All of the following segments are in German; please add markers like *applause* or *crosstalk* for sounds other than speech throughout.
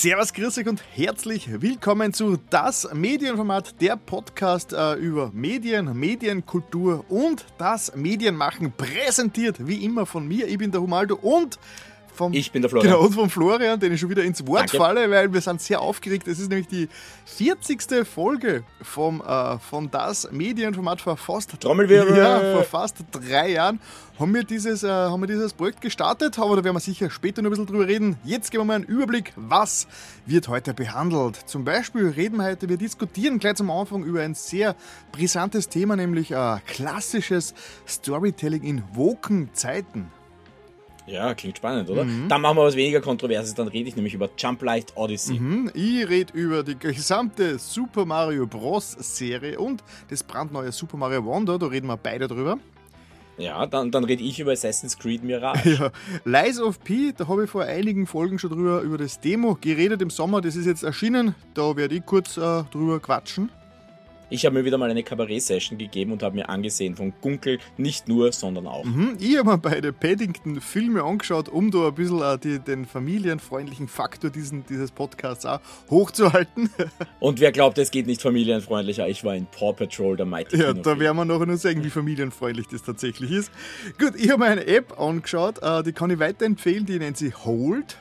Servus, grüß euch und herzlich willkommen zu Das Medienformat, der Podcast äh, über Medien, Medienkultur und das Medienmachen, präsentiert wie immer von mir. Ich bin der Humaldo und vom, ich bin der Florian. Genau, und vom Florian, den ich schon wieder ins Wort Danke. falle, weil wir sind sehr aufgeregt. Es ist nämlich die 40. Folge vom, äh, von das Medienformat vor fast, ja, vor fast drei Jahren. Haben wir, dieses, äh, haben wir dieses Projekt gestartet, aber da werden wir sicher später noch ein bisschen drüber reden. Jetzt geben wir mal einen Überblick, was wird heute behandelt. Zum Beispiel reden wir heute, wir diskutieren gleich zum Anfang über ein sehr brisantes Thema, nämlich äh, klassisches Storytelling in woken Zeiten. Ja, klingt spannend, oder? Mhm. Dann machen wir was weniger Kontroverses, dann rede ich nämlich über Jump Light Odyssey. Mhm. Ich rede über die gesamte Super Mario Bros. Serie und das brandneue Super Mario Wonder, da reden wir beide drüber. Ja, dann, dann rede ich über Assassin's Creed Mirage. Ja. Lies of P, da habe ich vor einigen Folgen schon drüber über das Demo geredet im Sommer, das ist jetzt erschienen, da werde ich kurz äh, drüber quatschen. Ich habe mir wieder mal eine Kabarett-Session gegeben und habe mir angesehen von Gunkel nicht nur, sondern auch. Mhm, ich habe mir beide Paddington-Filme angeschaut, um da ein bisschen äh, die, den familienfreundlichen Faktor diesen, dieses Podcasts auch hochzuhalten. *laughs* und wer glaubt, es geht nicht familienfreundlicher, ich war in Paw Patrol, der Mighty Ja, da werden wir nachher nur sagen, wie familienfreundlich das tatsächlich ist. Gut, ich habe mir eine App angeschaut, äh, die kann ich weiterempfehlen, die nennt sich Hold.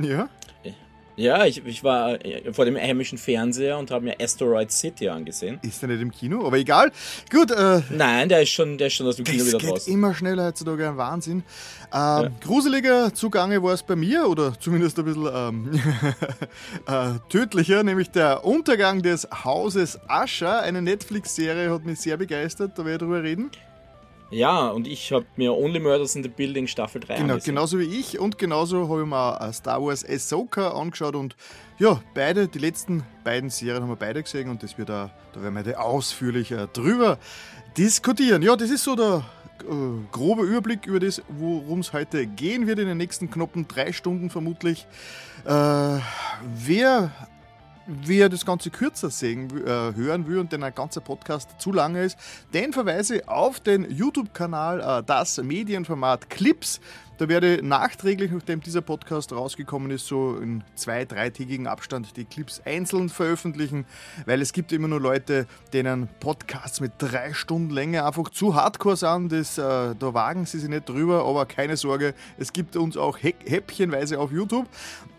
Ja. Ja, ich, ich war äh, vor dem heimischen Fernseher und habe mir Asteroid City angesehen. Ist der nicht im Kino? Aber egal. Gut. Äh, Nein, der ist schon, der ist schon aus dem Kino wieder geht draußen. immer schneller heutzutage, ein Wahnsinn. Äh, ja. Gruseliger Zugange war es bei mir, oder zumindest ein bisschen ähm, *laughs* äh, tödlicher, nämlich der Untergang des Hauses Ascher. Eine Netflix-Serie hat mich sehr begeistert, da werde ich drüber reden. Ja, und ich habe mir Only Murders in the Building Staffel 3 Genau, angesehen. genauso wie ich. Und genauso habe ich mir Star Wars Ahsoka angeschaut. Und ja, beide, die letzten beiden Serien haben wir beide gesehen. Und das wird da, da werden wir ausführlicher drüber diskutieren. Ja, das ist so der äh, grobe Überblick über das, worum es heute gehen wird in den nächsten knappen drei Stunden vermutlich. Äh, wer wer das Ganze kürzer sehen, äh, hören will und denn ein ganzer Podcast zu lange ist, den verweise auf den YouTube-Kanal äh, Das Medienformat Clips. Da werde nachträglich, nachdem dieser Podcast rausgekommen ist, so in zwei, dreitägigen Abstand die Clips einzeln veröffentlichen, weil es gibt immer nur Leute, denen Podcasts mit drei Stunden Länge einfach zu hardcore sind. Das, äh, da wagen sie sich nicht drüber, aber keine Sorge, es gibt uns auch häppchenweise auf YouTube.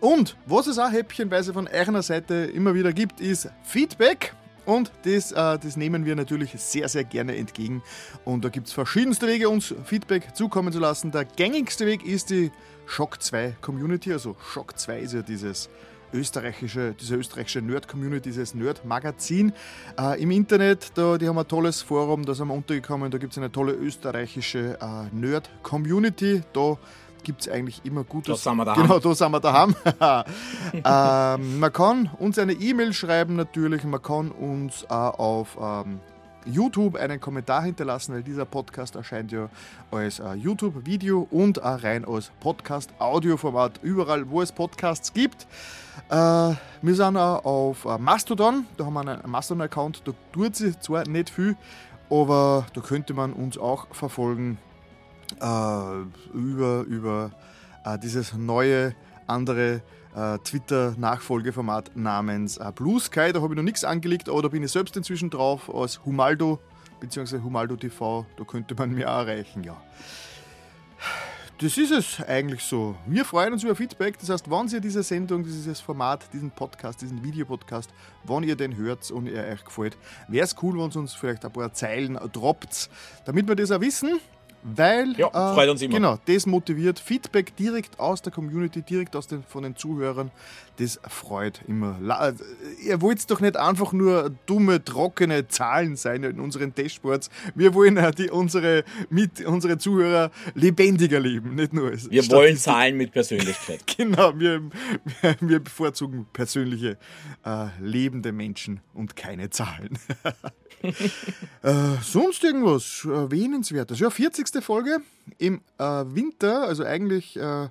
Und was es auch häppchenweise von einer Seite immer wieder gibt, ist Feedback. Und das, äh, das nehmen wir natürlich sehr, sehr gerne entgegen. Und da gibt es verschiedenste Wege, uns Feedback zukommen zu lassen. Der gängigste Weg ist die Shock 2 Community. Also Shock 2 ist ja dieses österreichische, diese österreichische Nerd-Community, dieses Nerd-Magazin äh, im Internet. Da, die haben ein tolles Forum, da sind wir untergekommen. Da gibt es eine tolle österreichische äh, Nerd-Community. Da gibt es eigentlich immer Gutes. Da sind wir daheim. Genau, da sind wir daheim. *laughs* ähm, man kann uns eine E-Mail schreiben natürlich, man kann uns äh, auf ähm, YouTube einen Kommentar hinterlassen, weil dieser Podcast erscheint ja als äh, YouTube-Video und äh, rein als Podcast-Audioformat überall, wo es Podcasts gibt. Äh, wir sind auch auf äh, Mastodon, da haben wir einen Mastodon-Account, da tut sich zwar nicht viel, aber da könnte man uns auch verfolgen über, über äh, dieses neue, andere äh, Twitter-Nachfolgeformat namens äh, Blue Sky. Da habe ich noch nichts angelegt, aber da bin ich selbst inzwischen drauf als Humaldo bzw. Humaldo TV. Da könnte man mir erreichen, ja. Das ist es eigentlich so. Wir freuen uns über Feedback. Das heißt, wenn ihr diese Sendung, dieses Format, diesen Podcast, diesen Videopodcast, wenn ihr den hört und er euch gefällt, wäre es cool, wenn ihr uns vielleicht ein paar Zeilen droppt, damit wir das auch wissen. Weil, ja, äh, freut uns immer. Genau, das motiviert. Feedback direkt aus der Community, direkt aus den, von den Zuhörern, das freut immer. Äh, ihr wollt doch nicht einfach nur dumme, trockene Zahlen sein in unseren Dashboards. Wir wollen die, unsere, mit, unsere Zuhörer lebendiger leben, nicht nur. Wir wollen Zahlen mit Persönlichkeit. *laughs* genau, wir, wir bevorzugen persönliche, äh, lebende Menschen und keine Zahlen. *laughs* *laughs* äh, sonst irgendwas erwähnenswertes. Ja, 40. Folge im äh, Winter, also eigentlich äh,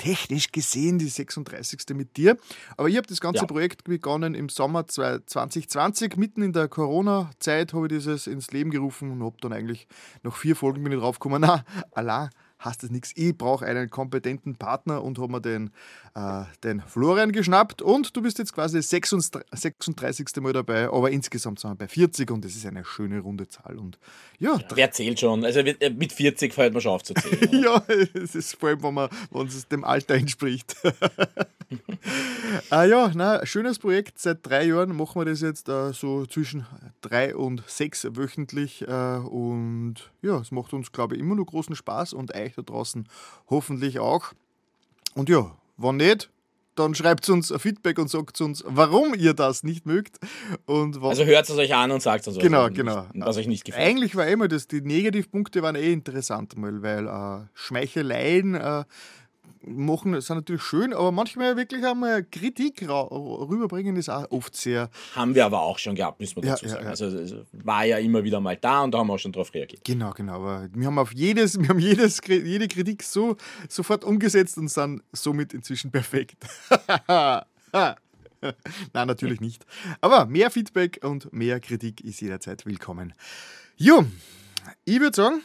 technisch gesehen die 36. mit dir. Aber ich habe das ganze ja. Projekt begonnen im Sommer 2020, mitten in der Corona-Zeit habe ich dieses ins Leben gerufen und habe dann eigentlich nach vier Folgen bin ich draufgekommen, na, Allah, heißt das nichts. Ich brauche einen kompetenten Partner und habe mir den, äh, den Florian geschnappt und du bist jetzt quasi 36, 36. Mal dabei, aber insgesamt sind wir bei 40 und das ist eine schöne runde Zahl. Und ja, ja wer zählt schon? Also äh, mit 40 fällt man schon auf zu zählen. *laughs* ja, es ist vor allem, wenn man wenn es dem Alter entspricht. *laughs* ah ja, na, schönes Projekt. Seit drei Jahren machen wir das jetzt äh, so zwischen drei und sechs wöchentlich. Äh, und ja, es macht uns, glaube ich, immer noch großen Spaß und euch da draußen hoffentlich auch. Und ja, wenn nicht, dann schreibt uns ein Feedback und sagt uns, warum ihr das nicht mögt. Und also hört es euch an und sagt es uns, genau, was, genau. was euch nicht gefällt. Eigentlich war immer das, die Negativpunkte waren eh interessant, mal, weil äh, Schmeicheleien äh, machen, sind natürlich schön, aber manchmal wirklich einmal Kritik rüberbringen ist auch oft sehr. Haben wir aber auch schon gehabt, müssen wir dazu ja, sagen. Ja, ja. Also war ja immer wieder mal da und da haben wir auch schon darauf reagiert. Genau, genau. Aber wir haben auf jedes, wir haben jedes, jede Kritik so sofort umgesetzt und sind somit inzwischen perfekt. *laughs* Nein, natürlich nicht. Aber mehr Feedback und mehr Kritik ist jederzeit willkommen. Jo, ich würde sagen,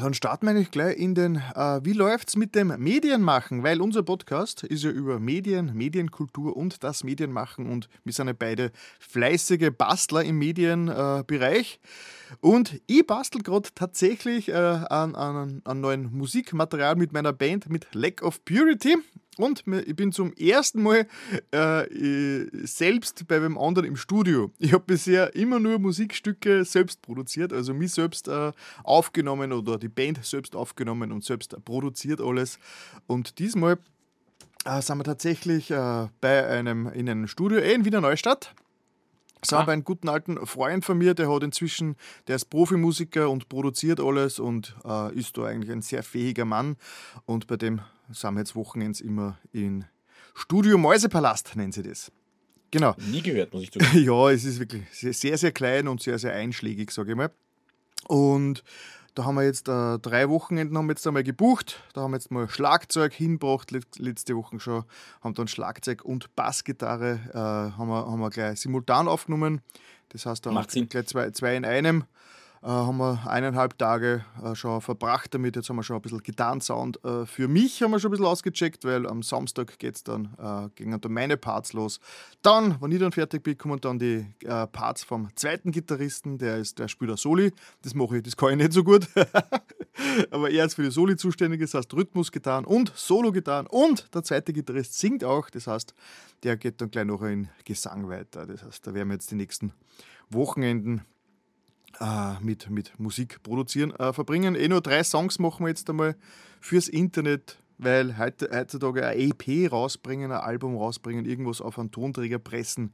dann starten wir eigentlich gleich in den, äh, wie läuft's mit dem Medienmachen? Weil unser Podcast ist ja über Medien, Medienkultur und das Medienmachen und wir sind ja beide fleißige Bastler im Medienbereich. Äh, und ich bastel gerade tatsächlich äh, an, an, an neuen Musikmaterial mit meiner Band mit Lack of Purity. Und ich bin zum ersten Mal äh, selbst bei einem anderen im Studio. Ich habe bisher immer nur Musikstücke selbst produziert, also mich selbst äh, aufgenommen oder die Band selbst aufgenommen und selbst produziert alles. Und diesmal äh, sind wir tatsächlich äh, bei einem, in einem Studio eh in Wiener Neustadt. So ah. einen guten alten Freund von mir, der hat inzwischen, der ist Profimusiker und produziert alles und äh, ist da eigentlich ein sehr fähiger Mann. Und bei dem sind wir jetzt Wochenends immer in Studio Mäusepalast, nennen sie das. Genau. Nie gehört, muss ich *laughs* zugeben. ja, es ist wirklich sehr, sehr klein und sehr, sehr einschlägig, sage ich mal. Und da haben wir jetzt äh, drei Wochenenden haben wir jetzt einmal gebucht. Da haben wir jetzt mal Schlagzeug hingebracht, letzte Woche schon. Haben dann Schlagzeug und Bassgitarre äh, haben, wir, haben wir gleich simultan aufgenommen. Das heißt, da haben wir gleich zwei, zwei in einem haben wir eineinhalb Tage äh, schon verbracht damit. Jetzt haben wir schon ein bisschen getan Sound. Äh, für mich haben wir schon ein bisschen ausgecheckt, weil am Samstag geht es dann, äh, gehen dann meine Parts los. Dann, wenn ich dann fertig bin, kommen dann die äh, Parts vom zweiten Gitarristen, der ist der spielt Soli. Das mache ich, das kann ich nicht so gut. *laughs* Aber er ist für die Soli zuständig, das heißt Rhythmus getan und Solo getan. Und der zweite Gitarrist singt auch, das heißt, der geht dann gleich noch in Gesang weiter. Das heißt, da werden wir jetzt die nächsten Wochenenden äh, mit, mit Musik produzieren äh, verbringen. Eh nur drei Songs machen wir jetzt einmal fürs Internet, weil heutzutage ein EP rausbringen, ein Album rausbringen, irgendwas auf einen Tonträger pressen,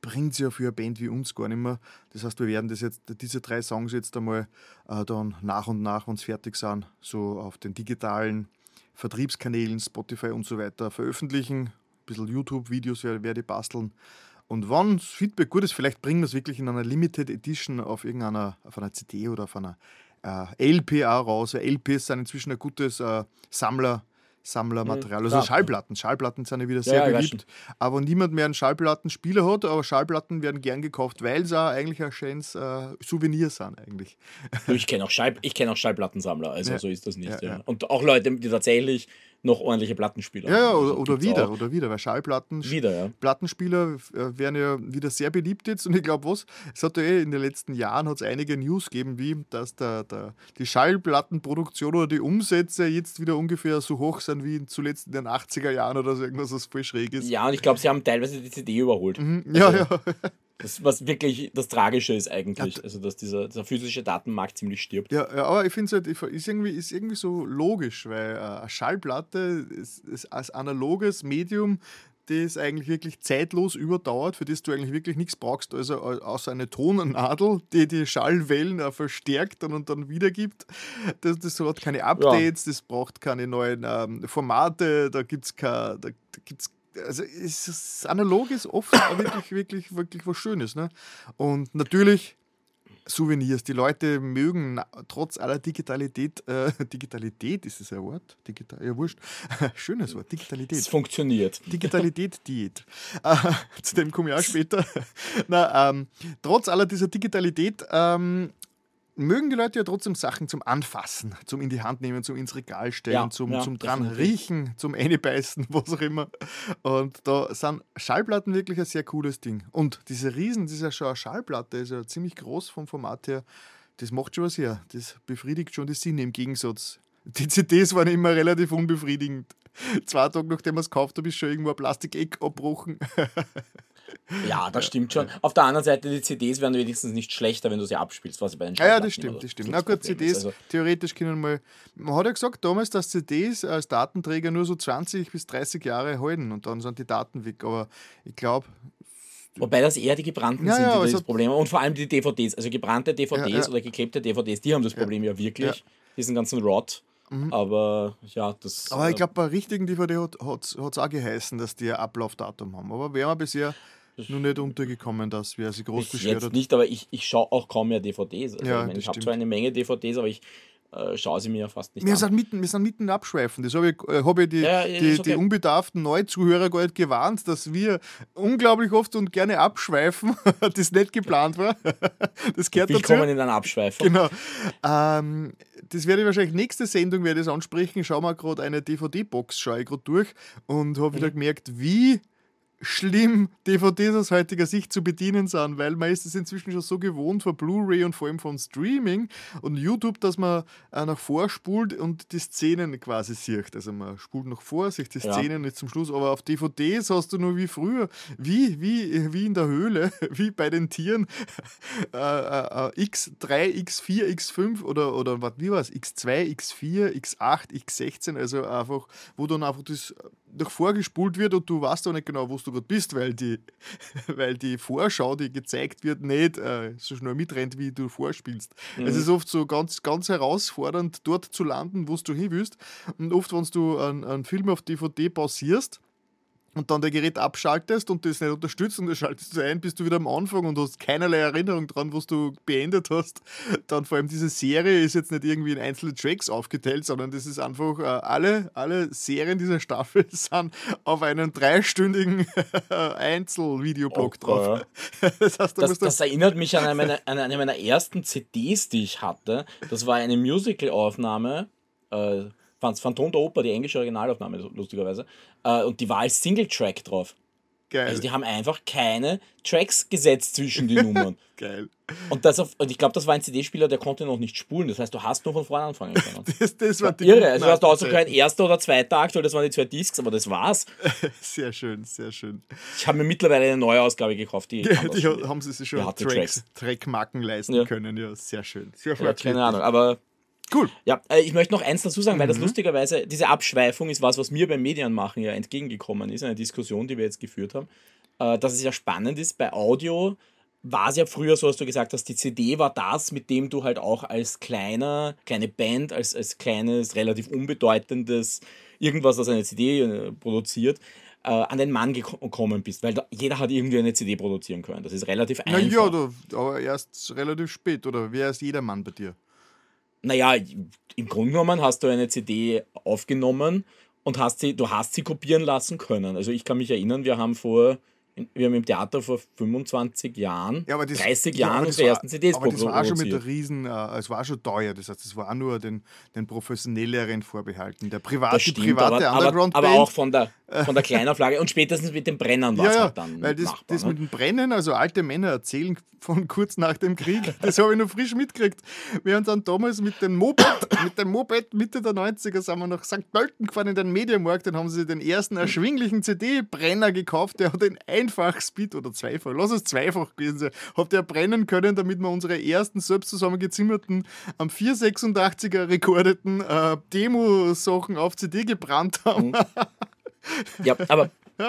bringt es ja für eine Band wie uns gar nicht mehr. Das heißt, wir werden das jetzt, diese drei Songs jetzt einmal äh, dann nach und nach, wenn sie fertig sind, so auf den digitalen Vertriebskanälen, Spotify und so weiter veröffentlichen. Ein bisschen YouTube-Videos werde ich basteln. Und wenn das Feedback gut ist, vielleicht bringen wir es wirklich in einer Limited Edition auf irgendeiner auf einer CD oder auf einer äh, LP auch raus. LPs sind inzwischen ein gutes äh, Sammler, Sammlermaterial. Also Schallplatten. Schallplatten sind ja wieder sehr ja, beliebt. Aber niemand mehr einen Schallplattenspieler hat, aber Schallplatten werden gern gekauft, weil sie auch eigentlich ein schönes äh, Souvenir sind eigentlich. Ich kenne auch, Schall, kenn auch Schallplattensammler, also ja. so ist das nicht. Ja, Und auch Leute, die tatsächlich noch ordentliche Plattenspieler. Ja, ja oder, oder wieder, auch. oder wieder, weil Schallplatten, wieder, ja. Plattenspieler äh, werden ja wieder sehr beliebt jetzt und ich glaube was, es hat ja eh in den letzten Jahren hat es einige News gegeben, wie dass der, der, die Schallplattenproduktion oder die Umsätze jetzt wieder ungefähr so hoch sind wie zuletzt in den 80er Jahren oder so irgendwas, was voll schräg ist. Ja, und ich glaube, sie haben teilweise die CD überholt. Mhm, ja, also, ja. Das, was wirklich das Tragische ist eigentlich, ja, also dass dieser, dieser, physische Datenmarkt ziemlich stirbt. Ja, ja aber ich finde es halt, ist irgendwie, ist irgendwie so logisch, weil äh, eine Schallplatte ist, ist als analoges Medium das eigentlich wirklich zeitlos überdauert, für das du eigentlich wirklich nichts brauchst, also außer eine Tonnadel, die die Schallwellen verstärkt und dann wiedergibt. Das, das hat keine Updates, ja. das braucht keine neuen ähm, Formate, da gibt es da gibt's also ist analog ist oft wirklich, wirklich, wirklich was Schönes. Ne? Und natürlich Souvenirs. Die Leute mögen trotz aller Digitalität, äh, *laughs* Digitalität ist es ein Wort? Digital, ja, wurscht. *laughs* Schönes Wort, Digitalität. Es funktioniert. Digitalität, *laughs* Diät. Äh, zu dem komme ich auch später. Na, ähm, trotz aller dieser Digitalität ähm, mögen die Leute ja trotzdem Sachen zum Anfassen, zum in die Hand nehmen, zum ins Regal stellen, ja, zum, ja, zum dran riechen, zum Einbeißen, *laughs* was auch immer. Und da sind Schallplatten wirklich ein sehr cooles Ding. Und diese Riesen, diese Schallplatte ist ja ziemlich groß vom Format her. Das macht schon was her. Das befriedigt schon die Sinne im Gegensatz. Die CDs waren immer relativ unbefriedigend. Zwei Tage nachdem man es gekauft habe, ist schon irgendwo ein Plastikeck abgebrochen. *laughs* Ja, das stimmt schon. Auf der anderen Seite, die CDs werden wenigstens nicht schlechter, wenn du sie abspielst, was sie bei den Ja, ja, das stimmt, das stimmt. Na gut, CDs, also theoretisch können mal. Man hat ja gesagt damals, dass CDs als Datenträger nur so 20 bis 30 Jahre halten und dann sind die Daten weg. Aber ich glaube, Wobei das eher die gebrannten ja, sind, die ja, das Problem haben. Und vor allem die DVDs, also gebrannte DVDs ja, oder geklebte DVDs, die haben das Problem ja, wirklich. Diesen ganzen Rot. Mhm. Aber ja, das. Aber ich glaube, bei richtigen DVD hat es auch geheißen, dass die ein Ablaufdatum haben. Aber wären wir bisher nur nicht untergekommen, dass wir sie groß beschwert hat. nicht, aber ich, ich schaue auch kaum mehr DVDs. Also ja, ich, mein, ich habe zwar eine Menge DVDs, aber ich äh, schaue sie mir ja fast nicht wir an. Sind mitten, wir sind mitten abschweifen. Das habe ich, äh, hab ich die, ja, ja, die, okay. die unbedarften Neuzuhörer gar nicht gewarnt, dass wir unglaublich oft und gerne abschweifen, *laughs* das nicht geplant war. *laughs* das gehört Willkommen dazu. in einem Abschweifen. Genau. Ähm, das werde ich wahrscheinlich nächste Sendung werde ich ansprechen. Schauen wir gerade eine DVD-Box, schaue ich gerade durch und habe mhm. wieder gemerkt, wie schlimm DVDs aus heutiger Sicht zu bedienen sind, weil man ist es inzwischen schon so gewohnt von Blu-ray und vor allem von Streaming und YouTube, dass man äh, nach vor spult und die Szenen quasi sieht. Also man spult nach vor, sieht die Szenen ja. nicht zum Schluss, aber auf DVDs hast du nur wie früher, wie, wie, wie in der Höhle, *laughs* wie bei den Tieren, *laughs* äh, äh, X3, X4, X5 oder, oder was, wie war es, X2, X4, X8, X16, also einfach, wo dann einfach das nach vorgespult wird und du weißt auch nicht genau, wo du gerade bist, weil die, *laughs* weil die Vorschau, die gezeigt wird, nicht äh, so schnell mitrennt, wie du vorspielst. Mhm. Es ist oft so ganz, ganz herausfordernd, dort zu landen, wo du hin willst. Und oft, wenn du einen, einen Film auf DVD pausierst, und dann der Gerät abschaltest und das nicht unterstützt und du schaltest du ein, bist du wieder am Anfang und hast keinerlei Erinnerung dran, was du beendet hast. Dann vor allem diese Serie ist jetzt nicht irgendwie in einzelne Tracks aufgeteilt, sondern das ist einfach äh, alle, alle Serien dieser Staffel *laughs* sind auf einen dreistündigen Einzelvideoblog oh, drauf. Ja. *laughs* das, heißt, das, das erinnert mich an eine, an eine meiner ersten CDs, die ich hatte. Das war eine Musical-Aufnahme. Äh, Phantom der Oper, die englische Originalaufnahme, lustigerweise. Äh, und die war als Single-Track drauf. Geil. Also die haben einfach keine Tracks gesetzt zwischen die Nummern. *laughs* Geil. Und, das auf, und ich glaube, das war ein CD-Spieler, der konnte noch nicht spulen. Das heißt, du hast nur von vorne anfangen können. *laughs* das, das war die irre. Also du hast auch so kein erster oder zweiter Akt, weil das waren die zwei Discs, aber das war's. *laughs* Sehr schön, sehr schön. Ich habe mir mittlerweile eine neue Ausgabe gekauft. Die, die, die haben sie sich schon Tracks, Trackmarken leisten ja. können. Ja, sehr schön. Sehr ja, keine Ahnung, aber Cool. Ja, äh, ich möchte noch eins dazu sagen, weil das mhm. lustigerweise, diese Abschweifung ist was, was mir beim Medienmachen ja entgegengekommen ist, eine Diskussion, die wir jetzt geführt haben, äh, dass es ja spannend ist, bei Audio war es ja früher so, dass du gesagt hast, die CD war das, mit dem du halt auch als kleiner, kleine Band, als, als kleines, relativ unbedeutendes, irgendwas, das eine CD äh, produziert, an den Mann gekommen bist, weil da, jeder hat irgendwie eine CD produzieren können. Das ist relativ einfach. Na ja, aber erst relativ spät, oder wer ist jeder Mann bei dir? Naja, im Grunde genommen hast du eine CD aufgenommen und hast sie, du hast sie kopieren lassen können. Also ich kann mich erinnern, wir haben vor wir haben im Theater vor 25 Jahren, ja, das, 30 ja, Jahren unsere ersten CDs Aber das war schon mit der Riesen, äh, es war schon teuer, das heißt, es war auch nur den, den Professionelleren vorbehalten. Der private, stimmt, private aber, Underground aber, aber auch von der, von der Kleinauflage und spätestens mit dem Brennen war es ja, halt dann weil das, machbar, das ne? mit dem Brennen, also alte Männer erzählen von kurz nach dem Krieg, das habe ich noch frisch mitgekriegt. Wir haben dann damals mit dem Moped, mit dem Moped Mitte der 90er sind wir nach St. Pölten gefahren in den Mediamarkt, dann haben sie den ersten erschwinglichen CD-Brenner gekauft, der hat den einfach Speed oder zweifach, lass es zweifach gewesen sein, hat der brennen können, damit wir unsere ersten selbst zusammengezimmerten am 486er rekordeten äh, Demo-Sachen auf CD gebrannt haben. Mhm. Ja, aber, *laughs*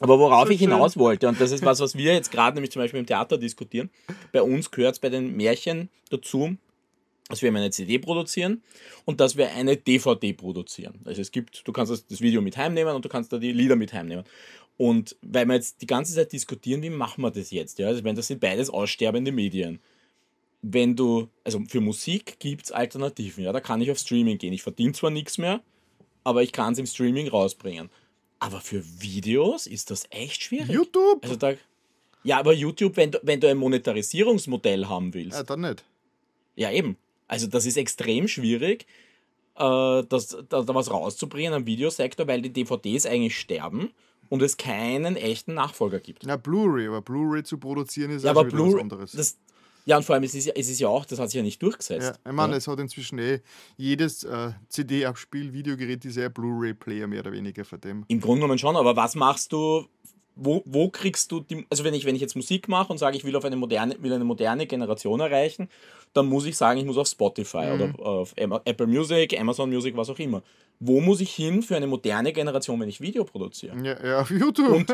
aber worauf ich hinaus wollte, und das ist was, was wir jetzt gerade nämlich zum Beispiel im Theater diskutieren, bei uns gehört es bei den Märchen dazu, dass wir eine CD produzieren und dass wir eine DVD produzieren. Also es gibt, du kannst das Video mit heimnehmen und du kannst da die Lieder mit heimnehmen. Und weil wir jetzt die ganze Zeit diskutieren, wie machen wir das jetzt? Ja, also meine, das sind beides aussterbende Medien. Wenn du, also für Musik gibt es Alternativen, ja, da kann ich auf Streaming gehen. Ich verdiene zwar nichts mehr, aber ich kann es im Streaming rausbringen. Aber für Videos ist das echt schwierig. YouTube? Also da, ja, aber YouTube, wenn du, wenn du ein Monetarisierungsmodell haben willst. Ja, dann nicht. Ja, eben. Also das ist extrem schwierig, äh, das, da, da was rauszubringen am Videosektor, weil die DVDs eigentlich sterben und es keinen echten Nachfolger gibt. Na, Blu-ray, aber Blu-ray zu produzieren ist Ja, aber wieder was anderes. das, ja, und vor allem, es ist, ja, es ist ja auch, das hat sich ja nicht durchgesetzt. ja, ich meine, es hat inzwischen eh jedes äh, CD-Abspiel, Videogerät ist ja Blu-ray-Player mehr oder weniger von dem. Im Grunde genommen schon, aber was machst du, wo, wo kriegst du die, also wenn ich, wenn ich jetzt Musik mache und sage, ich will auf eine moderne, will eine moderne Generation erreichen, dann muss ich sagen, ich muss auf Spotify oder auf Apple Music, Amazon Music, was auch immer. Wo muss ich hin für eine moderne Generation, wenn ich Video produziere? Ja, ja auf YouTube.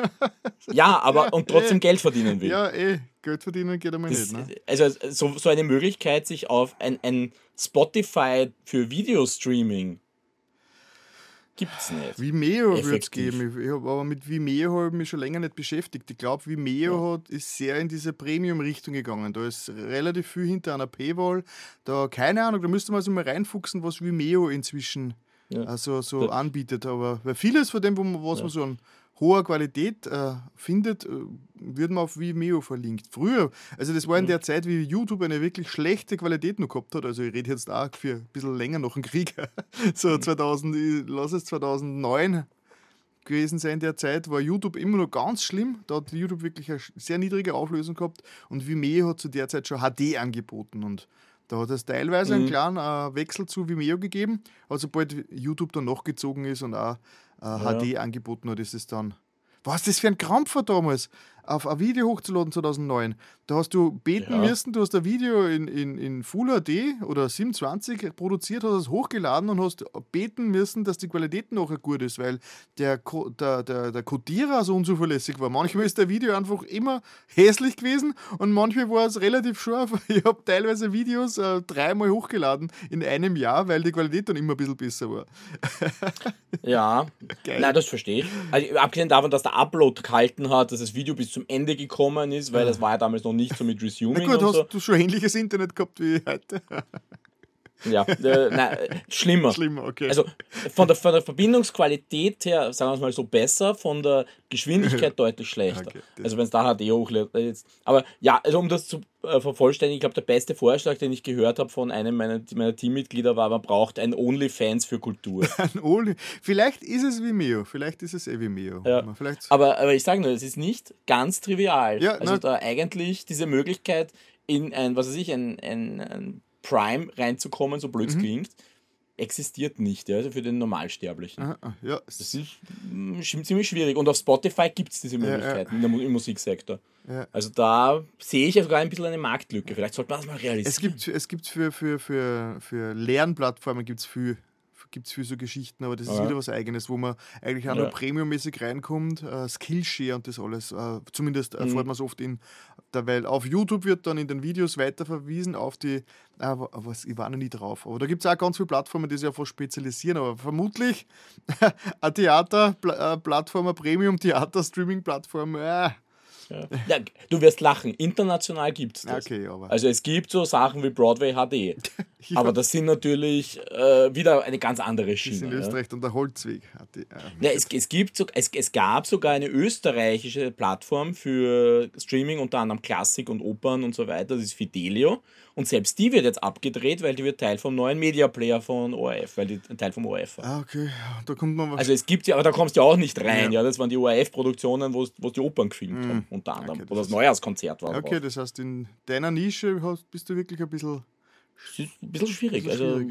Ja, aber *laughs* und trotzdem Geld verdienen will. ja, eh, Geld verdienen geht einmal Das, nicht. Ne? also so, so eine Möglichkeit, sich auf ein, ein Spotify für Videostreaming gibt's nicht. Vimeo wird es geben. Ich, ich hab, aber mit Vimeo habe ich mich schon länger nicht beschäftigt. Ich glaube, Vimeo hat, ist sehr in diese Premium-Richtung gegangen. Da ist relativ viel hinter einer Paywall. Da, keine Ahnung, da müsste man sich mal reinfuchsen, was Vimeo inzwischen Ja. also, so Da- anbietet. Aber weil vieles von dem, wo man, was man so an hoher Qualität äh, findet, äh, wird man auf Vimeo verlinkt. Früher, also das Mhm. war in der Zeit, wie YouTube eine wirklich schlechte Qualität noch gehabt hat. Also ich rede jetzt auch für ein bisschen länger nach dem Krieg. *laughs* so Mhm. 2000, ich lass es 2009 gewesen sein in der Zeit, war YouTube immer noch ganz schlimm. Da hat YouTube wirklich eine sehr niedrige Auflösung gehabt und Vimeo hat zu der Zeit schon HD angeboten und da hat es teilweise einen Mhm. kleinen äh, Wechsel zu Vimeo gegeben, aber sobald YouTube dann nachgezogen ist und auch äh, HD angeboten hat, ist es dann. Was ist das für ein Krampf war damals, auf ein Video hochzuladen 2009? Da hast du beten Ja. müssen, du hast ein Video in, in, in Full HD oder 27 produziert, hast es hochgeladen und hast beten müssen, dass die Qualität nachher gut ist, weil der, der, der, der Codierer so unzuverlässig war. Manchmal ist der Video einfach immer hässlich gewesen und manchmal war es relativ scharf. *laughs* Ich habe teilweise Videos äh, dreimal hochgeladen in einem Jahr, weil die Qualität dann immer ein bisschen besser war. *laughs* Ja, Geil. nein, das verstehe ich. Also, abgesehen davon, dass der Upload gehalten hat, dass das Video bis zum Ende gekommen ist, weil das war ja damals noch nicht so mit Na Resuming gut, und hast so. du schon ähnliches Internet gehabt wie heute? *laughs* Ja, äh, nein, schlimmer. Schlimmer, okay. Also von der, von der Verbindungsqualität her, sagen wir es mal so, besser, von der Geschwindigkeit *laughs* deutlich schlechter. Okay, also wenn es da HD hochlädt. äh. Aber ja, also um das zu äh, vervollständigen, ich glaube, der beste Vorschlag, den ich gehört habe von einem meiner, meiner Teammitglieder war, man braucht ein OnlyFans für Kultur. *laughs* Ein Oli. Vielleicht ist es Vimeo, vielleicht ist es eh Vimeo. Ja. Vielleicht, Aber, aber ich sage nur, es ist nicht ganz trivial. Ja, also na- da eigentlich diese Möglichkeit, in ein, was weiß ich, ein, ein, ein Prime reinzukommen, so Mhm. blöd es klingt, existiert nicht, ja, also für den Normalsterblichen. Ah, ah, ja, Das ist mm, sch- ziemlich schwierig. Und auf Spotify gibt es diese ja. Möglichkeiten der Mu- im Musiksektor. Ja. Also da sehe ich ja sogar ein bisschen eine Marktlücke. Vielleicht sollte man das mal realisieren. Es gibt, es gibt für, für, für, für Lernplattformen gibt's viel, gibt's viel so Geschichten, aber das ist Ja. wieder was Eigenes, wo man eigentlich auch Ja. nur premiummäßig reinkommt, äh, Skillshare und das alles. Äh, zumindest erfährt man es oft in der Welt. Auf YouTube wird dann in den Videos weiterverwiesen auf die, äh, was, ich war noch nie drauf, aber da gibt es auch ganz viele Plattformen, die sich auf was spezialisieren, aber vermutlich *laughs* eine Theaterplattform, eine Premium-Theater-Streaming-Plattform, äh, ja. Ja, du wirst lachen. International gibt es das. okay, aber. Also es gibt so Sachen wie Broadway HD. *laughs* *laughs* Ja. Aber das sind natürlich äh, wieder eine ganz andere Das ist in Schiene. Ja. Österreich dann der Holzweg. Hat die, äh, Ja, es, es, gibt es, es gab sogar eine österreichische Plattform für Streaming, unter anderem Klassik und Opern und so weiter. Das ist Fidelio. Und selbst die wird jetzt abgedreht, weil die wird Teil vom neuen Media Player von ORF, weil die ein Teil vom ORF war. Ah, okay. Da kommt man was. Also es gibt ja, aber da kommst du ja auch nicht rein. Ja. Ja, das waren die ORF-Produktionen, wo die Opern gefilmt haben, unter anderem. Okay, das Wo das Neujahrskonzert war. okay, das heißt, in deiner Nische bist du wirklich ein bisschen, Das ist ein bisschen schwierig. bisschen Also, schwierig.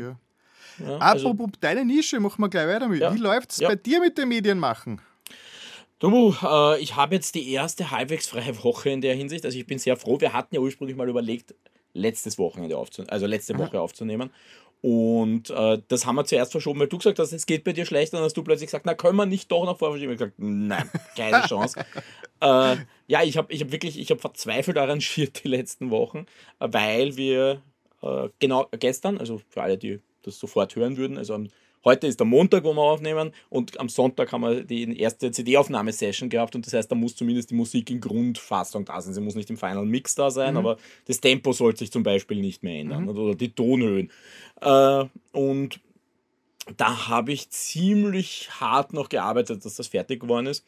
Ja. ja, also, Apropos deine Nische, machen wir gleich weiter mit. Ja. Wie läuft es Ja. bei dir mit den Medien machen? Du, äh, ich habe jetzt die erste halbwegs freie Woche in der Hinsicht. Also ich bin sehr froh. Wir hatten ja ursprünglich mal überlegt, letztes Wochenende aufzunehmen, also letzte Woche aufzunehmen. Und äh, das haben wir zuerst verschoben, weil du gesagt hast, es geht bei dir schlecht. Dann hast du plötzlich gesagt, na, können wir nicht doch noch vorverschieben? Ich habe gesagt, nein, keine Chance. *laughs* äh, ja, ich habe ich hab wirklich, ich habe verzweifelt arrangiert die letzten Wochen, äh, weil wir äh, genau gestern, also für alle, die das sofort hören würden, also am Heute ist der Montag, wo wir aufnehmen und am Sonntag haben wir die erste CD-Aufnahmesession gehabt und das heißt, da muss zumindest die Musik in Grundfassung da sein. Sie muss nicht im Final Mix da sein, aber das Tempo sollte sich zum Beispiel nicht mehr ändern oder die Tonhöhen. Äh, und da habe ich ziemlich hart noch gearbeitet, dass das fertig geworden ist.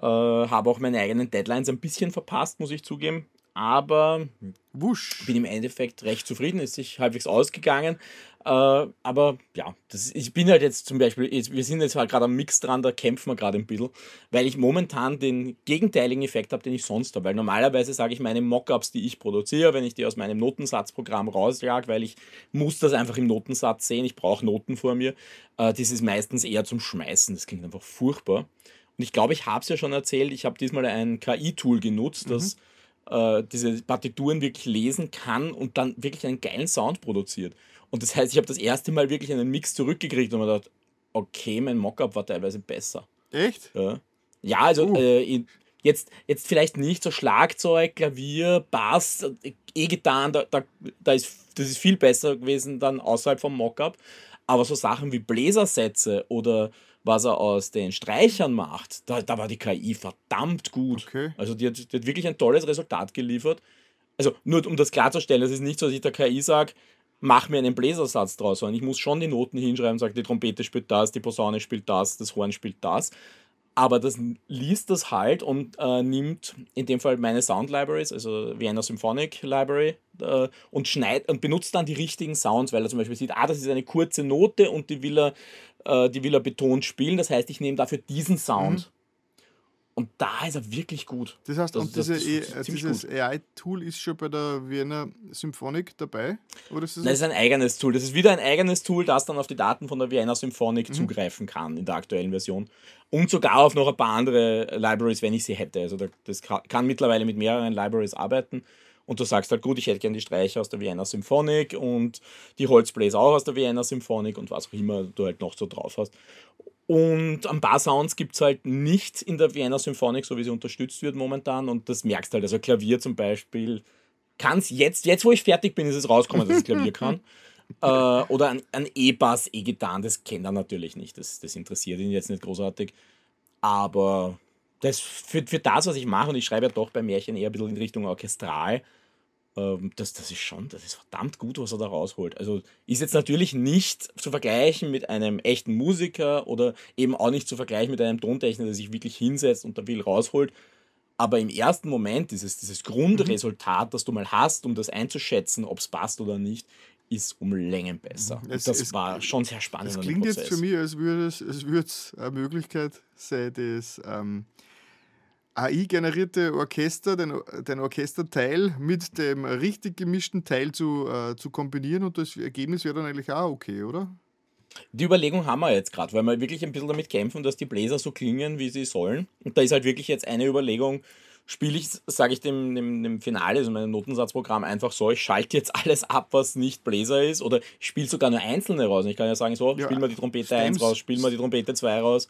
Äh, habe auch meine eigenen Deadlines ein bisschen verpasst, muss ich zugeben. Aber Wusch. bin im Endeffekt recht zufrieden, ist sich halbwegs ausgegangen. Äh, aber ja, das, ich bin halt jetzt zum Beispiel, jetzt, wir sind jetzt halt gerade am Mix dran, da kämpfen wir gerade ein bisschen, weil ich momentan den gegenteiligen Effekt habe, den ich sonst habe. Weil normalerweise sage ich meine Mockups, die ich produziere, wenn ich die aus meinem Notensatzprogramm rausjage, weil ich muss das einfach im Notensatz sehen, ich brauche Noten vor mir, äh, das ist meistens eher zum Schmeißen, das klingt einfach furchtbar. Und ich glaube, ich habe es ja schon erzählt, ich habe diesmal ein KI-Tool genutzt, mhm. Äh, diese Partituren wirklich lesen kann und dann wirklich einen geilen Sound produziert. Und das heißt, ich habe das erste Mal wirklich einen Mix zurückgekriegt und mir gedacht, okay, mein Mockup war teilweise besser. Echt? Ja, ja also uh. äh, jetzt, jetzt vielleicht nicht so Schlagzeug, Klavier, Bass, E-Gitarren, da, da, da ist, das ist viel besser gewesen dann außerhalb vom Mockup. Aber so Sachen wie Bläsersätze oder was er aus den Streichern macht, da, da war die KI verdammt gut. Okay. Also die hat, die hat wirklich ein tolles Resultat geliefert. Also nur um das klarzustellen, es ist nicht so, dass ich der KI sage, mach mir einen Bläsersatz draus, sondern ich muss schon die Noten hinschreiben, sage, die Trompete spielt das, die Posaune spielt das, das Horn spielt das. Aber das liest das halt und äh, nimmt in dem Fall meine Sound Libraries, also Vienna Symphonic Library, äh, und schneidet und benutzt dann die richtigen Sounds, weil er zum Beispiel sieht, ah, das ist eine kurze Note und die will er, äh, die will er betont spielen. Das heißt, ich nehme dafür diesen Sound. Mhm und da ist er wirklich gut. Das heißt, das, und diese das, e dieses AI-Tool ist schon bei der Wiener Symphonic dabei? Oder ist das, das ist ein eigenes Tool. Das ist wieder ein eigenes Tool, das dann auf die Daten von der Wiener Symphonic mhm. zugreifen kann in der aktuellen Version. Und sogar auf noch ein paar andere Libraries, wenn ich sie hätte. Also das kann mittlerweile mit mehreren Libraries arbeiten. Und du sagst halt, gut, ich hätte gerne die Streicher aus der Vienna Symphonic und die Holzbläser auch aus der Vienna Symphonic und was auch immer du halt noch so drauf hast. Und ein paar Sounds gibt es halt nicht in der Vienna Symphonic, so wie sie unterstützt wird momentan. Und das merkst du halt. Also Klavier zum Beispiel kann es jetzt, jetzt wo ich fertig bin, ist es rausgekommen, dass es Klavier kann. *laughs* äh, oder ein, ein E-Bass, E-Gitarren, das kennt er natürlich nicht. Das, das interessiert ihn jetzt nicht großartig. Aber das für, für das, was ich mache, und ich schreibe ja doch bei Märchen eher ein bisschen in Richtung orchestral, ähm, das, das ist schon, das ist verdammt gut, was er da rausholt. Also ist jetzt natürlich nicht zu vergleichen mit einem echten Musiker oder eben auch nicht zu vergleichen mit einem Tontechniker, der sich wirklich hinsetzt und da viel rausholt. Aber im ersten Moment, dieses, dieses Grundresultat, das du mal hast, um das einzuschätzen, ob es passt oder nicht, ist um Längen besser. Es, das es, war schon sehr spannend. Es klingt jetzt für mich, als würde es, würde eine Möglichkeit sein, das ähm, AI-generierte Orchester, den, den Orchesterteil mit dem richtig gemischten Teil zu, äh, zu kombinieren und das Ergebnis wäre dann eigentlich auch okay, oder? Die Überlegung haben wir jetzt gerade, weil wir wirklich ein bisschen damit kämpfen, dass die Bläser so klingen, wie sie sollen. Und da ist halt wirklich jetzt eine Überlegung, spiele ich, sage ich dem, dem, dem Finale, also meinem Notensatzprogramm, einfach so, ich schalte jetzt alles ab, was nicht Bläser ist, oder ich spiele sogar nur einzelne raus. Und ich kann ja sagen, so, ja, spiel mal die Trompete Stems. 1 raus, spiel mal die Trompete 2 raus.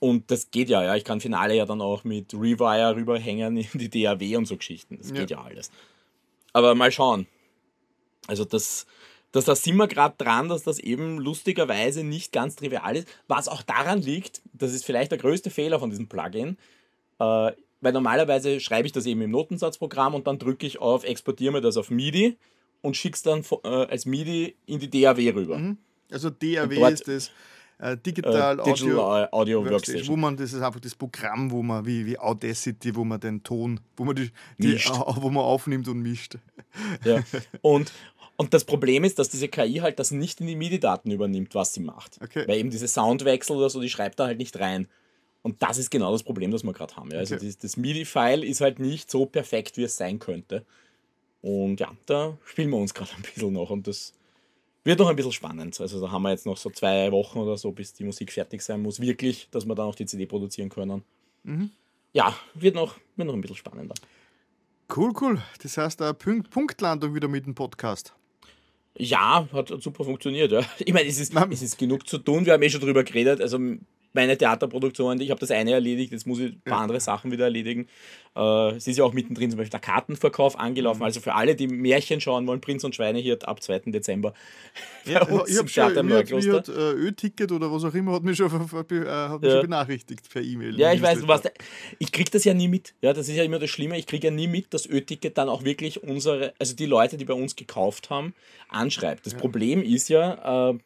Und das geht ja, ja. Ich kann Finale ja dann auch mit Rewire rüberhängen in die DAW und so Geschichten. Das ja. geht ja alles. Aber mal schauen. Also das, das, da sind wir gerade dran, dass das eben lustigerweise nicht ganz trivial ist. Was auch daran liegt, das ist vielleicht der größte Fehler von diesem Plugin, äh, weil normalerweise schreibe ich das eben im Notensatzprogramm und dann drücke ich auf, exportiere mir das auf MIDI und schicke es dann äh, als MIDI in die DAW rüber. Mhm. Also DAW ist das äh, Digital, äh, Digital Audio, Audio Workstation. Wo man, das ist einfach das Programm, wo man, wie, wie Audacity, wo man den Ton, wo man, die, die wo man aufnimmt und mischt. Ja. *laughs* Und, und das Problem ist, dass diese KI halt das nicht in die MIDI-Daten übernimmt, was sie macht. Okay. Weil eben diese Soundwechsel oder so, die schreibt da halt nicht rein. Und das ist genau das Problem, das wir gerade haben. Ja. Also okay. das, das MIDI-File ist halt nicht so perfekt, wie es sein könnte. Und ja, da spielen wir uns gerade ein bisschen noch und das wird noch ein bisschen spannend. Also da haben wir jetzt noch so zwei Wochen oder so, bis die Musik fertig sein muss. Wirklich, dass wir dann auch die CD produzieren können. Mhm. Ja, wird noch, wird noch ein bisschen spannender. Cool, cool. Das heißt, eine Punktlandung wieder mit dem Podcast. Ja, hat super funktioniert. Ja. *laughs* Ich meine, es ist, es ist genug zu tun. Wir haben eh schon drüber geredet. Also meine Theaterproduktion, ich habe das eine erledigt, jetzt muss ich ein paar ja. andere Sachen wieder erledigen. Äh, es ist ja auch mittendrin zum Beispiel der Kartenverkauf angelaufen. Mhm. Also für alle, die Märchen schauen wollen, Prinz und Schweinehirt ab 2. Dezember. Ja, ich *laughs* habe schon, mir hat, mir hat äh, Ö-Ticket oder was auch immer hat mich schon, äh, hat mich ja. schon benachrichtigt per E-Mail. Ja, ich weiß, du ich kriege das ja nie mit. Ja, das ist ja immer das Schlimme. Ich kriege ja nie mit, dass Ö-Ticket dann auch wirklich unsere, also die Leute, die bei uns gekauft haben, anschreibt. Das ja. Problem ist ja, äh,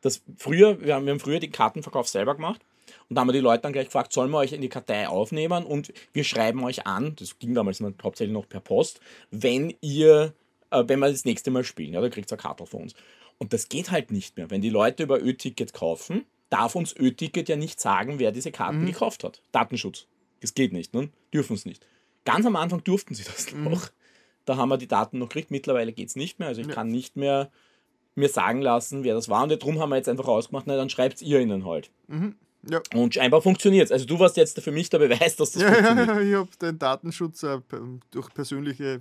dass früher, wir haben, wir haben früher den Kartenverkauf selber gemacht Und da haben wir die Leute dann gleich gefragt, sollen wir euch in die Kartei aufnehmen und wir schreiben euch an, das ging damals hauptsächlich noch per Post, wenn ihr, äh, wenn wir das nächste Mal spielen, ja, da kriegt ihr eine Karte von uns. Und das geht halt nicht mehr. Wenn die Leute über Ö-Ticket kaufen, darf uns Ö-Ticket ja nicht sagen, wer diese Karten mhm. gekauft hat. Datenschutz. Das geht nicht, ne? dürfen es nicht. Ganz am Anfang durften sie das mhm. noch. Da haben wir die Daten noch gekriegt. Mittlerweile geht es nicht mehr. Also ich ja. kann nicht mehr mir sagen lassen, wer das war. Und darum haben wir jetzt einfach ausgemacht, na dann schreibt ihr ihnen halt. Mhm. Ja. Und scheinbar funktioniert es. Also du warst jetzt für mich der Beweis, dass das ja, funktioniert. Ja, ich habe den Datenschutz äh, durch persönliche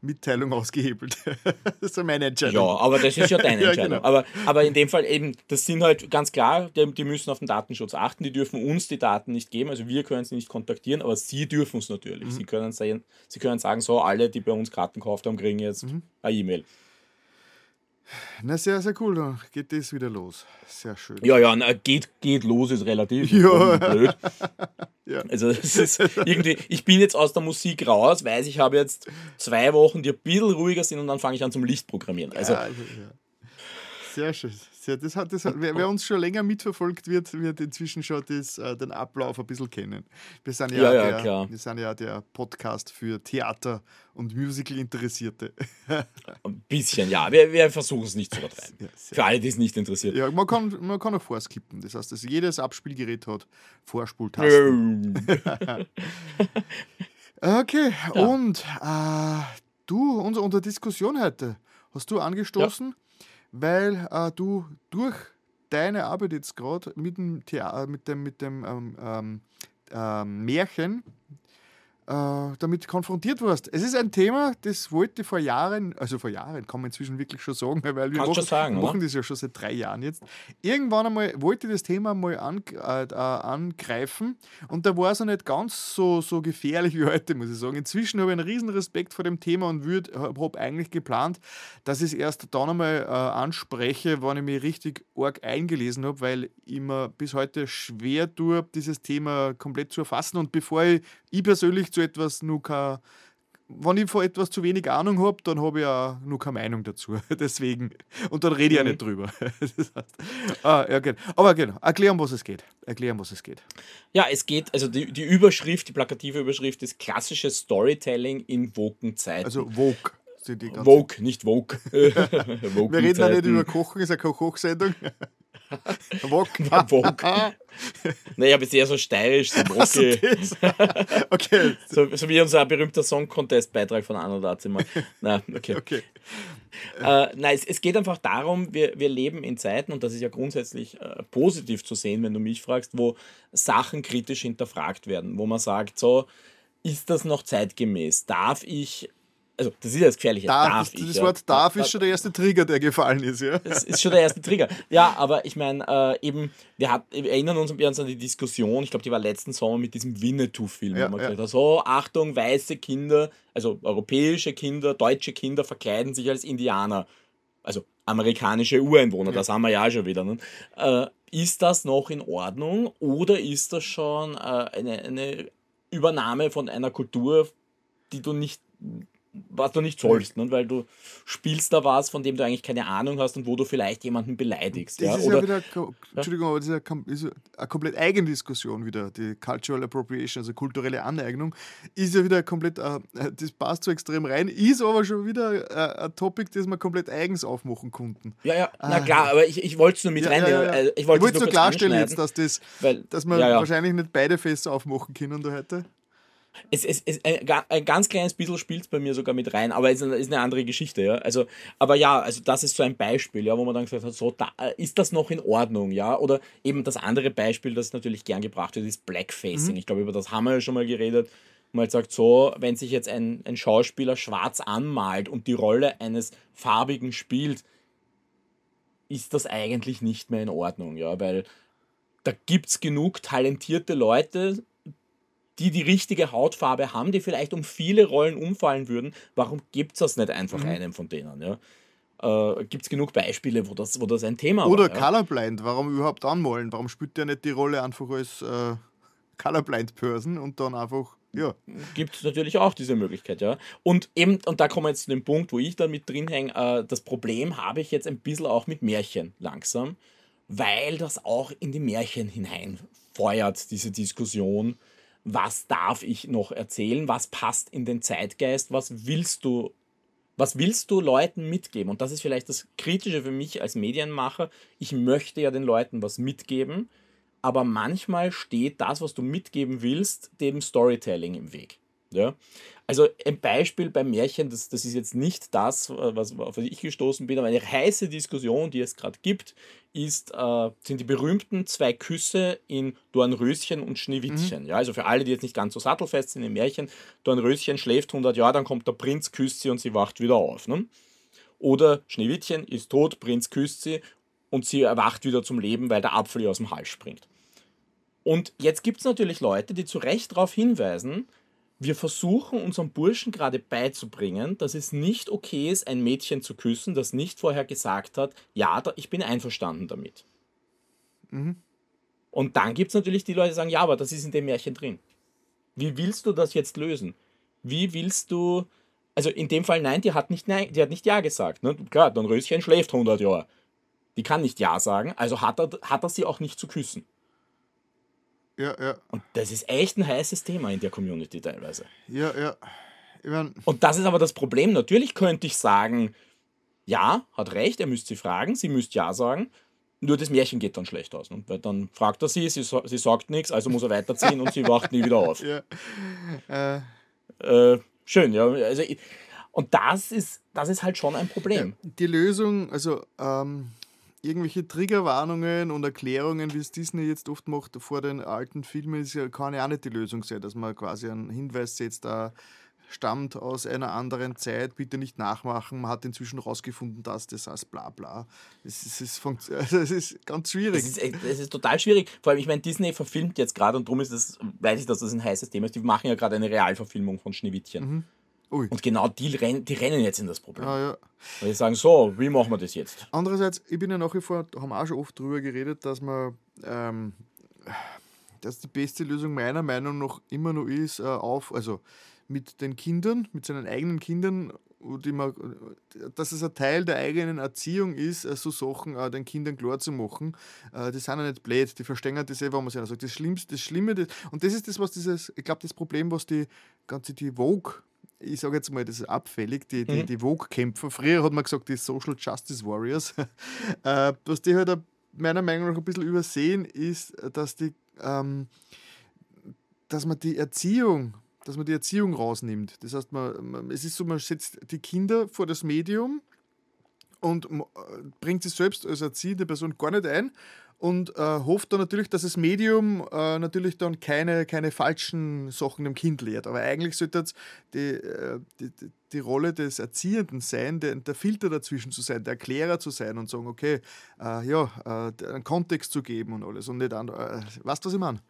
Mitteilung ausgehebelt. *laughs* das ist meine Entscheidung. Ja, aber das ist ja deine *laughs* Entscheidung. ja, genau. aber, aber in dem Fall eben, das sind halt ganz klar, die, die, müssen auf den Datenschutz achten, die dürfen uns die Daten nicht geben, also wir können sie nicht kontaktieren, aber sie dürfen es natürlich. Mhm. Sie, können sagen, sie können sagen, so alle, die bei uns Karten gekauft haben, kriegen jetzt mhm. eine E-Mail. Na, sehr, sehr cool. Dann geht das wieder los. Sehr schön. Ja, ja, na, geht, geht los ist relativ ja. blöd. *laughs* ja. Also, das ist irgendwie, ich bin jetzt aus der Musik raus, weiß ich habe jetzt zwei Wochen, die ein bisschen ruhiger sind und dann fange ich an zum Licht programmieren. Also, ja, ja. Sehr schön. Sehr, das hat, das hat, wer, wer, uns schon länger mitverfolgt wird, wird inzwischen schon das, äh, den Ablauf ein bisschen kennen. Wir sind ja, ja, der. Wir sind ja der Podcast für Theater und Musical-Interessierte. *laughs* Ein bisschen, ja. Wir, wir versuchen es nicht zu übertreiben. Ja, für alle, die es nicht interessiert. Ja, man kann, man kann auch vorskippen. Das heißt, dass jedes Abspielgerät hat Vorspultasten. *laughs* okay, ja. und äh, du, unsere, unsere Diskussion heute, hast du angestoßen? Ja weil äh, du durch deine Arbeit jetzt gerade mit dem, mit dem, mit dem ähm, ähm, ähm Märchen damit konfrontiert warst. Es ist ein Thema, das wollte vor Jahren, also vor Jahren kann man inzwischen wirklich schon sagen, weil wir machen, sagen, machen das ja schon seit drei Jahren jetzt. Irgendwann einmal wollte ich das Thema mal an, äh, äh, angreifen und da war es auch nicht ganz so, so gefährlich wie heute, muss ich sagen. Inzwischen habe ich einen riesen Respekt vor dem Thema und habe eigentlich geplant, dass ich es erst dann einmal äh, anspreche, wenn ich mich richtig arg eingelesen habe, weil ich mir bis heute schwer tue, dieses Thema komplett zu erfassen und bevor ich, ich persönlich zu etwas nur kein, wenn ich von etwas zu wenig Ahnung habe, dann habe ich ja nur keine Meinung dazu. *laughs* Deswegen. Und dann rede ich mhm. ja nicht drüber. *laughs* Das heißt, ah, ja, genau. Aber genau, erklären, was es geht. Erklären, was es geht. Ja, es geht, also die, die Überschrift, die plakative Überschrift ist klassisches Storytelling in Woken-Zeiten. Also Vogue. Vogue, nicht Vogue. *laughs* Wir reden ja nicht über Kochen, ist ja keine Kochsendung. *laughs* Wok. *laughs* Wok. *laughs* Nein, ich habe so steirisch, so Woke. okay. So, so, wie unser berühmter Song-Contest-Beitrag von Anno Dazimmer. Nein, okay. okay. Äh, nein, es, es, geht einfach darum, wir, wir leben in Zeiten, und das ist ja grundsätzlich äh, positiv zu sehen, wenn du mich fragst, wo Sachen kritisch hinterfragt werden, wo man sagt, so, ist das noch zeitgemäß? Darf ich also das ist ja das Gefährliche. Darf, darf das, ich, das ja. Wort darf ist schon der erste Trigger, der gefallen ist, ja. Das ist schon der erste Trigger. Ja, aber ich meine, äh, eben, wir, hat, wir erinnern uns, uns an die Diskussion, ich glaube, die war letzten Sommer mit diesem Winnetou-Film, ja, wo man ja. gesagt hat, so, Achtung, weiße Kinder, also europäische Kinder, deutsche Kinder verkleiden sich als Indianer. Also amerikanische Ureinwohner, ja. das haben wir ja schon wieder. Ne? Äh, ist das noch in Ordnung oder ist das schon äh, eine, eine Übernahme von einer Kultur, die du nicht was du nicht sollst, ne? weil du spielst da was, von dem du eigentlich keine Ahnung hast und wo du vielleicht jemanden beleidigst. Das ja? ist Oder, ja wieder, Entschuldigung, aber das ist eine, ist eine komplett eigene Diskussion wieder, die Cultural Appropriation, also kulturelle Aneignung, ist ja wieder komplett, äh, *laughs* das passt so extrem rein, ist aber schon wieder äh, ein Topic, das wir komplett eigens aufmachen konnten. Ja, ja, na äh, klar, aber ich, ich wollte es nur mit ja, reinnehmen. Ja, ja. Ich wollte es nur klarstellen jetzt, dass, das, weil, dass wir wahrscheinlich nicht beide Fässer aufmachen können da heute. Es, es, es, ein ganz kleines bisschen spielt es bei mir sogar mit rein, aber es ist eine, ist eine andere Geschichte. Ja? Also, aber ja, also das ist so ein Beispiel, ja, wo man dann gesagt hat, so, da, ist das noch in Ordnung? ja? Oder eben das andere Beispiel, das natürlich gern gebracht wird, ist Blackfacing. Mhm. Ich glaube, über das haben wir ja schon mal geredet. Man halt sagt so, wenn sich jetzt ein, ein Schauspieler schwarz anmalt und die Rolle eines farbigen spielt, ist das eigentlich nicht mehr in Ordnung, ja, weil da gibt es genug talentierte Leute, die die richtige Hautfarbe haben, die vielleicht um viele Rollen umfallen würden, warum gibt es das nicht einfach mhm. einem von denen? Ja? Äh, gibt es genug Beispiele, wo das, wo das ein Thema Oder war? Oder Colorblind, warum überhaupt anmalen? Warum spielt der nicht die Rolle einfach als äh, Colorblind-Person und dann einfach, ja. Gibt es natürlich auch diese Möglichkeit, ja. Und eben, und da kommen wir jetzt zu dem Punkt, wo ich dann mit drin hänge, äh, das Problem habe ich jetzt ein bisschen auch mit Märchen langsam, weil das auch in die Märchen hinein befeuert diese Diskussion, was darf ich noch erzählen, was passt in den Zeitgeist, was willst du, was willst du Leuten mitgeben? Und das ist vielleicht das Kritische für mich als Medienmacher. Ich möchte ja den Leuten was mitgeben, aber manchmal steht das, was du mitgeben willst, dem Storytelling im Weg. Ja? Also ein Beispiel beim Märchen, das, das ist jetzt nicht das, äh, was, auf was ich gestoßen bin, aber eine heiße Diskussion, die es gerade gibt, ist, äh, sind die berühmten zwei Küsse in Dornröschen und Schneewittchen. Mhm. Ja, also für alle, die jetzt nicht ganz so sattelfest sind im Märchen, Dornröschen schläft 100 Jahre, dann kommt der Prinz, küsst sie und sie wacht wieder auf. Ne? Oder Schneewittchen ist tot, Prinz küsst sie und sie erwacht wieder zum Leben, weil der Apfel ihr aus dem Hals springt. Und jetzt gibt es natürlich Leute, die zu Recht darauf hinweisen, wir versuchen unserem Burschen gerade beizubringen, dass es nicht okay ist, ein Mädchen zu küssen, das nicht vorher gesagt hat, ja, ich bin einverstanden damit. Mhm. Und dann gibt es natürlich die Leute, die sagen, ja, aber das ist in dem Märchen drin. Wie willst du das jetzt lösen? Wie willst du, also in dem Fall nein, die hat nicht, nein, die hat nicht Ja gesagt. Ne? Klar, dann Röschen schläft 100 Jahre. Die kann nicht Ja sagen, also hat er, hat er sie auch nicht zu küssen. Ja, ja. Und das ist echt ein heißes Thema in der Community teilweise. Ja, ja. Ich mein und das ist aber das Problem. Natürlich könnte ich sagen, ja, hat recht, er müsste sie fragen, sie müsste ja sagen. Nur das Märchen geht dann schlecht aus. Und weil dann fragt er sie, sie, sie sagt nichts, also muss er weiterziehen und sie *laughs* wacht nie wieder auf. Ja. Äh. Äh, schön, ja. Also, und das ist, das ist halt schon ein Problem. Die Lösung, also ähm, irgendwelche Triggerwarnungen und Erklärungen, wie es Disney jetzt oft macht vor den alten Filmen, ist ja, kann ja auch nicht die Lösung sein, dass man quasi einen Hinweis setzt, da stammt aus einer anderen Zeit, bitte nicht nachmachen, man hat inzwischen herausgefunden, dass das heißt bla bla. Es ist, es *laughs* also es ist ganz schwierig. Es ist, es ist total schwierig. Vor allem, ich meine, Disney verfilmt jetzt gerade und darum ist das, weiß ich, dass das ein heißes Thema ist. Die machen ja gerade eine Realverfilmung von Schneewittchen. Mhm. Ui. Und genau die, renn, die rennen jetzt in das Problem. Ah, ja. Weil die sagen, so, wie machen wir das jetzt? Andererseits, ich bin ja nach wie vor, da haben wir auch schon oft drüber geredet, dass man, ähm, dass die beste Lösung meiner Meinung nach immer noch ist, äh, auf, also mit den Kindern, mit seinen eigenen Kindern, die man, dass es ein Teil der eigenen Erziehung ist, äh, so Sachen äh, den Kindern klar zu machen. Äh, die sind ja nicht blöd, die verstehen das eh, wenn man sagt. Das Schlimmste, das Schlimme, das, und das ist das, was dieses, ich glaube, das Problem, was die ganze, die Vogue ich sage jetzt mal, das ist abfällig, die, die, mhm. die Vogue-Kämpfer. Früher hat man gesagt, die Social Justice Warriors. *laughs* äh, was die halt meiner Meinung nach ein bisschen übersehen, ist, dass die, ähm, dass man die Erziehung, dass man die Erziehung rausnimmt. Das heißt, man, man, es ist so, man setzt die Kinder vor das Medium und äh, bringt sich selbst als erziehende Person gar nicht ein und äh, hofft dann natürlich, dass das Medium äh, natürlich dann keine, keine falschen Sachen dem Kind lehrt. Aber eigentlich sollte jetzt die, äh, die, die, Rolle des Erziehenden sein, der, der, Filter dazwischen zu sein, der Erklärer zu sein und sagen, okay, äh, ja, äh, einen Kontext zu geben und alles und nicht an. Äh, weißt du, was ich meine?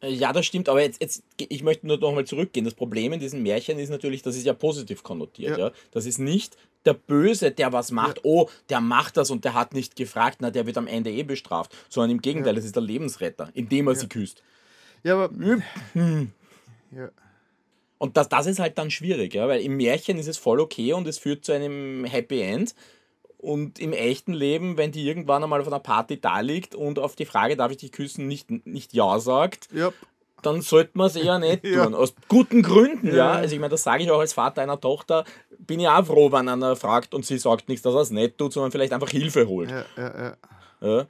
Ja, das stimmt, aber jetzt, jetzt ich möchte nur noch mal zurückgehen. Das Problem in diesen Märchen ist natürlich, das ist ja positiv konnotiert. Ja. ja? Das ist nicht der Böse, der was macht, ja. oh, der macht das und der hat nicht gefragt, na, der wird am Ende eh bestraft, sondern im Gegenteil, ja. das ist der Lebensretter, indem er sie küsst. Ja, aber. Hm. Ja. Und das, das ist halt dann schwierig, ja, weil im Märchen ist es voll okay und es führt zu einem Happy End. Und im echten Leben, wenn die irgendwann einmal auf einer Party da liegt und auf die Frage, darf ich dich küssen, nicht, nicht Ja sagt, yep. dann sollte man es eher nicht *laughs* tun. ja. Aus guten Gründen, ja. ja. Also ich meine, das sage ich auch als Vater einer Tochter, bin ich auch froh, wenn einer fragt und sie sagt nichts, dass er es nicht tut, sondern vielleicht einfach Hilfe holt. Ja.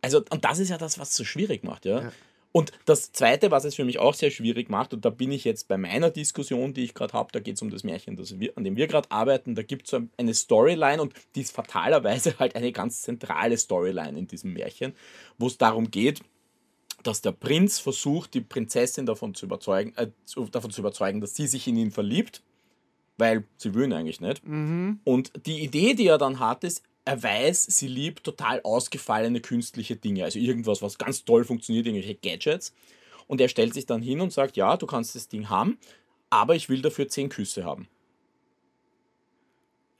Also, und das ist ja das, was es so schwierig macht, ja. Und das Zweite, was es für mich auch sehr schwierig macht, und da bin ich jetzt bei meiner Diskussion, die ich gerade habe, da geht es um das Märchen, das wir, an dem wir gerade arbeiten, da gibt es so eine Storyline und die ist fatalerweise *laughs* halt eine ganz zentrale Storyline in diesem Märchen, wo es darum geht, dass der Prinz versucht, die Prinzessin davon zu überzeugen, äh, davon zu überzeugen, dass sie sich in ihn verliebt, weil sie will ihn eigentlich nicht. Mhm. Und die Idee, die er dann hat, ist, er weiß, sie liebt total ausgefallene künstliche Dinge, also irgendwas, was ganz toll funktioniert, irgendwelche Gadgets. Und er stellt sich dann hin und sagt, ja, du kannst das Ding haben, aber ich will dafür zehn Küsse haben.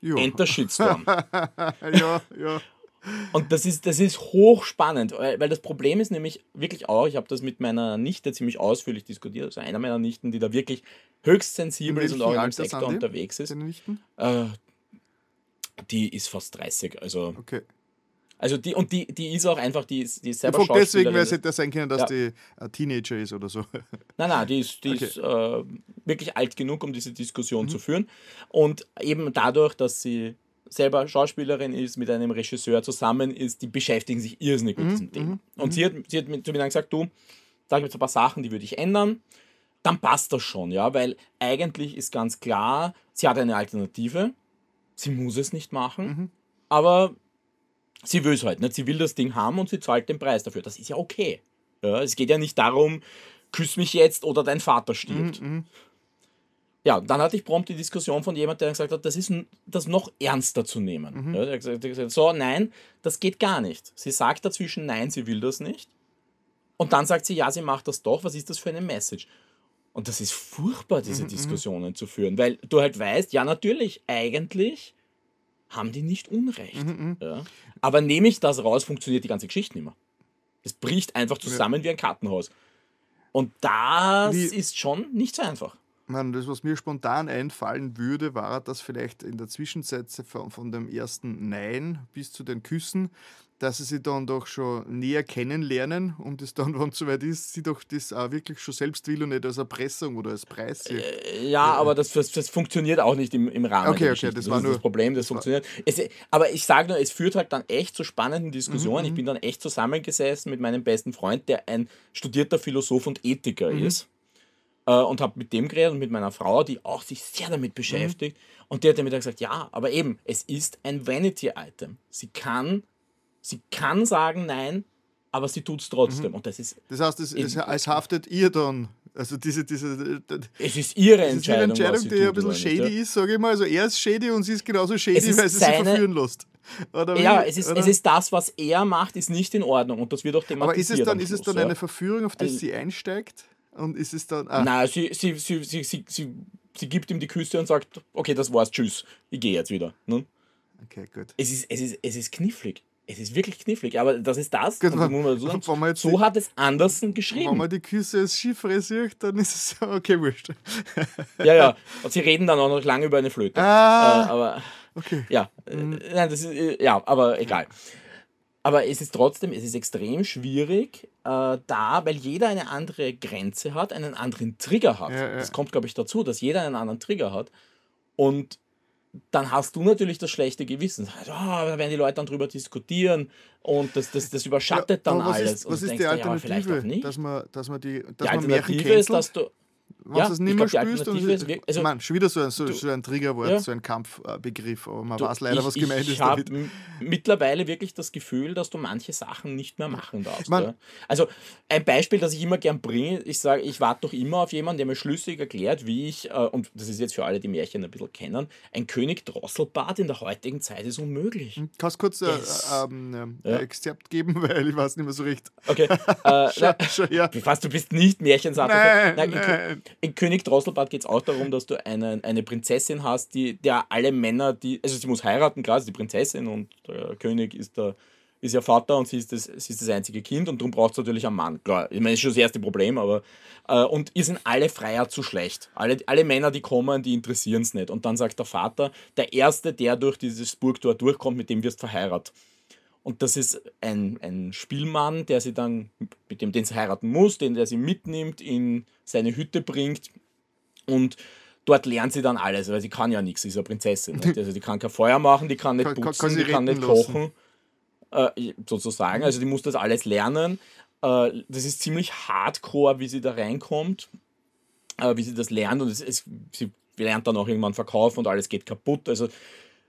Jo. Enter Shitstorm. *laughs* ja, ja. Und das ist, das ist hochspannend, weil das Problem ist nämlich wirklich auch, ich habe das mit meiner Nichte ziemlich ausführlich diskutiert, also einer meiner Nichten, die da wirklich höchst sensibel ist und auch im Sektor unterwegs ist. Äh, die ist fast 30, also. Okay. Also die, und die, die ist auch einfach, die ist, die ist selber ich deswegen, weil es hätte sein können, dass ja. die ein Teenager ist oder so. *laughs* Nein, nein, die ist, die okay. ist äh, wirklich alt genug, um diese Diskussion mhm. zu führen. Und eben dadurch, dass sie selber Schauspielerin ist, mit einem Regisseur zusammen ist, die beschäftigen sich irrsinnig mit mhm. diesem Thema. Mhm. Und mhm. sie hat, sie hat zu mir dann gesagt, du, da gibt es ein paar Sachen, die würde ich ändern. Dann passt das schon, ja, weil eigentlich ist ganz klar, sie hat eine Alternative. Sie muss es nicht machen, mhm. aber sie will es halt nicht. Sie will das Ding haben und sie zahlt den Preis dafür. Das ist ja okay. Ja, es geht ja nicht darum, küss mich jetzt oder dein Vater stirbt. Mhm, mhm. ja, dann hatte ich prompt die Diskussion von jemandem, der gesagt hat, das ist das noch ernster zu nehmen. Mhm. Ja, der hat gesagt, so, nein, das geht gar nicht. Sie sagt dazwischen, nein, sie will das nicht. Und dann sagt sie, ja, sie macht das doch. Was ist das für eine Message? Und das ist furchtbar, diese mhm, mhm. Diskussionen zu führen, weil du halt weißt, ja, natürlich, eigentlich haben die nicht Unrecht. Mhm, mhm, ja. Aber nehme ich das raus, funktioniert die ganze Geschichte nicht mehr. Es bricht einfach zusammen ja. wie ein Kartenhaus. Und das wie, ist schon nicht so einfach. Man, das, was mir spontan einfallen würde, war, dass vielleicht in der Zwischenzeit von, von dem ersten Nein bis zu den Küssen dass sie sich dann doch schon näher kennenlernen und es dann, *laughs* wenn es soweit ist, sie doch das auch wirklich schon selbst will und nicht als Erpressung oder als Preis sieht. Äh, ja, aber das, das, das, funktioniert auch nicht im, im Rahmen okay, der okay, das, das war nur, das Problem, das, funktioniert. Es, aber ich sage nur, es führt halt dann echt zu spannenden Diskussionen. Mhm. Ich bin dann echt zusammengesessen mit meinem besten Freund, der ein studierter Philosoph und Ethiker mhm. ist. Äh, und habe mit dem geredet und mit meiner Frau, die auch sich sehr damit beschäftigt. Mhm. Und die hat mir dann gesagt, ja, aber eben, es ist ein Vanity-Item. Sie kann Sie kann sagen nein, aber sie tut es trotzdem. Mhm. Und das ist. Das heißt, es, es, es haftet ihr dann. Also diese, diese, es ist ihre Entscheidung. Es ist ihre Entscheidung, die ein bisschen shady nicht, ist, sage ich mal. Also er ist shady und sie ist genauso shady, ist weil sie seine, sich verführen lässt. Oder ja, es ist, es ist das, was er macht, ist nicht in Ordnung und das wird auch thematisiert. Aber ist es dann, ist es dann eine Verführung, auf die also, sie einsteigt? Und ist es dann. Ah. Nein, sie, sie, sie, sie, sie, sie, sie gibt ihm die Küsse und sagt, okay, das war's, tschüss, ich gehe jetzt wieder. Ne? Okay, gut. Es ist, es, ist, es ist knifflig. Es ist wirklich knifflig, aber das ist das. Genau. muss man so, so hat es Andersen geschrieben. Wenn man die Küsse als Chiffre sieht, dann ist es *laughs* okay, wurscht. ja, ja. Und sie reden dann auch noch lange über eine Flöte. Ah, äh, aber okay. Ja, mhm. nein, das ist, äh, ja, aber egal. Aber es ist trotzdem, es ist extrem schwierig äh, da, weil jeder eine andere Grenze hat, einen anderen Trigger hat. Ja, ja. Das kommt, glaube ich, dazu, dass jeder einen anderen Trigger hat. Und dann hast du natürlich das schlechte Gewissen. Oh, da werden die Leute dann drüber diskutieren und das, das, das überschattet ja, dann was alles. Ist, was ist die Alternative? Ja, dass man, dass man die, dass die man Alternative ist, dass du wenn ja, du es nicht mehr spürst, ist, also, man, schon wieder so ein, so, so ein Triggerwort, ja. so ein Kampfbegriff, aber man du, weiß leider, ich, was gemeint ich ist. Ich habe mittlerweile wirklich das Gefühl, dass du manche Sachen nicht mehr machen darfst. Man, ja. Also ein Beispiel, das ich immer gern bringe, ich sage, ich warte doch immer auf jemanden, der mir schlüssig erklärt, wie ich, äh, und das ist jetzt für alle, die Märchen ein bisschen kennen, ein König Drosselbart in der heutigen Zeit ist unmöglich. Hm, kannst du kurz äh, yes. äh, ähm, äh, Exzerpt geben, *laughs* weil ich weiß nicht mehr so recht. Okay. Äh, *laughs* schau, schau, ja. du bist nicht Märchensatter. Nein, nein, nein. In, König Drosselbart geht es auch darum, dass du eine, eine Prinzessin hast, die der alle Männer, die, also sie muss heiraten, ist die Prinzessin und der König ist der ist ihr Vater und sie ist das, sie ist das einzige Kind und darum braucht sie natürlich einen Mann. Klar, ich meine, das ist schon das erste Problem, aber äh, und ihr sind alle Freier zu schlecht. Alle, alle Männer, die kommen, die interessieren es nicht. Und dann sagt der Vater, der Erste, der durch dieses Burgtor durchkommt, mit dem wirst du verheiratet. Und das ist ein, ein Spielmann, der sie dann, mit dem den sie heiraten muss, den der sie mitnimmt, in seine Hütte bringt, und dort lernt sie dann alles, weil sie kann ja nichts, sie ist eine Prinzessin. Nicht? Also die kann kein Feuer machen, die kann nicht putzen, kann, die kann nicht kochen, äh, sozusagen. Also die muss das alles lernen. Äh, das ist ziemlich hardcore, wie sie da reinkommt, äh, wie sie das lernt und es, es, sie lernt dann auch irgendwann verkaufen und alles geht kaputt. Also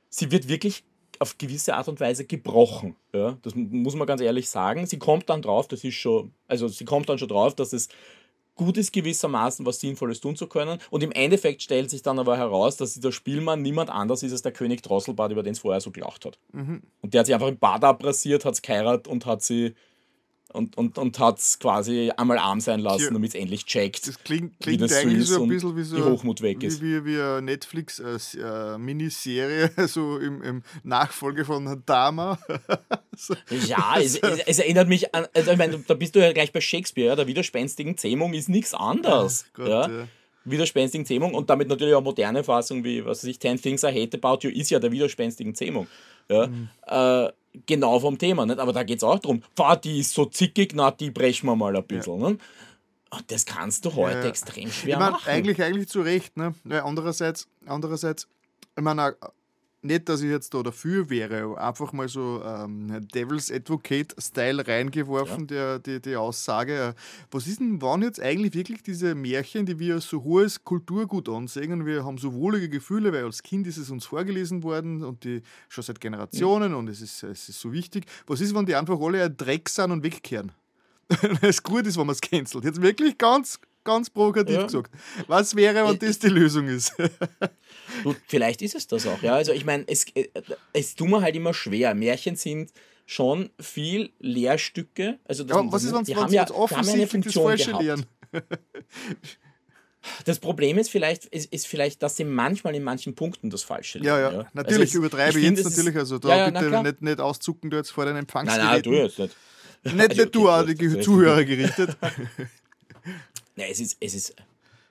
sie wird wirklich auf gewisse Art und Weise gebrochen. Ja? Das muss man ganz ehrlich sagen. Sie kommt dann drauf, das ist schon, also sie kommt dann schon drauf, dass es gut ist gewissermaßen was Sinnvolles tun zu können. Und im Endeffekt stellt sich dann aber heraus, dass der Spielmann niemand anders ist als der König Drosselbart, über den es vorher so gelacht hat. Mhm. Und der hat sich einfach im Bad abrasiert, hat es geheiratet und hat sie und, und, und hat es quasi einmal arm sein lassen, damit es endlich checkt. Das klingt, klingt wie das eigentlich so ein bisschen wie so Hochmut weg ist. Wie, wie, wie eine Netflix-Miniserie, äh, *laughs* so im, im, Nachfolge von Dama. *laughs* so. Ja, es, es, es, erinnert mich an, also ich meine, da bist du ja gleich bei Shakespeare, ja, der widerspenstigen Zähmung ist nichts anderes. Gott, ja. ja. Widerspenstigen Zähmung und damit natürlich auch moderne Fassung wie, was weiß ich, Ten Things I Hate About You ist ja der widerspenstigen Zähmung. Ja. Mhm. Äh, genau vom Thema, nicht? aber da geht es auch darum, die ist so zickig, na, die brechen wir mal ein bisschen. Ja. Ne? Und das kannst du heute ja. extrem schwer ich mein, machen. Eigentlich, eigentlich zu Recht. Ne? Weil andererseits, andererseits, ich meine, nicht, dass ich jetzt da dafür wäre, einfach mal so ähm, Devil's Advocate-Style reingeworfen, ja. der, die, die Aussage. Was ist denn, waren jetzt eigentlich wirklich diese Märchen, die wir als so hohes Kulturgut ansehen und wir haben so wohlige Gefühle, weil als Kind ist es uns vorgelesen worden und die schon seit Generationen ja. und es ist, es ist so wichtig. Was ist, wenn die einfach alle ein Dreck sind und wegkehren? *laughs* es gut ist, wenn man es cancelt. Jetzt wirklich ganz, ganz provokativ ja. gesagt. Was wäre, wenn das die Lösung ist? du, vielleicht ist es das auch, ja. Also ich meine, es, äh, es tut mir halt immer schwer. Märchen sind schon viel Lehrstücke. Also das, ja, was ist, wenn die haben ja, offensichtlich das falsche gehabt. Lehren? Das Problem ist vielleicht, ist, ist vielleicht, dass sie manchmal in manchen Punkten das Falsche lernen. Ja, ja, ja. natürlich also übertreibe ich jetzt natürlich. Also da ja, bitte nicht, nicht auszucken, du jetzt vor den Empfangsgeräten. Nein, nein, du jetzt nicht. Nicht, *laughs* nicht okay, du, auch die Zuhörer gerichtet. *laughs* Nein, es ist, es ist,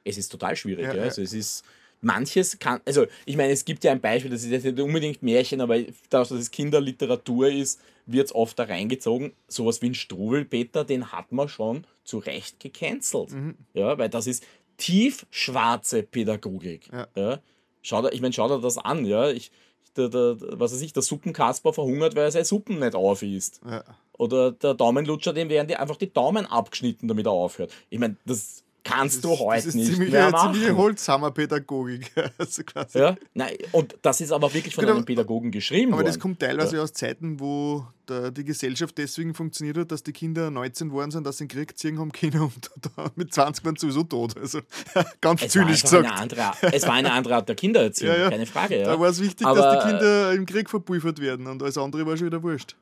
es ist total schwierig. Ja, ja. Also es ist, manches kann, also ich meine, es gibt ja ein Beispiel, das ist jetzt nicht unbedingt Märchen, aber dadurch, dass es Kinderliteratur ist, wird es oft da reingezogen. Sowas wie ein Struwelpeter, den hat man schon zu Recht gecancelt. Mhm. Ja, weil das ist tiefschwarze Pädagogik. Ja. ja. Schau ich meine, schau dir das an, ja. Ich, der, der, was weiß ich, der Suppenkasper verhungert, weil er seine Suppen nicht aufisst. Ja. Oder der Daumenlutscher, dem werden die einfach die Daumen abgeschnitten, damit er aufhört. Ich meine, das kannst das du heute das ist nicht ziemlich, mehr machen. Ziemliche Holzhammer-Pädagogik. *laughs* Also quasi. Ja, nein, und das ist aber wirklich von genau, einem Pädagogen geschrieben aber worden. Aber das kommt teilweise ja. aus Zeiten, wo der, die Gesellschaft deswegen funktioniert hat, dass die Kinder 19 geworden sind, dass sie einen Krieg ziehen haben können und *laughs* mit 20 waren sowieso tot. Also *laughs* ganz es zynisch gesagt. Andere, es war eine andere Art der Kindererziehung, ja, keine Frage. Da war es wichtig, aber, dass die Kinder im Krieg verpulvert werden und alles andere war schon wieder wurscht.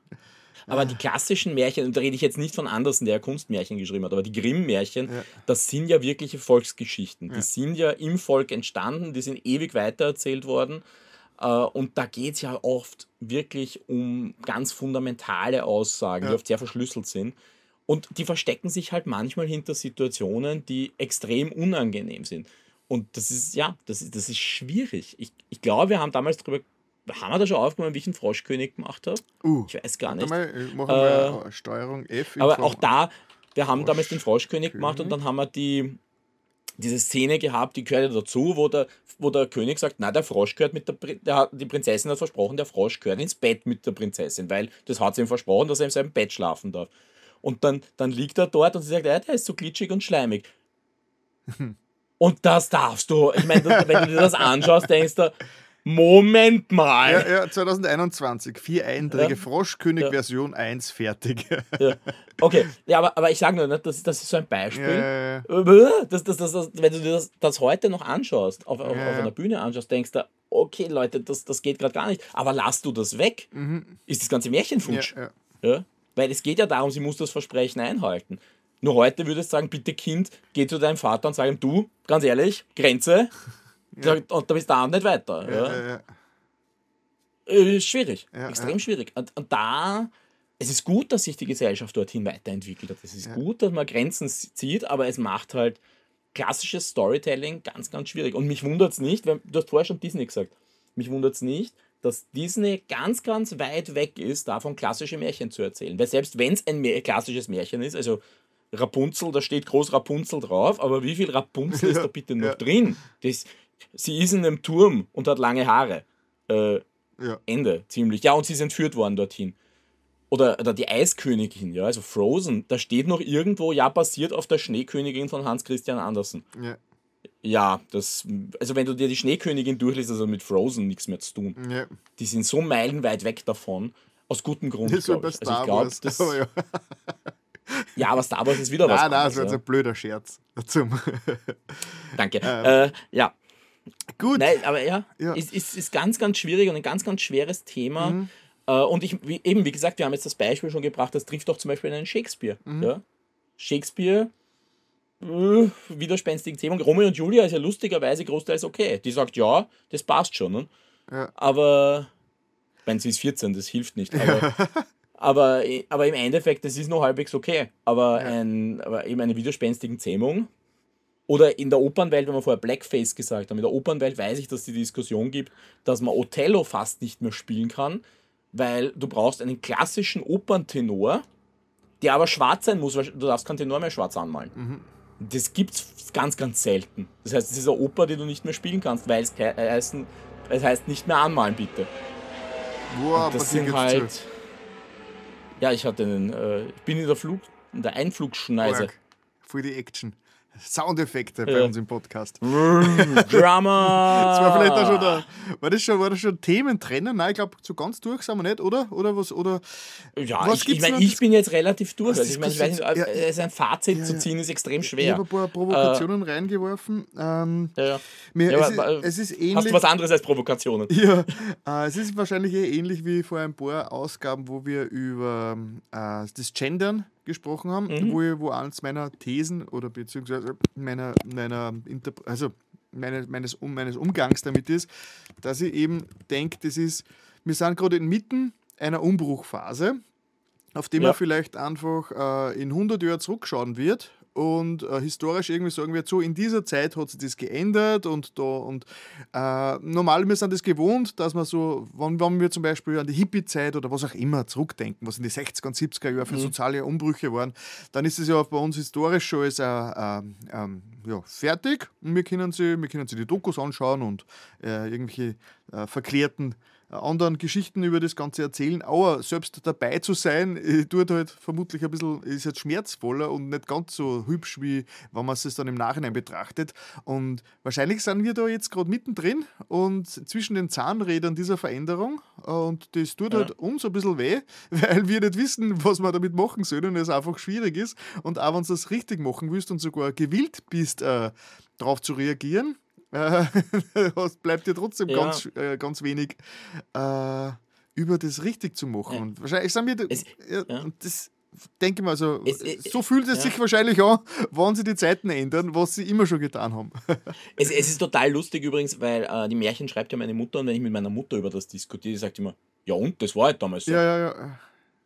Aber die klassischen Märchen, und da rede ich jetzt nicht von Andersen, der Kunstmärchen geschrieben hat, aber die Grimm-Märchen, ja. das sind ja wirkliche Volksgeschichten. Die ja. sind ja im Volk entstanden, die sind ewig weitererzählt worden. Äh, und da geht es ja oft wirklich um ganz fundamentale Aussagen, ja. die oft sehr verschlüsselt sind. Und die verstecken sich halt manchmal hinter Situationen, die extrem unangenehm sind. Und das ist, ja, das ist, das ist schwierig. Ich, ich glaube, wir haben damals darüber haben wir da schon aufgenommen, wie ich einen Froschkönig gemacht habe? Uh, ich weiß gar nicht. Mal, machen wir äh, Steuerung F. Aber auch da, wir haben Frosch damals den Froschkönig gemacht und dann haben wir die, diese Szene gehabt, die gehört ja dazu, wo der, wo der König sagt, na der Frosch gehört mit der, der die Prinzessin hat versprochen, der Frosch gehört ins Bett mit der Prinzessin, weil das hat sie ihm versprochen, dass er in seinem Bett schlafen darf. Und dann, dann liegt er dort und sie sagt, ja, der ist so glitschig und schleimig. *laughs* und das darfst du. Ich meine, wenn du dir das anschaust, denkst du, Moment mal. Ja, ja 2021, vier Einträge, ja. Froschkönig-Version ja. 1 fertig. Ja. *laughs* Okay, ja, aber, aber ich sage nur, das, das ist so ein Beispiel. Äh, das, das, das, wenn du dir das, das heute noch anschaust, auf, auf, auf einer Bühne anschaust, denkst du, okay, Leute, das, das geht gerade gar nicht. Aber lass du das weg, mhm. ist das ganze Märchen futsch. Ja, Weil es geht ja darum, sie muss das Versprechen einhalten. Nur heute würdest du sagen, bitte Kind, geh zu deinem Vater und sag ihm, du, ganz ehrlich, Grenze, ja. Und da bist du auch nicht weiter. Ja, ja. Äh, schwierig, extrem schwierig. Und, und, da, es ist gut, dass sich die Gesellschaft dorthin weiterentwickelt hat. Es ist gut, dass man Grenzen zieht, aber es macht halt klassisches Storytelling ganz, ganz schwierig. Und mich wundert es nicht, du hast vorher schon Disney gesagt, mich wundert es nicht, dass Disney ganz, ganz weit weg ist, davon klassische Märchen zu erzählen. Weil selbst wenn es ein klassisches Märchen ist, also Rapunzel, da steht groß Rapunzel drauf, aber wie viel Rapunzel *laughs* ist da bitte noch ja. drin? Das, sie ist in einem Turm und hat lange Haare. Äh, ja. Ende, ziemlich. Ja, und sie ist entführt worden dorthin. Oder, oder die Eiskönigin, ja, also Frozen, da steht noch irgendwo, ja, basiert auf der Schneekönigin von Hans Christian Andersen. Ja. Ja, das, also wenn du dir die Schneekönigin durchliest, also mit Frozen nichts mehr zu tun. Ja. Die sind so meilenweit weg davon, aus gutem Grund. Das ist bei Star also ich glaub, Wars. Das, ja. ja, aber Star Wars ist wieder was. Nein, nein, das ist ein blöder Scherz. *laughs* Danke. Ähm. Äh, ja, Gut. Nein, aber ja, ja. Ist, ist, ist ganz, ganz schwierig und ein ganz, ganz schweres Thema. Mhm. Äh, und ich, wie, eben, wie gesagt, wir haben jetzt das Beispiel schon gebracht, das trifft doch zum Beispiel einen Shakespeare. Mhm. Ja? Shakespeare, äh, widerspenstigen Thema. Romeo und Julia ist ja lustigerweise großteils okay. Die sagt, ja, das passt schon. Ne? Ja. Aber, wenn sie ist 14, das hilft nicht. Aber, ja. *laughs* aber, aber im Endeffekt, das ist noch halbwegs okay. Aber, ein, aber eben eine widerspenstigen Zähmung, oder in der Opernwelt, wenn wir vorher Blackface gesagt haben, in der Opernwelt weiß ich, dass es die Diskussion gibt, dass man Othello fast nicht mehr spielen kann, weil du brauchst einen klassischen Operntenor, der aber schwarz sein muss, weil du darfst keinen Tenor mehr schwarz anmalen. Mhm. Das gibt's ganz, ganz selten. Das heißt, es ist eine Oper, die du nicht mehr spielen kannst, weil es, äh, heißt, es heißt nicht mehr anmalen, bitte. Wow, das sind halt. Ja, ich hatte einen. Äh, ich bin in der Flug, in der Einflugschneise. Arg. Voll die Action. Soundeffekte bei Ja. uns im Podcast. *laughs* Drama! Das war vielleicht auch schon der, war das schon, war das schon Themen trennen? Nein, ich glaube, so ganz durch sind wir nicht, oder? Oder was, oder? Ja, Was ich, ich meine, ich bin jetzt relativ durch. Also ich meine, ich weiß nicht, Diskussions- ja, äh, ein Fazit ja, zu ziehen ist extrem Ich schwer. habe ein paar Provokationen reingeworfen. Ähm, Ja, ja. mir, es, aber, ist, äh, es ist Hast ähnlich. du was anderes als Provokationen? *laughs* Ja, äh, es ist wahrscheinlich eh ähnlich wie vor ein paar Ausgaben, wo wir über äh, das Gendern gesprochen haben, Mhm. wo, ich, wo eins meiner Thesen oder beziehungsweise meiner, meiner Interp also meine, meines, um, meines Umgangs damit ist, dass ich eben denke, das ist, wir sind gerade inmitten einer Umbruchphase, auf die Ja. man vielleicht einfach äh, in 100 Jahren zurückschauen wird und äh, historisch irgendwie sagen wird, so in dieser Zeit hat sich das geändert und da und äh, normal wir sind das gewohnt, dass man so, wenn, wenn wir zum Beispiel an die Hippie-Zeit oder was auch immer zurückdenken, was in die 60er und 70er Jahre für soziale Umbrüche waren, dann ist es ja bei uns historisch schon als, äh, ähm, ähm, ja, fertig. Und wir können, sie, wir können sie die Dokus anschauen und äh, irgendwelche äh, verklärten äh, anderen Geschichten über das Ganze erzählen, aber selbst dabei zu sein, äh, tut halt vermutlich ein bisschen, ist jetzt schmerzvoller und nicht ganz so hübsch, wie wenn man es dann im Nachhinein betrachtet. Und wahrscheinlich sind wir da jetzt gerade mittendrin und zwischen den Zahnrädern dieser Veränderung äh, und das tut Ja. halt uns ein bisschen weh, *laughs* weil wir nicht wissen, was wir damit machen sollen und es einfach schwierig ist. Und auch wenn du das richtig machen willst und sogar gewillt bist, äh, darauf zu reagieren, äh, *laughs* bleibt dir trotzdem Ja. ganz, äh, ganz wenig äh, über das richtig zu machen. Ja. Und wahrscheinlich sind wir, Es- ja, das denke ich mal, also, Es- es- so fühlt es sich wahrscheinlich an, wenn sie die Zeiten ändern, was sie immer schon getan haben. *laughs* Es, es ist total lustig übrigens, weil äh, die Märchen schreibt ja meine Mutter und wenn ich mit meiner Mutter über das diskutiere, die sagt immer, ja und, das war halt damals so. ja, ja, ja,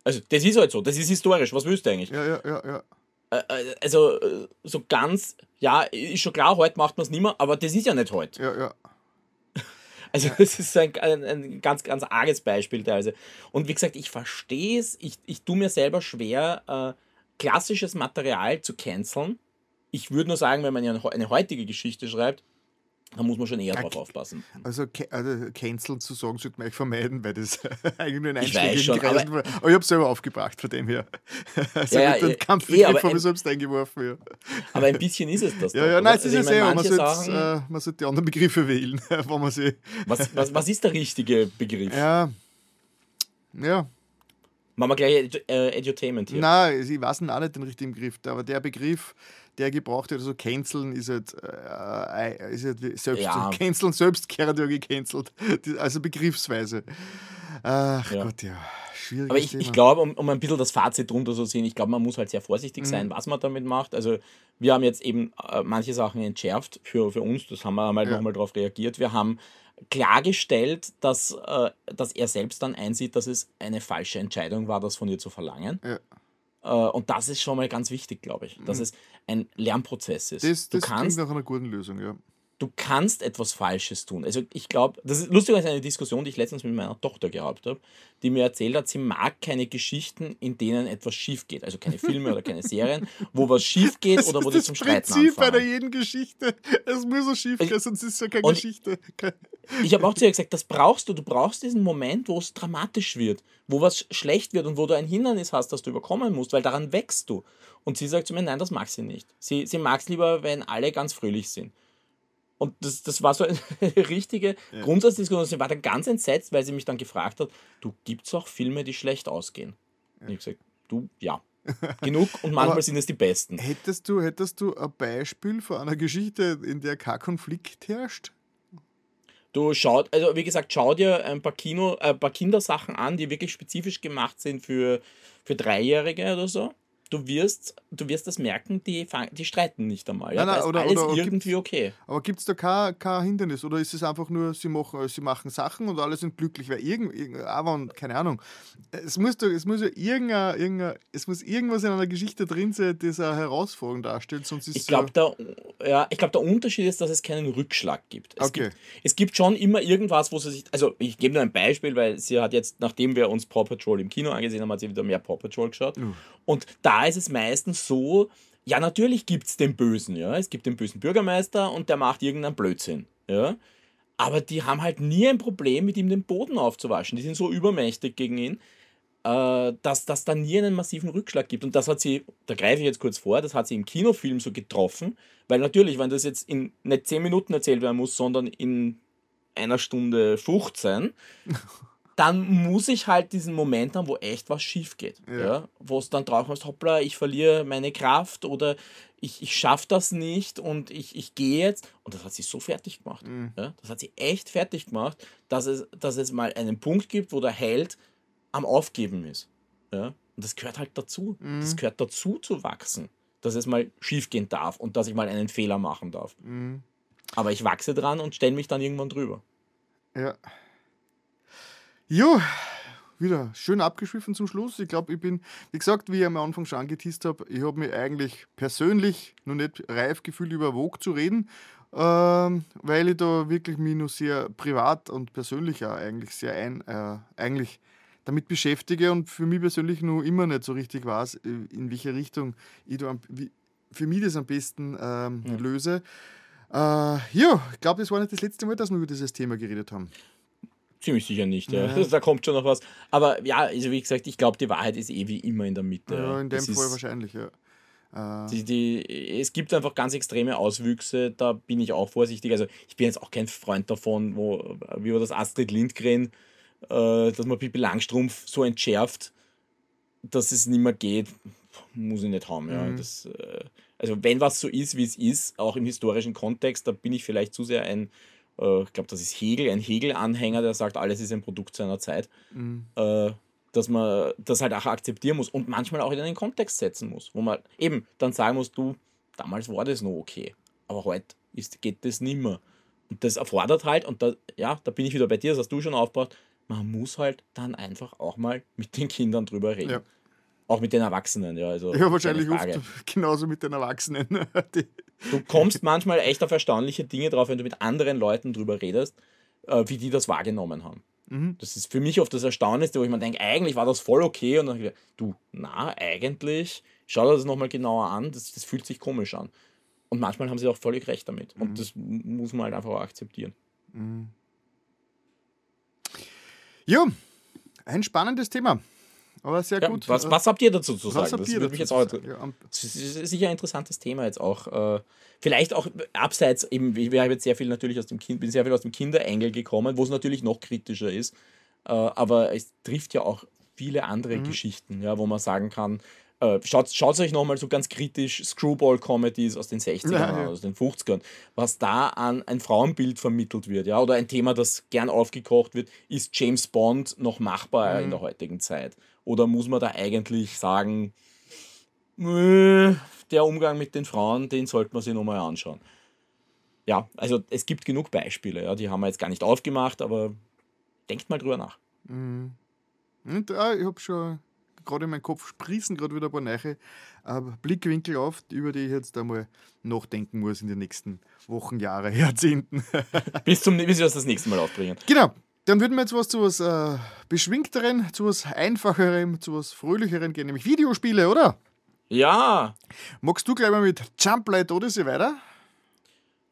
Also das ist halt so, das ist historisch, was willst du eigentlich? ja, ja, ja, ja. Äh, äh, also äh, so ganz, ja, ist schon klar, heute macht man es nicht mehr, aber das ist ja nicht heute. ja, ja. *laughs* Also das ist ein, ein, ein ganz, ganz arges Beispiel teilweise. Und wie gesagt, ich verstehe es, ich, ich tue mir selber schwer, äh, klassisches Material zu canceln. Ich würde nur sagen, wenn man ja eine heutige Geschichte schreibt, dann muss man schon eher Ja, drauf aufpassen. Also, also canceln zu sagen, sollte man eigentlich vermeiden, weil das *laughs* eigentlich ein einschlägigen schon, war. Aber ich habe es selber aufgebracht von dem her. *laughs* Also Ja, ja, dem eh, aber habe ein- ich selbst eingeworfen. Ja, Aber ein bisschen ist es das. *laughs* ja, doch, ja nein, es ist Also ja meine, sehr, man sollte, äh, man sollte die anderen Begriffe wählen, wenn man sie. was, was, was ist der richtige Begriff? Ja, ja. Machen wir gleich Edu äh, Edutainment hier. Nein, ich weiß auch nicht den richtigen Begriff, aber der Begriff, der gebraucht wird, also canceln, ist halt, äh, ist halt selbst, Ja. canceln selbst gehört ja gecancelt. Also begriffsweise. Ach Ja. Gott, ja. Schwieriges Aber ich, Thema. ich glaube, um, um ein bisschen das Fazit drunter zu sehen, ich glaube, man muss halt sehr vorsichtig Mhm. sein, was man damit macht. Also wir haben jetzt eben äh, manche Sachen entschärft für, für uns, das haben wir mal Ja. nochmal darauf reagiert. Wir haben klargestellt, dass, äh, dass er selbst dann einsieht, dass es eine falsche Entscheidung war, das von ihr zu verlangen. Ja. Äh, und das ist schon mal ganz wichtig, glaube ich, dass es ein Lernprozess ist. Mhm. Das, du das kannst klingt nach einer guten Lösung, ja. Du kannst etwas Falsches tun. Also ich glaube, das ist lustigerweise eine Diskussion, die ich letztens mit meiner Tochter gehabt habe, die mir erzählt hat, sie mag keine Geschichten, in denen etwas schief geht. Also keine Filme oder keine Serien, wo was schief *laughs* geht Das oder wo die das zum Streiten Prinzip bei anfangen. jeden Geschichte. Es muss so schief Ich- gehen, sonst ist es ja keine Geschichte. Ich habe auch zu ihr gesagt, das brauchst du. Du brauchst diesen Moment, wo es dramatisch wird, wo was schlecht wird und wo du ein Hindernis hast, das du überkommen musst, weil daran wächst du. Und sie sagt zu mir, nein, das mag sie nicht. Sie, sie mag es lieber, wenn alle ganz fröhlich sind. Und das, das war so eine *laughs* richtige Grundsatzdiskussion. Sie war dann ganz entsetzt, weil sie mich dann gefragt hat, du gibt's auch Filme, die schlecht ausgehen? Und ich gesagt, du, ja. Genug und manchmal Aber- sind es die besten. Hättest du, hättest du ein Beispiel von einer Geschichte, in der kein Konflikt herrscht? Du schaut, also wie gesagt, schau dir ein paar Kino, äh, ein paar Kindersachen an, die wirklich spezifisch gemacht sind für, für Dreijährige oder so. Du wirst, du wirst das merken, die, die streiten nicht einmal. Ja? Nein, nein, da ist oder- alles oder irgendwie gibt's- okay. Aber gibt es da kein, kein Hindernis? Oder ist es einfach nur, sie machen, sie machen Sachen und alle sind glücklich? Weil irgend, irgend, aber, keine Ahnung. Es muss, doch, es muss ja irgendein, irgendein, es muss irgendwas in einer Geschichte drin sein, das eine Herausforderung darstellt, sonst ist Ich glaube, der, ja, ich glaub, der Unterschied ist, dass es keinen Rückschlag gibt. Es, Okay. gibt. es gibt schon immer irgendwas, wo sie sich. Also, ich gebe nur ein Beispiel, weil sie hat jetzt, nachdem wir uns Paw Patrol im Kino angesehen haben, hat sie wieder mehr Paw Patrol geschaut. Und da ist es meistens so, ja, natürlich gibt es den Bösen, ja. Es gibt den bösen Bürgermeister und der macht irgendeinen Blödsinn, ja. Aber die haben halt nie ein Problem, mit ihm den Boden aufzuwaschen. Die sind so übermächtig gegen ihn, äh, dass das da nie einen massiven Rückschlag gibt. Und das hat sie, da greife ich jetzt kurz vor, das hat sie im Kinofilm so getroffen, weil natürlich, wenn das jetzt in nicht 10 Minuten erzählt werden muss, sondern in einer Stunde 15, *laughs* dann muss ich halt diesen Moment haben, wo echt was schief geht. Ja. Ja. Wo es dann drauf ist, hoppla, ich verliere meine Kraft oder ich, ich schaffe das nicht und ich, ich gehe jetzt. Und das hat sie so fertig gemacht. Ja. Das hat sie echt fertig gemacht, dass es, dass es mal einen Punkt gibt, wo der Held am Aufgeben ist. Ja. Und das gehört halt dazu. Das gehört dazu zu wachsen. Dass es mal schief gehen darf und dass ich mal einen Fehler machen darf. Mhm. Aber ich wachse dran und stelle mich dann irgendwann drüber. Ja. Jo, wieder schön abgeschwiffen zum Schluss. Ich glaube, ich bin, wie gesagt, wie ich am Anfang schon angeteased habe, ich habe mich eigentlich persönlich noch nicht reif gefühlt, über Vogue zu reden, ähm, weil ich da wirklich mich nur sehr privat und persönlich auch eigentlich sehr ein, äh, eigentlich damit beschäftige und für mich persönlich nur immer nicht so richtig weiß, in welche Richtung ich da am, wie, für mich das am besten ähm, löse. Äh, ja, ich glaube, das war nicht das letzte Mal, dass wir über dieses Thema geredet haben. Ziemlich sicher nicht, ja. *laughs* Da kommt schon noch was. Aber ja, also wie gesagt, ich glaube, die Wahrheit ist eh wie immer in der Mitte. Ja, in dem Das Fall wahrscheinlich, ja. Äh, Die, die, es gibt einfach ganz extreme Auswüchse, da bin ich auch vorsichtig. Also ich bin jetzt auch kein Freund davon, wo, wie war das Astrid Lindgren, äh, dass man Pippi Langstrumpf so entschärft, dass es nicht mehr geht, muss ich nicht haben. Ja. Mhm. Das, äh, also wenn was so ist, wie es ist, auch im historischen Kontext, da bin ich vielleicht zu sehr ein, äh, ich glaube, das ist Hegel, ein Hegel-Anhänger, der sagt, alles ist ein Produkt seiner Zeit mhm. äh, dass man das halt auch akzeptieren muss und manchmal auch in einen Kontext setzen muss, wo man eben dann sagen muss, du, damals war das noch okay, aber heute ist, geht das nicht mehr. Und das erfordert halt, und da, ja, da bin ich wieder bei dir, das hast du schon aufgebaut, man muss halt dann einfach auch mal mit den Kindern drüber reden. Ja. Auch mit den Erwachsenen, ja. Also ja, wahrscheinlich oft *laughs* genauso mit den Erwachsenen. *laughs* Du kommst manchmal echt auf erstaunliche Dinge drauf, wenn du mit anderen Leuten drüber redest, äh, wie die das wahrgenommen haben. Mhm. Das ist für mich oft das Erstaunlichste, wo ich mir denke, eigentlich war das voll okay. Und dann ich, du, na, eigentlich, schau dir das nochmal genauer an, das, das fühlt sich komisch an. Und manchmal haben sie auch völlig recht damit. Mhm. Und das muss man halt einfach auch akzeptieren. ja, ein spannendes Thema. Aber sehr Ja, gut. was, Äh, was habt ihr dazu zu sagen? Das würde mich jetzt auch? Ja, ist sicher ein interessantes Thema jetzt auch. Äh, vielleicht auch abseits, eben, wir haben jetzt sehr viel natürlich aus dem Kind, bin sehr viel aus dem Kinderengel gekommen, wo es natürlich noch kritischer ist. Äh, aber es trifft ja auch viele andere Geschichten, ja, wo man sagen kann, äh, schaut, schaut euch nochmal so ganz kritisch Screwball-Comedies aus den 60ern Ja, ja. aus den 50ern, was da an ein Frauenbild vermittelt wird, ja, oder ein Thema, das gern aufgekocht wird, ist James Bond noch machbar in der heutigen Zeit? Oder muss man da eigentlich sagen, der Umgang mit den Frauen, den sollte man sich nochmal anschauen. Ja, also es gibt genug Beispiele, ja, die haben wir jetzt gar nicht aufgemacht, aber denkt mal drüber nach. Und äh, ich habe schon gerade in meinem Kopf sprießen gerade wieder ein paar neue äh, Blickwinkel auf, über die ich jetzt einmal nachdenken muss in den nächsten Wochen, Jahre, *laughs* Jahrzehnten. Bis, zum, bis wir uns das nächste Mal aufbringen. genau. Dann würden wir jetzt was zu was äh, Beschwingteren, zu was Einfacherem, zu was Fröhlicherem gehen, nämlich Videospiele, oder? Ja, Magst du gleich mal mit Jump Light Odyssey weiter?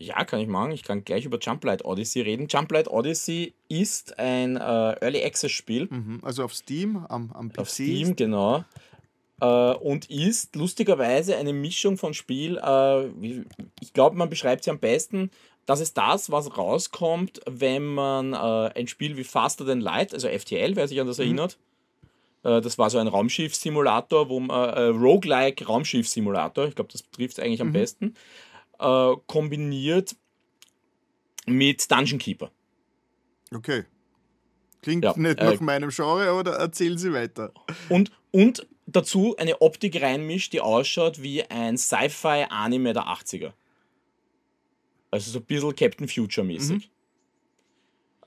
Ja, kann ich machen. Ich kann gleich über Jump Light Odyssey reden. Jump Light Odyssey ist ein äh, Early Access Spiel. Mhm. Also auf Steam, am, am PC. auf Steam, genau. Äh, und ist lustigerweise eine Mischung von Spiel. Äh, ich glaube, man beschreibt sie am besten. Das ist das, was rauskommt, wenn man äh, ein Spiel wie Faster Than Light, also FTL, wer sich an das erinnert. Äh, das war so ein Raumschiff-Simulator, wo man, äh, Roguelike Raumschiff-Simulator, ich glaube, das trifft es eigentlich am besten, äh, kombiniert mit Dungeon Keeper. Okay. Klingt Ja, nicht äh, nach meinem Genre, aber erzählen Sie weiter. Und, und dazu eine Optik reinmischt, die ausschaut wie ein Sci-Fi-Anime der 80er. Also so ein bisschen Captain Future-mäßig.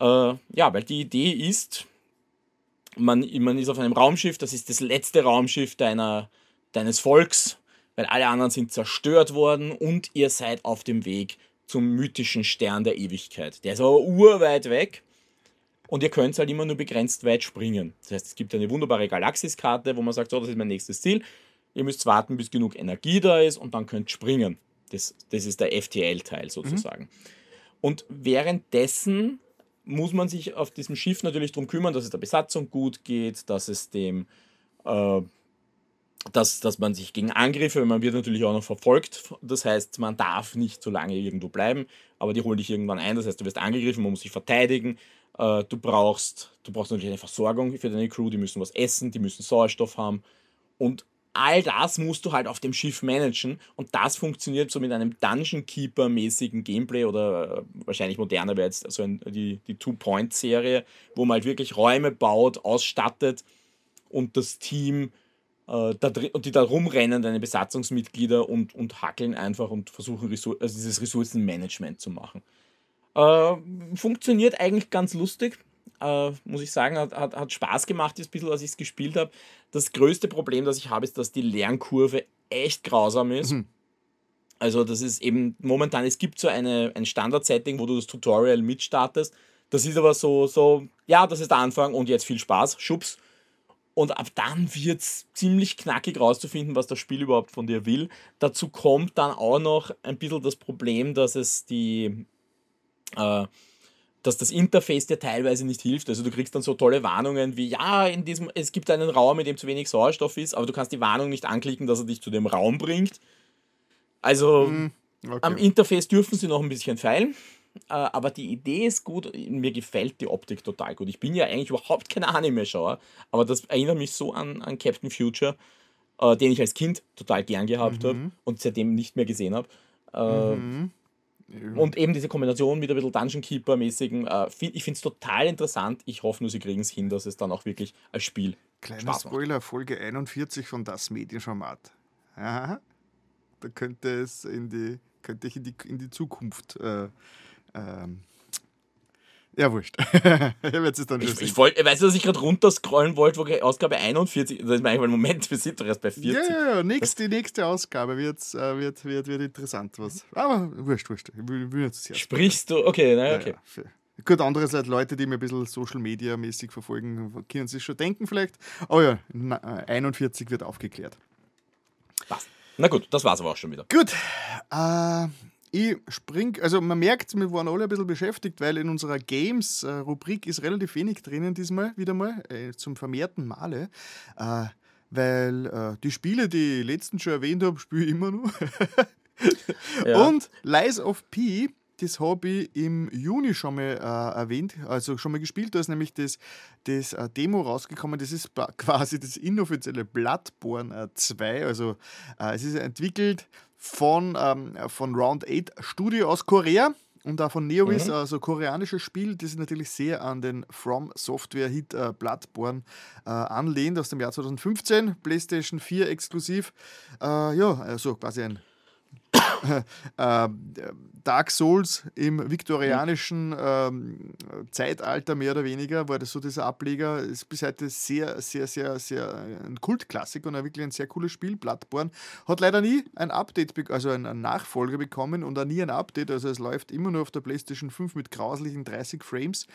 Mhm. Äh, ja, weil die Idee ist, man, man ist auf einem Raumschiff, das ist das letzte Raumschiff deiner, deines Volks, weil alle anderen sind zerstört worden und ihr seid auf dem Weg zum mythischen Stern der Ewigkeit. Der ist aber urweit weg und ihr könnt halt immer nur begrenzt weit springen. Das heißt, es gibt eine wunderbare Galaxiskarte, wo man sagt, so, das ist mein nächstes Ziel. Ihr müsst warten, bis genug Energie da ist und dann könnt springen. Das, das ist der FTL-Teil sozusagen. Mhm. Und währenddessen muss man sich auf diesem Schiff natürlich darum kümmern, dass es der Besatzung gut geht, dass es dem, äh, dass, dass man sich gegen Angriffe, man wird natürlich auch noch verfolgt, das heißt, man darf nicht so lange irgendwo bleiben, aber die holen dich irgendwann ein, das heißt, du wirst angegriffen, man muss sich verteidigen, äh, du, brauchst, du brauchst natürlich eine Versorgung für deine Crew, die müssen was essen, die müssen Sauerstoff haben. Und all das musst du halt auf dem Schiff managen. Und das funktioniert so mit einem Dungeon Keeper-mäßigen Gameplay oder äh, wahrscheinlich moderner wäre jetzt so ein, die, die Two-Point-Serie, wo man halt wirklich Räume baut, ausstattet und das Team da und die da rumrennen, deine Besatzungsmitglieder und, und hackeln einfach und versuchen Ressour also dieses Ressourcenmanagement zu machen. Äh, funktioniert eigentlich ganz lustig äh, muss ich sagen, hat, hat, hat Spaß gemacht, das bisschen, als ich es gespielt habe. Das größte Problem, das ich habe, ist, dass die Lernkurve echt grausam ist. Mhm. Also das ist eben momentan, es gibt so eine, ein Standard-Setting, wo du das Tutorial mitstartest. Das ist aber so, so, ja, das ist der Anfang und jetzt viel Spaß, schubs. Und ab dann wird es ziemlich knackig rauszufinden, was das Spiel überhaupt von dir will. Dazu kommt dann auch noch ein bisschen das Problem, dass es die, äh, dass das Interface dir teilweise nicht hilft. Also du kriegst dann so tolle Warnungen wie, ja, in diesem, es gibt einen Raum, in dem zu wenig Sauerstoff ist, aber du kannst die Warnung nicht anklicken, dass er dich zu dem Raum bringt. Also mm, okay. am Interface dürfen sie noch ein bisschen feilen. Äh, aber die Idee ist gut, mir gefällt die Optik total gut. Ich bin ja eigentlich überhaupt kein Anime-Schauer, aber das erinnert mich so an, an Captain Future, äh, den ich als Kind total gern gehabt mhm. habe und seitdem nicht mehr gesehen habe. Äh, mhm. Und eben diese Kombination mit ein bisschen Dungeon Keeper-mäßigen, äh, ich finde es total interessant. Ich hoffe nur, sie kriegen es hin, dass es dann auch wirklich als Spiel. Kleiner Spoiler. Folge 41 von Das Medienformat. Aha. Da könnte es in die, könnte ich in die, in die Zukunft äh, ähm, ja, wurscht. *laughs* ich dann ich, ich wollt, weißt du, dass ich gerade runterscrollen wollte, wo Ausgabe 41, das ist mein Moment, wir sind doch erst bei 40. Ja, ja, ja. Nächst, die nächste Ausgabe wird, äh, wird, wird, wird interessant. Was. Aber wurscht, wurscht. Ich will, will jetzt sehr Sprichst du? Okay, naja, okay. Ja, ja. Gut, andererseits Leute, die mir ein bisschen Social Media mäßig verfolgen, können sich schon denken vielleicht. Oh ja, 41 wird aufgeklärt. Passt. Na gut, das war's aber auch schon wieder. Gut. Äh, ich spring, also man merkt, wir waren alle ein bisschen beschäftigt, weil in unserer Games-Rubrik ist relativ wenig drinnen diesmal wieder mal, äh, zum vermehrten Male. Äh, weil äh, die Spiele, die ich letztens schon erwähnt habe, spiele ich immer noch. ja. Und Lies of P, das habe ich im Juni schon mal äh, erwähnt, also schon mal gespielt. Da ist nämlich das, das äh, Demo rausgekommen. Das ist *laughs* quasi das inoffizielle Bloodborne 2. Also äh, es ist entwickelt von, ähm, von Round 8 Studio aus Korea und auch von NeoWiz, mhm. also koreanisches Spiel, das sich natürlich sehr an den From Software Hit äh, Bloodborne äh, anlehnt, aus dem Jahr 2015, PlayStation 4 exklusiv. Äh, ja, also quasi ein *coughs* äh, Dark Souls im viktorianischen ähm, Zeitalter mehr oder weniger war das so dieser Ableger. Ist bis heute sehr, sehr, sehr, sehr ein Kultklassik und wirklich ein sehr cooles Spiel. Bloodborne hat leider nie ein Update, also einen Nachfolger bekommen und auch nie ein Update. Also es läuft immer nur auf der PlayStation 5 mit grauslichen 30 Frames.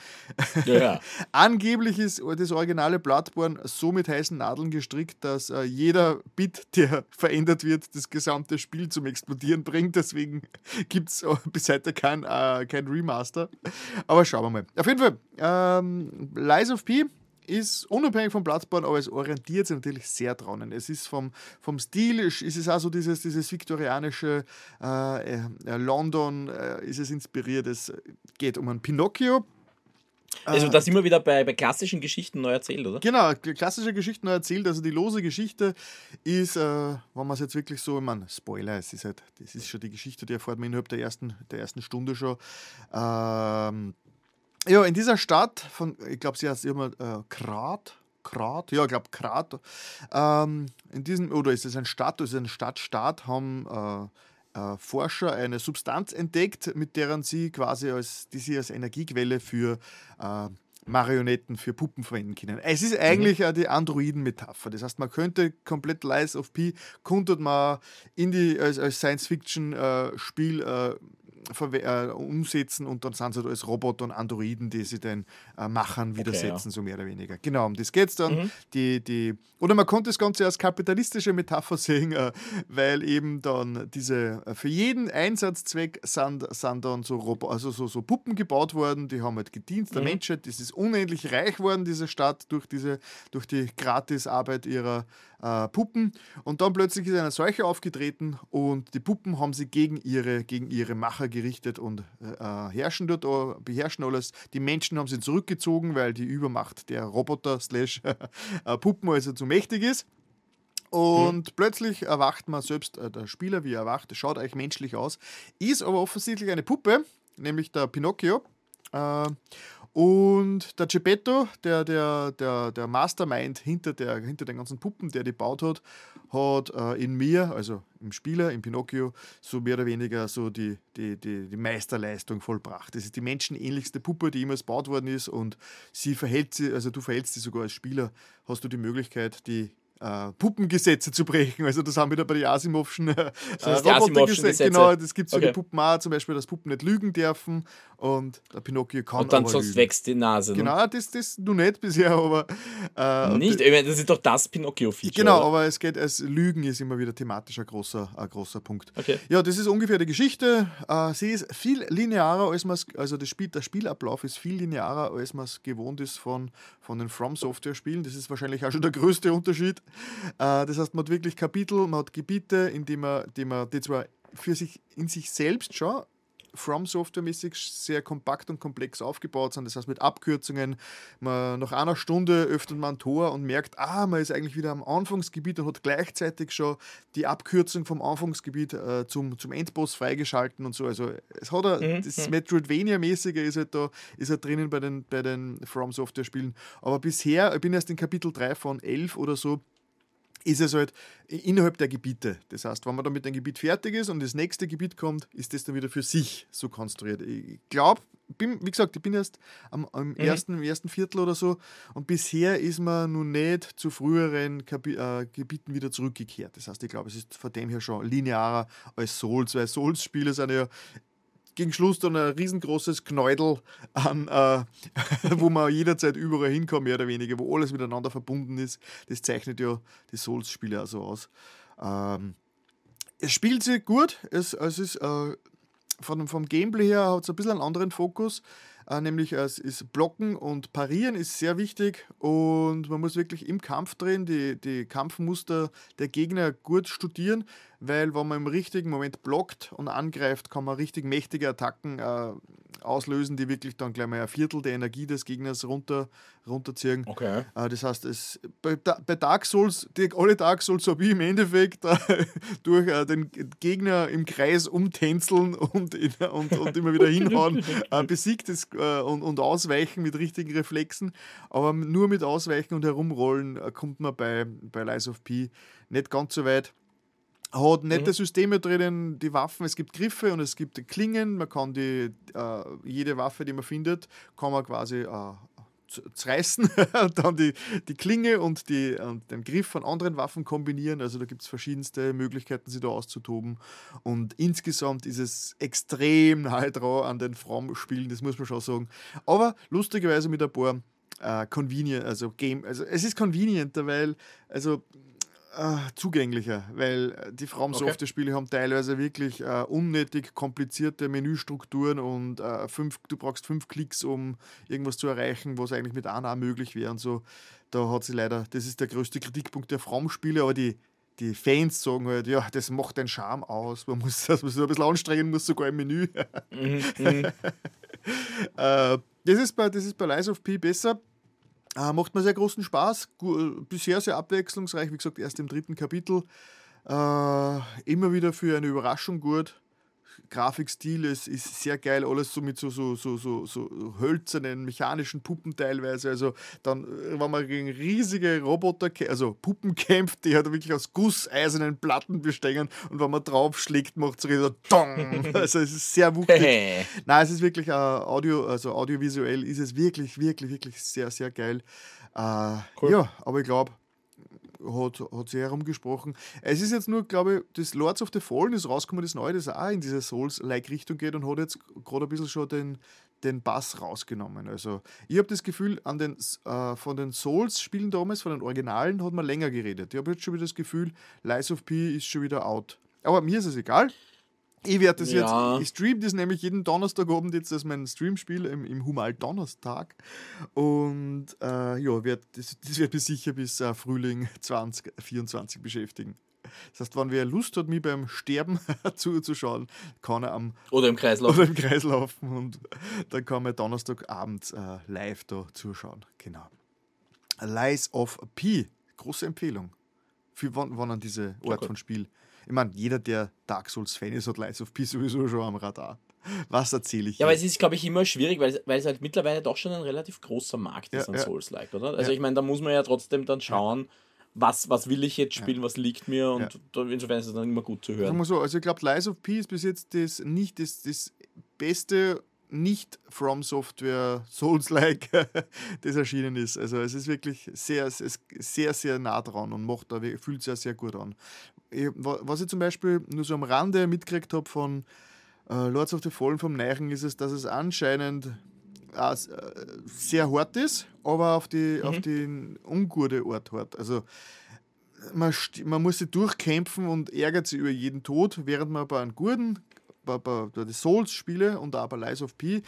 Ja. *laughs* Angeblich ist das originale Bloodborne so mit heißen Nadeln gestrickt, dass äh, jeder Bit, der *laughs* verändert wird, das gesamte Spiel zum Explodieren bringt. Deswegen gibt es *laughs* bis heute kein, äh, kein Remaster. Aber schauen wir mal. Auf jeden Fall, ähm, Lies of P ist unabhängig vom Bloodborne, aber es orientiert sich natürlich sehr dran. Es ist vom, vom Stil, ist es auch so dieses, dieses viktorianische äh, äh, London, äh, ist es inspiriert. Es geht um einen Pinocchio, also das immer wieder bei, bei klassischen Geschichten neu erzählt, oder? Genau, klassische Geschichten neu erzählt. Also die lose Geschichte ist, äh, wenn man es jetzt wirklich so, ich meine, Spoiler, es ist halt, das ist schon die Geschichte, die erfährt man innerhalb der ersten, der ersten Stunde schon. Ähm, ja, in dieser Stadt von, ich glaube, sie heißt immer äh, Krat, Krat, ja, ich glaube Krat. Ähm, in diesem, oder ist es ein Stadt, ist es ein Stadtstaat, haben äh, äh, Forscher eine Substanz entdeckt, mit deren sie quasi als, die sie als Energiequelle für äh, Marionetten für Puppen verwenden können. Es ist eigentlich mhm. die Androiden-Metapher. Das heißt, man könnte komplett Lies of P, könnte man in die, als, als Science-Fiction-Spiel äh, umsetzen und dann sind sie da als Roboter und Androiden, die sie den äh, Machern widersetzen, okay, ja. so mehr oder weniger. Genau, um das geht es dann. Mhm. Die, die, oder man konnte das Ganze als kapitalistische Metapher *laughs* sehen, äh, weil eben dann diese, äh, für jeden Einsatzzweck sind, sind dann so, Robo also so, so Puppen gebaut worden, die haben halt gedient der mhm. Menschheit. Das ist unendlich reich worden, diese Stadt, durch, diese, durch die Gratisarbeit ihrer äh, Puppen. Und dann plötzlich ist eine Seuche aufgetreten und die Puppen haben sie gegen ihre, gegen ihre Macher gerichtet und äh, herrschen dort, beherrschen alles. Die Menschen haben sie zurückgezogen, weil die Übermacht der Roboter slash *laughs* äh, Puppen also zu mächtig ist. Und mhm. plötzlich erwacht man selbst, äh, der Spieler, wie er erwacht, schaut eigentlich menschlich aus, ist aber offensichtlich eine Puppe, nämlich der Pinocchio. Äh, und der Geppetto, der, der, der, der Mastermind hinter, der, hinter den ganzen Puppen, der die baut hat, hat äh, in mir, also im Spieler, im Pinocchio, so mehr oder weniger so die, die, die, die Meisterleistung vollbracht. Das ist die menschenähnlichste Puppe, die jemals gebaut worden ist und sie verhält sie, also du verhältst sie sogar als Spieler, hast du die Möglichkeit, die äh, Puppengesetze zu brechen. Also das haben wir da bei den Asimovschen äh, Robotergesetze. Genau, das gibt es okay. für die Puppen auch, zum Beispiel, dass Puppen nicht lügen dürfen und der Pinocchio kann Und dann sonst lügen. wächst die Nase. Ne? Genau, das, das nur nicht bisher, aber... Äh, nicht? Ich meine, das ist doch das Pinocchio-Feature. Genau, oder? aber es geht, als Lügen ist immer wieder thematisch ein großer, ein großer Punkt. Okay. Ja, das ist ungefähr die Geschichte. Äh, sie ist viel linearer, als man also das Spiel, der Spielablauf ist viel linearer, als man es gewohnt ist von, von den From Software-Spielen. Das ist wahrscheinlich auch schon der größte Unterschied. Äh, das heißt, man hat wirklich Kapitel, man hat Gebiete, in die man, die, man, die zwar für sich in sich selbst schon From Software-mäßig sehr kompakt und komplex aufgebaut sind. Das heißt, mit Abkürzungen, man, nach einer Stunde öffnet man ein Tor und merkt, ah, man ist eigentlich wieder am Anfangsgebiet und hat gleichzeitig schon die Abkürzung vom Anfangsgebiet äh, zum, zum Endboss freigeschalten und so. Also es hat ein, mhm. das mhm. Metroidvania-mäßige ist halt da, ist halt drinnen bei den, bei den From Software-Spielen. Aber bisher, ich bin erst in Kapitel 3 von 11 oder so, ist es halt innerhalb der Gebiete. Das heißt, wenn man dann mit dem Gebiet fertig ist und das nächste Gebiet kommt, ist das dann wieder für sich so konstruiert. Ich glaube, wie gesagt, ich bin erst am, am mhm. ersten, ersten Viertel oder so und bisher ist man noch nicht zu früheren Kapi äh, Gebieten wieder zurückgekehrt. Das heißt, ich glaube, es ist von dem her schon linearer als Souls, weil Souls-Spiele sind ja gegen Schluss dann ein riesengroßes Knäudel an, äh, *laughs* wo man jederzeit überall hinkommt, mehr oder weniger, wo alles miteinander verbunden ist. Das zeichnet ja die Souls-Spiele also aus. Ähm, es spielt sich gut, es, es ist äh, von, vom Gameplay her hat es ein bisschen einen anderen Fokus. Äh, nämlich es ist Blocken und Parieren ist sehr wichtig und man muss wirklich im Kampf drehen, die, die Kampfmuster der Gegner gut studieren, weil wenn man im richtigen Moment blockt und angreift, kann man richtig mächtige Attacken äh, auslösen, die wirklich dann gleich mal ein Viertel der Energie des Gegners runter, runterziehen. Okay. Äh, das heißt, es, bei, bei Dark Souls, die, alle Dark Souls habe ich im Endeffekt äh, *laughs* durch äh, den Gegner im Kreis umtänzeln und, in, und, und immer wieder hinhauen *laughs* äh, besiegt es, äh, und, und ausweichen mit richtigen Reflexen. Aber nur mit Ausweichen und Herumrollen kommt man bei, bei Lies of P nicht ganz so weit hat nette mhm. Systeme drinnen, die Waffen, es gibt Griffe und es gibt Klingen, man kann die, äh, jede Waffe, die man findet, kann man quasi äh, zerreißen, *laughs* dann die, die Klinge und, die, und den Griff von anderen Waffen kombinieren. Also da gibt es verschiedenste Möglichkeiten, sie da auszutoben. Und insgesamt ist es extrem *laughs* nahe dran an den From-Spielen, das muss man schon sagen. Aber lustigerweise mit ein paar äh, convenient, also Game, also es ist convenienter, weil, also äh, zugänglicher, weil äh, die From Software Spiele haben teilweise wirklich äh, unnötig komplizierte Menüstrukturen und äh, fünf, du brauchst fünf Klicks, um irgendwas zu erreichen, was eigentlich mit einer möglich wäre und so. Da hat sie leider, das ist der größte Kritikpunkt der From Spiele, aber die, die Fans sagen halt, ja, das macht den Charme aus, man muss *laughs* das ein bisschen anstrengen muss, sogar im Menü. mhm, mhm. *laughs* äh, das, ist bei, das ist bei Lies of P besser äh, macht mir sehr großen Spaß. Bisher sehr abwechslungsreich, wie gesagt, erst im dritten Kapitel. Äh, immer wieder für eine Überraschung gut. Grafikstil ist, ist sehr geil, alles so mit so, so, so, so, so hölzernen, mechanischen Puppen teilweise. Also dann, äh, wenn man gegen riesige Roboter, also Puppen kämpft, die halt wirklich aus gusseisernen Platten bestehen und wenn man draufschlägt, macht es so Dong. *laughs* Also es ist sehr wuchtig. *laughs* Nein, es ist wirklich uh, Audio, also audiovisuell ist es wirklich, wirklich, wirklich sehr, sehr geil. Uh, cool. Ja, aber ich glaube, hat, hat sehr herumgesprochen. Es ist jetzt nur, glaube ich, das Lords of the Fallen ist rausgekommen, das neue, das auch in diese Souls-like-Richtung geht und hat jetzt gerade ein bisschen schon den, den Bass rausgenommen. Also ich habe das Gefühl, an den, äh, von den Souls-Spielen damals, von den Originalen, hat man länger geredet. Ich habe jetzt schon wieder das Gefühl, Lies of P ist schon wieder out. Aber mir ist es egal. Ich werde das ja. jetzt, ich streame das nämlich jeden Donnerstagabend jetzt als mein Streamspiel im, im Humal Donnerstag. Und äh, ja, werd, das, das wird mich sicher bis äh, Frühling 2024 beschäftigen. Das heißt, wenn wer Lust hat, mich beim Sterben *laughs* zuzuschauen, kann er am. Oder im Kreislauf. Oder im Kreis laufen und dann kann man Donnerstagabend äh, live da zuschauen. Genau. Lies of P. Große Empfehlung. Für wann, wann an diese Art von Spiel ich meine, jeder, der Dark Souls-Fan ist, hat Lies of P sowieso schon am Radar. Was erzähle ich? Ja, aber es ist, glaube ich, immer schwierig, weil, weil es halt mittlerweile doch schon ein relativ großer Markt ist ja, an ja. Souls-like, oder? Also ja. ich meine, da muss man ja trotzdem dann schauen, was, was will ich jetzt spielen, was liegt mir und insofern ist es dann immer gut zu hören. So, also ich glaube, Lies of P ist bis jetzt das nicht das, das beste nicht From Software Souls-like, *laughs* das erschienen ist. Also es ist wirklich sehr, sehr, sehr nah dran und macht da, fühlt sich sehr gut an. Was ich zum Beispiel nur so am Rande mitgekriegt habe von äh, Lords of the Fallen vom Neichen, ist es, dass es anscheinend äh, sehr hart ist, aber auf die, mhm. auf den ungute Art hart. Also man, man muss sich durchkämpfen und ärgert sich über jeden Tod, während man bei einem guten bei, bei, bei Souls-Spiele und auch bei Lies of P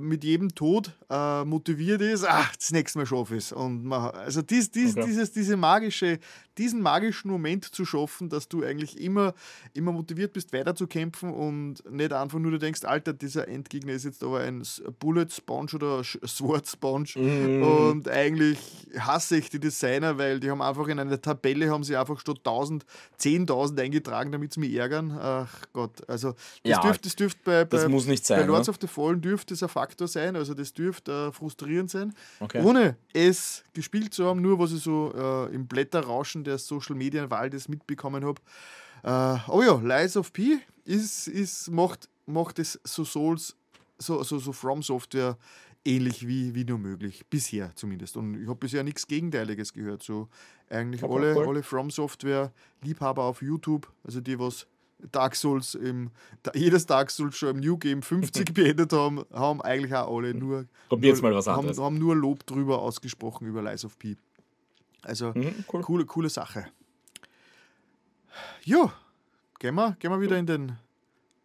mit jedem Tod äh, motiviert ist, ach, das nächste Mal schaffe ich es. Und man, also dies, dies, okay. dieses, diese magische, diesen magischen Moment zu schaffen, dass du eigentlich immer, immer motiviert bist, weiterzukämpfen und nicht einfach nur du denkst, Alter, dieser Endgegner ist jetzt aber ein Bullet Sponge oder Sword Sponge mm. und eigentlich hasse ich die Designer, weil die haben einfach in einer Tabelle haben sie einfach statt 1000 10.000 eingetragen, damit sie mich ärgern. Ach Gott, also das ja, dürfte das dürft bei, bei, das muss nicht sein, bei Lords ne? of the Fallen dürfte es ein Faktor sein, also das dürfte äh, frustrierend sein, okay. ohne es gespielt zu haben, nur was ich so äh, im Blätterrauschen der Social Media Waldes mitbekommen habe. Äh, oh ja, Lies of P ist, ist, macht, macht es so Souls, so, so, so From Software ähnlich wie, wie nur möglich. Bisher zumindest. Und ich habe bisher nichts Gegenteiliges gehört. So eigentlich alle, cool. alle From Software Liebhaber auf YouTube, also die was Dark Souls im, jedes Dark Souls schon im New Game 50 *laughs* beendet haben, haben eigentlich auch alle nur, nur mal was anderes. Haben, haben, nur Lob drüber ausgesprochen über Lies of P. Also mhm, cool. coole, coole Sache. Ja, gehen wir, gehen wir wieder in den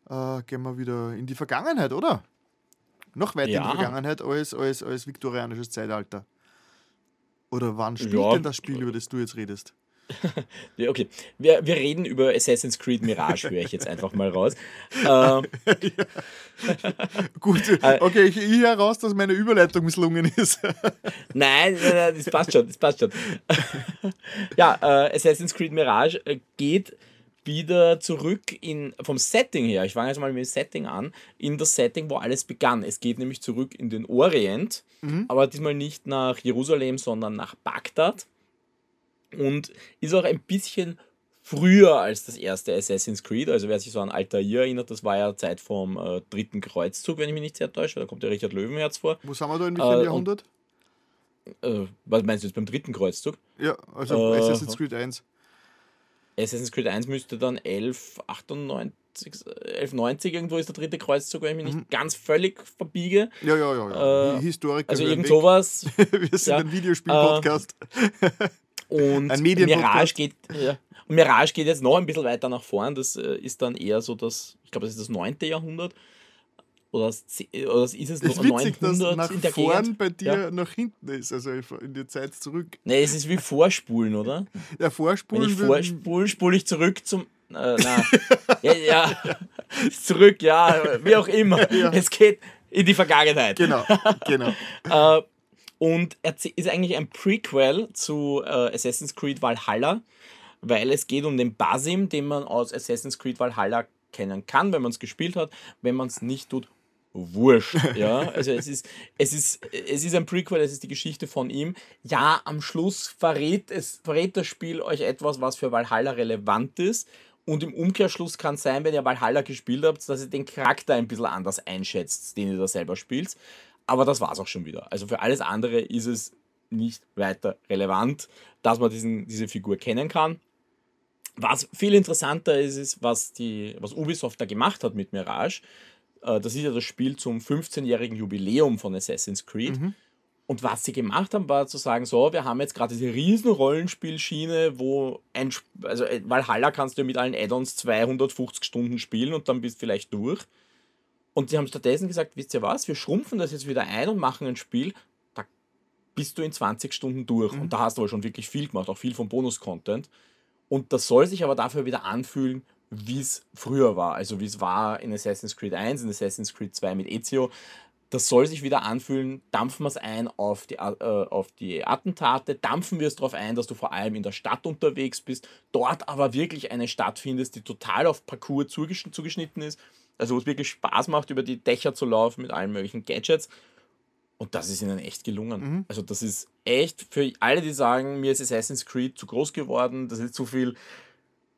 äh, gehen wir wieder in die Vergangenheit, oder? Noch weiter ja. in die Vergangenheit als, als, als viktorianisches Zeitalter. Oder wann spielt ja. denn das Spiel, über das du jetzt redest? Ja, okay. Wir, wir reden über Assassin's Creed Mirage, höre ich jetzt einfach mal raus. Ähm, *laughs* Gut, äh, okay, ich, ich höre raus, dass meine Überleitung misslungen ist. *laughs* nein, nein, nein, das passt schon, das passt schon. ja, äh, Assassin's Creed Mirage äh, geht wieder zurück in, vom Setting her, ich fange jetzt mal mit dem Setting an, in das Setting, wo alles begann. Es geht nämlich zurück in den Orient, mhm. aber diesmal nicht nach Jerusalem, sondern nach Bagdad und ist auch ein bisschen früher als das erste Assassin's Creed. Also wer sich so an Altair erinnert, das war ja Zeit vom äh, dritten Kreuzzug, wenn ich mich nicht sehr täusche. Da kommt der Richard Löwenherz vor. Wo sind wir da in welchem äh, Jahrhundert? äh, was meinst du jetzt beim dritten Kreuzzug? Ja, also äh, Assassin's Creed 1. Assassin's Creed 1 müsste dann 1198 1190 irgendwo ist der dritte Kreuzzug, wenn ich mich mhm. nicht ganz völlig verbiege. Ja, ja, ja. ja. Äh, Historiker. Also irgend sowas. *laughs* Wir sind ja, ein Videospiel-Podcast. Und ein Mirage geht, ja, und Mirage geht jetzt noch ein bisschen weiter nach vorn. Das äh, ist dann eher so das, ich glaube, das ist das 9. Jahrhundert. Oder, das, oder das ist es noch witzig, 900 dass nach vorn Gegend. bei dir ja. nach hinten ist, also in die Zeit zurück. Nee, es ist wie Vorspulen, oder? Ja, Vorspulen. Wenn ich vorspule, spule ich zurück zum. Äh, na, ja, ja, *laughs* zurück, ja, wie auch immer. Ja. Es geht in die Vergangenheit. Genau, genau. *laughs* äh, und ist eigentlich ein Prequel zu äh, Assassin's Creed Valhalla, weil es geht um den Basim, den man aus Assassin's Creed Valhalla kennen kann, wenn man es gespielt hat. Wenn man es nicht tut, wurscht. *laughs* Ja, also es ist, es ist, es ist ein Prequel, es ist die Geschichte von ihm. Ja, am Schluss verrät, es, verrät das Spiel euch etwas, was für Valhalla relevant ist. Und im Umkehrschluss kann es sein, wenn ihr Valhalla gespielt habt, dass ihr den Charakter ein bisschen anders einschätzt, den ihr da selber spielt. Aber das war es auch schon wieder. Also für alles andere ist es nicht weiter relevant, dass man diesen, diese Figur kennen kann. Was viel interessanter ist, ist, was, die, was Ubisoft da gemacht hat mit Mirage. Äh, das ist ja das Spiel zum 15-jährigen Jubiläum von Assassin's Creed. Mhm. Und was sie gemacht haben, war zu sagen, so, wir haben jetzt gerade diese riesen Rollenspielschiene, wo ein, also äh, Valhalla kannst du mit allen Add-ons 250 Stunden spielen und dann bist du vielleicht durch. Und sie haben stattdessen gesagt, wisst ihr was, wir schrumpfen das jetzt wieder ein und machen ein Spiel, da bist du in 20 Stunden durch. Mhm. Und da hast du aber schon wirklich viel gemacht, auch viel vom Bonus-Content. Und das soll sich aber dafür wieder anfühlen, wie es früher war. Also wie es war in Assassin's Creed 1, in Assassin's Creed 2 mit Ezio. Das soll sich wieder anfühlen, dampfen wir es ein auf die, äh, auf die Attentate, dampfen wir es darauf ein, dass du vor allem in der Stadt unterwegs bist, dort aber wirklich eine Stadt findest, die total auf Parcours zugeschnitten ist, also wo es wirklich Spaß macht, über die Dächer zu laufen mit allen möglichen Gadgets. Und das ist ihnen echt gelungen. Mhm. Also das ist echt für alle, die sagen, mir ist Assassin's Creed zu groß geworden, das ist zu viel,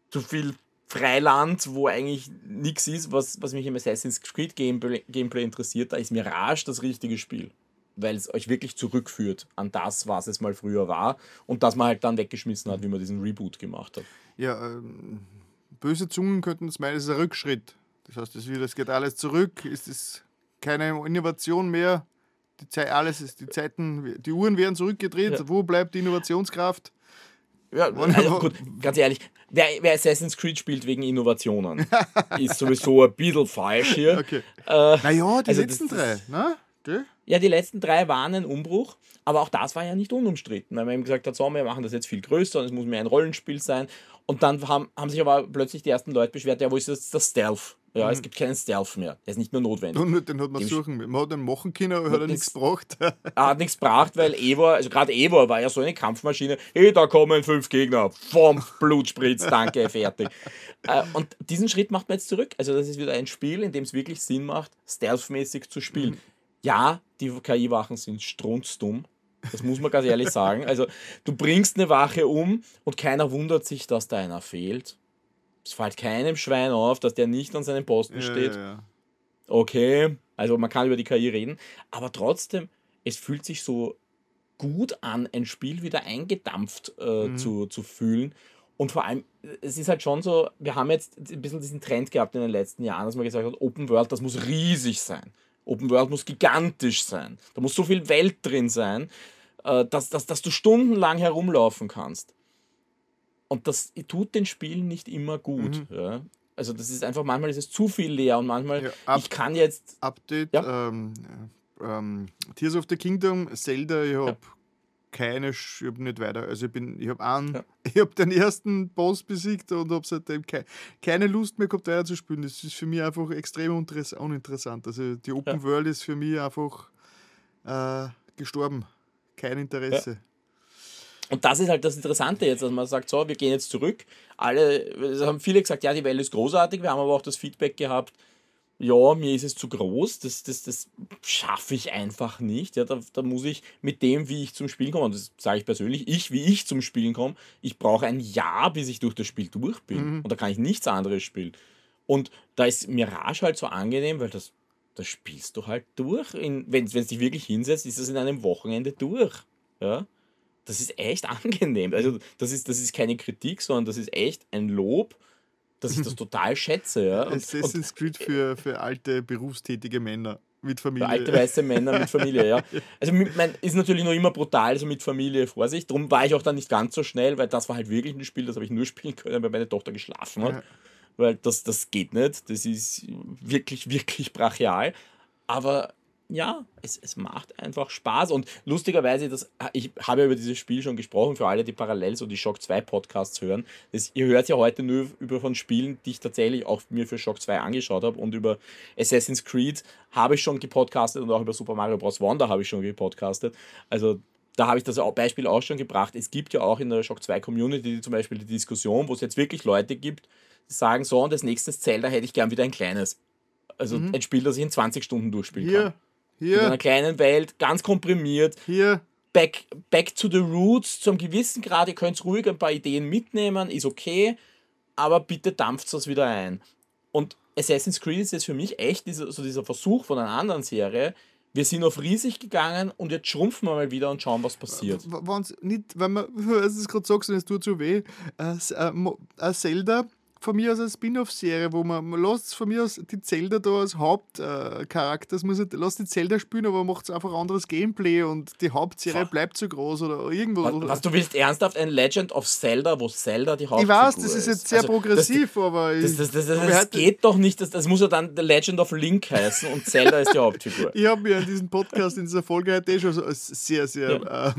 zu viel Freiland, wo eigentlich nichts ist, was, was mich im Assassin's Creed Gameplay, Gameplay interessiert, da ist Mirage das richtige Spiel. Weil es euch wirklich zurückführt an das, was es mal früher war und das man halt dann weggeschmissen hat, wie man diesen Reboot gemacht hat. Ja, ähm, böse Zungen könnten es meinen, es ist ein Rückschritt. Das heißt, es, es geht alles zurück, ist es keine Innovation mehr. Die Zeit, alles ist, die Zeiten, die Uhren werden zurückgedreht. Ja. Wo bleibt die Innovationskraft? Ja, also gut, ganz ehrlich, wer, wer, Assassin's Creed spielt wegen Innovationen, *laughs* ist sowieso ein bisschen falsch hier. Okay. Äh, naja, die also letzten das, drei, ne? Die? Ja, die letzten drei waren ein Umbruch, aber auch das war ja nicht unumstritten, weil man eben gesagt hat, so, wir machen das jetzt viel größer und es muss mehr ein Rollenspiel sein. Und dann haben, haben sich aber plötzlich die ersten Leute beschwert, ja, wo ist das, das Stealth? Ja, mhm. es gibt keinen Stealth mehr. Der ist nicht mehr notwendig. Und den hat man suchen. Man hat den machen können, aber hat er nichts gebracht. *laughs* er hat nichts gebracht, weil Evo, also gerade Evo war ja so eine Kampfmaschine. Hey, da kommen fünf Gegner. Vom Blutspritz, danke, *laughs* fertig. Äh, und diesen Schritt macht man jetzt zurück. Also, das ist wieder ein Spiel, in dem es wirklich Sinn macht, stealthmäßig zu spielen. Mhm. Ja, die KI-Wachen sind strunzdumm. Das muss man ganz ehrlich sagen. Also, du bringst eine Wache um und keiner wundert sich, dass da einer fehlt es fällt keinem Schwein auf, dass der nicht an seinem Posten ja, steht. Ja. Okay, also man kann über die KI reden, aber trotzdem, es fühlt sich so gut an, ein Spiel wieder eingedampft äh, mhm. zu, zu fühlen. Und vor allem, es ist halt schon so, wir haben jetzt ein bisschen diesen Trend gehabt in den letzten Jahren, dass man gesagt hat, Open World, das muss riesig sein. Open World muss gigantisch sein. Da muss so viel Welt drin sein, äh, dass, dass, dass du stundenlang herumlaufen kannst. Und das tut den Spielen nicht immer gut. Mhm. Ja. Also das ist einfach, manchmal ist es zu viel leer und manchmal, ja, ab, ich kann jetzt... Update, ja. ähm, ähm, Tears of the Kingdom, Zelda, ich habe ja. keine, ich habe nicht weiter, also ich bin, ich habe einen, ja. *laughs* ich habe den ersten Boss besiegt und habe seitdem ke keine Lust mehr gehabt, weiter zu spielen. Das ist für mich einfach extrem uninteressant. Also die Open World ist für mich einfach äh, gestorben. Kein Interesse. Und das ist halt das Interessante jetzt, dass man sagt, so, wir gehen jetzt zurück. Alle, es haben viele gesagt, ja, die Welt ist großartig. Wir haben aber auch das Feedback gehabt, ja, mir ist es zu groß, das, das, das schaffe ich einfach nicht. Ja, da, da muss ich mit dem, wie ich zum Spielen komme, und das sage ich persönlich, ich, wie ich zum Spielen komme, ich brauche ein Jahr, bis ich durch das Spiel durch bin. Mhm. Und da kann ich nichts anderes spielen. Und da ist Mirage halt so angenehm, weil das, das spielst du halt durch. Wenn es dich wirklich hinsetzt, ist das in einem Wochenende durch. Ja das ist echt *laughs* angenehm. Also das ist, das ist keine Kritik, sondern das ist echt ein Lob, dass ich das *laughs* total schätze. Ja. Und, Assassin's Creed für, für alte berufstätige Männer. Mit Familie. Für alte weiße Männer mit Familie, ja. *laughs* Also mein, ist natürlich noch immer brutal, also mit Familie, Vorsicht. Darum war ich auch dann nicht ganz so schnell, weil das war halt wirklich ein Spiel, das habe ich nur spielen können, weil meine Tochter geschlafen hat. Ja. Weil das, das geht nicht. Das ist wirklich, wirklich brachial. Aber ja, es, es macht einfach Spaß. Und lustigerweise, das, ich habe ja über dieses Spiel schon gesprochen, für alle, die parallel so die Shock 2 Podcasts hören. Das, ihr hört ja heute nur über von Spielen, die ich tatsächlich auch mir für Shock 2 angeschaut habe. Und über Assassin's Creed habe ich schon gepodcastet und auch über Super Mario Bros. Wonder habe ich schon gepodcastet. Also da habe ich das Beispiel auch schon gebracht. Es gibt ja auch in der Shock 2 Community zum Beispiel die Diskussion, wo es jetzt wirklich Leute gibt, die sagen, so, und das nächste Zelda hätte ich gern wieder ein kleines. Also mhm. ein Spiel, das ich in 20 Stunden durchspielen hier, kann. Hier. In einer kleinen Welt, ganz komprimiert. Hier. Back, back to the roots, zum gewissen Grad, ihr könnt ruhig ein paar Ideen mitnehmen, ist okay, aber bitte dampft das wieder ein. Und Assassin's Creed ist jetzt für mich echt dieser, so dieser Versuch von einer anderen Serie, wir sind auf riesig gegangen und jetzt schrumpfen wir mal wieder und schauen, was passiert. Wenn's nicht, wenn man, *laughs* es ist gerade sagst es tut so weh, äh, äh, Zelda von mir aus eine Spin-off-Serie, wo man, man lässt von mir aus die Zelda da als Hauptcharakter, äh, muss lasst die Zelda spielen, aber macht einfach anderes Gameplay und die Hauptserie so. bleibt so groß oder irgendwo. Was, was, du willst ernsthaft ein Legend of Zelda, wo Zelda die Hauptfigur Ich weiß, das ist jetzt sehr also, progressiv, das, aber das, das, das, das, das geht doch nicht, das, das muss ja dann The Legend of Link heißen und Zelda ist die Hauptfigur. *laughs* Ich habe mir in diesem Podcast, in dieser Folge heute schon sehr, sehr, ja. äh,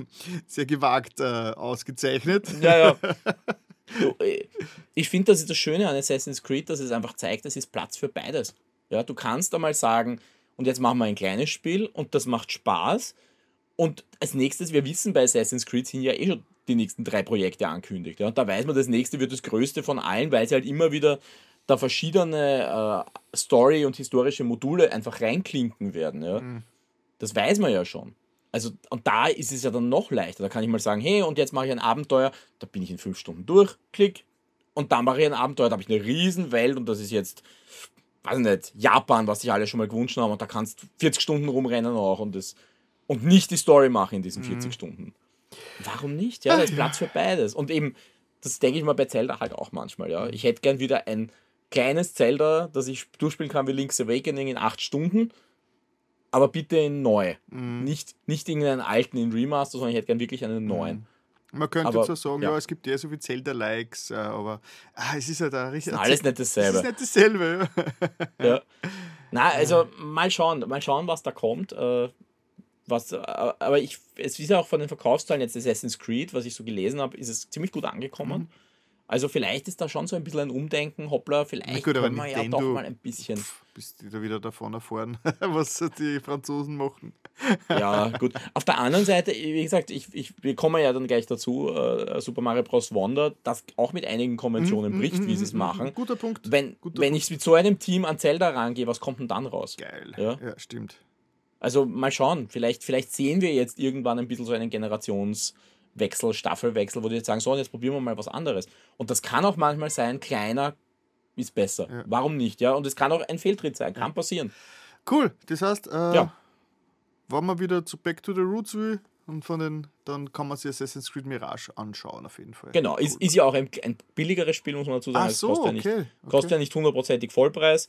sehr gewagt äh, ausgezeichnet. Ja, ja. *laughs* Äh, ich finde, das ist das Schöne an Assassin's Creed, dass es einfach zeigt, es ist Platz für beides. Ja, du kannst einmal sagen, und jetzt machen wir ein kleines Spiel und das macht Spaß. Und als nächstes, wir wissen, bei Assassin's Creed sind ja eh schon die nächsten drei Projekte ankündigt. Ja? Und da weiß man, das nächste wird das größte von allen, weil sie halt immer wieder da verschiedene äh, Story- und historische Module einfach reinklinken werden. Ja? Mhm. Das weiß man ja schon. Also, und da ist es ja dann noch leichter. Da kann ich mal sagen, hey, und jetzt mache ich ein Abenteuer, da bin ich in fünf Stunden durch, klick. Und dann mache ich ein Abenteuer, da habe ich eine riesen Welt und das ist jetzt, weiß ich nicht, Japan, was sich alle schon mal gewünscht haben. Und da kannst du 40 Stunden rumrennen auch und, das, und nicht die Story machen in diesen 40 mhm. Stunden. Warum nicht? Ja, da ist Platz für beides. Und eben, das denke ich mal bei Zelda halt auch manchmal. Ja. Ich hätte gern wieder ein kleines Zelda, das ich durchspielen kann wie Link's Awakening in acht Stunden aber bitte in neu. Mhm. Nicht, nicht irgendeinen alten in Remaster, sondern ich hätte gern wirklich einen neuen. Mhm. Man könnte aber, so sagen, ja. ja. es gibt ja so viele Zelda-Likes, äh, aber ah, es ist ja halt da richtig. Alles nicht dasselbe. Es ist nicht dasselbe. ja. *laughs* Na, also mal schauen, mal schauen, was da kommt. Äh, was, äh, aber ich, es ist ja auch von den Verkaufszahlen jetzt Assassin's Creed, was ich so gelesen habe, ist es ziemlich gut angekommen. Mhm. Also vielleicht ist da schon so ein bisschen ein Umdenken, hoppla, vielleicht gut, können wir ja doch mal ein bisschen. Pff, bist du da wieder davon erfahren, *laughs* was die Franzosen machen. ja, *laughs* gut. Auf der anderen Seite, wie gesagt, ich, ich, wir kommen ja dann gleich dazu, äh, Super Mario Bros. Wonder, das auch mit einigen Konventionen mm, bricht, mm, wie sie es machen. Guter Punkt. Wenn, Guter wenn ich mit so einem Team an Zelda rangehe, was kommt denn dann raus? Geil. Ja, ja stimmt. Also mal schauen, vielleicht, vielleicht sehen wir jetzt irgendwann ein bisschen so einen Generations- Wechsel, Staffelwechsel, wo die jetzt sagen, so, jetzt probieren wir mal was anderes. Und das kann auch manchmal sein, kleiner ist besser. Ja. Warum nicht? Ja, und es kann auch ein Fehltritt sein, kann passieren. Cool, das heißt, äh, ja. wenn man wieder zu Back to the Roots will, und von den, dann kann man sich Assassin's Creed Mirage anschauen, auf jeden Fall. Genau, cool. ist, ist ja auch ein, ein billigeres Spiel, muss man dazu sagen. Ach so, kostet, okay, ja nicht, kostet ja nicht hundertprozentig Vollpreis.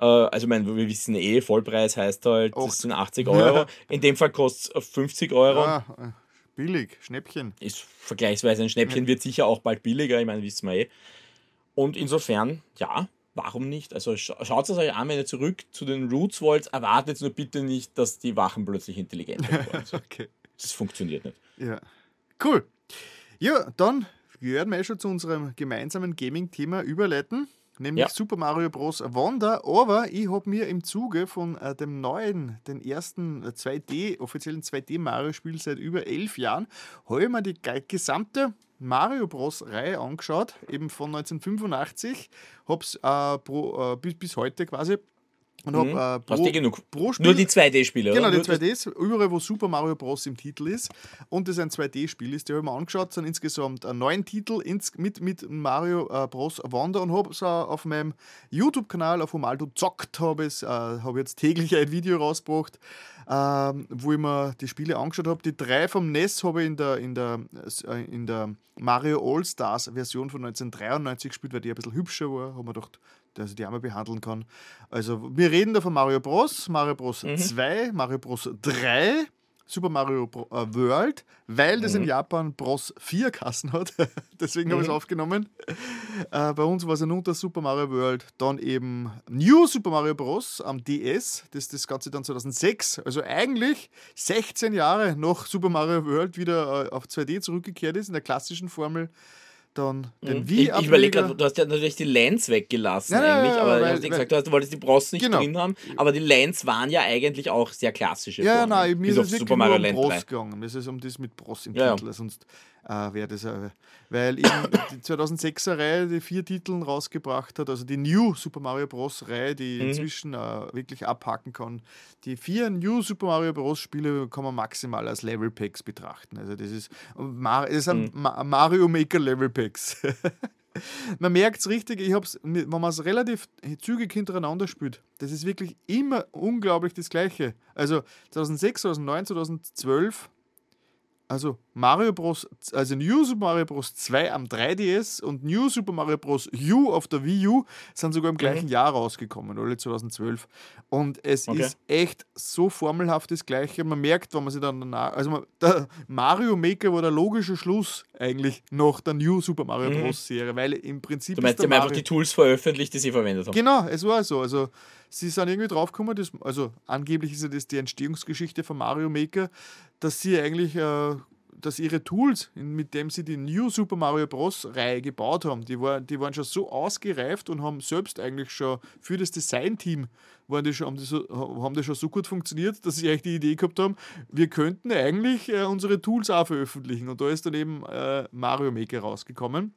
Äh, also, ich meine, wir wissen eh, Vollpreis heißt halt, das sind 80 Euro. *laughs* In dem Fall kostet es 50 Euro. Ah, äh. Billig, Schnäppchen. Ist vergleichsweise ein Schnäppchen, wird sicher auch bald billiger, ich meine, wissen wir eh. Und insofern, ja, warum nicht? Also schaut es euch an, wenn ihr zurück zu den Roots wollt, erwartet nur bitte nicht, dass die Wachen plötzlich intelligent werden. *laughs* okay. Das funktioniert nicht. Ja. Cool. Ja, dann werden wir eh schon zu unserem gemeinsamen Gaming-Thema überleiten nämlich ja. Super Mario Bros. Wonder. Aber ich habe mir im Zuge von äh, dem neuen, den ersten 2D, äh, offiziellen 2D-Mario-Spiel seit über elf Jahren, habe ich mir die gesamte Mario Bros. Reihe angeschaut, eben von 1985. Habe es äh, äh, bis, bis heute quasi und mhm. hab, äh, pro, genug. pro Spiel. Nur die 2D-Spiele, Genau, die 2Ds, überall wo Super Mario Bros. im Titel ist und das ein 2D-Spiel ist. Die habe ich mir angeschaut, sind insgesamt äh, neun Titel ins, mit, mit Mario äh, Bros. Wonder und habe es äh, auf meinem YouTube-Kanal, auf Humaldo zockt, habe ich äh, hab jetzt täglich ein Video rausgebracht, ähm, wo ich mir die Spiele angeschaut habe. Die drei vom NES habe ich in der, in der, äh, in der Mario All-Stars Version von 1993 gespielt, weil die ein bisschen hübscher war. Haben wir gedacht, dass ich die einmal behandeln kann. Also, wir reden da von Mario Bros., Mario Bros. Mhm. 2, Mario Bros. 3, Super Mario äh, World, weil das mhm. in Japan Bros 4 Kassen hat. *laughs* Deswegen mhm. habe ich es aufgenommen. Äh, bei uns war es ein unter Super Mario World. Dann eben New Super Mario Bros. am DS. Das das Ganze dann 2006. Also eigentlich 16 Jahre nach Super Mario World wieder äh, auf 2D zurückgekehrt ist, in der klassischen Formel dann den Mhm. Wii Ich, ich überlege gerade, du hast ja natürlich die Lens weggelassen Ja, eigentlich, ja, aber weil- ja gesagt, du, hast, du wolltest die Bros nicht Genau. drin haben, aber die Lens waren ja eigentlich auch sehr klassische Ja, Formen, nein, mir ist auf es wirklich Super Mario nur um Land Bros 3. gegangen. Mir ist es um das mit Bros im. Titel, sonst äh, wäre das... Äh, weil eben die 2006er Reihe die vier Titeln rausgebracht hat, also die New Super Mario Bros. Reihe, die Mhm. inzwischen äh, wirklich abhaken kann. Die vier New Super Mario Bros. Spiele kann man maximal als Level Packs betrachten. Also das ist, Mar das sind Mhm. Ma Mario Maker Level Packs. *laughs* Man merkt es richtig, ich hab's, wenn man es relativ zügig hintereinander spielt, das ist wirklich immer unglaublich das Gleiche. Also 2006, 2009, 2012, also Mario Bros., also New Super Mario Bros. 2 am 3DS und New Super Mario Bros. U auf der Wii U sind sogar im gleichen Jahr rausgekommen, alle 2012. Und es Okay. ist echt so formelhaft das Gleiche. Man merkt, wenn man sich dann danach, also man, der Mario Maker war der logische Schluss eigentlich nach der New Super Mario Mhm. Bros. Serie, weil im Prinzip Du meinst, sie haben einfach die Tools veröffentlicht, die sie verwendet haben. Genau, es war so. Also, sie sind irgendwie draufgekommen, dass, also angeblich ist ja das die Entstehungsgeschichte von Mario Maker, dass sie eigentlich, äh, dass ihre Tools, mit denen sie die New Super Mario Bros. Reihe gebaut haben, die, war, die waren schon so ausgereift und haben selbst eigentlich schon für das Design-Team haben, so, haben die schon so gut funktioniert, dass sie eigentlich die Idee gehabt haben, wir könnten eigentlich äh, unsere Tools auch veröffentlichen. Und da ist dann eben äh, Mario Maker rausgekommen.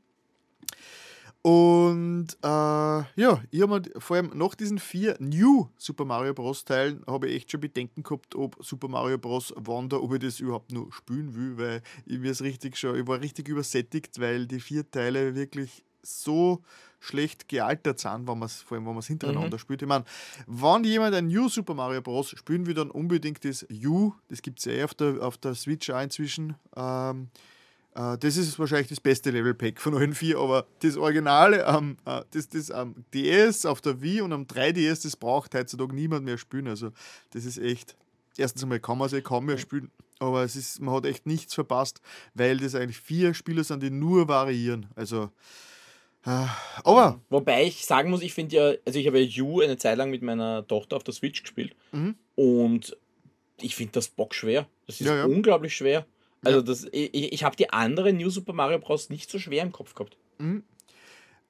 Und äh, ja, ich habe vor allem nach diesen vier New Super Mario Bros. Teilen habe ich echt schon Bedenken gehabt, ob Super Mario Bros. Wonder, ob ich das überhaupt nur spielen will, weil ich mir es richtig schon, ich war richtig übersättigt, weil die vier Teile wirklich so schlecht gealtert sind, wenn man's, vor allem wenn man es hintereinander spielt. Ich meine, wenn jemand ein New Super Mario Bros. spielen will, dann unbedingt das U, das gibt es ja eh auf der, auf der Switch auch inzwischen. Ähm, äh, das ist wahrscheinlich das beste Level Pack von allen vier, aber das Originale am äh, das, das am DS, auf der Wii und am 3DS, das braucht heutzutage niemand mehr spielen. Also das ist echt. Erstens einmal kann man es eh kaum mehr spielen, aber es ist, man hat echt nichts verpasst, weil das eigentlich vier Spiele sind, die nur variieren. Also äh, aber Wobei ich sagen muss, ich finde ja, also ich habe ja You eine Zeit lang mit meiner Tochter auf der Switch gespielt Mhm. und ich finde das Bock schwer. Das ist Ja, ja. unglaublich schwer. Also das, ich, ich habe die anderen New Super Mario Bros. nicht so schwer im Kopf gehabt.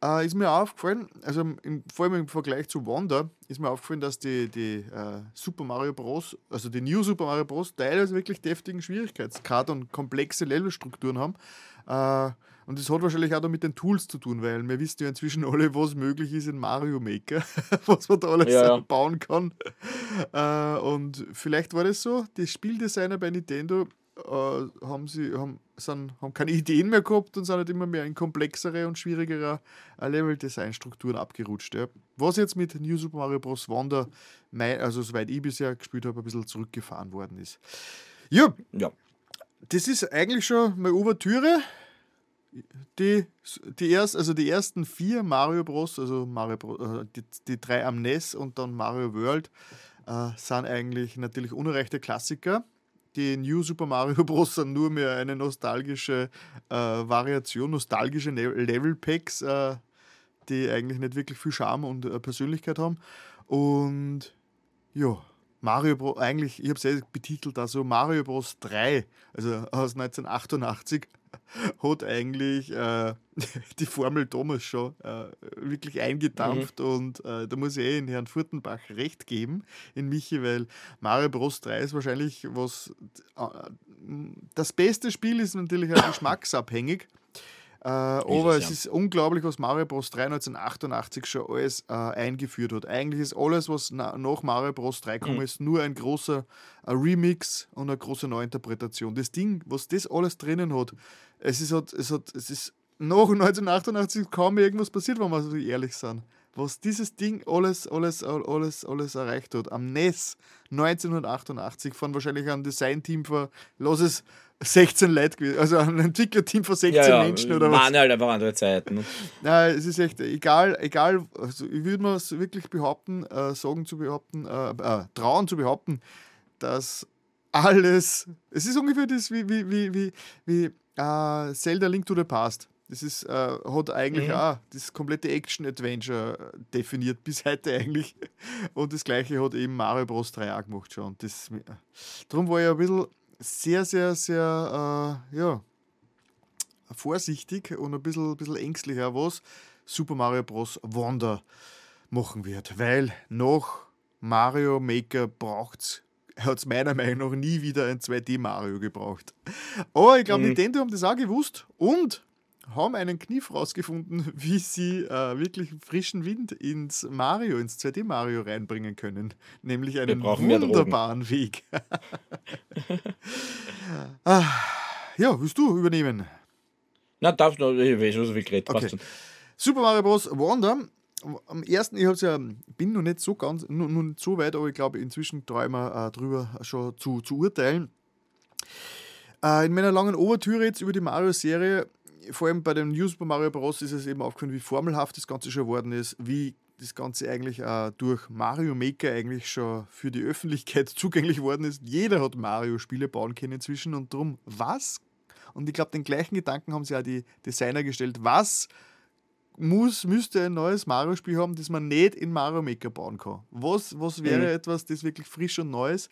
äh, ist mir aufgefallen, also im, vor allem im Vergleich zu Wonder, ist mir aufgefallen, dass die, die äh, Super Mario Bros., also die New Super Mario Bros. teilweise wirklich deftigen Schwierigkeitsgrad und komplexe Levelstrukturen haben. Äh, und das hat wahrscheinlich auch mit den Tools zu tun, weil wir wissen ja inzwischen alle, was möglich ist in Mario Maker, *laughs* was man da alles Ja, ja. bauen kann. Äh, und vielleicht war das so, die Spieldesigner bei Nintendo äh, haben, sie, haben, sind, haben keine Ideen mehr gehabt und sind halt immer mehr in komplexere und schwierigere äh, Level-Design-Strukturen abgerutscht. Ja. Was jetzt mit New Super Mario Bros. Wonder, also soweit ich bisher gespielt habe, ein bisschen zurückgefahren worden ist. Ja, Ja. das ist eigentlich schon meine Ouvertüre. Die, die, erst, also die ersten vier Mario Bros., also Mario Bros, äh, die, die drei am NES und dann Mario World, äh, sind eigentlich natürlich unerreichte Klassiker. Die New Super Mario *laughs* Bros. sind nur mehr eine nostalgische äh, Variation, nostalgische Ne- Level Packs, äh, die eigentlich nicht wirklich viel Charme und äh, Persönlichkeit haben. Und ja, Mario Bros. eigentlich, ich habe es ja betitelt, also Mario Bros. 3, also aus 1988, *laughs* hat eigentlich äh, *laughs* die Formel damals schon äh, wirklich eingedampft und äh, da muss ich eh in Herrn Furtenbach recht geben, in Michi, weil Mario Bros. 3 ist wahrscheinlich was, äh, das beste Spiel ist natürlich auch *coughs* geschmacksabhängig. Äh, aber es, es ja. ist unglaublich, was Mario Bros. 3 1988 schon alles äh, eingeführt hat. Eigentlich ist alles, was na, nach Mario Bros. 3 gekommen Mhm. ist, nur ein großer äh, Remix und eine große Neuinterpretation. Das Ding, was das alles drinnen hat, es ist, hat, es hat, es ist nach 1988 kaum irgendwas passiert, wenn wir so ehrlich sind. Was dieses Ding alles, alles, alles, alles erreicht hat. Am NES 1988 von wahrscheinlich einem Designteam von, lass es 16 Leute gewesen, also ein Entwicklerteam von 16 Ja, ja, Menschen oder was. waren halt einfach andere Zeiten. Nein, es ist echt egal, egal, also ich würde es wirklich behaupten, äh, sagen zu behaupten, äh, äh, trauen zu behaupten, dass alles, es ist ungefähr das wie, wie, wie, wie, wie äh, Zelda Link to the Past. Das ist, äh, hat eigentlich Mhm. auch das komplette Action-Adventure definiert, bis heute eigentlich. Und das gleiche hat eben Mario Bros. 3 auch gemacht schon. Und das, darum war ich ein bisschen sehr, sehr, sehr, äh, ja, vorsichtig und ein bisschen, ein bisschen ängstlicher, was Super Mario Bros. Wonder machen wird. Weil nach Mario Maker braucht es hat es meiner Meinung nach nie wieder ein 2D-Mario gebraucht. Aber ich glaube, mhm. Nintendo haben das auch gewusst und haben einen Kniff rausgefunden, *laughs* wie sie äh, wirklich frischen Wind ins Mario, ins 2D-Mario reinbringen können. Nämlich einen wunderbaren Weg. *laughs* ah, ja, willst du übernehmen? Na, darfst du, ich weiß schon so viel geredet. Okay. Super Mario Bros. Wonder am ersten, ich ja, bin noch nicht so ganz, nicht so weit, aber ich glaube, inzwischen mir äh, drüber schon zu, zu urteilen. Äh, in meiner langen Obertüre jetzt über die Mario-Serie, vor allem bei dem New Super Mario Bros. ist es eben aufgefallen, wie formelhaft das Ganze schon geworden ist, wie das Ganze eigentlich äh, durch Mario Maker eigentlich schon für die Öffentlichkeit *laughs* zugänglich worden ist. Jeder hat Mario-Spiele bauen können inzwischen und darum, was? Und ich glaube, den gleichen Gedanken haben sich auch die Designer gestellt. Was muss, müsste ein neues Mario-Spiel haben, das man nicht in Mario Maker bauen kann. Was, was wäre mhm. etwas, das wirklich frisch und neues?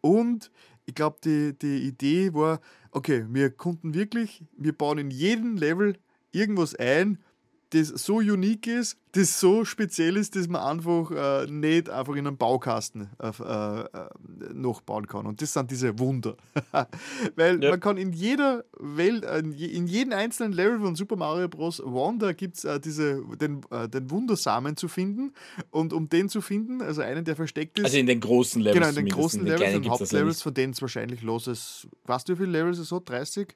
Und ich glaube, die, die Idee war, okay, wir konnten wirklich, wir bauen in jedem Level irgendwas ein, das so unique ist, das so speziell ist, dass man einfach äh, nicht einfach in einem Baukasten äh, äh, nachbauen kann. Und das sind diese Wunder. *laughs* Weil ja. man kann in jeder Welt, äh, in jedem einzelnen Level von Super Mario Bros. Wonder gibt es äh, den, äh, den Wundersamen zu finden. Und um den zu finden, also einen, der versteckt ist. Also in den großen Levels. Genau, in den großen in den Levels, in den Hauptlevels, von denen es wahrscheinlich los ist. Weißt du, wie viele Levels es so? 30?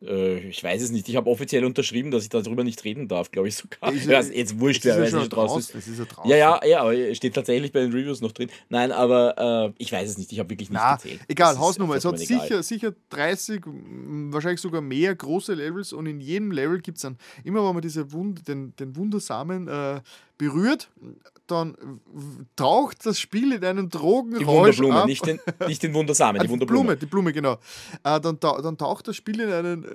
Äh, ich weiß es nicht. Ich habe offiziell unterschrieben, dass ich darüber nicht reden darf, glaube ich sogar. Ist ja, jetzt wurscht, wer weiß nicht draußen ist. ist ja, ja, ja, ja, aber steht tatsächlich bei den Reviews noch drin. Nein, aber äh, ich weiß es nicht. Ich habe wirklich nicht Na, gezählt. Egal, das Hausnummer. Es hat sicher, sicher 30, wahrscheinlich sogar mehr große Levels und in jedem Level gibt es dann, immer wenn man diese Wund den, den Wundersamen äh, berührt, dann taucht das Spiel in einen Drogenrausch Die Wunderblume, ab. Nicht, den, nicht den Wundersamen, *laughs* die Wunderblume. Blume, die Blume, genau. Äh, dann, dann taucht das Spiel in einen äh,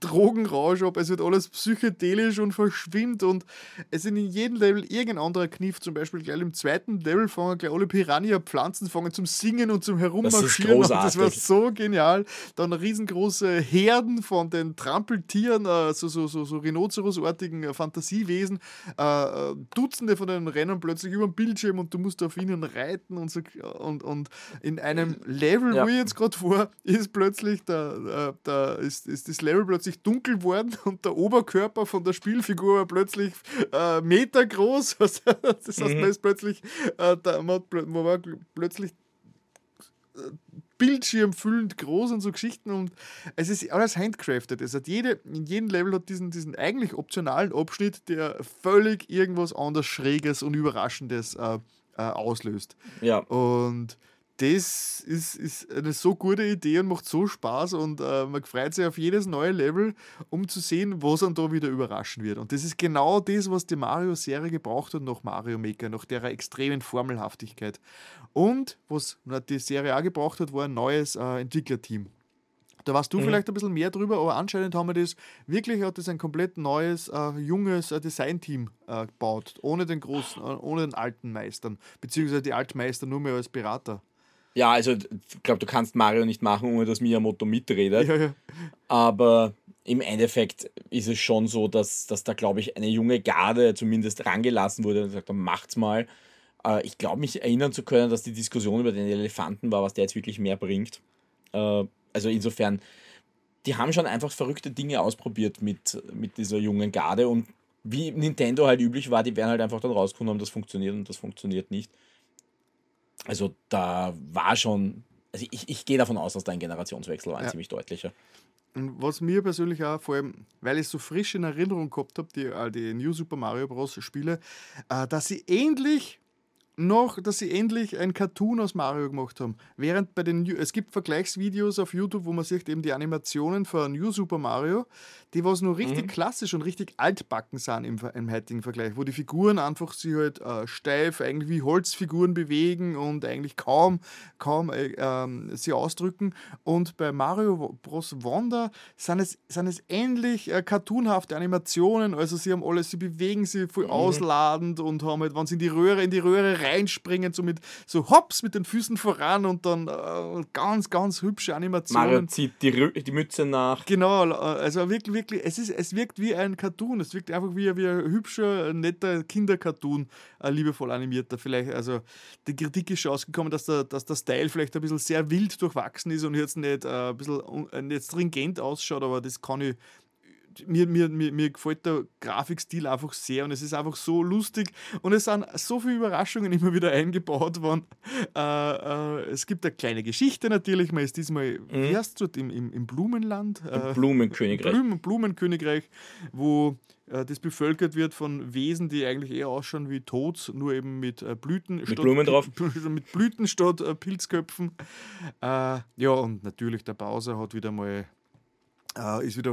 Drogenrausch ab, es wird alles psychedelisch und verschwimmt und es sind in jedem Level irgendein anderer Kniff. Zum Beispiel gleich im zweiten Level fangen gleich alle Piranha-Pflanzen fangen zum Singen und zum Herummarschieren. Das, das war so genial. Dann riesengroße Herden von den Trampeltieren, äh, so, so, so, so Rhinoceros-artigen äh, Fantasiewesen. Äh, Dutzende von denen rennen plötzlich über den Bildschirm und du musst auf ihnen reiten und so. Und, und in einem Level, ja. wo ich jetzt gerade war, ist plötzlich da, da ist, ist das Level plötzlich dunkel worden *laughs* und der Oberkörper von der Spielfigur war plötzlich äh, Meter groß. *laughs* das heißt, mhm. man ist plötzlich, äh, da, man, man war plötzlich äh, bildschirmfüllend groß und so Geschichten und es ist alles handcrafted. Es hat jede, in jedem Level hat diesen, diesen eigentlich optionalen Abschnitt, der völlig irgendwas anderes Schräges und Überraschendes äh, äh, auslöst. Ja. Und das ist, ist eine so gute Idee und macht so Spaß und äh, man freut sich auf jedes neue Level, um zu sehen, was dann da wieder überraschen wird. Und das ist genau das, was die Mario-Serie gebraucht hat nach Mario Maker, nach der extremen Formelhaftigkeit. Und was die Serie auch gebraucht hat, war ein neues äh, Entwicklerteam. Da weißt du mhm. vielleicht ein bisschen mehr drüber, aber anscheinend haben wir das, wirklich hat das ein komplett neues, äh, junges äh, Designteam äh, gebaut, ohne den großen, äh, ohne den alten Meistern, beziehungsweise die Altmeister nur mehr als Berater. Ja, also ich glaube, du kannst Mario nicht machen, ohne dass Miyamoto mitredet. Ja, ja. Aber im Endeffekt ist es schon so, dass, dass da, glaube ich, eine junge Garde zumindest rangelassen wurde und gesagt, macht's mal. Äh, ich glaube, mich erinnern zu können, dass die Diskussion über den Elefanten war, was der jetzt wirklich mehr bringt. Äh, also insofern, die haben schon einfach verrückte Dinge ausprobiert mit, mit dieser jungen Garde und wie Nintendo halt üblich war, die werden halt einfach dann rausgefunden haben, das funktioniert und das funktioniert nicht. Also da war schon, also ich, ich gehe davon aus, dass da ein Generationswechsel war, ein ja. ziemlich deutlicher. Und was mir persönlich auch, vor allem, weil ich so frisch in Erinnerung gehabt habe, die, äh, die New Super Mario Bros. Spiele, äh, dass sie ähnlich noch, dass sie endlich ein Cartoon aus Mario gemacht haben. Während bei den, es gibt Vergleichsvideos auf YouTube, wo man sieht eben die Animationen von New Super Mario, die was nur richtig mhm. klassisch und richtig altbacken sind im, im heutigen Vergleich, wo die Figuren einfach sich halt äh, steif, eigentlich wie Holzfiguren bewegen und eigentlich kaum, kaum äh, äh, sie ausdrücken. Und bei Mario Bros. Wonder sind es, sind es ähnlich äh, cartoonhafte Animationen, also sie haben alles, sie bewegen sich voll mhm. ausladend und haben halt, wenn sie in die Röhre, in die Röhre rein reinspringen, so mit so hops mit den Füßen voran und dann äh, ganz, ganz hübsche Animationen. Mario zieht die, die Mütze nach. Genau, also wirklich, wirklich, es, ist, es wirkt wie ein Cartoon. Es wirkt einfach wie, wie ein hübscher, netter Kindercartoon, ein liebevoll animierter. Vielleicht, also die Kritik ist schon ausgekommen, dass der, dass der Style vielleicht ein bisschen sehr wild durchwachsen ist und jetzt nicht äh, ein bisschen äh, nicht stringent ausschaut, aber das kann ich mir, mir, mir, mir gefällt der Grafikstil einfach sehr und es ist einfach so lustig und es sind so viele Überraschungen immer wieder eingebaut worden. Äh, äh, es gibt eine kleine Geschichte natürlich, man ist diesmal, mhm. heißt es im, im, im Blumenland? Im Blumenkönigreich. Blumen, Blumenkönigreich, wo äh, das bevölkert wird von Wesen, die eigentlich eher ausschauen wie Tods, nur eben mit äh, Blüten mit Blumen drauf. *laughs* mit Blüten statt äh, Pilzköpfen. Äh, ja, und natürlich der Bowser hat wieder mal Uh, ist wieder,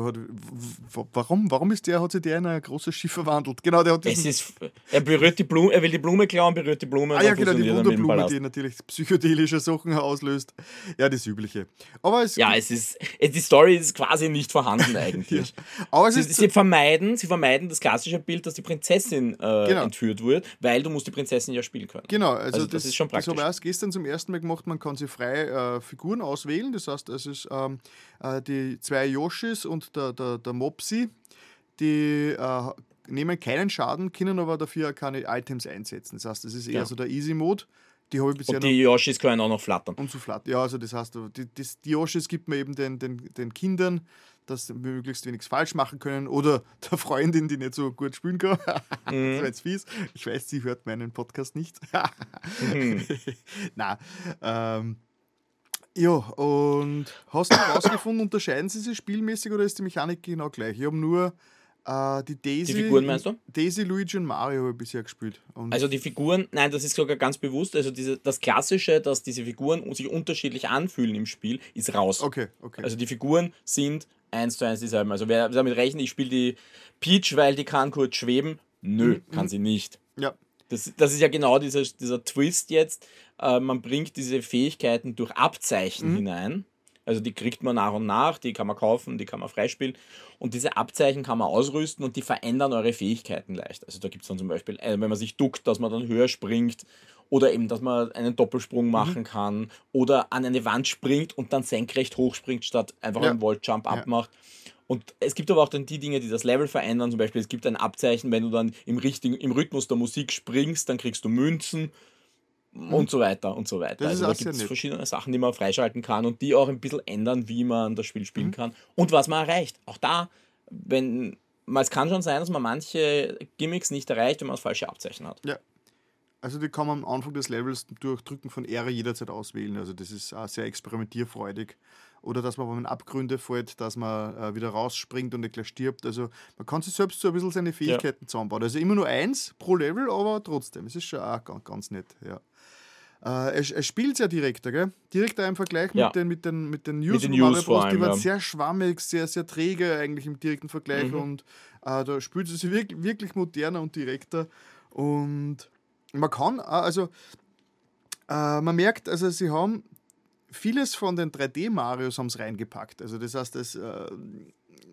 warum, warum ist der, hat sich der in ein großes Schiff verwandelt? Genau, der hat es ist, er berührt die Blume, er will die Blume klauen, berührt die Blume. Ah ja, genau, die Wunderblume, die natürlich psychedelische Sachen auslöst. Ja, das Übliche. Aber es ja, es ist, die Story ist quasi nicht vorhanden eigentlich. *laughs* ja. Aber sie, sie, vermeiden, sie vermeiden das klassische Bild, dass die Prinzessin äh, genau. entführt wird, weil du musst die Prinzessin ja spielen können. Genau, also, also das, das, ist schon praktisch. Das habe ich erst gestern zum ersten Mal gemacht, man kann sie frei äh, Figuren auswählen, das heißt, es ist ähm, äh, die zwei Yoshis und der, der, der Mopsi, die äh, nehmen keinen Schaden, können aber dafür keine Items einsetzen. Das heißt, das ist eher ja. so der Easy-Mode. Die habe ich bisher und die noch Yoshis können auch noch flattern. Und so flattern. Ja, also das heißt, die, die, die Yoshis gibt man eben den, den, den Kindern, dass sie möglichst wenig falsch machen können oder der Freundin, die nicht so gut spielen kann. *laughs* mhm. das war jetzt fies. Ich weiß, sie hört meinen Podcast nicht. *laughs* mhm. Na, ähm, ja, und hast du herausgefunden, unterscheiden sie sich spielmäßig oder ist die Mechanik genau gleich? Ich habe nur äh, die Daisy. Die Figuren meinst du? Daisy, Luigi und Mario habe ich bisher gespielt. Und also die Figuren, nein, das ist sogar ganz bewusst. Also diese, das Klassische, dass diese Figuren sich unterschiedlich anfühlen im Spiel, ist raus. Okay, okay. Also die Figuren sind eins zu eins dieselben. Also wer damit rechnet, ich spiele die Peach, weil die kann kurz schweben. Nö, mhm. kann sie nicht. Ja. Das, das ist ja genau dieser, dieser Twist jetzt. Äh, man bringt diese Fähigkeiten durch Abzeichen mhm. hinein. Also die kriegt man nach und nach, die kann man kaufen, die kann man freispielen. Und diese Abzeichen kann man ausrüsten und die verändern eure Fähigkeiten leicht. Also da gibt es dann zum Beispiel, äh, wenn man sich duckt, dass man dann höher springt oder eben, dass man einen Doppelsprung mhm. machen mhm. kann oder an eine Wand springt und dann senkrecht hochspringt, statt einfach ja. einen Voltjump abmacht. Ja. Und es gibt aber auch dann die Dinge, die das Level verändern. Zum Beispiel, es gibt ein Abzeichen, wenn du dann im, richtigen, im Rhythmus der Musik springst, dann kriegst du Münzen. Und so weiter und so weiter. Das also da gibt es verschiedene Sachen, die man freischalten kann und die auch ein bisschen ändern, wie man das Spiel spielen mhm. kann und was man erreicht. Auch da, wenn es kann schon sein, dass man manche Gimmicks nicht erreicht, wenn man das falsche Abzeichen hat. Ja. Also die kann man am Anfang des Levels durch Drücken von R jederzeit auswählen. Also das ist auch sehr experimentierfreudig oder dass man, wenn man Abgründe fällt, dass man äh, wieder rausspringt und nicht gleich stirbt. Also man kann sich selbst so ein bisschen seine Fähigkeiten ja. zusammenbauen. Also immer nur eins pro Level, aber trotzdem, es ist schon auch ganz, ganz nett. Ja. Äh, er, er spielt sehr direkter, gell? Direkter im Vergleich ja. mit den, mit den, mit den News, mit den News Bros, die waren ja. sehr schwammig, sehr, sehr träge eigentlich im direkten Vergleich mhm. und äh, da spielt sie sich wirklich, wirklich moderner und direkter und man kann, also äh, man merkt, also sie haben vieles von den 3D-Marios haben es reingepackt. Also das heißt, das, äh,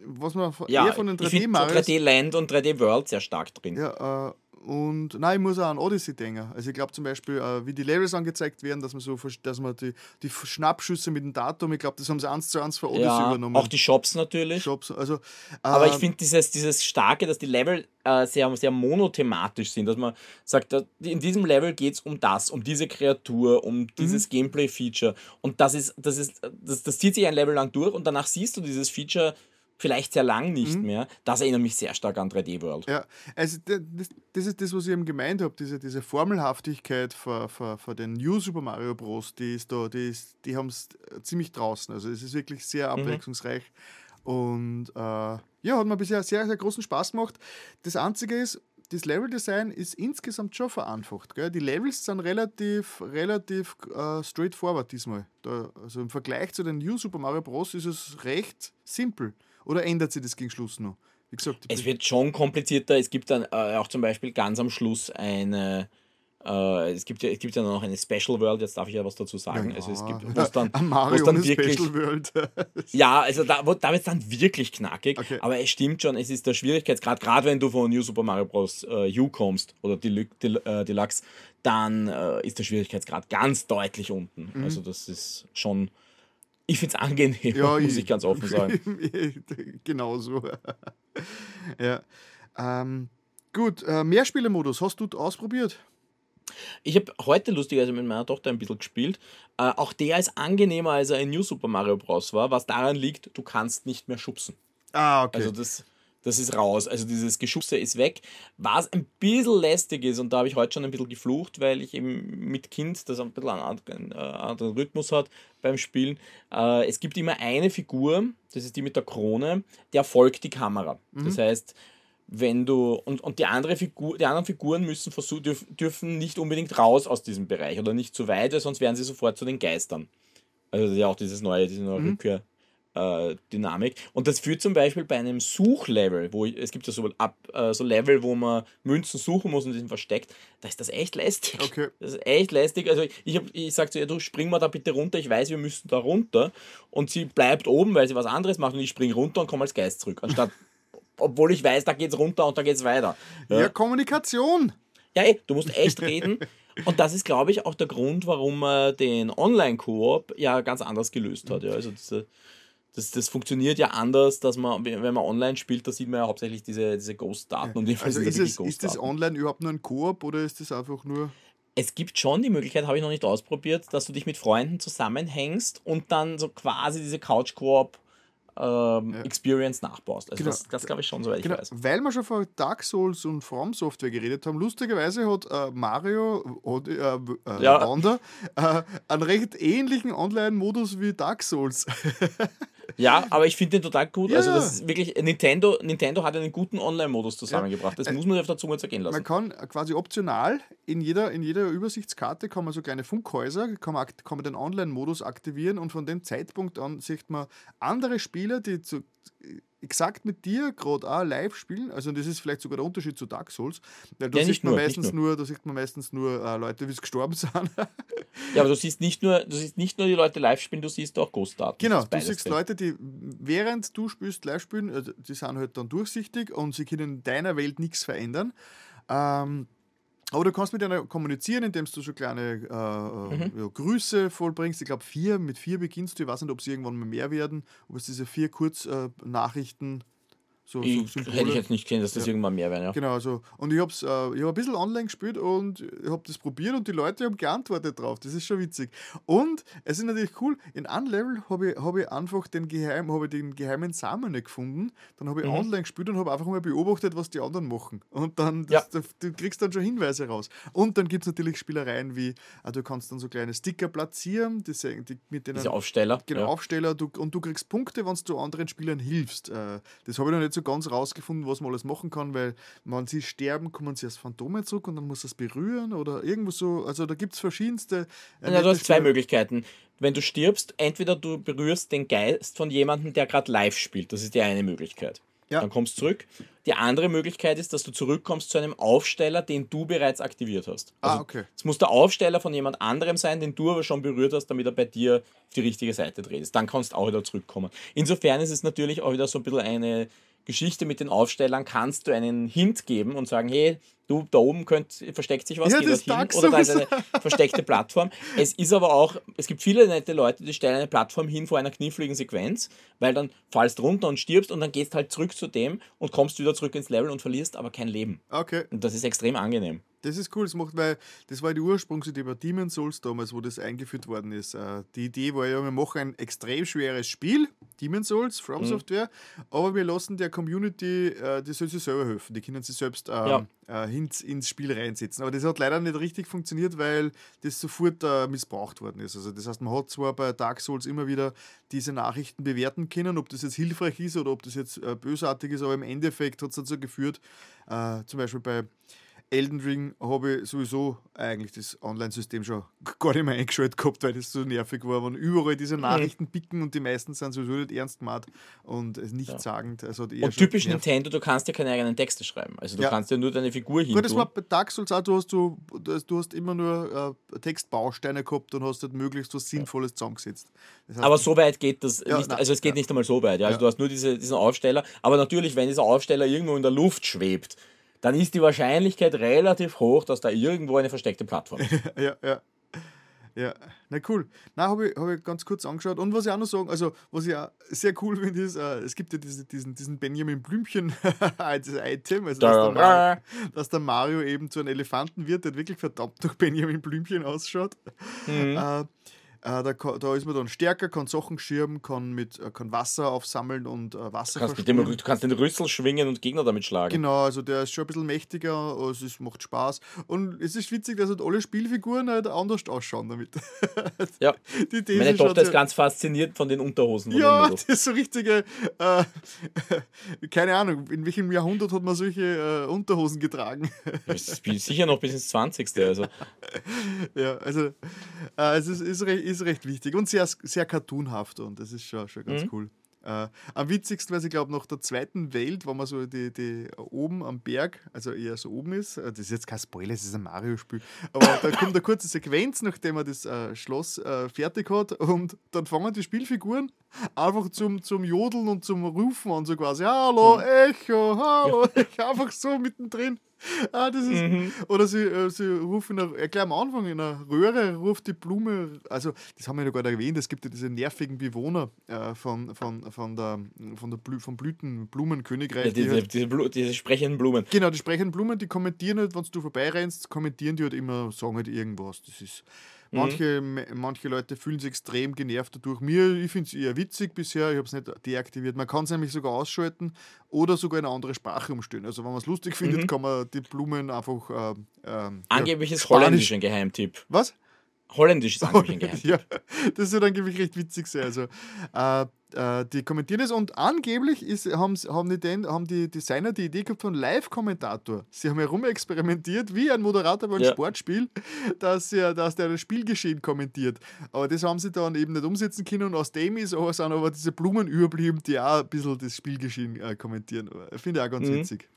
was man ja, eher von den 3D-Marios... 3D-Land und 3D-World sehr stark drin. Ja, äh, und nein, ich muss auch an Odyssey denken. Also ich glaube zum Beispiel, äh, wie die Levels angezeigt werden, dass man so dass man die, die Schnappschüsse mit dem Datum, ich glaube, das haben sie eins zu eins für Odyssey ja, übernommen. Auch die Shops natürlich. Shops, also, äh, Aber ich finde dieses, dieses Starke, dass die Level äh, sehr, sehr monothematisch sind, dass man sagt, in diesem Level geht es um das, um diese Kreatur, um dieses mhm. Gameplay-Feature. Und das ist, das ist, das, das zieht sich ein Level lang durch und danach siehst du dieses Feature vielleicht sehr lang nicht mhm. mehr. Das erinnert mich sehr stark an 3D World. Ja, also das, das ist das, was ich eben gemeint habe, diese, diese Formelhaftigkeit für, für, für den New Super Mario Bros., die ist da, die, die haben es ziemlich draußen. Also es ist wirklich sehr mhm. abwechslungsreich. Mhm. Und äh, ja, hat mir bisher sehr, sehr großen Spaß gemacht. Das Einzige ist, das Leveldesign ist insgesamt schon vereinfacht. Gell? Die Levels sind relativ, relativ äh, straightforward diesmal. Da, also im Vergleich zu den New Super Mario Bros. ist es recht simpel. Oder ändert sich das gegen Schluss noch? Wie gesagt, es wird schon komplizierter. Es gibt dann äh, auch zum Beispiel ganz am Schluss eine, Äh, es, gibt ja, es gibt ja noch eine Special World, jetzt darf ich ja was dazu sagen. Ja, also es gibt, wo es dann, *laughs* Mario dann wirklich, Special World. *laughs* ja, also da, wo- da wird es dann wirklich knackig. Okay. Aber es stimmt schon, es ist der Schwierigkeitsgrad, gerade wenn du von New Super Mario Bros. Äh, U kommst oder Delu- Del äh, Deluxe, dann äh, ist der Schwierigkeitsgrad ganz deutlich unten. Also das ist schon, ich finde es angenehm. Ja, muss ich ganz offen sagen. *laughs* genau so. *laughs* ja. Ähm, gut, äh, Mehrspielermodus, hast du ausprobiert? Ich habe heute lustigerweise mit meiner Tochter ein bisschen gespielt. Äh, auch der ist angenehmer, als er in New Super Mario Bros. war, was daran liegt, du kannst nicht mehr schubsen. Ah, okay. Also das, das ist raus. Also dieses Geschubse ist weg. Was ein bisschen lästig ist, und da habe ich heute schon ein bisschen geflucht, weil ich eben mit Kind, das ein bisschen einen anderen, äh, Rhythmus hat beim Spielen. Äh, es gibt immer eine Figur, das ist die mit der Krone, der folgt die Kamera. Das heißt, wenn du und, und die andere Figur, die anderen Figuren müssen versuch, dürf, dürfen nicht unbedingt raus aus diesem Bereich oder nicht zu weit, weil sonst werden sie sofort zu den Geistern. Also ja auch dieses neue, diese neue Rückkehr. Äh, Dynamik. Und das führt zum Beispiel bei einem Suchlevel, wo ich, es gibt ja so, ab, äh, so Level, wo man Münzen suchen muss und die sind versteckt, da ist das echt lästig. Okay. Das ist echt lästig. Also ich, hab, ich sage zu ihr, du spring mal da bitte runter, ich weiß, wir müssen da runter. Und sie bleibt oben, weil sie was anderes macht und ich spring runter und komme als Geist zurück. Anstatt, *laughs* obwohl ich weiß, da geht's runter und da geht's weiter. ja. Kommunikation. Ja, ey, du musst echt reden. *laughs* Und das ist, glaube ich, auch der Grund, warum man den Online-Koop ja ganz anders gelöst hat. Ja, also diese, das, das funktioniert ja anders, dass man, wenn man online spielt, da sieht man ja hauptsächlich diese, diese Ghost-Daten. Und Also ist es, wirklich ist das online überhaupt nur ein Koop oder ist das einfach nur. Es gibt schon die Möglichkeit, habe ich noch nicht ausprobiert, dass du dich mit Freunden zusammenhängst und dann so quasi diese Couch-Koop ähm, Experience nachbaust. Also Genau. das, das glaube ich schon, soweit Genau, ich weiß. weil wir schon von Dark Souls und From Software geredet haben, lustigerweise hat äh, Mario und, äh, äh, Ja. Wonder äh, einen recht ähnlichen Online-Modus wie Dark Souls. *laughs* Ja, aber ich finde den total gut. Also Ja. das ist wirklich, Nintendo, Nintendo hat einen guten Online-Modus zusammengebracht. Das muss man auf der Zunge zergehen Man lassen. kann quasi optional in jeder, in jeder Übersichtskarte kann man so kleine Funkhäuser, kann man, kann man den Online-Modus aktivieren und von dem Zeitpunkt an sieht man andere Spieler, die zu, exakt mit dir gerade auch live spielen. Also das ist vielleicht sogar der Unterschied zu Dark Souls. Weil da Ja, sieht man nur, meistens nur. da sieht man meistens nur äh, Leute, wie sie gestorben sind. Ja, aber du siehst nicht nur, du siehst nicht nur die Leute live spielen, du siehst auch Ghost-Daten. Genau, Das ist du siehst drin. Leute, die während du spielst, live spielen, also die sind halt dann durchsichtig und sie können in deiner Welt nichts verändern. Ähm, aber du kannst mit einer kommunizieren, indem du so kleine äh, Mhm. äh, ja, Grüße vollbringst. Ich glaube, vier, mit vier beginnst du. Ich weiß nicht, ob es irgendwann mal mehr werden, ob es diese vier Kurznachrichten so, so Ich, hätte ich jetzt nicht gesehen, dass das Ja. irgendwann mehr werden. Ja. Genau, also. Und ich habe äh, ich hab ein bisschen online gespielt und ich habe das probiert und die Leute haben geantwortet drauf. Das ist schon witzig. Und es ist natürlich cool, in einem Level habe ich, hab ich einfach den, Geheim, hab ich den geheimen Samen nicht gefunden. Dann habe ich Mhm. online gespielt und habe einfach mal beobachtet, was die anderen machen. Und dann, Ja. das, du kriegst dann schon Hinweise raus. Und dann gibt es natürlich Spielereien wie, äh, du kannst dann so kleine Sticker platzieren, die, die, mit denen Diese Aufsteller. Genau, ja. Aufsteller du, und du kriegst Punkte, wenn du anderen Spielern hilfst. Äh, das habe ich noch nicht so ganz rausgefunden, was man alles machen kann, weil wenn sie sterben, kommen sie als Phantome zurück und dann muss es berühren oder irgendwo so. Also da gibt es verschiedenste. äh, Ja, du hast zwei. Möglichkeiten. Wenn du stirbst, entweder du berührst den Geist von jemandem, der gerade live spielt. Das ist die eine Möglichkeit. Ja. Dann kommst du zurück. Die andere Möglichkeit ist, dass du zurückkommst zu einem Aufsteller, den du bereits aktiviert hast. Ah, Also, okay. Es muss der Aufsteller von jemand anderem sein, den du aber schon berührt hast, damit er bei dir auf die richtige Seite dreht. Dann kannst du auch wieder zurückkommen. Insofern ist es natürlich auch wieder so ein bisschen eine Geschichte mit den Aufstellern. Kannst du einen Hint geben und sagen, hey, du, da oben könnt, versteckt sich was, Ja, geh dorthin. Oder da ist eine versteckte Plattform. Es ist aber auch, es gibt viele nette Leute, die stellen eine Plattform hin vor einer kniffligen Sequenz, weil dann fallst du runter und stirbst und dann gehst halt zurück zu dem und kommst wieder zurück ins Level und verlierst aber kein Leben. Okay, Und das ist extrem angenehm. Das ist cool. Das macht, weil das war die Ursprungsidee bei Demon's Souls damals, wo das eingeführt worden ist. Äh, Die Idee war ja, wir machen ein extrem schweres Spiel, Demon's Souls, Mhm. From Software, aber wir lassen der Community, äh, die soll sich selber helfen. Die können sich selbst ähm, Ja. äh, ins, ins Spiel reinsetzen. Aber das hat leider nicht richtig funktioniert, weil das sofort äh, missbraucht worden ist. Also das heißt, man hat zwar bei Dark Souls immer wieder diese Nachrichten bewerten können, ob das jetzt hilfreich ist oder ob das jetzt äh, bösartig ist, aber im Endeffekt hat es dazu geführt, äh, zum Beispiel bei Elden Ring habe ich sowieso eigentlich das Online-System schon gar nicht mehr eingeschaltet gehabt, weil das so nervig war, wenn überall diese. Nachrichten picken und die meisten sind sowieso nicht ernst gemeint und es nicht sagend. Also Und typisch nervig. Nintendo, du kannst ja keine eigenen Texte schreiben. Also du Ja. kannst ja nur deine Figur hin. Das war bei Dark Souls auch, du hast, du, du hast immer nur äh, Textbausteine gehabt und hast halt möglichst was Sinnvolles zusammengesetzt. Das heißt, Aber so weit geht das Ja, nicht, nein, also es geht ja. nicht einmal so weit. Ja. Also Ja. du hast nur diese, diesen Aufsteller. Aber natürlich, wenn dieser Aufsteller irgendwo in der Luft schwebt, dann ist die Wahrscheinlichkeit relativ hoch, dass da irgendwo eine versteckte Plattform ist. *laughs* ja, ja. Ja, na cool. Na, habe ich, hab ich ganz kurz angeschaut. Und was ich auch noch sagen, also was ich auch sehr cool finde, ist, äh, es gibt ja diese, diesen, diesen Benjamin Blümchen *laughs* als Item, also dass der, Mario, dass der Mario eben zu einem Elefanten wird, der wirklich verdammt nach Benjamin Blümchen ausschaut. Mhm. Äh, da, kann- da ist man dann stärker, kann Sachen schirmen, kann, mit, äh, kann Wasser aufsammeln und äh, Wasser Du kannst, mit dem, du kannst den Rüssel schwingen und Gegner damit schlagen. Genau, also der ist schon ein bisschen mächtiger, es ist, macht Spaß. Und es ist witzig, dass halt alle Spielfiguren halt anders ausschauen damit. Ja. Meine Tochter ist ganz fasziniert von den Unterhosen von Ja, *laughs* das ist so richtige, äh, *laughs* keine Ahnung, in welchem Jahrhundert hat man solche äh, Unterhosen getragen? Das ist sicher noch bis ins 20. Also. *laughs* ja, also äh, es ist, ist, recht, ist recht wichtig und sehr, sehr cartoonhaft und das ist schon, schon Mhm. ganz cool. Äh, am witzigsten, weil ich glaube, nach der zweiten Welt, wo man so die, die oben am Berg, also eher so oben ist, äh, das ist jetzt kein Spoiler, es ist ein Mario-Spiel, aber da *laughs* kommt eine kurze Sequenz, nachdem man das äh, Schloss äh, fertig hat und dann fangen die Spielfiguren einfach zum, zum Jodeln und zum Rufen an, so quasi, hallo, Echo, hallo, Echo, *laughs* einfach so mittendrin. *laughs* Ah, das ist, Oder sie, äh, sie rufen, äh, gleich am Anfang in einer Röhre ruft die Blume, also das haben wir ja nicht erwähnt, es gibt ja diese nervigen Bewohner äh, von, von, von der, von der Blü vom Blüten, Blumenkönigreich. Ja, die diese, halt, diese, Blu diese sprechenden Blumen. genau, die sprechenden Blumen, die kommentieren halt, wenn du vorbeirennst, kommentieren die halt immer, sagen halt irgendwas. Das ist, manche, me- manche Leute fühlen sich extrem genervt dadurch. Mir, ich finde es eher witzig bisher, ich habe es nicht deaktiviert. Man kann es nämlich sogar ausschalten oder sogar in eine andere Sprache umstellen. Also wenn man es lustig findet, kann man die Blumen einfach ähm, ähm, Angeblich ja, ist Holländisch ein Geheimtipp. Was? Holländisch ist *laughs* angeblich ein Geheimtipp. ja, das wird angeblich recht witzig sein. Also, äh, äh, die kommentieren das und angeblich ist, haben, haben, die, den, haben die Designer die Idee gehabt von Live-Kommentator. Sie haben herumexperimentiert, wie ein Moderator bei einem Ja. Sportspiel, dass, er, dass der das Spielgeschehen kommentiert. Aber das haben sie dann eben nicht umsetzen können und aus dem ist aber, sind aber diese Blumen überblieben, die auch ein bisschen das Spielgeschehen äh, kommentieren. Finde ich auch ganz Mhm. witzig.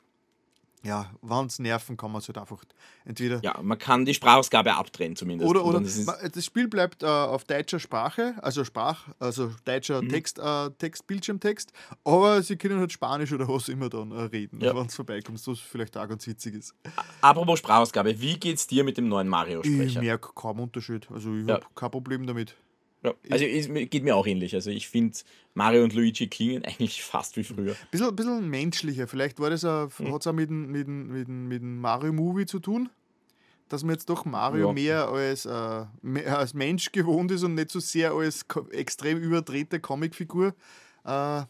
Ja, wenn es nerven, kann man es halt einfach entweder Ja, man kann die Sprachausgabe abdrehen zumindest. oder, oder es- das Spiel bleibt äh, auf deutscher Sprache, also Sprach, also deutscher Mhm. Text, äh, Text, Bildschirmtext, aber sie können halt Spanisch oder was immer dann äh, reden, Ja. wenn es vorbeikommt, was vielleicht auch ganz witzig ist. Apropos Sprachausgabe, wie geht's dir mit dem neuen Ich Mario-Sprecher? merke kaum Unterschied, also ich Ja. habe kein Problem damit. Ja, also es geht mir auch ähnlich. Also ich finde, Mario und Luigi klingen *laughs* eigentlich fast wie früher. Bisschen, bisschen menschlicher, vielleicht war das auch, Mhm. hat es auch mit dem, mit, mit, mit Mario-Movie zu tun, dass man jetzt doch Mario Ja. mehr als, äh, mehr als Mensch gewohnt ist und nicht so sehr als extrem überdrehte Comicfigur. Äh,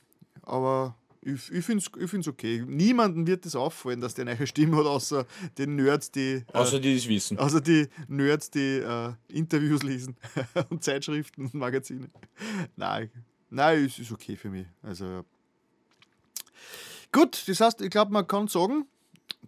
aber ich, ich finde es ich find's okay. Niemandem wird das auffallen, dass der eine neue Stimme hat, außer den Nerds, die. Äh, Außer die das wissen. außer die Nerds, die äh, Interviews lesen *laughs* und Zeitschriften und Magazine. Nein, nein, es ist okay für mich. Also gut, das heißt, ich glaube, man kann sagen,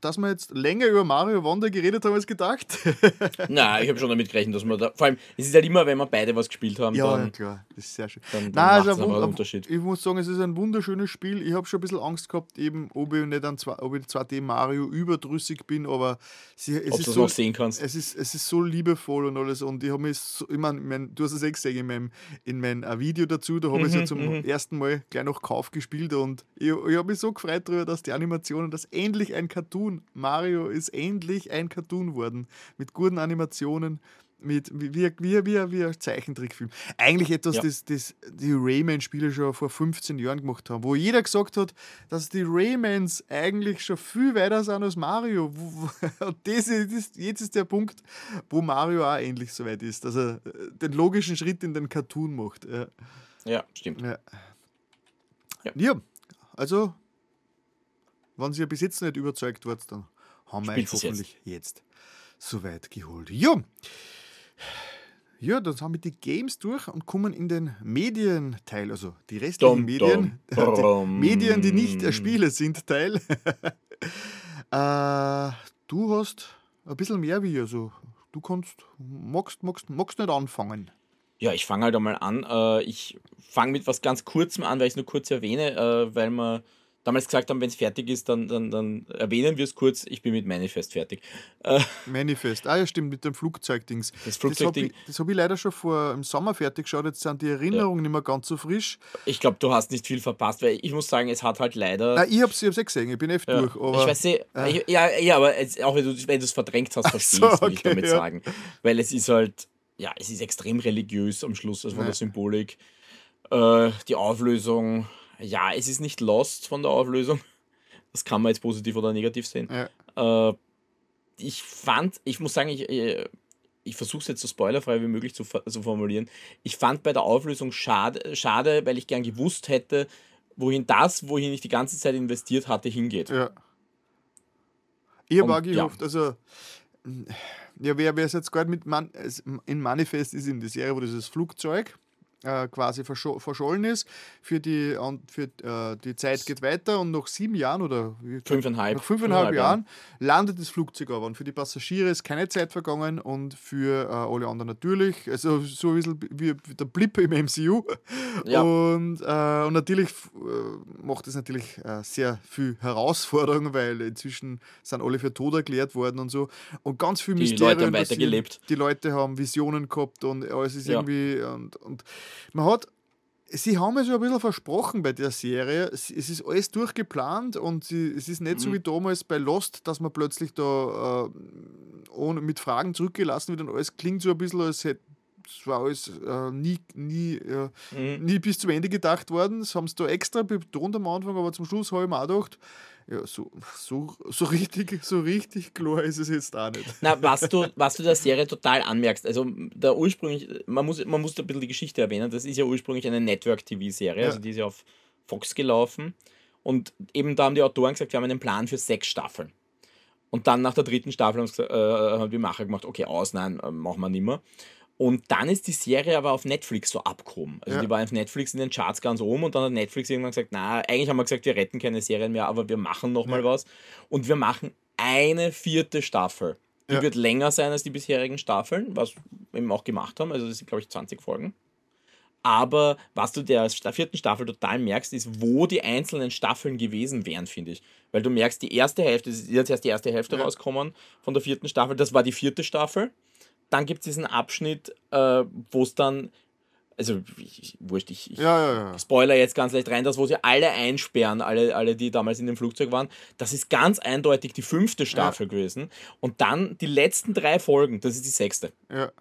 dass wir jetzt länger über Mario Wonder geredet haben als gedacht. *laughs* Nein, ich habe schon damit gerechnet, dass wir da. Vor allem, es ist halt immer, wenn wir beide was gespielt haben, ja, dann, klar, das ist sehr schön. dann, dann Nein, also ein Unterschied. Ich muss sagen, es ist ein wunderschönes Spiel. Ich habe schon ein bisschen Angst gehabt, eben, ob ich nicht an zwei, ob ich 2D Mario überdrüssig bin, aber sie, es Ob ist so, noch sehen kannst. es ist, es ist so liebevoll und alles. Und ich habe mich so, ich meine, mein, du hast es eh gesehen in meinem, in meinem äh, Video dazu, da habe ich es ja zum ersten Mal gleich noch Kauf gespielt und ich, ich habe mich so gefreut darüber, dass die Animationen, dass endlich ein Cartoon, Mario ist endlich ein Cartoon worden. Mit guten Animationen. Mit, wie, wie, wie, wie, ein Zeichentrickfilm. Eigentlich etwas, Ja. das, das die Rayman-Spiele schon vor 15 Jahren gemacht haben, wo jeder gesagt hat, dass die Raymans eigentlich schon viel weiter sind als Mario. *laughs* Und das ist, jetzt ist der Punkt, wo Mario auch endlich so weit ist, dass er äh, den logischen Schritt in den Cartoon macht. Ja, Ja, stimmt. ja. Ja. ja also, wenn Sie bis jetzt nicht überzeugt wart, dann haben wir euch hoffentlich jetzt. so weit geholt. Ja. Ja, dann haben wir die Games durch und kommen in den Medienteil, also die restlichen Dum, Medien, dum, *laughs* die Medien, die nicht. Spiele sind, Teil. *laughs* äh, du hast ein bisschen mehr wie. Also, du kannst, magst, magst, magst nicht anfangen. Ja, ich fange halt einmal an. Äh, ich fange mit was ganz Kurzem an, weil ich es nur kurz erwähne, äh, weil man damals gesagt haben, wenn es fertig ist, dann, dann, dann erwähnen wir es kurz. Ich bin mit Manifest fertig. Äh, Manifest, ah ja, stimmt, mit dem Flugzeugdings. Das Flugzeugding. Das habe ich, hab ich, leider schon vor im Sommer fertig geschaut. Jetzt sind die Erinnerungen ja. nicht mehr ganz so frisch. Ich glaube, du hast nicht viel verpasst, weil ich muss sagen, es hat halt leider. Nein, ich habe es eh gesehen, ich bin echt ja. durch. Aber, ich weiß nicht, äh. ja, ja, aber jetzt, auch wenn du es verdrängt hast, verstehst du, so, okay, ich damit ja. sagen. Weil es ist halt, ja, es ist extrem religiös am Schluss, also von der Symbolik. Äh, die Auflösung, ja, es ist nicht lost von der Auflösung. Das kann man jetzt positiv oder negativ sehen. Ja. Äh, ich fand, ich muss sagen, ich, äh, ich versuche es jetzt so spoilerfrei wie möglich zu, zu, formulieren. Ich fand bei der Auflösung schade, schade, weil ich gern gewusst hätte, wohin das, wohin ich die ganze Zeit investiert hatte, hingeht. Ja. Ich habe auch gehofft, ja. also ja, wer es jetzt gerade mit Man in Manifest ist in der Serie, wo dieses Flugzeug äh, quasi verschollen ist. Für die, für, äh, die Zeit geht weiter und nach sieben Jahren oder fünfeinhalb, nach fünfeinhalb Jahren landet das Flugzeug aber. Und für die Passagiere ist keine Zeit vergangen und für äh, alle anderen natürlich. Also so ein bisschen wie, wie der Blip im MCU. Ja. Und, äh, und natürlich äh, macht es natürlich sehr viel Herausforderung, weil inzwischen sind alle für tot erklärt worden und so. Und ganz viel die Mysterien. Leute haben weitergelebt. Die Leute haben Visionen gehabt und alles ist ja. irgendwie. Und, und man hat, sie haben es ja ein bisschen versprochen bei der Serie. Es ist alles durchgeplant und sie, es ist nicht mhm. so wie damals bei Lost, dass man plötzlich da äh, ohne, mit Fragen zurückgelassen wird und alles klingt so ein bisschen, als hätte es war alles äh, nie, nie, äh, mhm. nie bis zum Ende gedacht worden. Das haben sie da extra betont am Anfang, aber zum Schluss habe ich mir auch gedacht, ja, so, so, so, richtig, so richtig klar ist es jetzt auch nicht. Na, was du, was du der Serie total anmerkst, also der ursprünglich, man muss, man muss ein bisschen die Geschichte erwähnen, das ist ja ursprünglich eine Network-TV-Serie, ja. also die ist ja auf Fox gelaufen. Und eben da haben die Autoren gesagt, wir haben einen Plan für sechs Staffeln. Und dann nach der dritten Staffel haben, gesagt, äh, haben die Macher gemacht, okay, aus, nein, äh, machen wir nicht mehr. Und dann ist die Serie aber auf Netflix so abgehoben. Also ja. die war auf Netflix in den Charts ganz oben und dann hat Netflix irgendwann gesagt, na, eigentlich haben wir gesagt, wir retten keine Serien mehr, aber wir machen nochmal ja. was. Und wir machen eine vierte Staffel. Die ja. wird länger sein als die bisherigen Staffeln, was wir eben auch gemacht haben. Also das sind, glaube ich, 20 Folgen. Aber was du der vierten Staffel total merkst, ist, wo die einzelnen Staffeln gewesen wären, finde ich. Weil du merkst, die erste Hälfte, jetzt erst die erste Hälfte ja. rauskommen von der vierten Staffel, das war die vierte Staffel dann gibt es diesen Abschnitt, äh, wo es dann, also ich, wurscht, ich, ich ja, ja, ja. spoiler jetzt ganz leicht rein, das, wo sie alle einsperren, alle, alle, die damals in dem Flugzeug waren, das ist ganz eindeutig die fünfte Staffel gewesen. Und dann die letzten drei Folgen, das ist die sechste. Ja.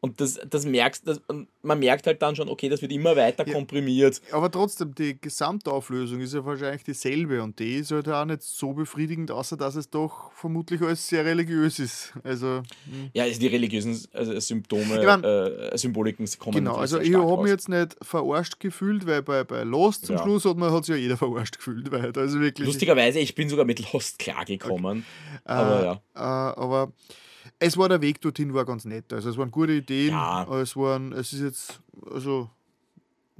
Und das, das merkst, das, man merkt halt dann schon, okay, das wird immer weiter ja, komprimiert. Aber trotzdem, die Gesamtauflösung ist ja wahrscheinlich dieselbe und die ist halt auch nicht so befriedigend, außer dass es doch vermutlich alles sehr religiös ist. Also, hm. ja, also die religiösen also Symptome, ich mein, äh, Symboliken kommen Genau, also ich habe mich jetzt nicht verarscht gefühlt, weil bei, bei Lost zum ja. Schluss hat man hat sich ja jeder verarscht gefühlt. Weil, also wirklich Lustigerweise, ich bin sogar mit Lost klargekommen. Okay. Aber äh, ja. Äh, aber es war der Weg dorthin, war ganz nett. Also es waren gute Ideen. Ja. Es waren, es ist jetzt, also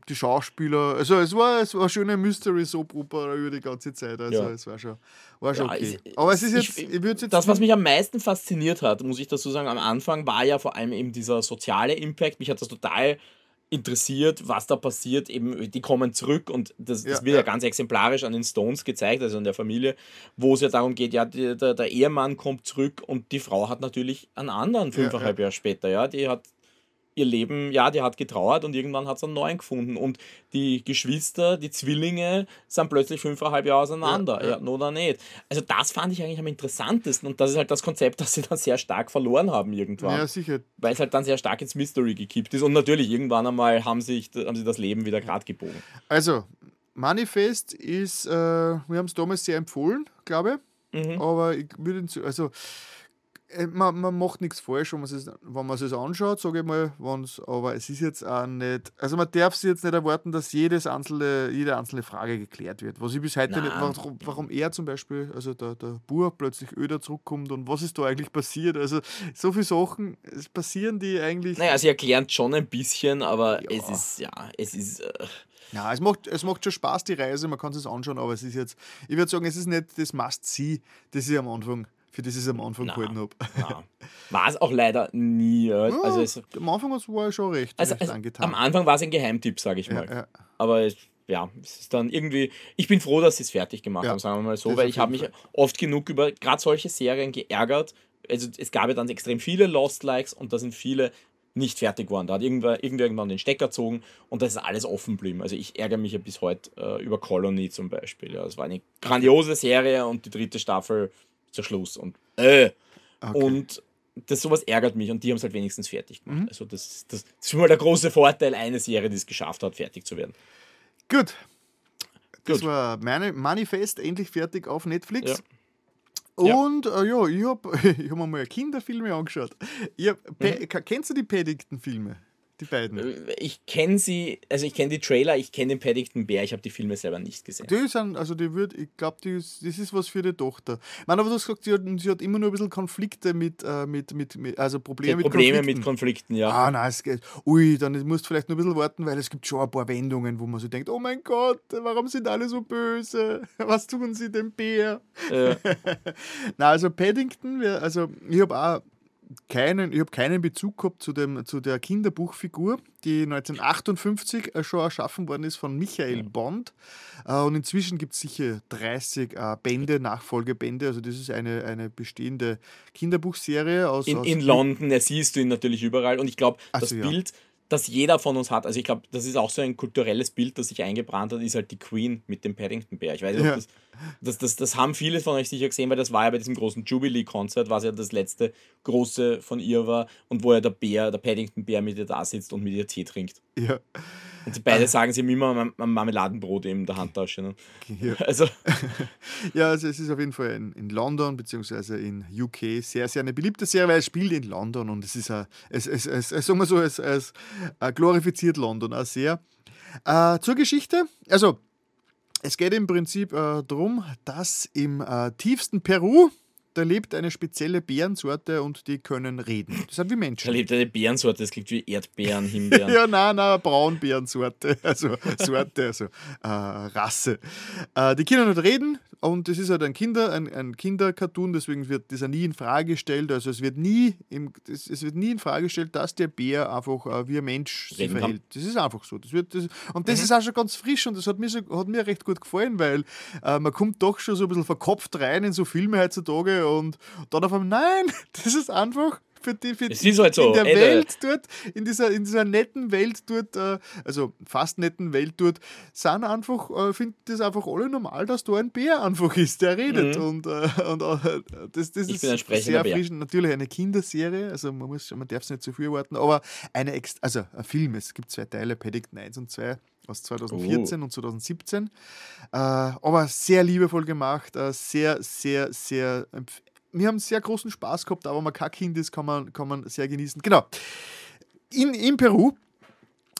die Schauspieler, also es war, es war eine schöne Mystery Soap Opera über die ganze Zeit. Also ja. es war schon, war schon ja, okay. Es, Aber es ist jetzt, ich, ich jetzt das, was mich am meisten fasziniert hat, muss ich dazu sagen, am Anfang war ja vor allem eben dieser soziale Impact. Mich hat das total interessiert, was da passiert. Eben, die kommen zurück und das, das ja, wird ja. ja. ganz exemplarisch an den Stones gezeigt, also an der Familie, wo es ja darum geht, ja, die, der, der, Ehemann kommt zurück und die Frau hat natürlich einen anderen fünfeinhalb ja, Jahre später, ja, die hat ihr Leben, ja, die hat getrauert und irgendwann hat sie einen neuen gefunden. Und die Geschwister, die Zwillinge, sind plötzlich fünfeinhalb Jahre auseinander. Ja, ja. ja oder nicht. Also das fand ich eigentlich am interessantesten. Und das ist halt das Konzept, *laughs* das sie dann sehr stark verloren haben irgendwann. Ja, sicher. Weil es halt dann sehr stark ins Mystery gekippt ist. Und natürlich, irgendwann einmal haben, sich, haben sie das Leben wieder gerade gebogen. Also, Manifest ist, äh, wir haben es damals sehr empfohlen, glaube ich. Mhm. Aber ich würde, also man, man macht nichts falsch, wenn man es wenn man es anschaut, sage ich mal, wenn's, aber es ist jetzt auch nicht, also man darf sich jetzt nicht erwarten, dass jedes einzelne, jede einzelne Frage geklärt wird. Was ich bis heute Nein. nicht, warum, warum er zum Beispiel, also der, der Bur plötzlich öder zurückkommt und was ist da eigentlich passiert, also so viele Sachen es passieren, die eigentlich... Naja, sie erklären schon ein bisschen, aber ja. es ist, ja, es ist... Äh ja, es macht, es macht schon Spaß, die Reise, man kann es anschauen, aber es ist jetzt, ich würde sagen, es ist nicht das Must-See, das ich am Anfang für das ich es am Anfang Na, gehalten habe. War es auch leider nie. ja. Ja, Also, es, am Anfang war ich schon recht, also, recht also angetan. am Anfang war es ein Geheimtipp, sage ich ja, mal. ja. Aber es- ja, es ist dann irgendwie. Ich bin froh, dass sie es fertig gemacht Ja, haben, sagen wir mal so, weil ich habe mich oft genug über gerade solche Serien geärgert. Also es gab ja dann extrem viele Lost Likes und da sind viele nicht fertig geworden. Da hat irgendwer, irgendwer irgendwann den Stecker gezogen und das ist alles offen geblieben. Also ich ärgere mich ja bis heute äh, über Colony zum Beispiel. Ja, das war eine grandiose Serie und die dritte Staffel zur Schluss und äh. Okay. Und das sowas ärgert mich und die haben es halt wenigstens fertig gemacht. Mhm. Also das, das, das ist schon mal der große Vorteil, eine Serie, die es geschafft hat, fertig zu werden. Gut. Das Gut. war meine Manifest, endlich fertig auf Netflix. Ja. Und äh, ja, ich habe *laughs* ich hab mir mal Kinderfilme angeschaut. Ich hab, Mhm. Kennst du die Paddington-Filme? Die beiden? Ich kenne sie, also ich kenne die Trailer, ich kenne den Paddington Bär, ich habe die Filme selber nicht gesehen. Die sind, also die wird, ich glaube, das ist was für die Tochter. Ich meine, aber du hast gesagt, sie hat, sie hat immer nur ein bisschen Konflikte mit, äh, mit, mit, mit also Die Probleme mit Probleme Konflikten. mit Konflikten, ja. Ah, nein, es geht. Ui, dann musst du vielleicht noch ein bisschen warten, weil es gibt schon ein paar Wendungen, wo man so denkt, oh mein Gott, warum sind alle so böse? *laughs* Was tun sie dem Bär? Äh, *laughs* Na, also Paddington, also ich habe auch keinen, ich habe keinen Bezug gehabt zu, dem, zu der Kinderbuchfigur, die 1958 äh, schon erschaffen worden ist von Michael Bond. Äh, Und inzwischen gibt es sicher 30 äh, Bände, Nachfolgebände. Also das ist eine, eine bestehende Kinderbuchserie aus, in, aus in London, da siehst du ihn natürlich überall. Und ich glaube, das so, ja. Bild, das jeder von uns hat, also ich glaube, das ist auch so ein kulturelles Bild, das sich eingebrannt hat, ist halt die Queen mit dem Paddington-Bär. Ich weiß nicht, Ja. ob das, das, das, das haben viele von euch sicher gesehen, weil das war ja bei diesem großen Jubilee-Konzert, was ja das letzte große von ihr war und wo ja der Bär, der Paddington-Bär mit ihr da sitzt und mit ihr Tee trinkt. Ja, Und beide sagen, sie immer ein Marmeladenbrot in der Handtasche. Ne? ja. *laughs* Also, *laughs* ja, also es ist auf jeden Fall in, in London beziehungsweise in UK sehr, sehr eine beliebte Serie, weil es spielt in London und es ist, ein, es, es, es, es, sagen wir so, es, es äh, glorifiziert London auch sehr. Äh, zur Geschichte, also es geht im Prinzip äh, darum, dass im äh, tiefsten Peru, da lebt eine spezielle Bärensorte und die können reden. Die sind wie da Menschen. lebt eine Bärensorte, das klingt wie Erdbeeren, *laughs* Himbeeren. Ja, nein, nein, Braunbärensorte, *laughs* also Sorte, also äh, Rasse. Äh, die Kinder nicht reden und es ist halt ein Kinder, ein, ein Kindercartoon, deswegen wird das ja nie in Frage gestellt. Also es wird nie, im, das, es wird nie in Frage gestellt, dass der Bär einfach äh, wie ein Mensch sich Reden kann. verhält. Das ist einfach so. Das wird, das, und das ist auch schon ganz frisch und das hat mir, so, hat mir recht gut gefallen, weil äh, man kommt doch schon so ein bisschen verkopft rein in so Filme heutzutage und dann auf einmal, nein, *laughs* das ist einfach für die, für Es ist halt so, in der ey, der- Welt dort, in dieser, in dieser netten Welt dort, äh, also fast netten Welt dort, sind einfach, äh, finden das einfach alle normal, dass da ein Bär einfach ist, der redet. Und, äh, und äh, das, das ist sehr Bär. frisch. Natürlich eine Kinderserie, also man, muss, man darf es nicht zu viel erwarten, aber eine, Ex also ein Film, es gibt zwei Teile, Paddington 1 und 2 aus 2014 und 2017. Äh, aber sehr liebevoll gemacht, äh, sehr, sehr, sehr. Wir haben sehr großen Spaß gehabt, aber man kein Kind ist, kann man, kann man sehr genießen. Genau. In, in Peru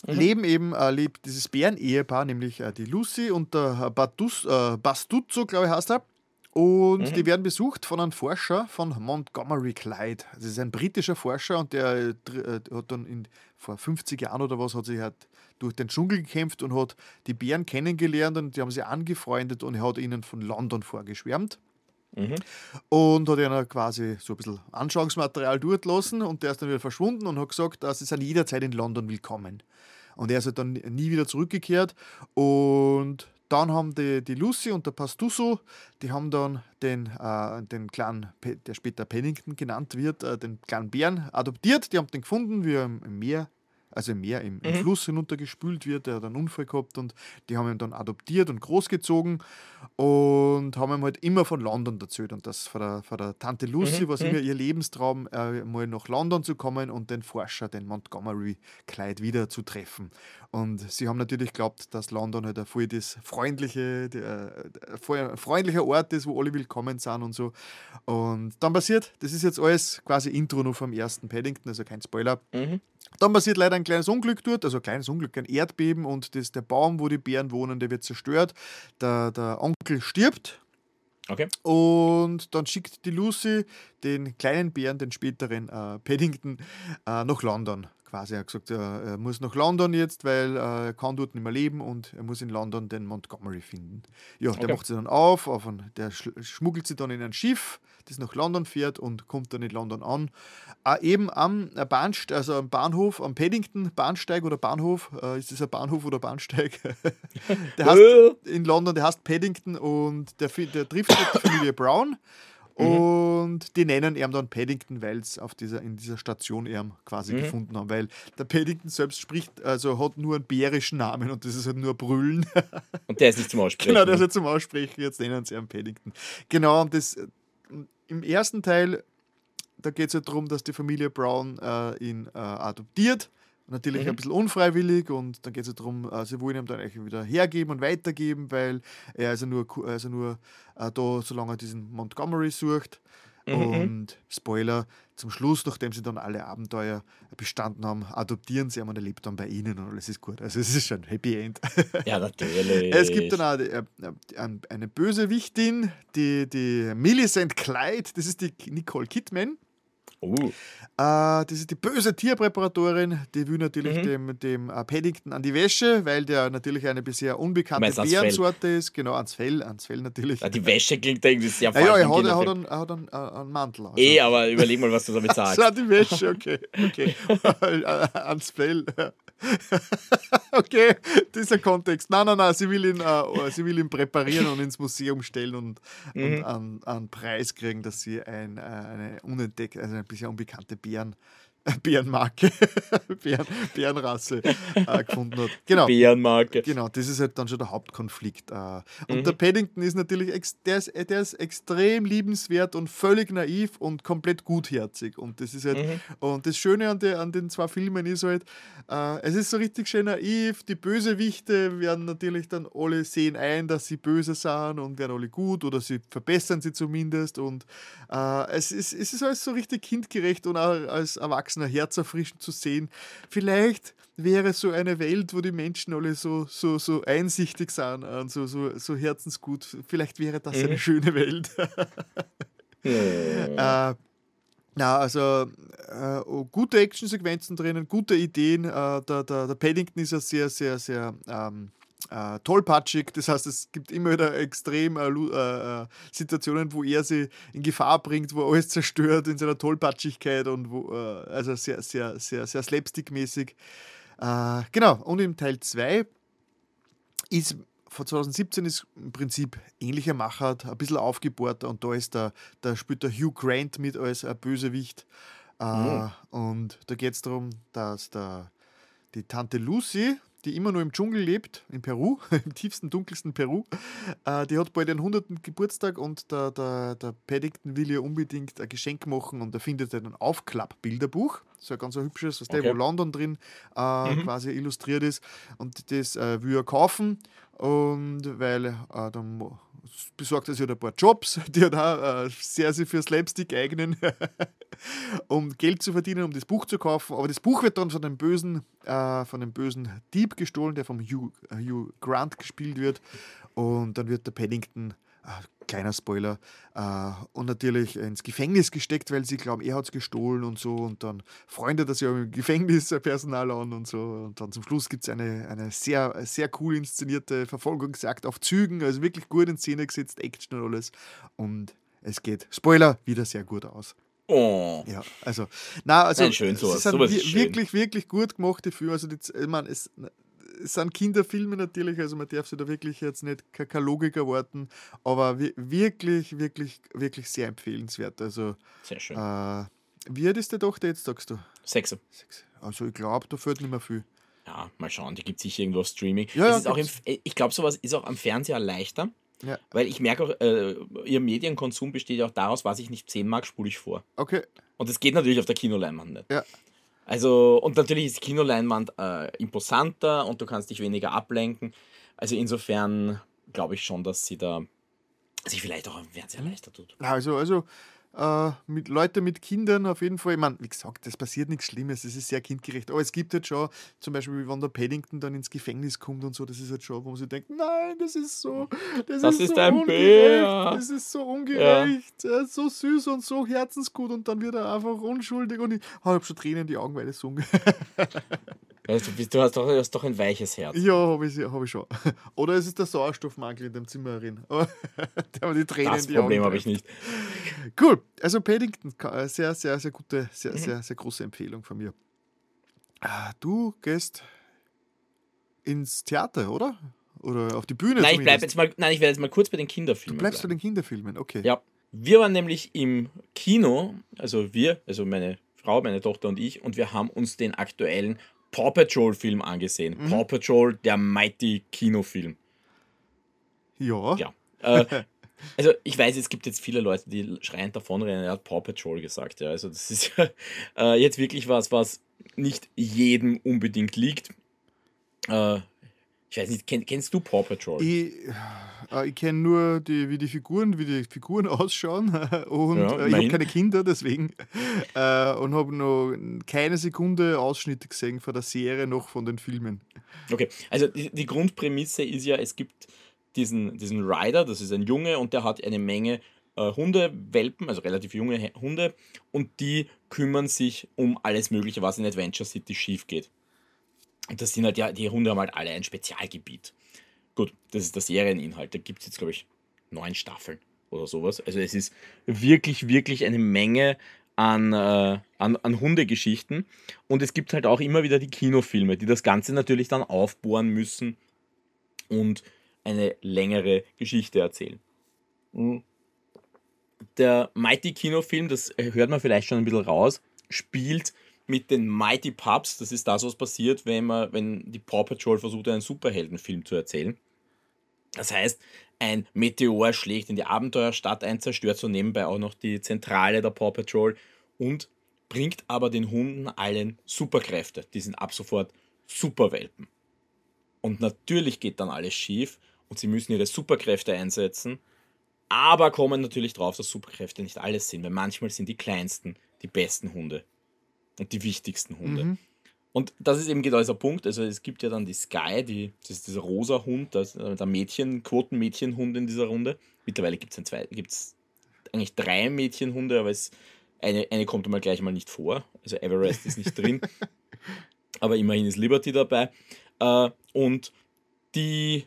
leben eben äh, lebt dieses Bären-Ehepaar, nämlich äh, die Lucy und der Batus, äh, Bastuzzo, glaube ich, heißt er. Und die werden besucht von einem Forscher von Montgomery Clyde. Das ist ein britischer Forscher und der äh, hat dann in, vor 50 Jahren oder was hat sich halt durch den Dschungel gekämpft und hat die Bären kennengelernt und die haben sie angefreundet und er hat ihnen von London vorgeschwärmt und hat ihnen quasi so ein bisschen Anschauungsmaterial durchgelassen und der ist dann wieder verschwunden und hat gesagt, dass sie sind jederzeit in London willkommen. Und er ist halt dann nie wieder zurückgekehrt und dann haben die, die Lucy und der Pastuso, die haben dann den, äh, den kleinen, der später Pennington genannt wird, äh, den kleinen Bären adoptiert. Die haben den gefunden, wie er im Meer, also im Meer, im, im Fluss hinuntergespült wird. Der hat einen Unfall gehabt und die haben ihn dann adoptiert und großgezogen und haben ihm halt immer von London erzählt. Und das von der, von der Tante Lucy war es immer ihr Lebenstraum, äh, mal nach London zu kommen und den Forscher, den Montgomery Clyde, wieder zu treffen. Und sie haben natürlich geglaubt, dass London halt ein voll das freundliche, der, der, ein freundlicher Ort ist, wo alle willkommen sind und so. Und dann passiert, das ist jetzt alles quasi Intro nur vom ersten Paddington, also kein Spoiler. Dann passiert leider ein kleines Unglück dort, also ein kleines Unglück, ein Erdbeben und das, der Baum, wo die Bären wohnen, der wird zerstört. Der, der Onkel stirbt Okay. und dann schickt die Lucy den kleinen Bären, den späteren äh, Paddington, äh, nach London quasi er hat gesagt, er, er muss nach London jetzt, weil äh, er kann dort nicht mehr leben und er muss in London den Montgomery finden. Ja, der Okay. macht sie dann auf, auf ein, der schmuggelt sie dann in ein Schiff, das nach London fährt und kommt dann in London an. Äh, eben am äh, Bahnst also am Bahnhof, am Paddington Bahnsteig oder Bahnhof, äh, ist das ein Bahnhof oder Bahnsteig? *laughs* der heißt in London, der heißt Paddington und der, der trifft die Familie Brown. Und die nennen ihn dann Paddington, weil es auf dieser, in dieser Station ihn quasi gefunden haben. Weil der Paddington selbst spricht, also hat nur einen bärischen Namen und das ist halt nur Brüllen. Und der ist nicht zum Aussprechen. genau, das ist halt zum Aussprechen, jetzt nennen sie ihn Paddington. Genau, und das äh, im ersten Teil, da geht es halt darum, dass die Familie Brown äh, ihn äh, adoptiert. Natürlich ein bisschen unfreiwillig und dann geht es halt darum, äh, sie wollen ihm dann eigentlich wieder hergeben und weitergeben, weil er also nur, also nur äh, da, solange er diesen Montgomery sucht. Und Spoiler, zum Schluss, nachdem sie dann alle Abenteuer bestanden haben, adoptieren sie ihn und er lebt dann bei ihnen und alles ist gut. Also es ist schon ein Happy End. Ja, *laughs* natürlich. Es gibt dann auch äh, äh, eine Bösewichtin, die, die Millicent Clyde, das ist die Nicole Kidman. Oh, Äh, das ist die böse Tierpräparatorin, die will natürlich Mhm. dem, dem äh, Paddington an die Wäsche, weil der natürlich eine bisher unbekannte? Bärensorte ist. Genau, ans Fell, ans Fell natürlich. Ah, die Wäsche klingt irgendwie sehr ja, falsch. ja, er im hat, er hat, einen, er hat einen, äh, einen Mantel. Also. Eh, aber überleg mal, was du damit *laughs* sagst. So, die Wäsche, okay. okay. *laughs* Ans Fell. *laughs* okay, dieser Kontext. Nein, nein, nein, sie will ihn, äh, sie will ihn präparieren und ins Museum stellen und, und einen, einen Preis kriegen, dass sie ein, äh, eine unentdeckte, also eine bisher unbekannte Bären, *laughs* Bärenmarke, *laughs* Bären, Bärenrasse äh, gefunden hat. Genau. Bärenmarke. Genau, das ist halt dann schon der Hauptkonflikt. äh. Und der Paddington ist natürlich, der ist, der ist extrem liebenswert und völlig naiv und komplett gutherzig. Und das ist halt, und das Schöne an, der, an den zwei Filmen ist halt, äh, es ist so richtig schön naiv. Die Bösewichte werden natürlich dann alle sehen ein, dass sie böse sind und werden alle gut oder sie verbessern sie zumindest. Und äh, es, ist, es ist alles so richtig kindgerecht und auch als Erwachsener herzerfrischend zu sehen. Vielleicht wäre so eine Welt, wo die Menschen alle so, so, so einsichtig sind und so, so, so herzensgut. Vielleicht wäre das eine schöne Welt. *laughs* äh, na, also äh, oh, gute Actionsequenzen drinnen, gute Ideen. Äh, der, der, der Paddington ist ja sehr, sehr, sehr ähm, äh, tollpatschig. Das heißt, es gibt immer wieder extrem äh, äh, äh, Situationen, wo er sie in Gefahr bringt, wo er alles zerstört in seiner Tollpatschigkeit und wo, äh, also sehr, sehr, sehr, sehr slapstick-mäßig. Äh, genau, und im Teil 2 ist von 2017 ist im Prinzip ähnlicher Machart, ein bisschen aufgebohrter und da ist der, da spielt der Hugh Grant mit als ein Bösewicht. Äh, Und da geht es darum, dass der, die Tante Lucy, die immer nur im Dschungel lebt, in Peru, *laughs* im tiefsten, dunkelsten Peru, äh, die hat bald ihren 100. Geburtstag und der, der, der Paddington will ihr unbedingt ein Geschenk machen und er findet ein Aufklapp-Bilderbuch, so ein ganz ein hübsches, was der, Okay. wo London drin äh, quasi illustriert ist und das äh, will er kaufen und weil äh, dann besorgt er sich halt ein paar Jobs, *laughs* die hat auch äh, sehr sich für Slapstick eignen, *laughs* um Geld zu verdienen, um das Buch zu kaufen. Aber das Buch wird dann von dem bösen, äh, von dem bösen Dieb gestohlen, der vom Hugh, äh, Hugh Grant gespielt wird. Und dann wird der Paddington, kleiner Spoiler, äh, und natürlich ins Gefängnis gesteckt, weil sie glauben, er hat es gestohlen und so. Und dann freundet er sich auch im Gefängnispersonal an und so. Und dann zum Schluss gibt es eine, eine sehr, sehr cool inszenierte Verfolgungsjagd auf Zügen, also wirklich gut in Szene gesetzt, Action und alles. Und es geht, Spoiler, wieder sehr gut aus. Oh. Ja, also, na, also, Nein, schön sowas. es sind Sowas ist schön. wirklich, wirklich gut gemachte Filme. Also, die, ich meine, es, es sind Kinderfilme natürlich, also man darf sich da wirklich jetzt nicht ke- keine Logik erwarten, aber wi- wirklich, wirklich, wirklich sehr empfehlenswert. Also, Sehr schön. äh, wie alt ist die Tochter jetzt, sagst du? Sechs. Sechs. Also, ich glaube, da fehlt nicht mehr viel. Ja, mal schauen, die gibt sicher irgendwo auf Streaming. Ja, ja, ist auch im, ich glaube, sowas ist auch am Fernseher leichter, Ja. weil ich merke auch, äh, ihr Medienkonsum besteht ja auch daraus, was ich nicht sehen mag, spule ich vor. Okay, Und das geht natürlich auf der Kinoleinwand nicht. ja. Also, und natürlich ist die Kinoleinwand äh, imposanter und du kannst dich weniger ablenken. Also insofern glaube ich schon, dass sie da sich vielleicht auch am Fernseher leichter tut. Also, also äh, mit Leute mit Kindern auf jeden Fall. Ich meine, wie gesagt, das passiert nichts Schlimmes, es ist sehr kindgerecht. Aber es gibt halt schon, zum Beispiel, wenn der Paddington dann ins Gefängnis kommt und so, das ist halt schon, wo man sich denkt, nein, das ist so, das, Das ist, ist so ein ungerecht, Bär. das ist so ungerecht, Er ist so süß und so herzensgut und dann wird er einfach unschuldig und ich habe schon Tränen in die Augen, weil es so Also, *laughs* du, bist, du, hast doch, du hast doch ein weiches Herz. Ja, habe ich, hab ich schon. *laughs* Oder es ist der Sauerstoffmangel in dem Zimmer drin. *laughs* Aber der die Tränen Das die Problem habe ich nicht. Cool. Also Paddington, äh, sehr, sehr, sehr gute, sehr, Mhm. sehr, sehr große Empfehlung von mir. Ah, Du gehst ins Theater, oder? Oder auf die Bühne Nein, ich bleib jetzt mal, nein, ich werde jetzt mal kurz bei den Kinderfilmen. Du bleibst bei bleiben. den Kinderfilmen, okay. Ja. Wir waren nämlich im Kino, also wir, also meine Frau, meine Tochter und ich, und wir haben uns den aktuellen Paw Patrol Film angesehen. Mhm. Paw Patrol, der Mighty Kinofilm. Ja. Ja. Äh, *laughs* also ich weiß, es gibt jetzt viele Leute, die schreiend davonrennen, er hat Paw Patrol gesagt. Ja. Also das ist äh, jetzt wirklich was, was nicht jedem unbedingt liegt. Äh, ich weiß nicht, kenn, kennst du Paw Patrol? Ich, äh, ich kenne nur, die, wie die Figuren, wie die Figuren *laughs* ausschauen und Ja, äh, ich habe keine Kinder, deswegen *laughs* äh, und habe noch keine Sekunde Ausschnitte gesehen von der Serie noch von den Filmen. Okay, also die, die Grundprämisse ist ja, es gibt diesen, diesen Rider, das ist ein Junge und der hat eine Menge äh, Hundewelpen, also relativ junge Hunde und die kümmern sich um alles Mögliche, was in Adventure City schief geht. Und das sind halt ja, die Hunde haben halt alle ein Spezialgebiet. Gut, das ist der Serieninhalt. Da gibt es jetzt, glaube ich, neun Staffeln oder sowas. Also es ist wirklich, wirklich eine Menge an, äh, an, an Hundegeschichten. Und es gibt halt auch immer wieder die Kinofilme, die das Ganze natürlich dann aufbohren müssen und eine längere Geschichte erzählen. Mhm. Der Mighty Kinofilm, das hört man vielleicht schon ein bisschen raus, spielt mit den Mighty Pups. Das ist das, was passiert, wenn, man, wenn die Paw Patrol versucht, einen Superheldenfilm zu erzählen. Das heißt, ein Meteor schlägt in die Abenteuerstadt ein, zerstört so nebenbei auch noch die Zentrale der Paw Patrol und bringt aber den Hunden allen Superkräfte. Die sind ab sofort Superwelpen. Und natürlich geht dann alles schief und sie müssen ihre Superkräfte einsetzen, aber kommen natürlich drauf, dass Superkräfte nicht alles sind, weil manchmal sind die kleinsten die besten Hunde und die wichtigsten Hunde. Mhm. Und das ist eben genau dieser Punkt. Also es gibt ja dann die Sky, die, das ist dieser rosa Hund, das, äh, der Mädchen, Quotenmädchenhund in dieser Runde. Mittlerweile gibt es gibt's eigentlich drei Mädchenhunde, aber es, eine, eine kommt einmal gleich mal nicht vor. Also Everest ist nicht drin. *laughs* Aber immerhin ist Liberty dabei. Äh, und die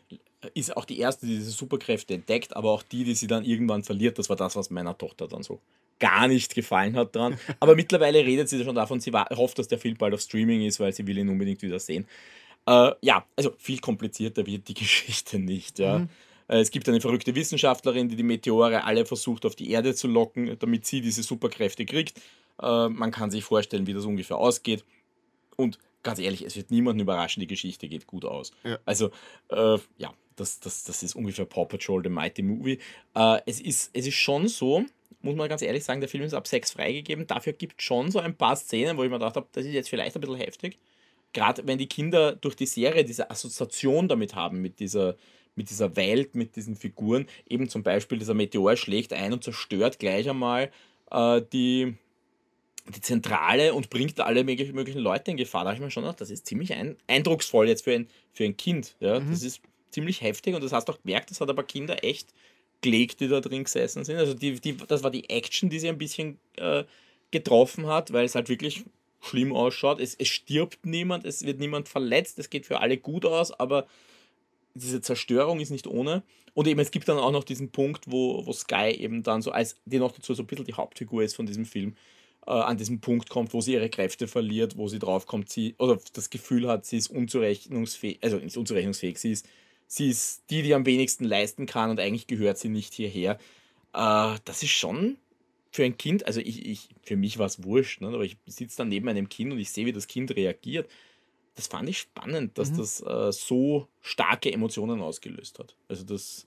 ist auch die erste, die diese Superkräfte entdeckt, aber auch die, die sie dann irgendwann verliert. Das war das, was meiner Tochter dann so gar nicht gefallen hat dran. Aber mittlerweile redet sie schon davon, sie wa- hofft, dass der Film bald auf Streaming ist, weil sie will ihn unbedingt wieder sehen. Äh, ja, also viel komplizierter wird die *laughs* Geschichte nicht. Ja. Äh, Es gibt eine verrückte Wissenschaftlerin, die die Meteore alle versucht auf die Erde zu locken, damit sie diese Superkräfte kriegt. Äh, man kann sich vorstellen, wie das ungefähr ausgeht. Und ganz ehrlich, es wird niemanden überraschen, die Geschichte geht gut aus. Ja. Also, äh, ja, das, das, das ist ungefähr Paw Patrol, The Mighty Movie. Äh, es, ist, es ist schon so, muss man ganz ehrlich sagen, der Film ist ab 6 freigegeben. Dafür gibt es schon so ein paar Szenen, wo ich mir gedacht habe, das ist jetzt vielleicht ein bisschen heftig. Gerade wenn die Kinder durch die Serie diese Assoziation damit haben, mit dieser, mit dieser Welt, mit diesen Figuren. Eben zum Beispiel, dieser Meteor schlägt ein und zerstört gleich einmal äh, die, die Zentrale und bringt alle möglichen, Leute in Gefahr. Da habe ich mir schon gedacht, das ist ziemlich ein, eindrucksvoll jetzt für ein, für ein Kind. Ja? Das ist ziemlich heftig und das hast du auch gemerkt, das hat aber Kinder echt gelegt, die da drin gesessen sind. Also die, die, das war die Action, die sie ein bisschen äh, getroffen hat, weil es halt wirklich schlimm ausschaut. Es, es stirbt niemand, es wird niemand verletzt, es geht für alle gut aus, aber diese Zerstörung ist nicht ohne. Und eben, es gibt dann auch noch diesen Punkt, wo, wo Sky eben dann so, als die noch dazu so ein bisschen die Hauptfigur ist von diesem Film, äh, an diesen Punkt kommt, wo sie ihre Kräfte verliert, wo sie draufkommt, sie, oder das Gefühl hat, sie ist unzurechnungsfähig, also nicht unzurechnungsfähig, sie ist, sie ist die, die am wenigsten leisten kann und eigentlich gehört sie nicht hierher. Äh, das ist schon für ein Kind, also ich, ich für mich war es wurscht, ne, aber ich sitze dann neben einem Kind und ich sehe, wie das Kind reagiert. Das fand ich spannend, dass Mhm. das äh, so starke Emotionen ausgelöst hat. Also das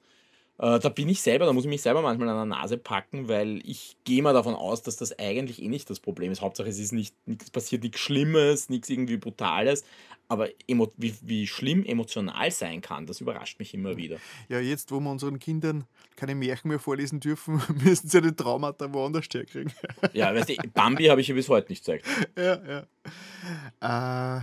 Äh, da bin ich selber, da muss ich mich selber manchmal an der Nase packen, weil ich gehe mal davon aus, dass das eigentlich eh nicht das Problem ist. Hauptsache, es ist nicht, nichts passiert, nichts Schlimmes, nichts irgendwie Brutales. Aber wie, wie schlimm emotional sein kann, das überrascht mich immer wieder. Ja, jetzt, wo wir unseren Kindern keine Märchen mehr vorlesen dürfen, *laughs* müssen sie den Traumata woanders herkriegen. ja, weißt du, Bambi habe ich ja bis heute nicht gezeigt. *laughs* Ja, ja. Äh,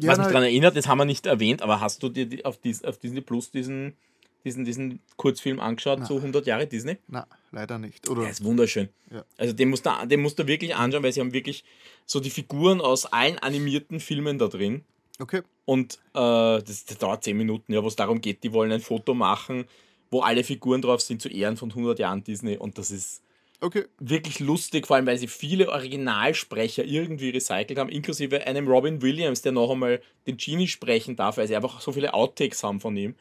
ja, Was mich daran erinnert, das haben wir nicht erwähnt, aber hast du dir auf, Disney Plus diesen diesen, diesen Kurzfilm angeschaut, Nein. so 100 Jahre Disney? Nein, leider nicht. Oder? Der ist wunderschön. Ja. Also den musst, du, den musst du wirklich anschauen, weil sie haben wirklich so die Figuren aus allen animierten Filmen da drin. Okay. Und äh, das, das, dauert 10 Minuten, ja, wo es darum geht, die wollen ein Foto machen, wo alle Figuren drauf sind zu Ehren von 100 Jahren Disney und das ist okay. wirklich lustig, vor allem weil sie viele Originalsprecher irgendwie recycelt haben, inklusive einem Robin Williams, der noch einmal den Genie sprechen darf, weil sie einfach so viele Outtakes haben von ihm.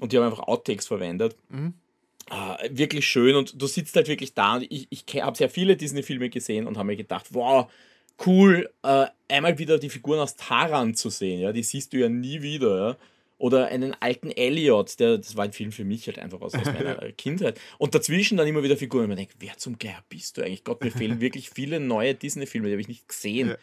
Und die haben einfach Outtakes verwendet. Mhm. Ah, wirklich schön und du sitzt halt wirklich da und ich, ich habe sehr viele Disney-Filme gesehen und habe mir gedacht, wow, cool, äh, einmal wieder die Figuren aus Taran zu sehen, ja, die siehst du ja nie wieder, ja. Oder einen alten Elliot, der, das war ein Film für mich halt einfach aus, aus meiner *laughs* Kindheit. Und dazwischen dann immer wieder Figuren, und man denkt, wer zum Geier bist du eigentlich? Gott, mir fehlen *laughs* wirklich viele neue Disney-Filme, die habe ich nicht gesehen. Ja.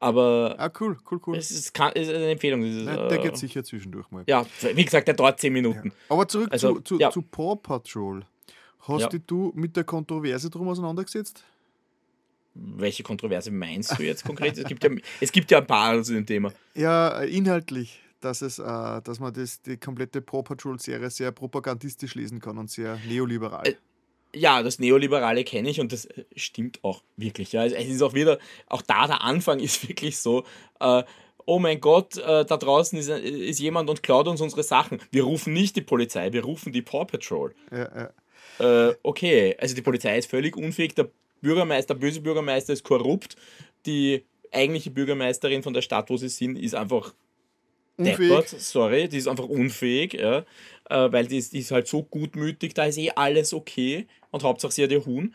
Aber. Ah, cool, cool, cool. Es ist, kann, ist eine Empfehlung. Ist, Nein, der geht sicher zwischendurch mal. Ja, wie gesagt, der dauert 10 Minuten. Ja. Aber zurück also, zu, zu, ja. zu Paw Patrol. Hast ja. du mit der Kontroverse drum auseinandergesetzt? Welche Kontroverse meinst du jetzt konkret? es, gibt ja, es gibt ja ein paar zu dem Thema. Ja, inhaltlich, dass, es, äh, dass man das, die komplette Paw Patrol-Serie sehr propagandistisch lesen kann und sehr neoliberal. Äh, ja, das Neoliberale kenne ich und das äh, stimmt auch wirklich. Ja. Es ist auch wieder, auch da der Anfang *laughs* ist wirklich so, äh, oh mein Gott, äh, da draußen ist, ist jemand und klaut uns unsere Sachen. Wir rufen nicht die Polizei, wir rufen die Paw Patrol. Ja, ja. Äh, okay, also die Polizei ist völlig unfähig, der Bürgermeister, der böse Bürgermeister ist korrupt, die eigentliche Bürgermeisterin von der Stadt, wo sie sind, ist einfach unfähig. deppert, sorry, die ist einfach unfähig, ja, äh, weil die ist, die ist halt so gutmütig, da ist eh alles okay und Hauptsache sie hat ihr Huhn.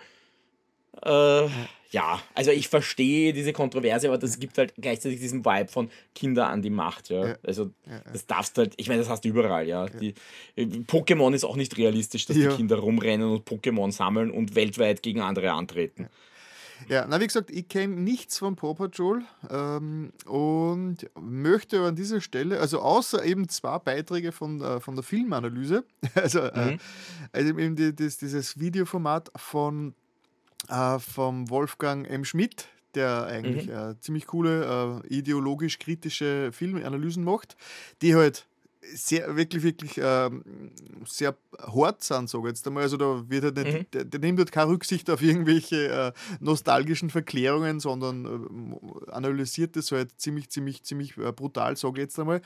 Äh, ja, also ich verstehe diese Kontroverse, aber das gibt halt gleichzeitig diesen Vibe von Kinder an die Macht, ja. ja. Also das darfst du halt, ich meine, das hast du überall, ja. Die, Pokémon ist auch nicht realistisch, dass die Kinder rumrennen und Pokémon sammeln und weltweit gegen andere antreten. Ja, na wie gesagt, ich kenne nichts von Paw Patrol ähm, und möchte aber an dieser Stelle, also außer eben zwei Beiträge von, äh, von der Filmanalyse, *laughs* also, äh, mhm. also eben die, das, dieses Videoformat von äh, vom Wolfgang M. Schmidt, der eigentlich mhm. Äh, ziemlich coole, äh, ideologisch kritische Filmanalysen macht, die halt sehr, wirklich, wirklich ähm, sehr hart sind, sage ich jetzt einmal. Also da wird halt nicht, mhm. der, der, nimmt halt keine Rücksicht auf irgendwelche äh, nostalgischen Verklärungen, sondern äh, analysiert das halt ziemlich, ziemlich, ziemlich äh, brutal, sage ich jetzt einmal.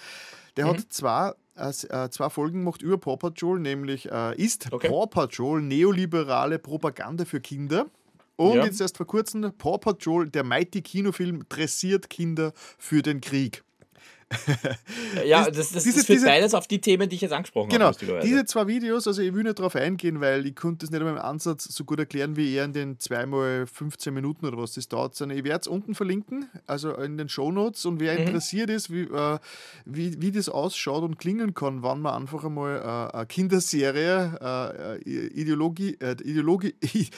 Der mhm. hat zwei, äh, äh, zwei Folgen gemacht über Paw Patrol, nämlich äh, ist okay. Paw Patrol neoliberale Propaganda für Kinder. Und ja. jetzt erst vor kurzem Paw Patrol, der Mighty Kinofilm, dressiert Kinder für den Krieg ja, das, das, diese, das führt diese, beides auf die Themen, die ich jetzt angesprochen genau, habe. Genau, diese zwei Videos, also ich will nicht darauf eingehen, weil ich konnte es nicht einmal im Ansatz so gut erklären, wie er in den zweimal 15 Minuten oder was das dauert. Ich werde es unten verlinken, also in den Shownotes und wer mhm. interessiert ist, wie, äh, wie, wie das ausschaut und klingen kann, wann man einfach einmal äh, eine Kinderserie, äh, äh Ideologie, äh, Ideologie, *laughs*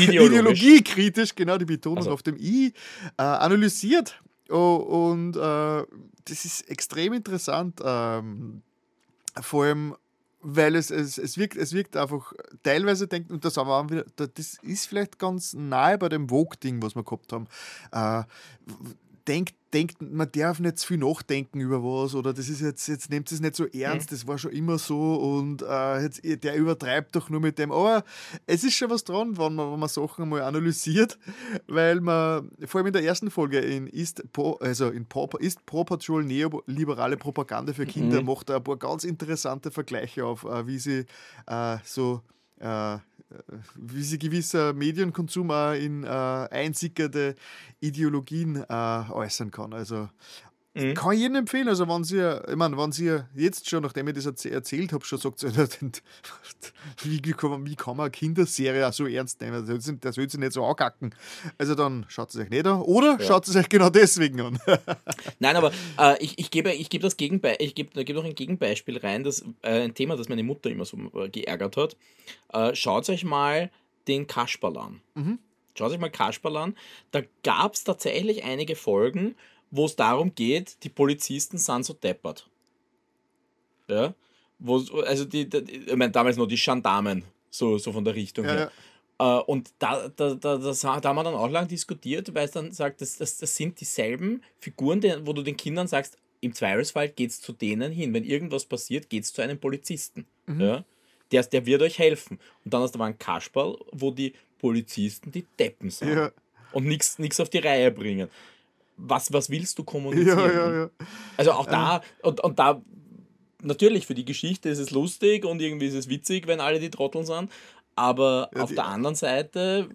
Ideologiekritisch, genau die Betonung also. auf dem I, äh, analysiert Oh, und äh, das ist extrem interessant, ähm, vor allem, weil es, es, es, wirkt, es wirkt einfach teilweise denkt, und das, aber wieder, das ist vielleicht ganz nahe bei dem Vogue-Ding, was wir gehabt haben. Äh, denkt denkt, man darf nicht zu viel nachdenken über was oder das ist jetzt, jetzt nehmt es nicht so ernst, mhm. das war schon immer so und äh, jetzt, der übertreibt doch nur mit dem. Aber es ist schon was dran, wenn man, wenn man Sachen mal analysiert, weil man, vor allem in der ersten Folge in Ist, Pro, also in Pro, ist Pro Patrol neoliberale Propaganda für Kinder, mhm. macht er ein paar ganz interessante Vergleiche auf, äh, wie sie äh, so äh, wie sich gewisser Medienkonsum auch in äh, einsickerte Ideologien äh, äußern kann. Also Mhm. Kann ich jedem empfehlen. Also, wenn Sie, ich meine, wenn Sie jetzt schon, nachdem ich das erzählt habe, schon sagt, *laughs* wie, wie, kann man, wie kann man eine Kinderserie auch so ernst nehmen? Soll, der soll sich nicht so ankacken. Also, dann schaut es euch nicht an. Oder ja. schaut es euch genau deswegen an. *laughs* Nein, aber äh, ich, ich, gebe, ich gebe das Gegenbe ich gebe, gebe noch ein Gegenbeispiel rein, das äh, ein Thema, das meine Mutter immer so äh, geärgert hat. Äh, schaut euch mal den Kasperl an. Mhm. Schaut euch mal Kasperl an. Da gab es tatsächlich einige Folgen, wo es darum geht, die Polizisten sind so deppert. Ja? Wo, also die, die, ich meine, damals noch die Gendarmen, so, so von der Richtung ja, her. Ja. Äh, und da, da, da, das, da haben wir dann auch lang diskutiert, weil es dann sagt, das, das, das sind dieselben Figuren, die, wo du den Kindern sagst, im Zweifelsfall geht es zu denen hin. Wenn irgendwas passiert, geht es zu einem Polizisten. Mhm. Ja? Der, der wird euch helfen. Und dann hast du aber ein Kasperl, wo die Polizisten die Deppen sind. Ja. Und nichts auf die Reihe bringen was, was willst du kommunizieren? Ja, ja, ja. Also auch da, ähm. und, und da, natürlich für die Geschichte ist es lustig und irgendwie ist es witzig, wenn alle die Trotteln sind, aber ja, auf der anderen Seite,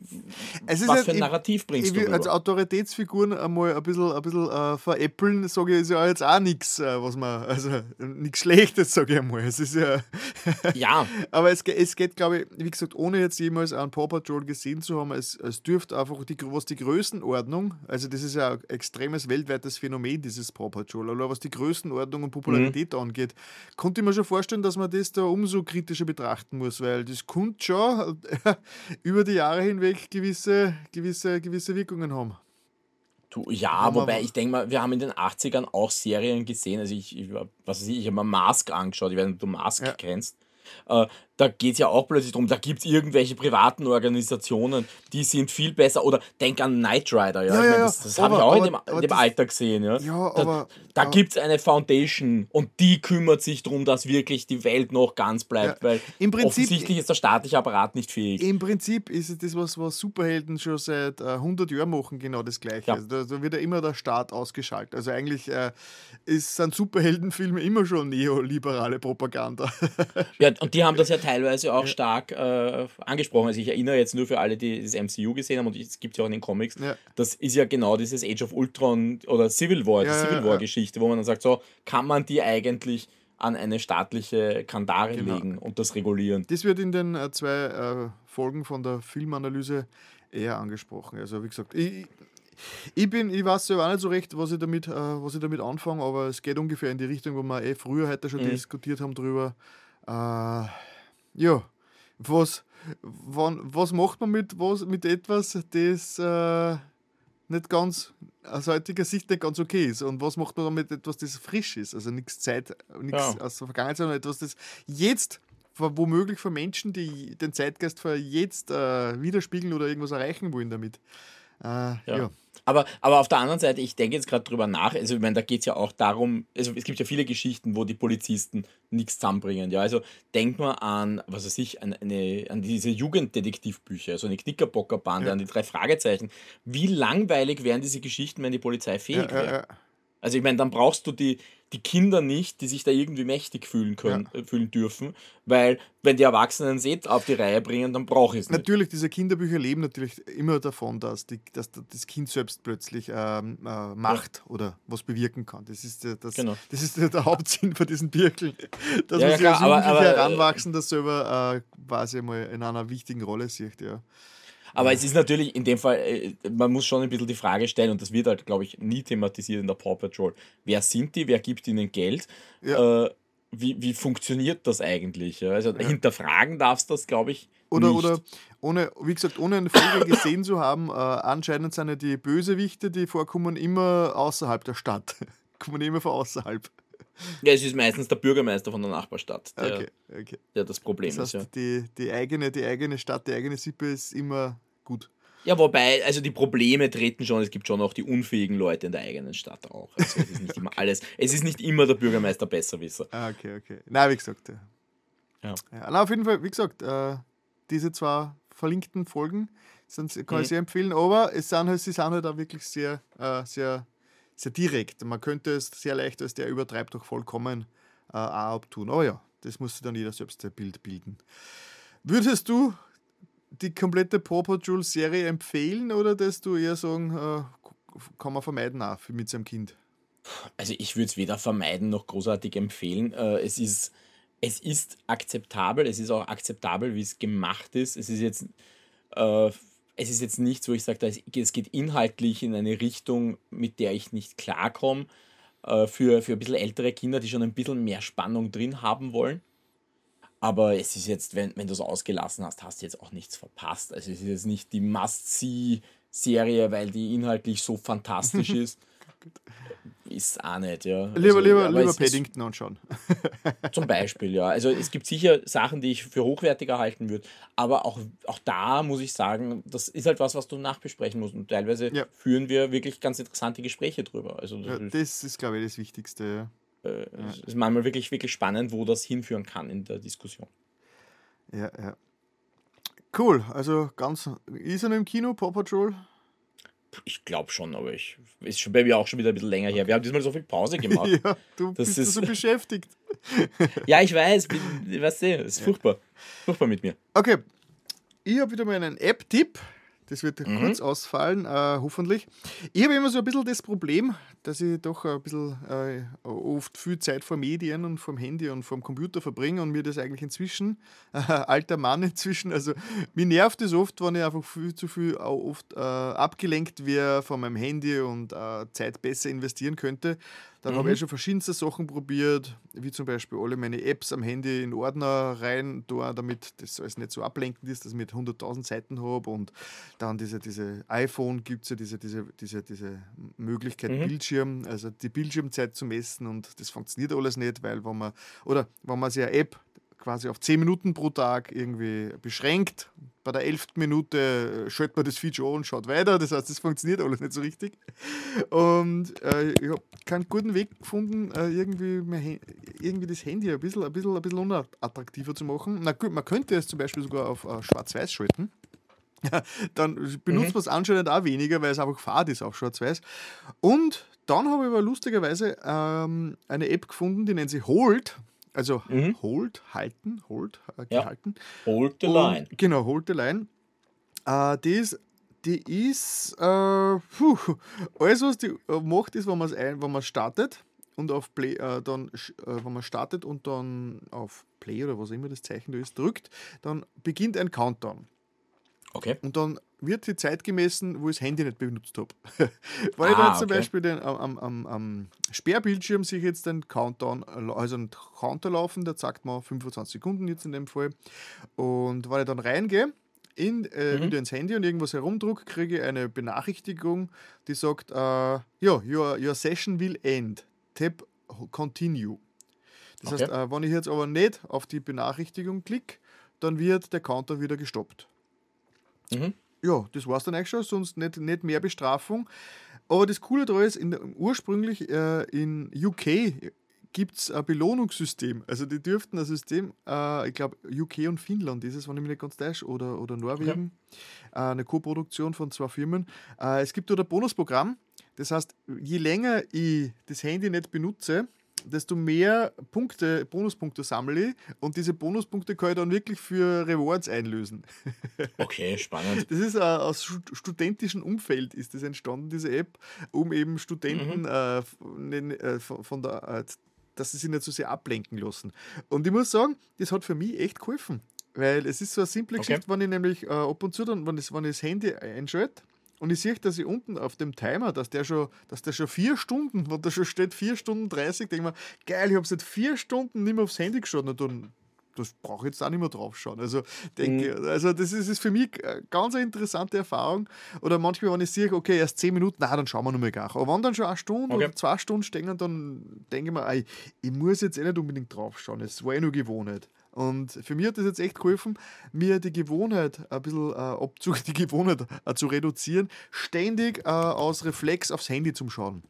was halt, für ein Narrativ bringst ich, du? Als Autoritätsfiguren einmal ein bisschen, ein bisschen äh, veräppeln, sage ich, ist ja jetzt auch nichts, äh, was man, also nichts Schlechtes, sage ich einmal. Es ist ja. *laughs* ja. aber es, es geht, glaube ich, wie gesagt, ohne jetzt jemals einen Paw Patrol gesehen zu haben, es, es dürfte einfach, die, was die Größenordnung, also das ist ja ein extremes weltweites Phänomen, dieses Paw Patrol, aber was die Größenordnung und Popularität mhm. angeht, konnte ich mir schon vorstellen, dass man das da umso kritischer betrachten muss, weil das kommt schon *laughs* über die Jahre hinweg gewisse, gewisse, gewisse Wirkungen haben. Du, ja, wobei ich denke mal, wir haben in den 80ern auch Serien gesehen. Also ich, ich was weiß ich, ich habe mir Mask angeschaut, ich weiß nicht, ob du Mask ja. kennst. Äh, da geht es ja auch plötzlich darum, da gibt es irgendwelche privaten Organisationen, die sind viel besser. Oder denk an Knight Rider, ja. ja, mein, das, das habe ich auch aber, in dem, in dem das, Alter gesehen, ja. ja da aber, da gibt es eine Foundation und die kümmert sich darum, dass wirklich die Welt noch ganz bleibt, ja, weil im Prinzip, offensichtlich ist der staatliche Apparat nicht fähig. Im Prinzip ist es das, was, was Superhelden schon seit äh, 100 Jahren machen, genau das Gleiche. Also da, da, wird ja immer der Staat ausgeschaltet. Also eigentlich äh, ist, sind Superheldenfilme immer schon neoliberale Propaganda. ja, und die haben das ja *laughs* teilweise auch ja. stark äh, angesprochen. Also ich erinnere jetzt nur für alle, die das MCU gesehen haben und es gibt ja auch in den Comics, ja. das ist ja genau dieses Age of Ultron oder Civil War, die Civil War Geschichte, wo man dann sagt, so kann man die eigentlich an eine staatliche Kandare genau. legen und das regulieren. Das wird in den äh, zwei äh, Folgen von der Filmanalyse eher angesprochen. Also wie gesagt, ich, ich, bin, ich weiß selber auch nicht so recht, was ich damit, äh, was ich damit anfange, aber es geht ungefähr in die Richtung, wo wir eh früher heute schon mhm. diskutiert haben drüber. Ja, was, wann, was macht man mit, was, mit etwas, das äh, nicht ganz, aus heutiger Sicht nicht ganz okay ist? Und was macht man damit etwas, das frisch ist? Also nichts Zeit, nichts ja. aus der Vergangenheit, sondern etwas, das jetzt womöglich für Menschen, die den Zeitgeist für jetzt äh, widerspiegeln oder irgendwas erreichen wollen damit. Äh, ja. ja. Aber, aber auf der anderen Seite, ich denke jetzt gerade drüber nach, also ich meine, da geht es ja auch darum, also es gibt ja viele Geschichten, wo die Polizisten nichts zusammenbringen. Ja? Also denkt man an, was weiß ich, an, eine, an diese Jugenddetektivbücher, also eine Knickerbockerbande, ja. an die drei Fragezeichen. Wie langweilig wären diese Geschichten, wenn die Polizei fähig wäre? Ja, also ich meine, dann brauchst du die, die Kinder nicht, die sich da irgendwie mächtig fühlen können, ja. Äh, fühlen dürfen, weil wenn die Erwachsenen es auf die Reihe bringen, dann brauche ich es nicht. Natürlich, diese Kinderbücher leben natürlich immer davon, dass, die, dass das Kind selbst plötzlich ähm, äh, macht ja. oder was bewirken kann. Das ist, äh, das, genau. das ist der *laughs* Hauptsinn von diesen Birkeln. *laughs* Dass ja, man ja, sich als aber, heranwachsen, das selber äh, quasi mal in einer wichtigen Rolle sieht. Ja. Aber es ist natürlich in dem Fall, äh, man muss schon ein bisschen die Frage stellen, und das wird halt, glaube ich, nie thematisiert in der Paw Patrol. Wer sind die? Wer gibt ihnen Geld? Ja. Äh, wie, wie funktioniert das eigentlich? Also ja. hinterfragen darfst du das, glaube ich. Oder, nicht. oder ohne, wie gesagt, ohne eine Folge gesehen zu haben, äh, anscheinend sind ja die Bösewichte, die vorkommen, immer außerhalb der Stadt. *laughs* kommen immer von außerhalb. Ja, es ist meistens der Bürgermeister von der Nachbarstadt, der, okay, okay. der das Problem das heißt, ist. Ja. Die, die, eigene, die eigene Stadt, die eigene Sippe ist immer gut. Ja, wobei, also die Probleme treten schon, es gibt schon auch die unfähigen Leute in der eigenen Stadt auch. Also es ist nicht immer alles, es ist nicht immer der Bürgermeister Besserwisser. Ah, okay, okay. Na, wie gesagt, ja. ja. ja na, auf jeden Fall, wie gesagt, äh, diese zwei verlinkten Folgen sind, kann mhm. ich sehr empfehlen, aber es sind halt, sie sind halt auch wirklich sehr, äh, sehr, sehr direkt. Man könnte es sehr leicht als der übertreibt doch vollkommen äh, auch abtun. Aber ja, das muss sich dann jeder selbst ein Bild bilden. Würdest du die komplette Paw Patrol Serie empfehlen oder dass du eher sagen, äh, kann man vermeiden auch mit seinem Kind? Also ich würde es weder vermeiden noch großartig empfehlen. Äh, es ist es ist akzeptabel, es ist auch akzeptabel, wie es gemacht ist. Es ist jetzt, äh, es ist jetzt nichts, wo ich sage, es geht inhaltlich in eine Richtung, mit der ich nicht klarkomme. Äh, für, für ein bisschen ältere Kinder, die schon ein bisschen mehr Spannung drin haben wollen. Aber es ist jetzt, wenn, wenn du es ausgelassen hast, hast du jetzt auch nichts verpasst. Also es ist jetzt nicht die Must-See-Serie, weil die inhaltlich so fantastisch *laughs* ist. Ist auch nicht, ja. Lieber, also, lieber, lieber Paddington anschauen. *laughs* Zum Beispiel, ja. Also es gibt sicher Sachen, die ich für hochwertiger halten würde, aber auch, auch da muss ich sagen, das ist halt was, was du nachbesprechen musst. Und teilweise ja. führen wir wirklich ganz interessante Gespräche drüber. Also das, ja, ist, das ist, glaube ich, das Wichtigste. Ja. Äh, ja. Es ist manchmal wirklich, wirklich spannend, wo das hinführen kann in der Diskussion. Ja, ja. Cool, also ganz. Ist er noch im Kino, Paw Patrol? Ich glaube schon, aber ich ist schon bei mir auch schon wieder ein bisschen länger her. Wir haben diesmal so viel Pause *laughs* gemacht. ja, du das bist ist, so beschäftigt. *laughs* ja, ich weiß, bin, weißt du, es ist furchtbar. Furchtbar mit mir. Okay, ich habe wieder mal einen App-Tipp. Das wird mhm. kurz ausfallen, äh, hoffentlich. Ich habe immer so ein bisschen das Problem, dass ich doch ein bisschen äh, oft viel Zeit vor Medien und vom Handy und vom Computer verbringe und mir das eigentlich inzwischen, äh, *laughs* alter Mann inzwischen, also mir nervt es oft, wenn ich einfach viel zu viel oft äh, abgelenkt wäre von meinem Handy und äh, Zeit besser investieren könnte. Dann mhm. habe ich schon verschiedenste Sachen probiert, wie zum Beispiel alle meine Apps am Handy in Ordner rein, da, damit das alles nicht so ablenkend ist, dass ich mit 100.000 Seiten habe. Und dann diese, diese iPhone gibt es ja diese, diese, diese, diese Möglichkeit, mhm. Bildschirm, also die Bildschirmzeit zu messen und das funktioniert alles nicht, weil wenn man, oder wenn man sich eine App quasi auf 10 Minuten pro Tag irgendwie beschränkt. Bei der 11. Minute äh, schaltet man das Feature an und schaut weiter. Das heißt, das funktioniert alles nicht so richtig. Und äh, ich habe keinen guten Weg gefunden, äh, irgendwie, mehr, irgendwie das Handy ein bisschen, ein, bisschen, ein bisschen unattraktiver zu machen. Na gut, man könnte es zum Beispiel sogar auf äh, Schwarz-Weiß schalten. *laughs* Dann benutzt mhm. man es anscheinend auch weniger, weil es einfach fad ist auf Schwarz-Weiß. Und dann habe ich aber lustigerweise ähm, eine App gefunden, die nennt sich Hold. Also mhm. hold, halten, hold, äh, gehalten. Ja. Hold the line. Und, genau, hold the line. Äh, die ist, die ist äh, puh, alles, was die äh, macht, ist, wenn man es startet und auf Play, äh, dann, äh, wenn man startet und dann auf Play oder was immer das Zeichen da ist, drückt, dann beginnt ein Countdown. Okay. Und dann wird die Zeit gemessen, wo ich das Handy nicht benutzt habe. *laughs* Weil ah, ich da jetzt zum Beispiel den, am, am, am Sperrbildschirm sich jetzt den Countdown, also einen Counter laufen, der sagt mal 25 Sekunden jetzt in dem Fall. Und wenn ich dann reingehe, in, äh, mhm. wieder ins Handy und irgendwas herumdruck, kriege ich eine Benachrichtigung, die sagt, äh, ja, your, your session will end. Tap continue. Das okay. heißt, äh, wenn ich jetzt aber nicht auf die Benachrichtigung klicke, dann wird der Counter wieder gestoppt. Mhm ja, das war es dann eigentlich schon, sonst nicht, nicht mehr Bestrafung. Aber das Coole daran ist, in, ursprünglich äh, in UK gibt es ein Belohnungssystem. Also die dürften ein System, äh, ich glaube UK und Finnland ist es, wenn ich mich nicht ganz täusche, oder, oder Norwegen, okay. äh, eine Co-Produktion von zwei Firmen. Äh, es gibt dort ein Bonusprogramm. Das heißt, je länger ich das Handy nicht benutze, desto mehr Punkte, Bonuspunkte sammle ich und diese Bonuspunkte kann ich dann wirklich für Rewards einlösen. *laughs* Okay, spannend. Das ist uh, aus studentischen Umfeld ist das entstanden, diese App, um eben Studenten mhm. uh, von der, uh, dass sie sich nicht so sehr ablenken lassen. Und ich muss sagen, das hat für mich echt geholfen. Weil es ist so eine simple okay. Geschichte, wenn ich nämlich ab und zu dann, wenn ich, wenn ich das Handy einschalte, und ich sehe, dass ich unten auf dem Timer, dass der schon, dass der schon vier Stunden, wo da schon steht vier Stunden 30, denke ich mir, geil, ich habe seit vier Stunden nicht mehr aufs Handy geschaut. Und dann, das brauche ich jetzt auch nicht mehr drauf schauen. Also, denke, mhm. also das ist, ist für mich eine ganz interessante Erfahrung. Oder manchmal, wenn ich sehe, okay, erst zehn Minuten, na, dann schauen wir nochmal gar. Aber wenn dann schon eine Stunde okay. oder zwei Stunden stehen, dann denke ich mir, ey, ich muss jetzt eh nicht unbedingt drauf schauen. Es war eh nur Gewohnheit. Und für mich hat das jetzt echt geholfen, mir die Gewohnheit ein bisschen äh, Abzug, *laughs* die Gewohnheit äh, zu reduzieren, ständig äh, aus Reflex aufs Handy zu schauen.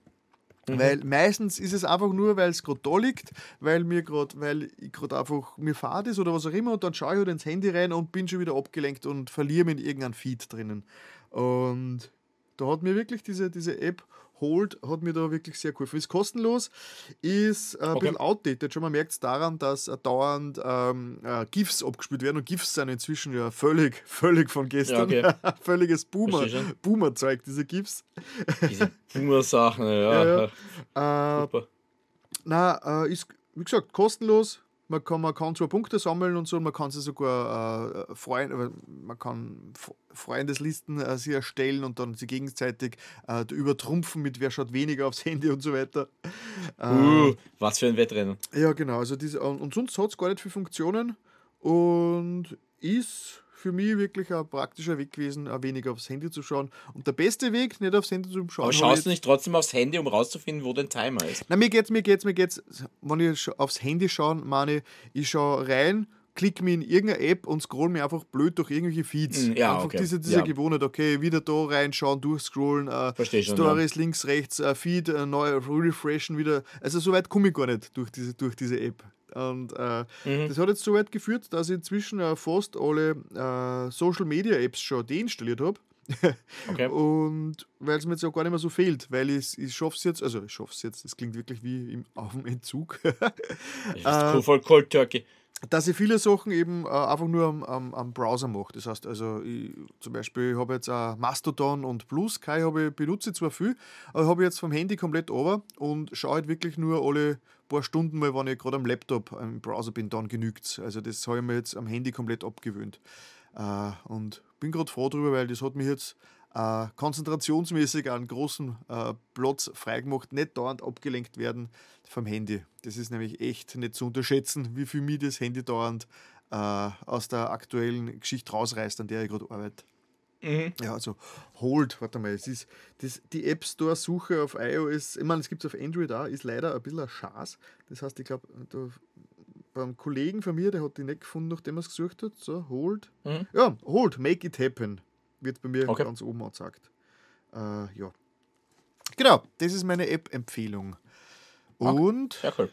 Mhm. Weil meistens ist es einfach nur, weil es gerade da liegt, weil mir gerade, weil ich gerade einfach mir fahrt ist oder was auch immer und dann schaue ich halt ins Handy rein und bin schon wieder abgelenkt und verliere mich in irgendeinem Feed drinnen. Und da hat mir wirklich diese, diese App Hold hat mir da wirklich sehr geholfen. Ist kostenlos, ist äh, ein Okay. bisschen outdated. Schon man merkt es daran, dass äh, dauernd ähm, äh, GIFs abgespielt werden und GIFs sind inzwischen ja völlig, *laughs* völlig von gestern. Ja, *laughs* Völliges Boomer. Boomer-Zeug, diese GIFs. Diese Boomer-Sachen, *laughs* ja. Ja, Äh, Super. na, äh, ist, wie gesagt, kostenlos. Man kann, man kann zwar Punkte sammeln und so, man kann sie sogar äh, freuen, aber man kann Freundeslisten äh, sie erstellen und dann sie gegenseitig äh, übertrumpfen mit wer schaut weniger aufs Handy und so weiter. Uh, was für ein Wettrennen. Ja, genau. Also diese, und, und sonst hat es gar nicht viele Funktionen und ist für mich wirklich ein praktischer Weg gewesen, auch weniger aufs Handy zu schauen. Und der beste Weg, nicht aufs Handy zu schauen. Aber schaust du nicht trotzdem aufs Handy, um rauszufinden, wo dein Timer ist? Na, mir geht's, mir geht's, mir geht's, wenn ich aufs Handy schaue, meine ich, ich schaue rein, klicke mich in irgendeine App und scroll mir einfach blöd durch irgendwelche Feeds. Mm, ja, einfach okay. diese, diese Ja. Gewohnheit, okay, wieder da reinschauen, durchscrollen, äh, schon, Stories links, rechts, äh, Feed, äh, neu refreshen wieder. Also so weit komme ich gar nicht durch diese, durch diese App. Und äh, Mhm. das hat jetzt so weit geführt, dass ich inzwischen äh, fast alle äh, Social Media Apps schon deinstalliert habe. *laughs* Okay. Und weil es mir jetzt auch gar nicht mehr so fehlt, weil ich, ich schaffe es jetzt, also ich schaffe es jetzt, das klingt wirklich wie im, *laughs* auf dem Entzug, äh, cool, voll Cold Turkey. dass ich viele Sachen eben äh, einfach nur am, am, am Browser mache. Das heißt, also ich, zum Beispiel ich habe jetzt auch Mastodon und Blue Sky habe ich, benutze ich zwar viel, aber habe jetzt vom Handy komplett over und schaue halt wirklich nur alle paar Stunden mal, wenn ich gerade am Laptop im Browser bin, dann genügt Also das habe ich mir jetzt am Handy komplett abgewöhnt. Äh, und bin gerade froh darüber, weil das hat mich jetzt äh, konzentrationsmäßig einen großen äh, Platz freigemacht, nicht dauernd abgelenkt werden vom Handy. Das ist nämlich echt nicht zu unterschätzen, wie viel mir das Handy dauernd äh, aus der aktuellen Geschichte rausreißt, an der ich gerade arbeite. Mhm. Ja, also Hold, warte mal, es ist das, die App Store Suche auf iOS, ich meine, es gibt es auf Android auch, ist leider ein bisschen ein Schaß. Das heißt, ich glaube, beim Kollegen von mir, der hat die nicht gefunden, nachdem er es gesucht hat. So, Hold. Mhm. Ja, Hold, Make It Happen, wird bei mir Okay. ganz oben angezeigt. Äh, ja. Genau, das ist meine App-Empfehlung. Und, Ja, cool.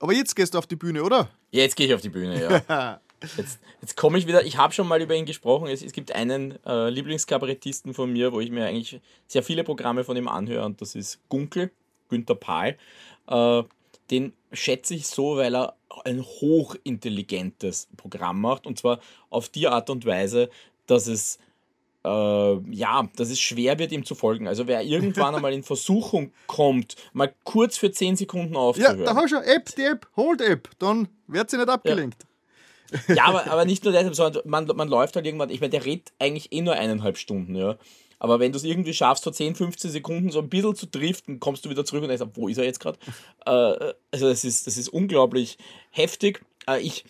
aber jetzt gehst du auf die Bühne, oder? Jetzt gehe ich auf die Bühne, ja. *laughs* Jetzt, jetzt komme ich wieder, ich habe schon mal über ihn gesprochen. Es, es gibt einen äh, Lieblingskabarettisten von mir, wo ich mir eigentlich sehr viele Programme von ihm anhöre und das ist Gunkel, Günther Pahl. Äh, den schätze ich so, weil er ein hochintelligentes Programm macht und zwar auf die Art und Weise, dass es äh, ja, dass es schwer wird, ihm zu folgen. Also wer irgendwann *laughs* einmal in Versuchung kommt, mal kurz für 10 Sekunden Ja, aufzuhören. da hast du App, die App, Hold App, dann wird sie nicht abgelenkt. Ja, aber, aber nicht nur deshalb, sondern man, man läuft halt irgendwann, ich meine, der redet eigentlich eh nur eineinhalb Stunden, ja. Aber wenn du es irgendwie schaffst, so 10, 15 Sekunden so ein bisschen zu driften, kommst du wieder zurück und denkst, wo ist er jetzt gerade? Äh, also das ist, das ist unglaublich heftig. Äh, ich,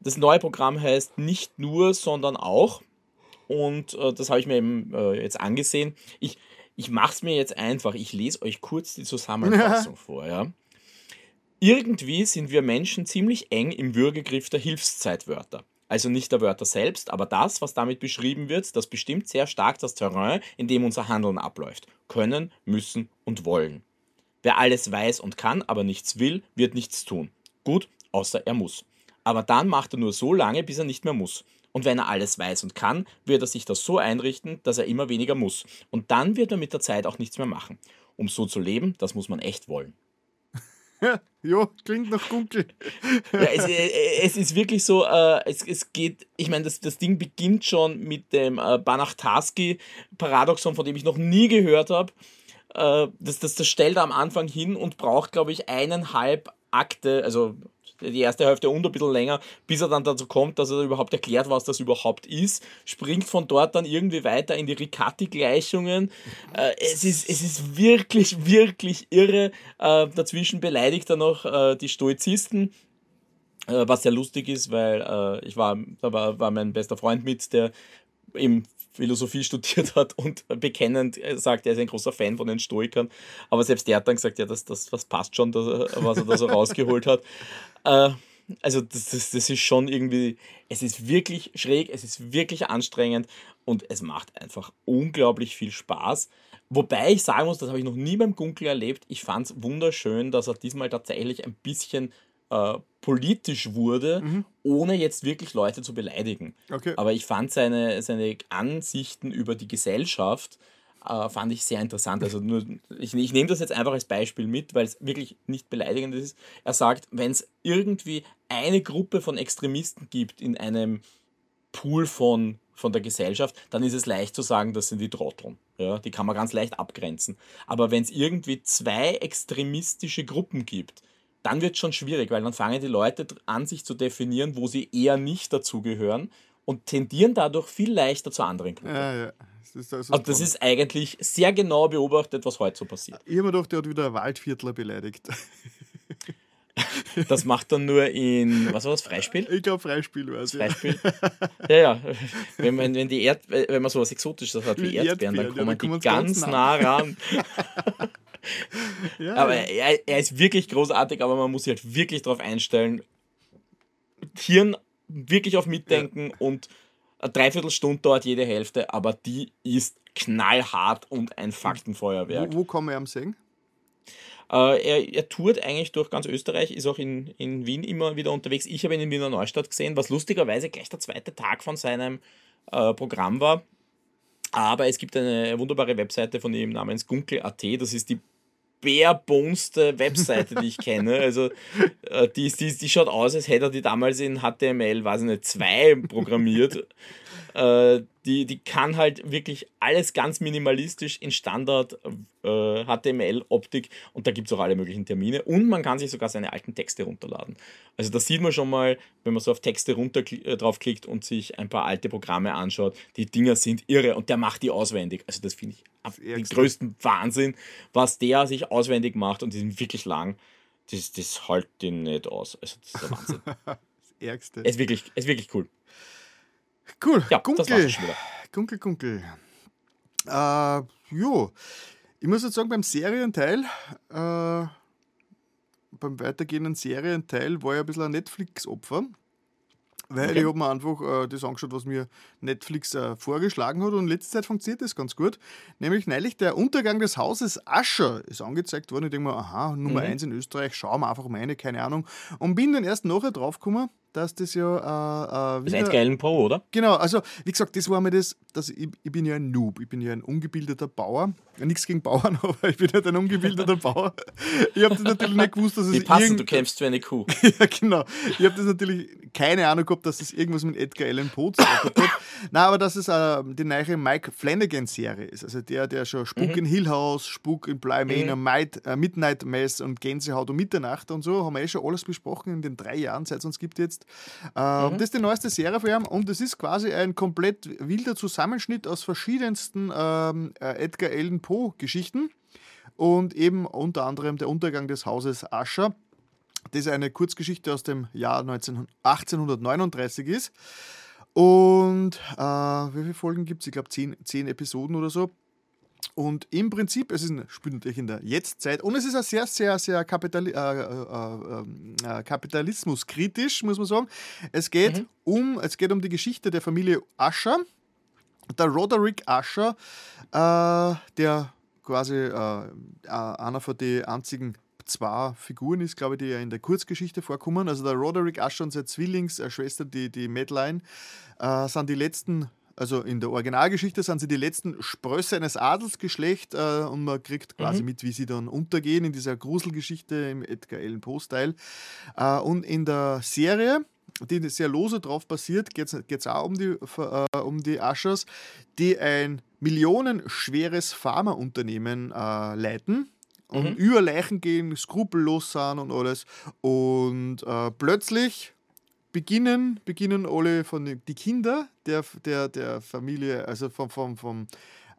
das neue Programm heißt nicht nur, sondern auch. Und äh, das habe ich mir eben äh, jetzt angesehen. Ich, ich mache es mir jetzt einfach. Ich lese euch kurz die Zusammenfassung *laughs* vor. Ja? Irgendwie sind wir Menschen ziemlich eng im Würgegriff der Hilfszeitwörter. Also nicht der Wörter selbst, aber das, was damit beschrieben wird, das bestimmt sehr stark das Terrain, in dem unser Handeln abläuft. Können, müssen und wollen. Wer alles weiß und kann, aber nichts will, wird nichts tun. Gut, außer er muss. Aber dann macht er nur so lange, bis er nicht mehr muss. Und wenn er alles weiß und kann, wird er sich das so einrichten, dass er immer weniger muss. Und dann wird er mit der Zeit auch nichts mehr machen. Um so zu leben, das muss man echt wollen. *laughs* Ja, klingt nach Gunkel. Ja, es, äh, es ist wirklich so, äh, es, es geht, ich meine, das, das Ding beginnt schon mit dem äh, Banach-Tarski-Paradoxon, von dem ich noch nie gehört habe. Äh, das, das, das stellt er am Anfang hin und braucht, glaube ich, eineinhalb Akte, also die erste Hälfte und ein bisschen länger, bis er dann dazu kommt, dass er überhaupt erklärt, was das überhaupt ist, springt von dort dann irgendwie weiter in die Riccati-Gleichungen. Äh, es, ist, es ist wirklich, wirklich irre. Äh, dazwischen beleidigt er noch äh, die Stoizisten, äh, was sehr lustig ist, weil äh, ich war, da war, war mein bester Freund mit, der eben Philosophie *laughs* studiert hat und bekennend äh, sagt, er ist ein großer Fan von den Stoikern. Aber selbst der hat dann gesagt, ja, das, das, das passt schon, was er da so rausgeholt hat. Äh, also das, das, das ist schon irgendwie, es ist wirklich schräg, es ist wirklich anstrengend und es macht einfach unglaublich viel Spaß. Wobei ich sagen muss, das habe ich noch nie beim Gunkel erlebt. Ich fand es wunderschön, dass er diesmal tatsächlich ein bisschen äh, politisch wurde, ohne jetzt wirklich Leute zu beleidigen. Okay. Aber ich fand seine, seine Ansichten über die Gesellschaft äh, fand ich sehr interessant. Also nur, ich, ich nehme das jetzt einfach als Beispiel mit, weil es wirklich nicht beleidigend ist. Er sagt, wenn es irgendwie eine Gruppe von Extremisten gibt in einem Pool von, von der Gesellschaft, dann ist es leicht zu sagen, das sind die Trotteln. Ja, die kann man ganz leicht abgrenzen. Aber wenn es irgendwie zwei extremistische Gruppen gibt, dann wird es schon schwierig, weil dann fangen die Leute an, sich zu definieren, wo sie eher nicht dazugehören und tendieren dadurch viel leichter zur anderen Gruppe. Ja, ja. Das ist, das ist also das ist eigentlich sehr genau beobachtet, was heute so passiert. Ich habe mir gedacht, der hat wieder Waldviertler beleidigt. *laughs* Das macht dann nur in, was war das, Freispiel? Ich glaube Freispiel war es. Freispiel. Ja, ja. Wenn man, wenn, die Erd, wenn man sowas Exotisches hat wie, wie Erdbeeren, dann kommen ja, die ganz, ganz nah ran. *laughs* ja, aber er, er, ist wirklich großartig, aber man muss sich halt wirklich darauf einstellen. Hirn wirklich auf Mitdenken ja. und eine Dreiviertelstunde dauert jede Hälfte, aber die ist knallhart und ein Faktenfeuerwerk. Wo, wo kann man am sehen? Äh, er, er tourt eigentlich durch ganz Österreich, ist auch in, in Wien immer wieder unterwegs. Ich habe ihn in Wiener Neustadt gesehen, was lustigerweise gleich der zweite Tag von seinem äh, Programm war. Aber es gibt eine wunderbare Webseite von ihm namens Gunkel.at. Das ist die bareboneste Webseite, die ich kenne. Also äh, die, die, die schaut aus, als hätte er die damals in HTML, weiß ich nicht, 2 programmiert. Äh, die, die kann halt wirklich alles ganz minimalistisch in Standard äh, HTML-Optik und da gibt es auch alle möglichen Termine und man kann sich sogar seine alten Texte runterladen. Also das sieht man schon mal, wenn man so auf Texte runter äh, draufklickt und sich ein paar alte Programme anschaut. Die Dinger sind irre und der macht die auswendig. Also das finde ich den größten Wahnsinn, was der sich auswendig macht und die sind wirklich lang. Das, das hält den nicht aus. Also das ist der Wahnsinn. *laughs* das Ärgste. Es ist wirklich, es ist wirklich cool. Cool. Ja, Gunkel. das war's schon wieder. Gunkel, Gunkel. Äh, jo. Ich muss jetzt sagen, beim Serienteil, äh, beim weitergehenden Serienteil war ich ein bisschen ein Netflix-Opfer. Weil okay. ich habe mir einfach äh, das angeschaut, was mir Netflix äh, vorgeschlagen hat und in letzter Zeit funktioniert das ganz gut. Nämlich neulich der Untergang des Hauses Ascher ist angezeigt worden. Ich denke mir, aha, Nummer 1 mhm. in Österreich, schauen wir einfach meine, keine Ahnung. Und bin dann erst nachher draufgekommen, dass das ja. Äh, äh, wieder, das Edgar Allan Poe, oder? Genau, also wie gesagt, das war mir das, dass ich, ich bin ja ein Noob, ich bin ja ein ungebildeter Bauer. Ja, nichts gegen Bauern, *laughs* aber ich bin halt ein ungebildeter Bauer. Ich habe das natürlich nicht gewusst, dass es. Wie passend, du kämpfst wie eine Kuh. *laughs* ja, genau. Ich habe das natürlich keine Ahnung gehabt, dass das irgendwas mit Edgar Allan Poe zu tun hat. Nein, aber dass es äh, die neue Mike Flanagan-Serie ist. Also der, der schon Spuk mhm. in Hill House, Spuk in Bly Manor, mhm. äh, Midnight Mass und Gänsehaut um Mitternacht und so, haben wir eh schon alles besprochen in den drei Jahren, seit es uns gibt jetzt. Äh, mhm. Das ist die neueste Serie von ihm und es ist quasi ein komplett wilder Zusammenschnitt aus verschiedensten ähm, äh, Edgar Allan Poe-Geschichten und eben unter anderem der Untergang des Hauses Ascher das eine Kurzgeschichte aus dem Jahr 19, 1839 ist. Und äh, wie viele Folgen gibt es? Ich glaube, zehn, zehn Episoden oder so. Und im Prinzip, es ist ein, spielt natürlich in der Jetztzeit und es ist ein sehr, sehr, sehr Kapitali äh, äh, äh, äh kapitalismuskritisch, muss man sagen. Es geht, mhm. um, es geht um die Geschichte der Familie Ascher. Der Roderick Ascher, äh, der quasi äh, einer von den einzigen zwei Figuren ist, glaube ich, die ja in der Kurzgeschichte vorkommen. Also der Roderick Asher und seine Zwillingsschwester, die, die Madeline, äh, sind die letzten also in der Originalgeschichte sind sie die letzten Sprösse eines Adelsgeschlechts äh, und man kriegt quasi mhm. mit, wie sie dann untergehen in dieser Gruselgeschichte im Edgar Allan Poe-Style. Äh, und in der Serie, die sehr lose drauf basiert, geht es auch um die, äh, um die Aschers, die ein millionenschweres Pharmaunternehmen äh, leiten und mhm. über Leichen gehen, skrupellos sind und alles. Und äh, plötzlich beginnen, beginnen alle von den, die Kinder der, der, der Familie, also vom, vom, vom,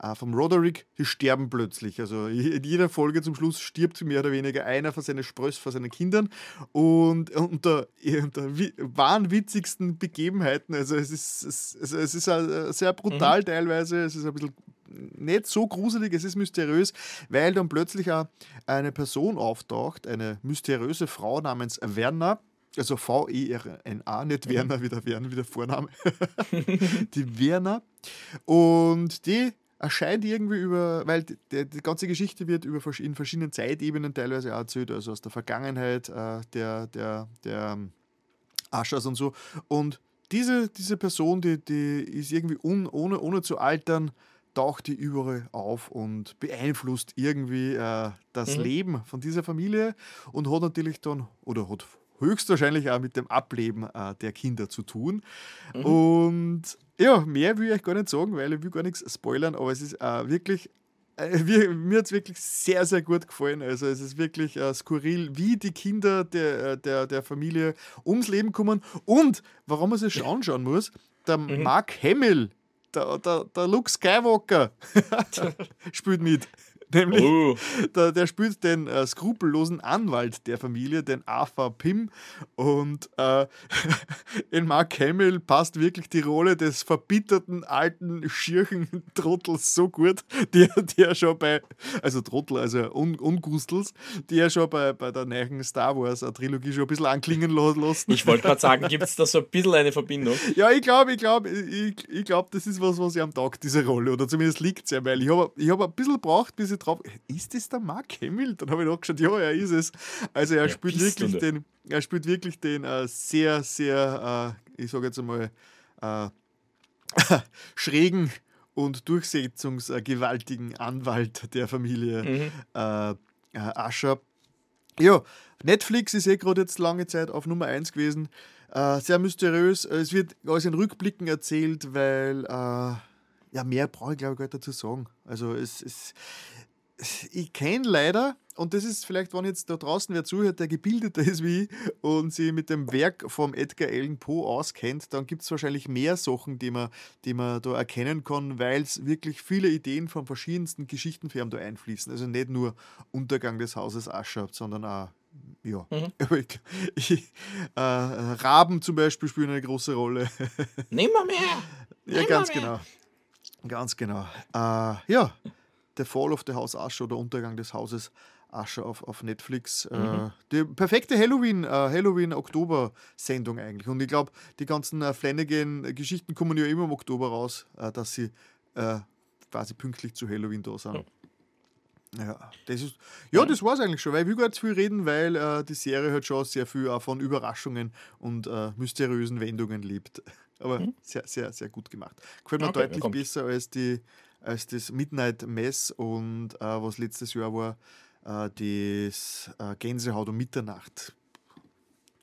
äh, vom Roderick, die sterben plötzlich. Also in jeder Folge zum Schluss stirbt mehr oder weniger einer von seinen Spröss, von seinen Kindern. Und unter, unter wahnwitzigsten Begebenheiten, also es ist, es, also es ist sehr brutal mhm. teilweise, es ist ein bisschen nicht so gruselig, es ist mysteriös, weil dann plötzlich eine Person auftaucht, eine mysteriöse Frau namens Werner, also V-E-R-N-A, nicht mhm. Werner, wie der Werner, wie der Vorname. *laughs* die Werner. Und die erscheint irgendwie über, weil die, die, ganze Geschichte wird über, in verschiedenen Zeitebenen teilweise auch erzählt, also aus der Vergangenheit äh, der, der, der Aschers und so. Und diese, diese Person, die, die ist irgendwie un, ohne, ohne zu altern, taucht die überall auf und beeinflusst irgendwie äh, das Mhm. Leben von dieser Familie und hat natürlich dann, oder hat höchstwahrscheinlich auch mit dem Ableben äh, der Kinder zu tun. Mhm. Und ja, mehr will ich euch gar nicht sagen, weil ich will gar nichts spoilern, aber es ist äh, wirklich, äh, wir, mir hat es wirklich sehr, sehr gut gefallen. Also es ist wirklich äh, skurril, wie die Kinder der, äh, der, der Familie ums Leben kommen und warum man sich anschauen muss, der Mhm. Mark Hamill, der, der, der Luke Skywalker, *laughs* spielt mit. Nämlich, Oh, *laughs* der, der spielt den äh, skrupellosen Anwalt der Familie, den Arthur Pym. Und äh, *laughs* in Mark Hamill passt wirklich die Rolle des verbitterten, alten, schirchen *laughs* Trottels so gut, der, der schon bei, also Trottel, also Un Ungustels, die er schon bei, bei der neuen Star Wars äh, Trilogie schon ein bisschen anklingen lassen. ich wollte gerade sagen, gibt es da so ein bisschen eine Verbindung? Ja, ich glaube, ich glaube, ich, ich glaub, das ist was, was ich am Tag diese Rolle. Oder zumindest liegt es ja, weil ich habe ich hab ein bisschen gebraucht, bis ich drauf. Ist das der Mark Hamill? Dann habe ich nachgeschaut, ja, er ist es. Also er Ja, spielt wirklich den, er spielt wirklich den äh, sehr, sehr, äh, ich sage jetzt einmal, äh, *laughs* schrägen und durchsetzungsgewaltigen Anwalt der Familie Mhm. äh, äh, Ascher. Ja, Netflix ist eh gerade jetzt lange Zeit auf Nummer 1 gewesen. Äh, sehr mysteriös. Es wird alles in Rückblicken erzählt, weil äh, ja, mehr brauche ich glaube ich gar nicht dazu sagen. Also es ist. Ich kenne leider, und das ist vielleicht, wenn jetzt da draußen wer zuhört, der gebildeter ist wie ich und sich mit dem Werk vom Edgar Allan Poe auskennt, dann gibt es wahrscheinlich mehr Sachen, die man, die man da erkennen kann, weil es wirklich viele Ideen von verschiedensten Geschichtenfirmen da einfließen. Also nicht nur Untergang des Hauses Ascher, sondern auch ja, Mhm. *laughs* ich, ich, äh, Raben zum Beispiel spielen eine große Rolle. Nimmer mehr! ja, Nimmer ganz mehr. genau. Ganz genau. Äh, ja, The Fall of the House Asher oder Untergang des Hauses Asher auf, auf Netflix. Äh, Mhm. die perfekte Halloween, äh, Halloween-Oktober-Sendung eigentlich. Und ich glaube, die ganzen äh, Flanagan-Geschichten kommen ja immer im Oktober raus, dass sie quasi pünktlich zu Halloween da sind. Ja, das ist, ja, das war es eigentlich schon, weil will gar nicht viel reden, weil äh, die Serie halt schon sehr viel auch von Überraschungen und äh, mysteriösen Wendungen lebt. *laughs* Aber sehr, sehr, sehr gut gemacht. Gefällt mir Okay, deutlich besser als, die, als das Midnight Mess und äh, was letztes Jahr war, äh, das äh, Gänsehaut um Mitternacht.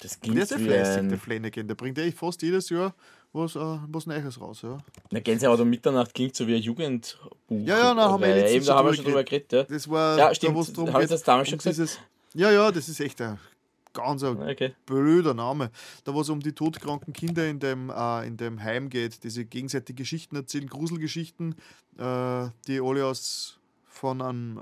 Das Der klingt ist ja wie fleißig, der. Flanagan. Der bringt eigentlich fast jedes Jahr was, äh, was Neues raus. Ja. Eine Gänsehaut um Mitternacht klingt so wie ein Jugendbuch. Ja, ja, na, haben wir letztens eben, da schon haben wir schon drüber geredet, ja. Das war Ja, da, stimmt. darum Habe ich das damals schon gesagt? dieses, Ja, ja, das ist echt ein ganz ein Okay. blöder Name. Da wo es um die todkranken Kinder in dem, äh, in dem Heim geht, diese gegenseitig Geschichten erzählen, Gruselgeschichten, äh, die alle aus von einem äh,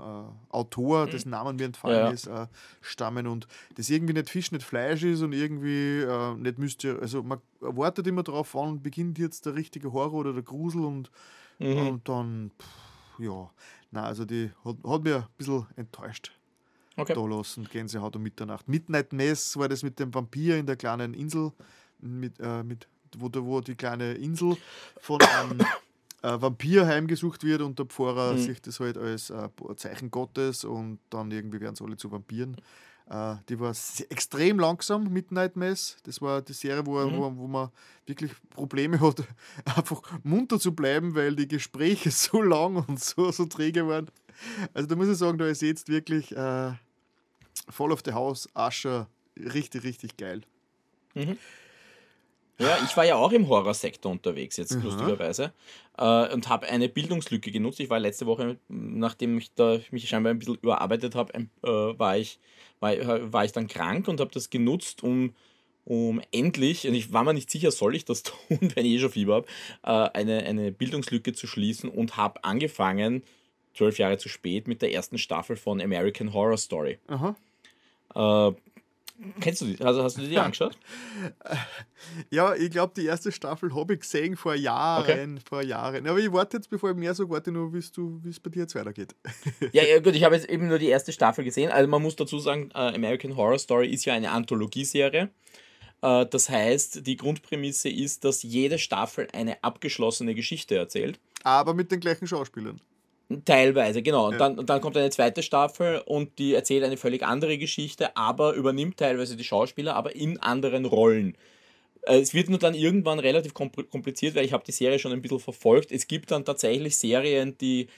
Autor, dessen Namen mir entfallen Mhm. Ja, ist, äh, stammen und das irgendwie nicht Fisch, nicht Fleisch ist und irgendwie äh, nicht müsste, also man wartet immer darauf, wann beginnt jetzt der richtige Horror oder der Grusel und, Mhm. und dann, pff, ja, na also die hat, hat mir ein bisschen enttäuscht Okay. da lassen, Gänsehaut um Mitternacht. Midnight Mess war das mit dem Vampir in der kleinen Insel, mit, äh, mit, wo, wo die kleine Insel von einem *coughs* äh, Vampir heimgesucht wird und der Pfarrer Mhm. sieht das halt als äh, Zeichen Gottes und dann irgendwie werden sie alle zu Vampiren. Äh, die war extrem langsam, Midnight Mess. Das war die Serie, wo, Mhm. wo, wo man wirklich Probleme hat, *laughs* einfach munter zu bleiben, weil die Gespräche *laughs* so lang und so, so träge waren. Also da muss ich sagen, da ist jetzt wirklich äh, Fall of the House, Ascher, richtig, richtig geil. Ja, ich war ja auch im Horrorsektor unterwegs, jetzt Aha. lustigerweise. Äh, und habe eine Bildungslücke genutzt. Ich war letzte Woche, nachdem ich da mich scheinbar ein bisschen überarbeitet habe, äh, war, ich, war, war ich dann krank und habe das genutzt, um, um endlich, und ich war mir nicht sicher, soll ich das *laughs* tun, wenn ich eh schon Fieber habe, äh, eine, eine Bildungslücke zu schließen und habe angefangen, zwölf Jahre zu spät, mit der ersten Staffel von American Horror Story. Aha. Äh, kennst du die? Also hast du die *laughs* angeschaut? Ja, ich glaube, die erste Staffel habe ich gesehen vor Jahren, vor Jahren. Aber ich warte jetzt, bevor ich mehr sage, warte nur, wie es bei dir jetzt weitergeht. *laughs* Ja, ja, gut, ich habe jetzt eben nur die erste Staffel gesehen. Also man muss dazu sagen, äh, American Horror Story ist ja eine Anthologieserie. Äh, das heißt, die Grundprämisse ist, dass jede Staffel eine abgeschlossene Geschichte erzählt. Aber mit den gleichen Schauspielern. Teilweise, genau. Und, Ja. dann, und dann kommt eine zweite Staffel und die erzählt eine völlig andere Geschichte, aber übernimmt teilweise die Schauspieler, aber in anderen Rollen. Äh, es wird nur dann irgendwann relativ kompliziert, weil ich habe die Serie schon ein bisschen verfolgt. Es gibt dann tatsächlich Serien, die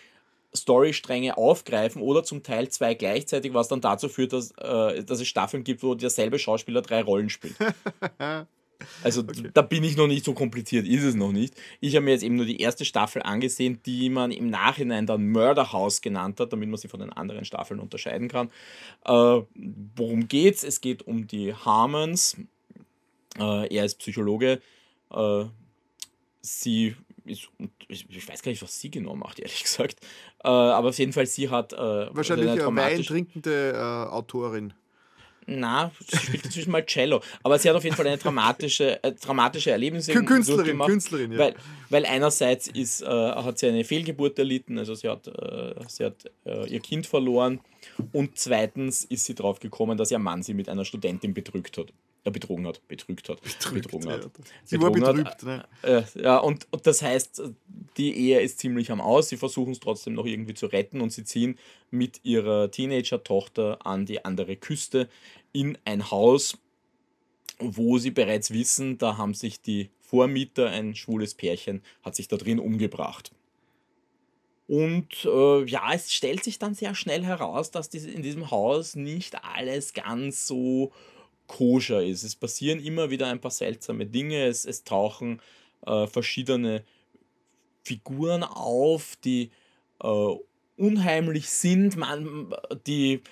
Storystränge aufgreifen oder zum Teil zwei gleichzeitig, was dann dazu führt, dass, äh, dass es Staffeln gibt, wo derselbe Schauspieler drei Rollen spielt. *laughs* Also okay. da bin ich noch nicht so kompliziert, ist es noch nicht. Ich habe mir jetzt eben nur die erste Staffel angesehen, die man im Nachhinein dann Murder House genannt hat, damit man sie von den anderen Staffeln unterscheiden kann. Äh, worum geht's? Es geht um die Harmons. Äh, er ist Psychologe. Äh, sie ist, ich weiß gar nicht, was sie genau macht, ehrlich gesagt. Äh, aber auf jeden Fall, sie hat. Äh, Wahrscheinlich eine Wein trinkende äh, Autorin. Na, sie spielt inzwischen mal Cello. Aber sie hat auf jeden Fall eine dramatische, äh, dramatische Erlebnisse Künstlerin, Künstlerin, ja. Weil, weil einerseits ist, äh, hat sie eine Fehlgeburt erlitten, also sie hat, äh, sie hat äh, ihr Kind verloren. Und zweitens ist sie drauf gekommen, dass ihr Mann sie mit einer Studentin betrügt hat. Ja, betrogen hat, betrügt hat. Betrügt, betrogen hat. Sie betrogen war betrübt, ne? Äh, ja, und, und das heißt, die Ehe ist ziemlich am Aus. Sie versuchen es trotzdem noch irgendwie zu retten und sie ziehen mit ihrer Teenager-Tochter an die andere Küste in ein Haus, wo sie bereits wissen, da haben sich die Vormieter, ein schwules Pärchen, hat sich da drin umgebracht. Und äh, ja, es stellt sich dann sehr schnell heraus, dass in diesem Haus nicht alles ganz so koscher ist. Es passieren immer wieder ein paar seltsame Dinge. Es, es tauchen äh, verschiedene Figuren auf, die äh, unheimlich sind, man, die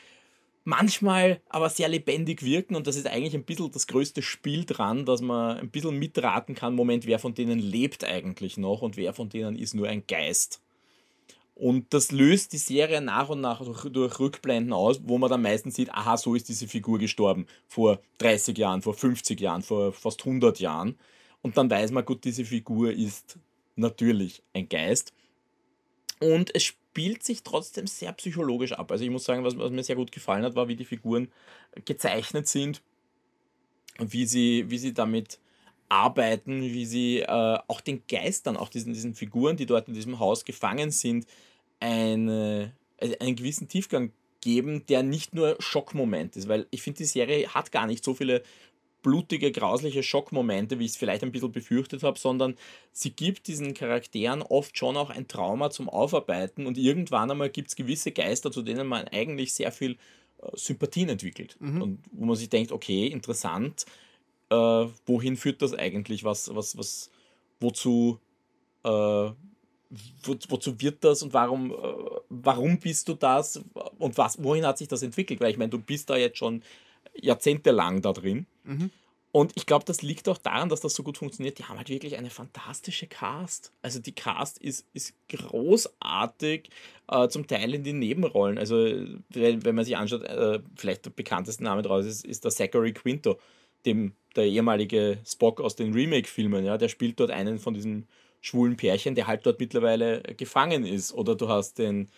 manchmal aber sehr lebendig wirken und das ist eigentlich ein bisschen das größte Spiel dran, dass man ein bisschen mitraten kann, Moment, wer von denen lebt eigentlich noch und wer von denen ist nur ein Geist. Und das löst die Serie nach und nach durch, durch, Rückblenden aus, wo man dann meistens sieht, aha, so ist diese Figur gestorben. Vor 30 Jahren, vor 50 Jahren, vor fast 100 Jahren. Und dann weiß man, gut, diese Figur ist natürlich ein Geist. Und es spielt sich trotzdem sehr psychologisch ab. Also ich muss sagen, was, was mir sehr gut gefallen hat, war, wie die Figuren gezeichnet sind, wie sie, wie sie damit arbeiten, wie sie äh, auch den Geistern, auch diesen, diesen Figuren, die dort in diesem Haus gefangen sind, eine, also einen gewissen Tiefgang geben, der nicht nur Schockmoment ist, weil ich finde, die Serie hat gar nicht so viele blutige, grausliche Schockmomente, wie ich es vielleicht ein bisschen befürchtet habe, sondern sie gibt diesen Charakteren oft schon auch ein Trauma zum Aufarbeiten und irgendwann einmal gibt es gewisse Geister, zu denen man eigentlich sehr viel äh, Sympathien entwickelt mhm. und wo man sich denkt, okay, interessant, äh, wohin führt das eigentlich? Was, was, was, wozu, äh, wo, wozu wird das und warum, äh, warum bist du das und was, wohin hat sich das entwickelt? Weil ich meine, du bist da jetzt schon jahrzehntelang da drin. Mhm. Und ich glaube, das liegt auch daran, dass das so gut funktioniert. Die haben halt wirklich eine fantastische Cast. Also die Cast ist, ist großartig, äh, zum Teil in den Nebenrollen. Also wenn, wenn man sich anschaut, äh, vielleicht der bekannteste Name draus ist, ist der Zachary Quinto dem, der ehemalige Spock aus den Remake-Filmen, ja, der spielt dort einen von diesen schwulen Pärchen, der halt dort mittlerweile gefangen ist. Oder du hast den,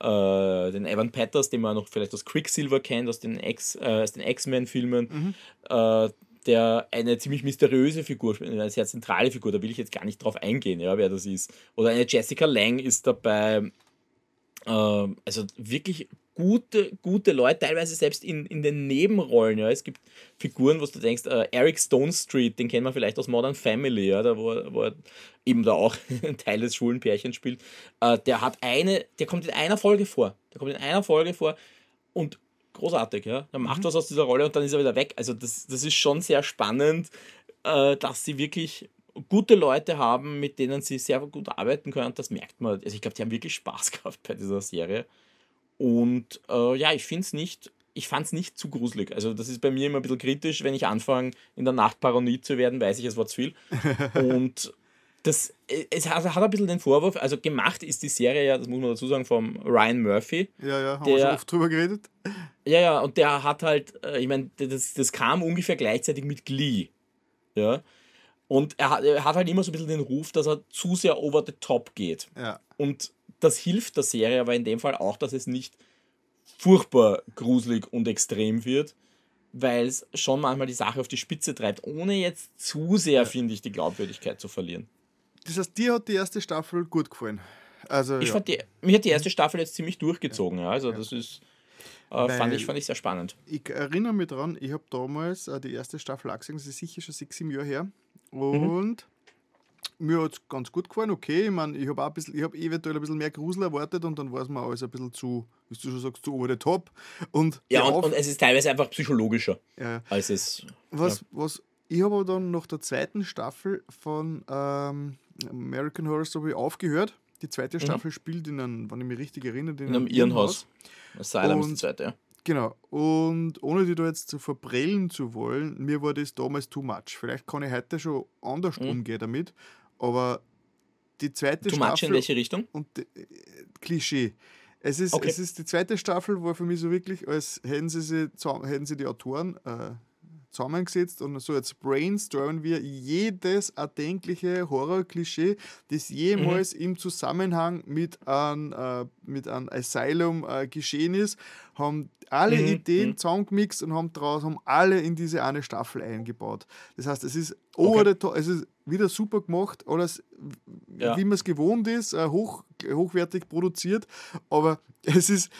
äh, den Evan Peters, den man noch vielleicht aus Quicksilver kennt, aus den, äh, X-Men-Filmen, mhm. äh, der eine ziemlich mysteriöse Figur spielt, eine sehr zentrale Figur, da will ich jetzt gar nicht drauf eingehen, ja, wer das ist. Oder eine Jessica Lang ist dabei, ähm, also wirklich gute, gute Leute, teilweise selbst in, in den Nebenrollen. Ja. Es gibt Figuren, wo du denkst, äh, Eric Stone Street, den kennen wir vielleicht aus Modern Family, ja, da wo, wo er eben da auch *laughs* ein Teil des schwulen Pärchens spielt. Äh, der hat eine, der kommt in einer Folge vor. Der kommt in einer Folge vor und großartig, ja. Der macht mhm. was aus dieser Rolle und dann ist er wieder weg. Also das, das ist schon sehr spannend, äh, dass sie wirklich gute Leute haben, mit denen sie sehr gut arbeiten können. Das merkt man. Also ich glaube, die haben wirklich Spaß *laughs* gehabt bei dieser Serie. Und äh, ja, ich finde es nicht, ich fand es nicht zu gruselig. Also das ist bei mir immer ein bisschen kritisch, wenn ich anfange, in der Nacht paranoid zu werden, weiß ich, es war zu viel. *laughs* Und das, es hat, hat ein bisschen den Vorwurf, also gemacht ist die Serie ja, das muss man dazu sagen, vom Ryan Murphy. Ja, ja, haben der, wir schon oft drüber geredet. Ja, ja, und der hat halt, äh, ich meine, das, das kam ungefähr gleichzeitig mit Glee. Ja. Und er hat, er hat halt immer so ein bisschen den Ruf, dass er zu sehr over the top geht. Ja. Und das hilft der Serie aber in dem Fall auch, dass es nicht furchtbar gruselig und extrem wird, weil es schon manchmal die Sache auf die Spitze treibt, ohne jetzt zu sehr, ja. finde ich, die Glaubwürdigkeit zu verlieren. Das heißt, dir hat die erste Staffel gut gefallen. Also, ich ja. fand die, mir hat die erste Staffel jetzt ziemlich durchgezogen. Ja. Also das ist Äh, fand, ich, fand ich sehr spannend. Ich erinnere mich daran, ich habe damals äh, die erste Staffel angesehen, das ist sicher schon sechs, sieben Jahre her. Und mhm. mir hat es ganz gut gefallen, okay. Ich meine, ich habe habe eventuell ein bisschen mehr Grusel erwartet und dann war es mir alles ein bisschen zu, wie du schon sagst, zu over the top. Und ja, und, und, es ist teilweise einfach psychologischer. Ja. Als es. Was, ja. was ich habe dann nach der zweiten Staffel von ähm, American Horror Story aufgehört. Die zweite mhm. Staffel spielt in einem, wenn ich mich richtig erinnere, in, in einem Irrenhaus. Asylum ist die zweite, ja. Genau. Und ohne die da jetzt zu verbrellen zu wollen, mir war das damals too much. Vielleicht kann ich heute schon anders mhm. umgehen damit, aber die zweite too Staffel. Much in welche Richtung? Und äh, Klischee. Es ist, okay. es ist die zweite Staffel, war für mich so wirklich, als hätten sie, sie, hätten sie die Autoren äh, zusammengesetzt und so jetzt brainstormen wir jedes erdenkliche Horror-Klischee, das jemals mhm. im Zusammenhang mit einem, äh, mit einem Asylum äh, geschehen ist, haben alle mhm. Ideen mhm. zusammengemixt und haben daraus haben alle in diese eine Staffel eingebaut. Das heißt, es ist okay. es ist wieder super gemacht, alles ja. wie man es gewohnt ist, äh, hoch, hochwertig produziert, aber *laughs* es ist,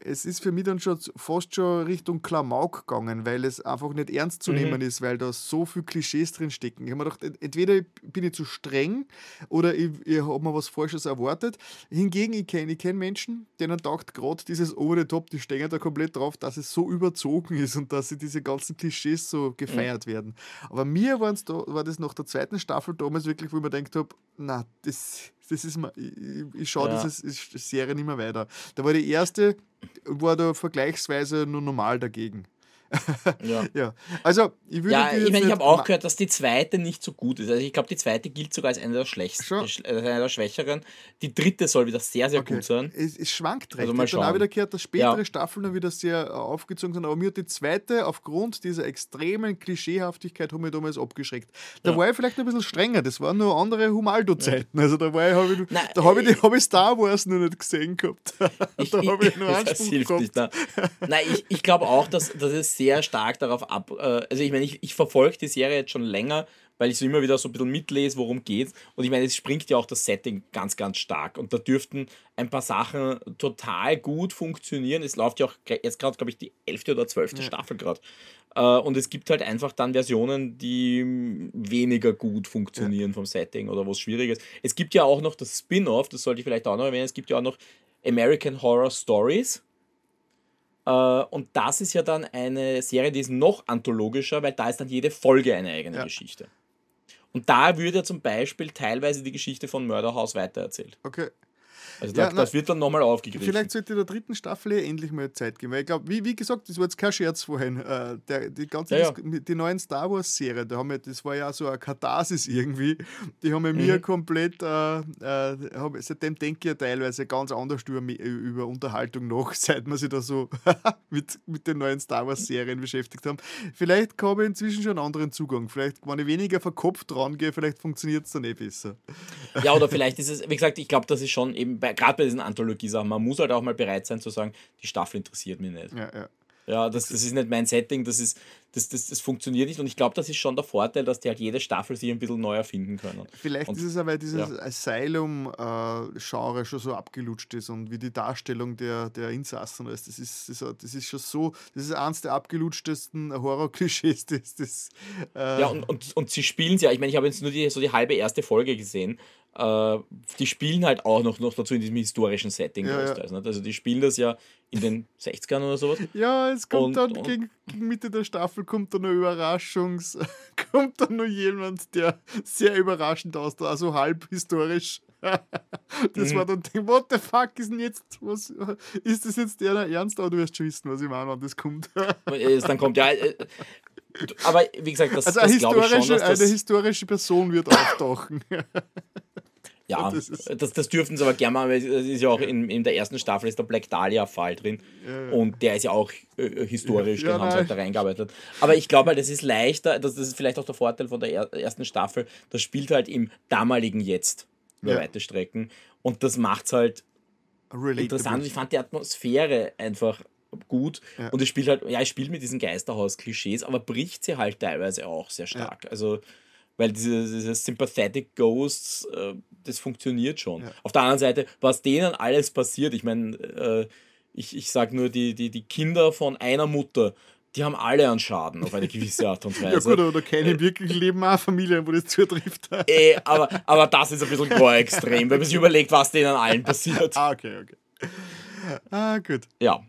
es ist für mich dann schon fast schon Richtung Klamauk gegangen, weil es einfach nicht ernst zu mhm. nehmen ist, weil da so viele Klischees drin stecken. Ich habe mir gedacht, entweder bin ich zu streng oder ich, ich habe mir was Falsches erwartet. Hingegen, ich kenne ich kenn Menschen, denen taugt gerade dieses Over the Top, die stehen da komplett drauf, dass es so überzogen ist und dass sie diese ganzen Klischees so gefeiert mhm. werden. Aber mir da, war das nach der zweiten Staffel damals wirklich, wo ich mir gedacht habe, na, das das ist ich, ich schaue ja. diese Serie nicht mehr weiter. Da war die erste, war da vergleichsweise nur normal dagegen ja. *laughs* ja. Also, ich würde. Ja, ich meine, ich habe auch gehört, dass die zweite nicht so gut ist. Also, ich glaube, die zweite gilt sogar als eine der schlechtesten, äh, eine der schwächeren. Die dritte soll wieder sehr, sehr okay. gut sein. Es, es schwankt recht. Also mal ich habe dann auch wieder gehört, dass spätere ja. Staffeln dann wieder sehr äh, aufgezogen sind. Aber mir hat die zweite aufgrund dieser extremen Klischeehaftigkeit mich damals abgeschreckt. Da ja. war ich vielleicht ein bisschen strenger. Das waren nur andere Humaldo-Zeiten. Also, da war ich, habe ich, Nein, da habe ich, äh, hab ich Star Wars noch nicht gesehen gehabt. *laughs* Ich, da habe ich nur Anspruch *laughs* gehabt. Nicht, Nein, ich, ich glaube auch, dass, dass es sehr stark darauf ab. Äh, also ich meine, ich, ich verfolge die Serie jetzt schon länger, weil ich so immer wieder so ein bisschen mitlese, worum geht. Und ich meine, es springt ja auch das Setting ganz, ganz stark. Und da dürften ein paar Sachen total gut funktionieren. Es läuft ja auch jetzt gerade, glaube ich, die elfte oder zwölfte ja. Staffel gerade. Äh, und es gibt halt einfach dann Versionen, die weniger gut funktionieren ja. vom Setting oder wo es schwierig ist. Es gibt ja auch noch das Spin-off, das sollte ich vielleicht auch noch erwähnen. Es gibt ja auch noch American Horror Stories. Äh, und das ist ja dann eine Serie, die ist noch anthologischer, weil da ist dann jede Folge eine eigene ja. Geschichte. Und da würde ja zum Beispiel teilweise die Geschichte von Mörderhaus weitererzählt. Okay. Also ja, da, na, das wird dann nochmal aufgegriffen. Vielleicht sollte der dritten Staffel eh endlich mal Zeit geben. Weil ich glaube, wie, wie gesagt, das war jetzt kein Scherz vorhin. Äh, der, die ganze ja, ja. die neuen Star Wars-Serie, da haben wir, das war ja so eine Katharsis irgendwie. Die haben mhm. mir komplett, äh, äh, seitdem denke ich ja teilweise ganz anders über, über Unterhaltung nach, *laughs* seit wir sich da so *laughs* mit, mit den neuen Star Wars-Serien beschäftigt haben. Vielleicht habe ich inzwischen schon einen anderen Zugang. Vielleicht, wenn ich weniger verkopft dran gehe, vielleicht funktioniert es dann eh besser. Ja, oder *laughs* vielleicht ist es, wie gesagt, ich glaube, das ist schon eben bei gerade bei diesen Anthologiesachen, man muss halt auch mal bereit sein zu sagen, die Staffel interessiert mich nicht. Ja, ja. Ja, das, das ist nicht mein Setting, das, ist, das, das, das funktioniert nicht. Und ich glaube, das ist schon der Vorteil, dass die halt jede Staffel sich ein bisschen neu erfinden können. Vielleicht und, ist es aber, weil dieses ja. Asylum-Genre schon so abgelutscht ist und wie die Darstellung der, der Insassen ist. Das ist, das, das ist schon so, das ist eins der abgelutschtesten Horror-Klischees. *laughs* Das, das, äh ja, und, und, und sie spielen es ja, ich meine, ich habe jetzt nur die, so die halbe erste Folge gesehen äh, die spielen halt auch noch, noch dazu in diesem historischen Setting ja. Ja. Also die spielen das ja in den *laughs* 60ern oder sowas. Ja, es kommt und, dann und, gegen, gegen, Mitte der Staffel kommt dann eine Überraschungs... *laughs* kommt dann noch jemand, der sehr überraschend aussieht, also halb historisch. *laughs* das mhm. war dann, what the fuck ist denn jetzt, was, ist das jetzt der Ernst? Aber du wirst schon wissen, was ich meine, wann das kommt. dann kommt, ja, äh, aber wie gesagt, das, also das glaube ich schon, dass das eine historische Person wird auftauchen. Ja, das, das, das, dürften sie aber gerne mal, weil es ist ja auch in, in der ersten Staffel ist der Black Dahlia-Fall drin. Ja, ja. Und der ist ja auch äh, historisch, ja, den haben sie halt da reingearbeitet. Aber ich glaube halt, das ist leichter, das, das ist vielleicht auch der Vorteil von der er, ersten Staffel, das spielt halt im damaligen Jetzt über weite Strecken. Und das macht es halt Relatable. interessant. Ich fand die Atmosphäre einfach gut. Und es spielt halt, ja, es spielt mit diesen Geisterhaus-Klischees, aber bricht sie halt teilweise auch sehr stark. Also weil diese, diese Sympathetic Ghosts, äh, das funktioniert schon. Ja. Auf der anderen Seite, was denen alles passiert, ich meine, äh, ich, ich sage nur, die, die, die Kinder von einer Mutter, die haben alle einen Schaden auf eine gewisse Art und *laughs* Weise. ja gut, aber da keine im wirklichen Leben auch Familien, wo das zutrifft. *laughs* äh, aber, aber das ist ein bisschen gar extrem, wenn man sich überlegt, was denen allen passiert. ah, okay, okay. Ah, gut. Ja.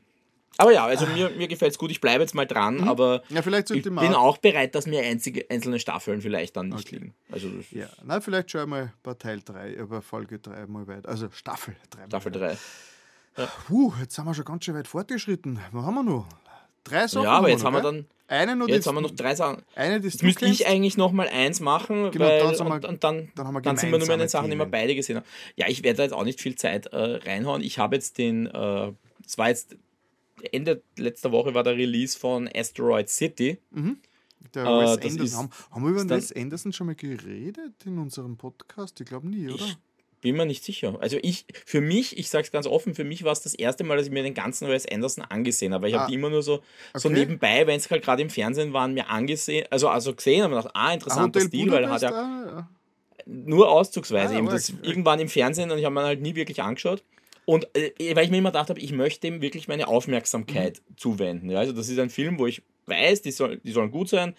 Aber ja, also mir, mir gefällt es gut. Ich bleibe jetzt mal dran, mhm. aber ja, vielleicht ich bin auch bereit, dass mir einzige, einzelne Staffeln vielleicht dann nicht okay. liegen. Also ja, na, vielleicht schauen wir bei Teil 3, über Folge 3 mal weiter. Also Staffel 3. Staffel 3. Ja. Puh, jetzt sind wir schon ganz schön weit fortgeschritten. Was haben wir noch? Drei Sachen. Ja, aber jetzt haben wir dann. Eine nur jetzt haben wir noch drei Sachen. Eine, jetzt müsste ich eigentlich noch mal eins machen, genau, weil, dann wir, und, und, dann, dann, wir dann sind wir nur den Sachen, die wir beide gesehen haben. Ja, ich werde da jetzt auch nicht viel Zeit äh, reinhauen. Ich habe jetzt den, äh, es war jetzt Ende letzter Woche war der Release von Asteroid City. Mhm. Der äh, Wes Anderson. Haben, haben, wir über Wes Anderson schon mal geredet in unserem Podcast? Ich glaube nie, oder? Ich bin mir nicht sicher. Also ich, für mich, ich sage es ganz offen, für mich war es das erste Mal, dass ich mir den ganzen Wes Anderson angesehen habe. Ich ah, habe die immer nur so, okay. so nebenbei, wenn es halt gerade im Fernsehen waren, mir angesehen, also, also gesehen und gedacht, ah, interessanter ah, Stil, weil er hat ja, ja, nur auszugsweise ah, das okay. irgendwann im Fernsehen und ich habe mir halt nie wirklich angeschaut. Und äh, weil ich mir immer gedacht habe, ich möchte ihm wirklich meine Aufmerksamkeit mhm. zuwenden. Ja? Also das ist ein Film, wo ich weiß, die, soll, die sollen gut sein.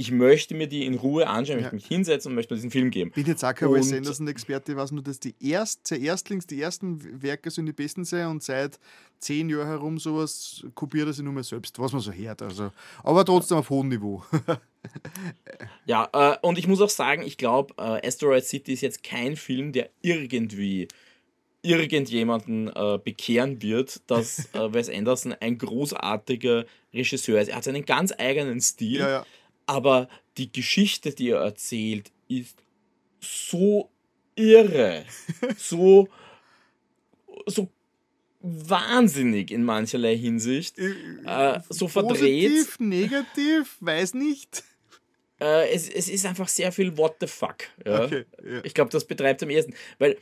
Ich möchte mir die in Ruhe anschauen, ich möchte mich hinsetzen und möchte mir diesen Film geben. Bin jetzt auch kein Wes Anderson-Experte, weiß nur, dass die erst, Erstlings, die ersten Werke sind die besten sein und seit zehn Jahren herum sowas kopiert er sich nur mehr selbst, was man so hört. Also, aber trotzdem auf hohem Niveau. *laughs* ja, äh, und ich muss auch sagen, ich glaube, äh, Asteroid City ist jetzt kein Film, der irgendwie irgendjemanden äh, bekehren wird, dass *laughs* äh, Wes Anderson ein großartiger Regisseur ist. Er hat seinen ganz eigenen Stil, ja, ja. aber die Geschichte, die er erzählt, ist so irre, *laughs* so, so wahnsinnig in mancherlei Hinsicht, äh, so verdreht. Positiv, negativ, weiß nicht. Äh, es, es ist einfach sehr viel What the fuck. Ja? Okay, ja. Ich glaube, das betreibt am ersten. Weil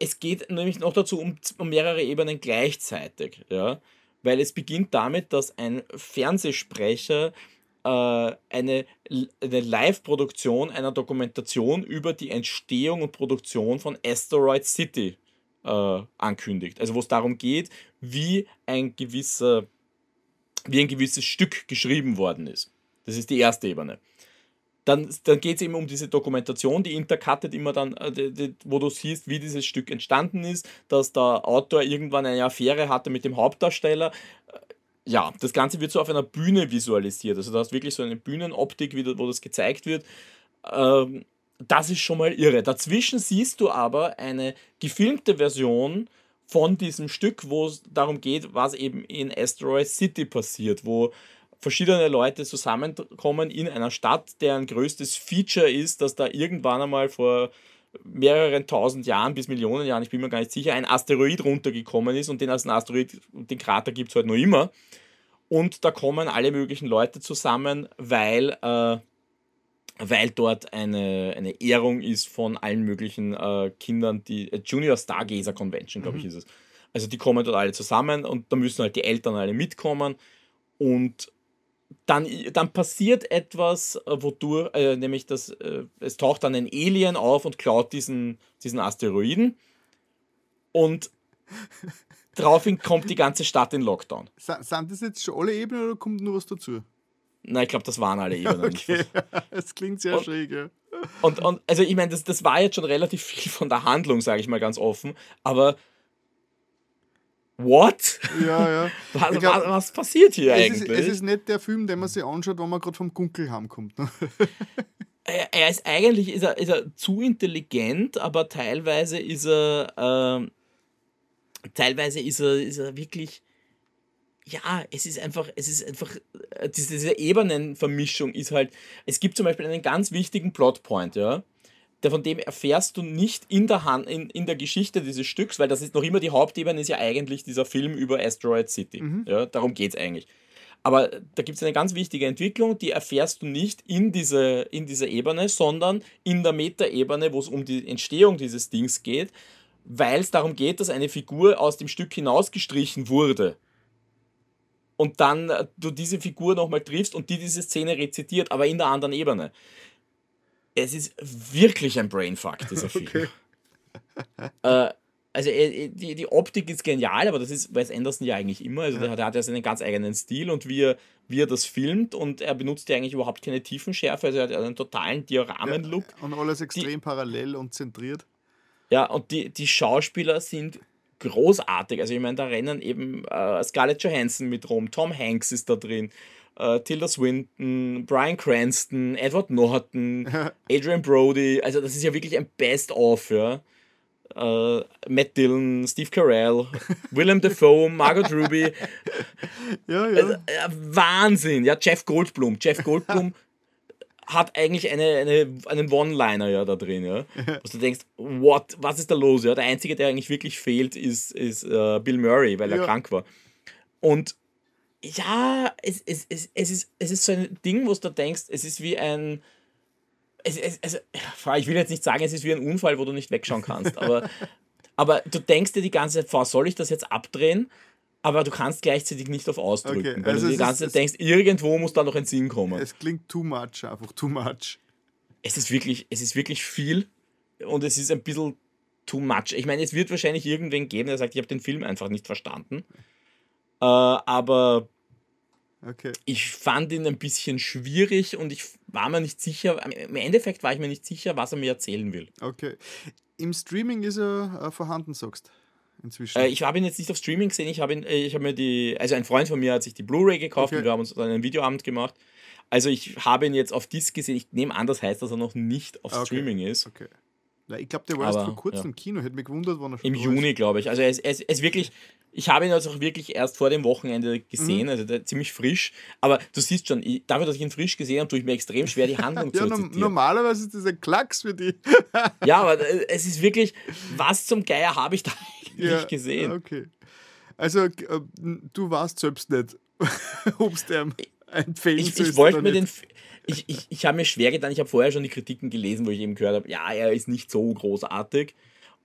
es geht nämlich noch dazu um, um mehrere Ebenen gleichzeitig, ja, weil es beginnt damit, dass ein Fernsehsprecher äh, eine, eine Live-Produktion einer Dokumentation über die Entstehung und Produktion von Asteroid City äh, ankündigt. Also wo es darum geht, wie ein gewisser, wie ein gewisses Stück geschrieben worden ist. Das ist die erste Ebene dann, dann geht es eben um diese Dokumentation, die intercuttet immer dann, äh, wo du siehst, wie dieses Stück entstanden ist, dass der Autor irgendwann eine Affäre hatte mit dem Hauptdarsteller. Äh, ja, das Ganze wird so auf einer Bühne visualisiert. Also du hast wirklich so eine Bühnenoptik, wo das gezeigt wird. Ähm, das ist schon mal irre. Dazwischen siehst du aber eine gefilmte Version von diesem Stück, wo es darum geht, was eben in Asteroid City passiert, wo verschiedene Leute zusammenkommen in einer Stadt, deren größtes Feature ist, dass da irgendwann einmal vor mehreren tausend Jahren bis Millionen Jahren, ich bin mir gar nicht sicher, ein Asteroid runtergekommen ist und den als ein Asteroid, den Krater gibt es halt noch immer. Und da kommen alle möglichen Leute zusammen, weil, äh, weil dort eine, eine Ehrung ist von allen möglichen äh, Kindern, die äh, Junior Stargazer Convention, glaube ich, mhm. ist es. Also die kommen dort alle zusammen und da müssen halt die Eltern alle mitkommen. Und dann, dann passiert etwas, äh, wodurch, äh, nämlich dass äh, es taucht dann ein Alien auf und klaut diesen, diesen Asteroiden. Und daraufhin kommt die ganze Stadt in Lockdown. Sind das jetzt schon alle Ebenen oder kommt nur was dazu? Nein, ich glaube, das waren alle Ebenen. *laughs* Okay, *laughs* das klingt sehr und, schräg, ja. Und, und also ich meine, das, das war jetzt schon relativ viel von der Handlung, sage ich mal ganz offen, aber What? Ja, ja. *laughs* Was, glaub, was, was, passiert hier es eigentlich? Ist, es ist nicht der Film, den man sich anschaut, wenn man gerade vom Gunkel heimkommt. Ne? *laughs* er, er, ist eigentlich ist er, ist er zu intelligent, aber teilweise ist er äh, teilweise ist er, ist er wirklich ja, es ist einfach, es ist einfach, äh, diese, diese Ebenenvermischung ist halt, es gibt zum Beispiel einen ganz wichtigen Plotpoint, ja, von dem erfährst du nicht in der, Hand, in, in der Geschichte dieses Stücks, weil das ist noch immer die Hauptebene, ist ja eigentlich dieser Film über Asteroid City. Mhm. Ja, darum geht es eigentlich. Aber da gibt es eine ganz wichtige Entwicklung, die erfährst du nicht in, diese, in dieser Ebene, sondern in der Metaebene, wo es um die Entstehung dieses Dings geht, weil es darum geht, dass eine Figur aus dem Stück hinausgestrichen wurde. Und dann äh, du diese Figur nochmal triffst und die diese Szene rezitiert, aber in der anderen Ebene es ist wirklich ein Brainfuck, dieser *laughs* Film. Okay. Äh, also äh, die, die Optik ist genial, aber das ist Wes Anderson ja eigentlich immer. Also der, der hat ja seinen ganz eigenen Stil und wie er, wie er das filmt und er benutzt ja eigentlich überhaupt keine Tiefenschärfe, also er hat einen totalen Dioramenlook. Ja, und alles extrem die, parallel und zentriert. Ja, und die, die Schauspieler sind großartig. Also ich meine, da rennen eben äh, Scarlett Johansson mit rum, Tom Hanks ist da drin, äh, Tilda Swinton, Brian Cranston, Edward Norton, *laughs* Adrian Brody. Also das ist ja wirklich ein Best-of, ja. Uh, Matt Dillon, Steve Carell, Willem Dafoe, *laughs* Margot Ruby. Ja, ja. Äh, Wahnsinn, ja, Jeff Goldblum. Jeff Goldblum *laughs* hat eigentlich eine, eine, einen One-Liner ja da drin, ja. Wo du denkst, what, was ist da los? Ja? Der Einzige, der eigentlich wirklich fehlt, ist, ist uh, Bill Murray, weil er ja. krank war. Und ja, es, es, es, es, ist, es ist so ein Ding, wo du denkst, es ist wie ein. Es, es, also, ich will jetzt nicht sagen, es ist wie ein Unfall, wo du nicht wegschauen kannst, *laughs* aber, aber du denkst dir die ganze Zeit, soll ich das jetzt abdrehen? aber du kannst gleichzeitig nicht auf ausdrücken, okay, weil also du die ganze Zeit denkst, irgendwo muss da noch ein Sinn kommen. Es klingt too much, einfach too much. Es ist wirklich, es ist wirklich viel und es ist ein bisschen too much. Ich meine, es wird wahrscheinlich irgendwen geben, der sagt, ich habe den Film einfach nicht verstanden. Äh, aber okay. ich fand ihn ein bisschen schwierig und ich war mir nicht sicher, im Endeffekt war ich mir nicht sicher, was er mir erzählen will. Okay. Im Streaming ist er äh, vorhanden, sagst du? inzwischen? Äh, ich habe ihn jetzt nicht auf Streaming gesehen. Ich habe äh, ich hab mir die, also ein Freund von mir hat sich die Blu-ray gekauft okay. und wir haben uns dann einen Videoabend gemacht. Also ich habe ihn jetzt auf Disc gesehen. Ich nehme an, das heißt, dass er noch nicht auf okay. Streaming ist. Okay. Na, ich glaube, der war Aber, erst vor kurzem ja. im Kino. Hätte mich gewundert, wann er schon Im Juni, glaube ich. Also es ist wirklich, ich habe ihn also auch wirklich erst vor dem Wochenende gesehen, mhm. also der, ziemlich frisch. Aber du siehst schon, ich, dafür, dass ich ihn frisch gesehen habe, tue ich mir extrem schwer, die Handlung *laughs* ja, zu zitieren. Normalerweise ist das ein Klacks für die. ja, aber äh, es ist wirklich, was zum Geier habe ich da eigentlich ja, gesehen? Okay. Also, äh, du warst selbst nicht, *laughs* ob es der ein Fail ich, ich wollte mir den ich, ich, ich habe mir schwer getan, ich habe vorher schon die Kritiken gelesen, wo ich eben gehört habe, ja, er ist nicht so großartig.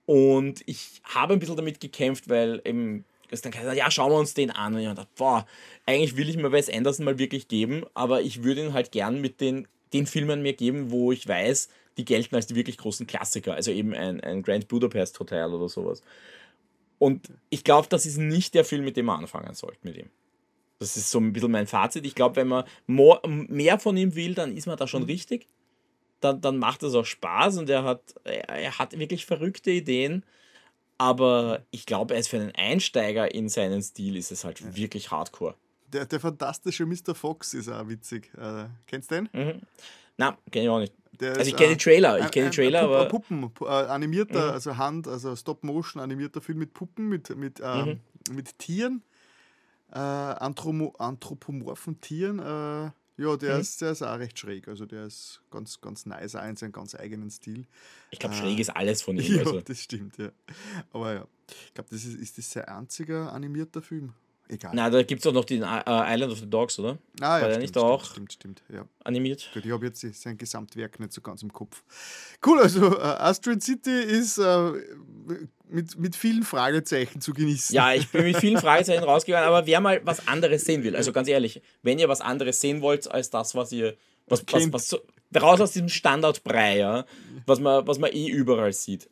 Und ich habe ein bisschen damit gekämpft, weil eben dann gesagt, ja, schauen wir uns den an. Und ich dachte, boah, eigentlich will ich mir Wes Anderson mal wirklich geben, aber ich würde ihn halt gern mit den, den Filmen mir geben, wo ich weiß, die gelten als die wirklich großen Klassiker. Also eben ein, ein Grand Budapest Hotel oder sowas. Und ich glaube, das ist nicht der Film, mit dem man anfangen sollte mit ihm. Das ist so ein bisschen mein Fazit. Ich glaube, wenn man more, mehr von ihm will, dann ist man da schon mhm. richtig. Dann, dann macht es auch Spaß und er hat, er hat wirklich verrückte Ideen. Aber ich glaube, er ist für einen Einsteiger in seinen Stil ist es halt ja. wirklich hardcore. Der, der fantastische Mr. Fox ist auch witzig. Äh, kennst du den? Mhm. Na, kenne ich auch nicht. Der also ich kenne die Trailer, ich kenne die Trailer, aber... Puppen, äh, animierter, mhm. also Hand, also Stop-Motion animierter Film mit Puppen, mit, mit, äh, mhm. mit Tieren äh, anthropomorphen Tieren. Äh, ja, der, mhm. ist, der ist auch recht schräg. Also der ist ganz, ganz nice, auch in seinem ganz eigenen Stil. Ich glaube, schräg ist alles von *laughs* ihm. Ja, also. das stimmt, ja. Aber ja, ich glaube, das ist, ist das sein einziger animierter Film. Egal. Na, da gibt es auch noch den uh, Island of the Dogs, oder? Ah, War ja, der stimmt, nicht stimmt, auch stimmt, stimmt, ja. animiert? Gut, ich habe jetzt sein Gesamtwerk nicht so ganz im Kopf. Cool, also uh, Astrid City ist uh, mit, mit vielen Fragezeichen zu genießen. Ja, ich bin mit vielen *laughs* Fragezeichen rausgegangen, aber wer mal was anderes sehen will, also ganz ehrlich, wenn ihr was anderes sehen wollt als das, was ihr, was, was, was so, raus aus diesem Standardbrei, ja, was man, was man eh überall sieht,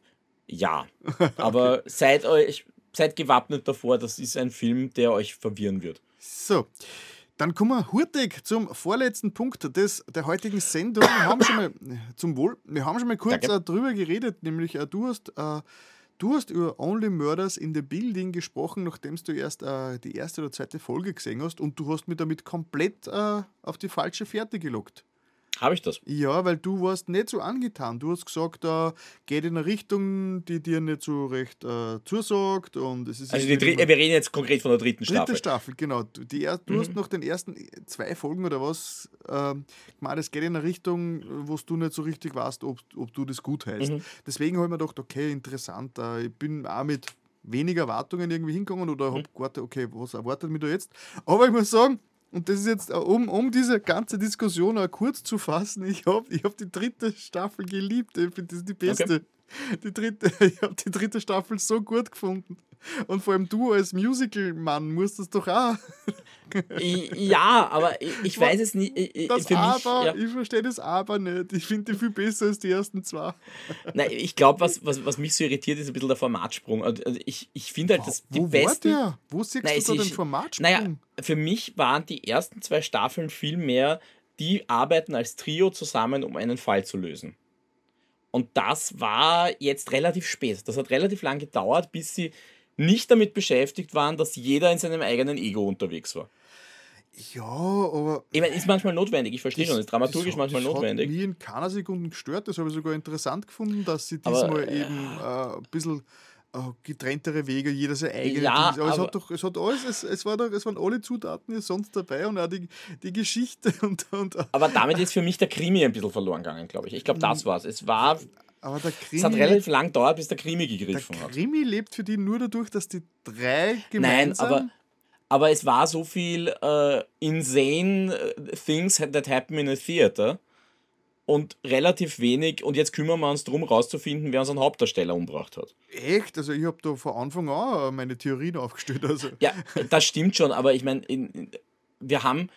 ja. *laughs* Aber okay. seid euch, seid gewappnet davor, das ist ein Film, der euch verwirren wird. So. Dann kommen wir hurtig zum vorletzten Punkt des, der heutigen Sendung. Wir haben schon mal, *laughs* zum Wohl, wir haben schon mal kurz Danke. darüber geredet, nämlich äh, du hast äh, Du hast über Only Murders in the Building gesprochen, nachdem du erst äh, die erste oder zweite Folge gesehen hast und du hast mich damit komplett äh, auf die falsche Fährte gelockt. Habe ich das? Ja, weil du warst nicht so angetan. Du hast gesagt, äh, geht in eine Richtung, die dir nicht so recht äh, zusagt. Und es ist also wir reden jetzt konkret von der dritten Staffel. Dritte Staffel, genau. Du, die, du mhm. hast noch den ersten zwei Folgen oder was äh, gemeint, es geht in eine Richtung, wo du nicht so richtig weißt, ob, ob du das gut heißt. Mhm. Deswegen habe ich mir gedacht, okay, interessant. Äh, ich bin auch mit weniger Erwartungen irgendwie hingegangen oder mhm. habe gewartet, okay, was erwartet mich da jetzt? Aber ich muss sagen, und das ist jetzt, äh, um, um diese ganze Diskussion auch kurz zu fassen, ich habe ich hab die dritte Staffel geliebt. Ich finde, das ist die beste. Okay. *laughs* Die dritte, *laughs* ich habe die dritte Staffel so gut gefunden. Und vor allem du als Musical-Mann musst das doch auch. *laughs* ja, aber ich, ich weiß es nicht. Das Aber, ja. ich verstehe das Aber nicht. Ich finde die viel besser als die ersten zwei. Nein, ich glaube, was, was, was mich so irritiert, ist ein bisschen der Formatsprung. Also ich, ich finde halt, dass die Wo besten. War der? Wo siehst Nein, du da den Formatsprung? Naja, für mich waren die ersten zwei Staffeln viel mehr, die arbeiten als Trio zusammen, um einen Fall zu lösen. Und das war jetzt relativ spät. Das hat relativ lang gedauert, bis sie nicht damit beschäftigt waren, dass jeder in seinem eigenen Ego unterwegs war. Ja, aber. Ich meine, ist manchmal notwendig, ich verstehe schon, ist dramaturgisch das, manchmal das notwendig. Hat mich in keiner Sekunde gestört, das habe ich sogar interessant gefunden, dass sie diesmal aber, eben äh, ein bisschen äh, getrenntere Wege, jeder sein eigenes. Ja, aber, aber, es hat doch, es hat alles, es, es, war doch, es waren alle Zutaten hier sonst dabei und auch die, die Geschichte *laughs* und, und. Aber damit ist für mich der Krimi ein bisschen verloren gegangen, glaube ich. Ich glaube, das war es. War aber der Krimi, es hat relativ lang gedauert, bis der Krimi gegriffen hat. Der Krimi lebt für die nur dadurch, dass die drei gemeinsam... Nein, aber, aber es war so viel uh, insane äh, things that happen in a theater und relativ wenig, und jetzt kümmern wir uns darum, rauszufinden, wer unseren Hauptdarsteller umgebracht hat. Echt? Also ich habe da von Anfang an meine Theorien aufgestellt. Also. Ja, das stimmt schon, aber ich meine, wir haben...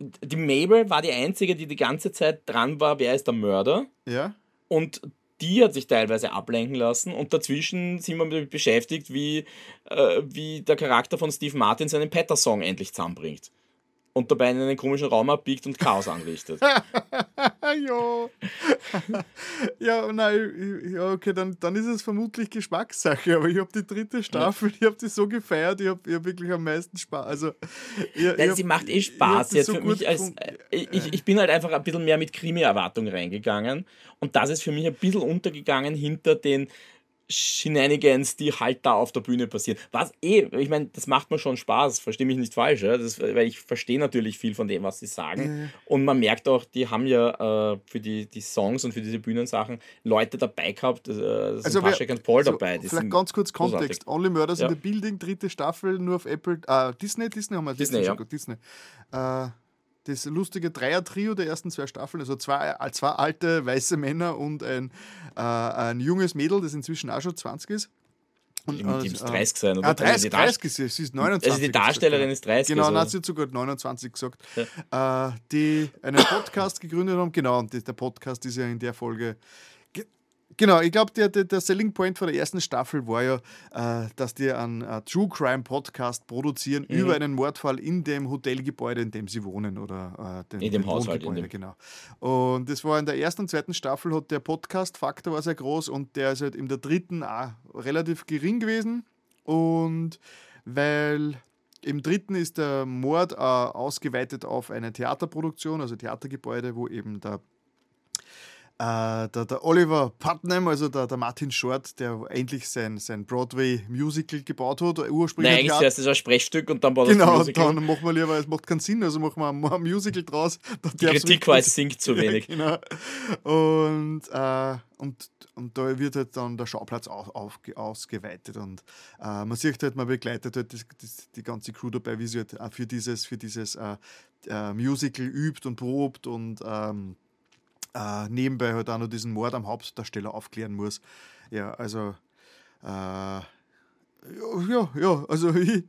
Die Mabel war die Einzige, die die ganze Zeit dran war, wer ist der Mörder. Ja. Und die hat sich teilweise ablenken lassen und dazwischen sind wir damit beschäftigt, wie, äh, wie der Charakter von Steve Martin seinen Petter-Song endlich zusammenbringt. Und dabei in einen komischen Raum abbiegt und Chaos anrichtet. *laughs* ja. *laughs* ja, nein, ja, okay, dann, dann ist es vermutlich Geschmackssache, aber ich habe die dritte Staffel, ich habe die so gefeiert, ich habe hab wirklich am meisten Spaß. Also, ich, Nein, ich hab, sie macht eh Spaß jetzt so für mich als. Äh, ich, ich bin halt einfach ein bisschen mehr mit Krimi-Erwartung reingegangen und das ist für mich ein bisschen untergegangen hinter den Shenanigans, die halt da auf der Bühne passieren. Was eh, ich meine, das macht mir schon Spaß, verstehe mich nicht falsch, ja? das, weil ich verstehe natürlich viel von dem, was sie sagen. Mhm. Und man merkt auch, die haben ja äh, für die, die Songs und für diese Bühnensachen Leute dabei gehabt. Äh, also Paschek und Paul dabei. Die vielleicht ganz kurz Kontext. Only Murders ja. in the Building, dritte Staffel, nur auf Apple, äh, Disney, Disney haben wir Disney, Disney, ja. Disney. Äh, das lustige Dreier-Trio der ersten zwei Staffeln, also zwei, zwei alte weiße Männer und ein, äh, ein junges Mädel, das inzwischen auch schon 20 ist. Und, die äh, muss 30 sein, oder? Ah, 30, 30 ist sie, sie ist 29. Also die Darstellerin ist 30. Genau, also. hat sie sogar 29 gesagt. Ja. Äh, die einen Podcast gegründet haben, genau, und der Podcast ist ja in der Folge Genau, ich glaube, der, der, der, Selling Point von der ersten Staffel war ja, äh, dass die einen uh, True Crime Podcast produzieren mhm. über einen Mordfall in dem Hotelgebäude, in dem sie wohnen. Oder äh, den, in dem Haushalt. In dem. Genau. Und das war in der ersten und zweiten Staffel, hat der Podcast-Faktor war sehr groß und der ist halt in der dritten auch relativ gering gewesen. Und weil im dritten ist der Mord äh, ausgeweitet auf eine Theaterproduktion, also Theatergebäude, wo eben der äh, der, der, Oliver Putnam, also der, der, Martin Short, der endlich sein, sein Broadway-Musical gebaut hat. Ursprünglich Nein, eigentlich zuerst ist ein Sprechstück und dann baut genau, das Musical. Genau, dann machen wir lieber, es macht keinen Sinn, also machen wir ein, ein Musical draus. Die Kritik war, es singt zu *laughs* wenig. genau. Und, äh, und, und da wird halt dann der Schauplatz auf, auf, ausgeweitet und äh, man sieht halt, man begleitet halt das, das, die ganze Crew dabei, wie sie halt für dieses, für dieses äh, äh, Musical übt und probt und ähm, äh, nebenbei halt auch noch diesen Mord am Hauptdarsteller aufklären muss. Ja, also äh, ja, ja, also *laughs* ich,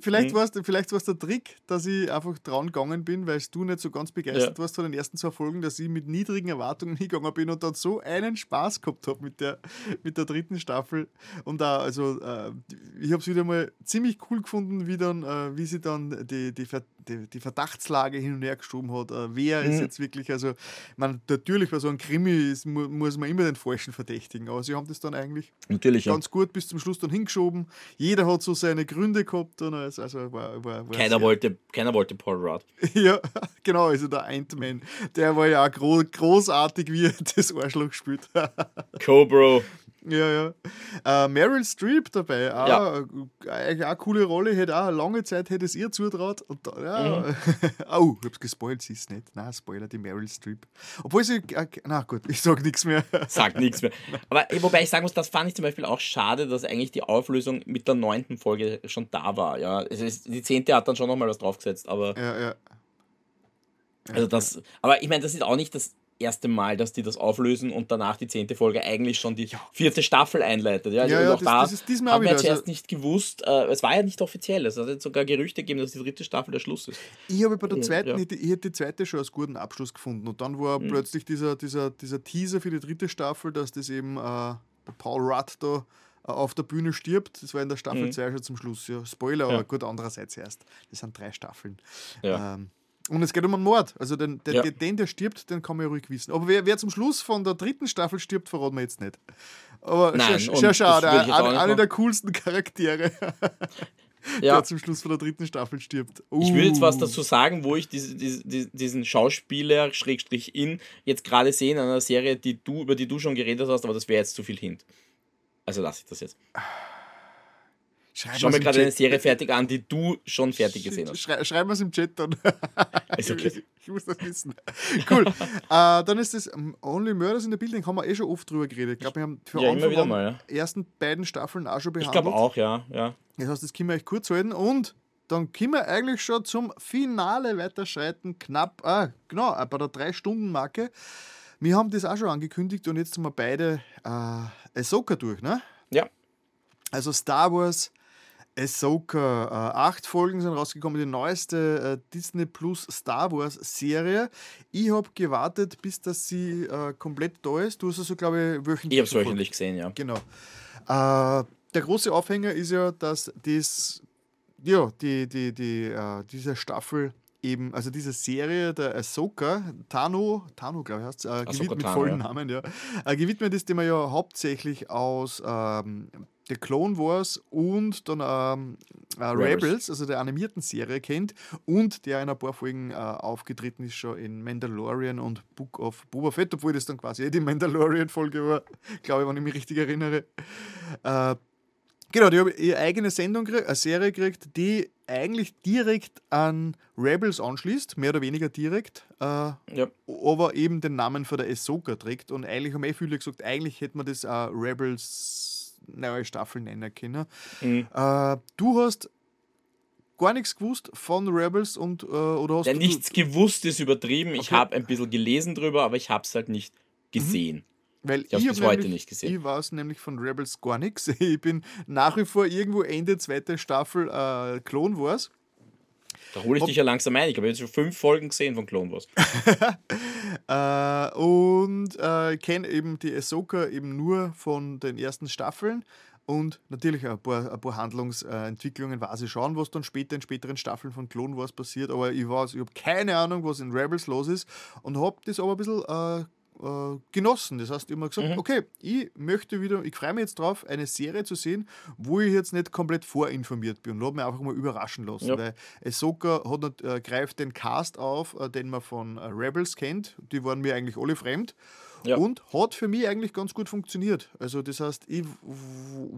vielleicht mhm. war es der Trick, dass ich einfach dran gegangen bin, weil du nicht so ganz begeistert ja. warst von den ersten zwei Folgen, dass ich mit niedrigen Erwartungen *laughs* hingegangen bin und dann so einen Spaß gehabt habe mit der, mit der dritten Staffel. Und da, also äh, ich habe es wieder mal ziemlich cool gefunden, wie dann, äh, wie sie dann die, die, die, die, Verdachtslage hin und her geschoben hat. Äh, wer mhm. ist jetzt wirklich, also man, natürlich bei so einem Krimi ist, mu muss man immer den falschen verdächtigen, aber sie haben das dann eigentlich natürlich, ganz ja. gut bis zum Schluss dann hingeschoben jeder hat so seine Gründe gehabt. Und also war, war, war keiner, wollte, keiner wollte Paul Rudd. *laughs* ja, genau, also der Ant-Man. Der war ja auch gro großartig, wie er *laughs* das Arschloch spielt. Cobra. Ja, ja. Äh, Meryl Streep dabei, auch, ja. eigentlich auch eine coole Rolle, hätte auch lange Zeit hätte es ihr zutraut. Und da, ja. Mhm. *laughs* oh, ich hab's gespoilt, sie ist nicht. Na, Spoiler, die Meryl Streep. Obwohl sie, äh, na gut, ich sag nichts mehr. Sag nichts mehr. *laughs* Aber wobei ich sagen muss, das fand ich zum Beispiel auch schade, dass eigentlich die Auflösung mit der neunten Folge schon da war. Ja, es ist, die zehnte hat dann schon nochmal was draufgesetzt, aber. Ja, ja. Also das, aber ich meine, das ist auch nicht das erste Mal, dass die das auflösen und danach die zehnte Folge eigentlich schon die vierte Staffel einleitet. Ja, also Ja, ja, auch das- da das ist diesmal haben wir zuerst also- nicht gewusst, äh, es war ja nicht offiziell, es hat jetzt sogar Gerüchte gegeben, dass die dritte Staffel der Schluss ist. Ich habe bei der zweiten, ich, ich hätte die zweite schon als guten Abschluss gefunden. Und dann war plötzlich dieser, dieser, dieser Teaser für die dritte Staffel, dass das eben äh, Paul Rudd da äh, auf der Bühne stirbt. Das war in der Staffel 2 schon zum Schluss. Ja. Spoiler, aber Ja. gut, andererseits erst. Das sind drei Staffeln. Ja. Ähm, und es geht um einen Mord. Also den, den, Ja. den, der stirbt, den kann man ja ruhig wissen. Aber wer, wer zum Schluss von der dritten Staffel stirbt, verraten wir jetzt nicht. Aber Nein, sehr, schade. würde ich jetzt auch Eine, nicht eine machen. der coolsten Charaktere, *laughs* Ja. der zum Schluss von der dritten Staffel stirbt. Ich will jetzt was Uh. dazu sagen, wo ich diese, diese- diesen Schauspieler, Schrägstrich in, jetzt gerade sehe in einer Serie, die du, über die du schon geredet hast, aber das wäre jetzt zu viel Hint. Also lasse ich das jetzt. Schreib Ich mal's mir gerade eine. Serie fertig an, die du schon fertig gesehen hast. Schrei, schreib mir es im Chat dann. *laughs* Ist okay. ich, ich muss das wissen. Cool. äh, dann ist das um, Only Murders in the Building, haben wir eh schon oft drüber geredet. Ich glaube, wir haben für Ja, immer wieder mal, die ersten beiden Staffeln auch schon Ich behandelt. glaube auch, ja. ja. Das heißt, das können wir euch kurz halten und dann können wir eigentlich schon zum Finale weiterschreiten. Knapp, ah, genau, äh, bei der 3-Stunden-Marke. Wir haben das auch schon angekündigt und jetzt sind wir beide äh, Ahsoka durch, ne? Ja. Also Star Wars Ahsoka. Äh, acht Folgen sind rausgekommen, die neueste äh, Disney Plus Star Wars Serie. Ich habe gewartet, bis dass sie äh, komplett da ist. Du hast also, glaube ich, wöchentlich. Ich habe es wöchentlich gesehen, ja. Genau. Äh, der große Aufhänger ist ja, dass das, ja, die, die, die, äh, diese Staffel eben, also diese Serie der Ahsoka, Tano, Tano glaube ich heißt äh, gewidmet mit Tano, vollen ja. Namen, ja. Gewidmet ist, den man ja hauptsächlich aus ähm, der Clone Wars und dann ähm, äh, Rebels. Rebels. also der animierten Serie kennt und der in ein paar Folgen äh, aufgetreten ist schon in Mandalorian und Book of Boba Fett, obwohl das dann quasi eh die Mandalorian-Folge war, glaube ich, wenn ich mich richtig erinnere. Äh, genau, die haben ihre eigene Sendung, eine Serie gekriegt, die eigentlich direkt an Rebels anschließt, mehr oder weniger direkt, äh, ja. aber eben den Namen von der Ahsoka trägt. Und eigentlich haben eh viele gesagt, eigentlich hätte man das auch Rebels neue Staffel nennen können. Mhm. Äh, du hast gar nichts gewusst von Rebels und äh, oder hast Ja, nichts gewusst ist übertrieben. Ich Okay. habe ein bisschen gelesen drüber, aber ich habe es halt nicht gesehen. Weil Ich hab's bis hab heute nämlich- nicht gesehen. Ich weiß nämlich von Rebels gar nichts. *laughs* Ich bin nach wie vor irgendwo Ende zweite Staffel äh, Clone Wars. Da hole ich dich ja langsam ein. Ich habe jetzt schon fünf Folgen gesehen von Clone Wars. *laughs* Äh, und äh, kenne eben die Ahsoka eben nur von den ersten Staffeln. Und natürlich ein paar, ein paar Handlungsentwicklungen weiß ich schon, was dann später in späteren Staffeln von Clone Wars passiert. Aber ich weiß, ich habe keine Ahnung, was in Rebels los ist. Und habe das aber ein bisschen äh, äh, genossen. Das heißt, ich habe mir gesagt, okay, ich möchte wieder, ich freue mich jetzt drauf, eine Serie zu sehen, wo ich jetzt nicht komplett vorinformiert bin und habe mich einfach mal überraschen lassen. Ja. Weil Ahsoka hat, äh, greift den Cast auf, äh, den man von äh, Rebels kennt. Die waren mir eigentlich alle fremd. Ja. Und hat für mich eigentlich ganz gut funktioniert. Also das heißt, ich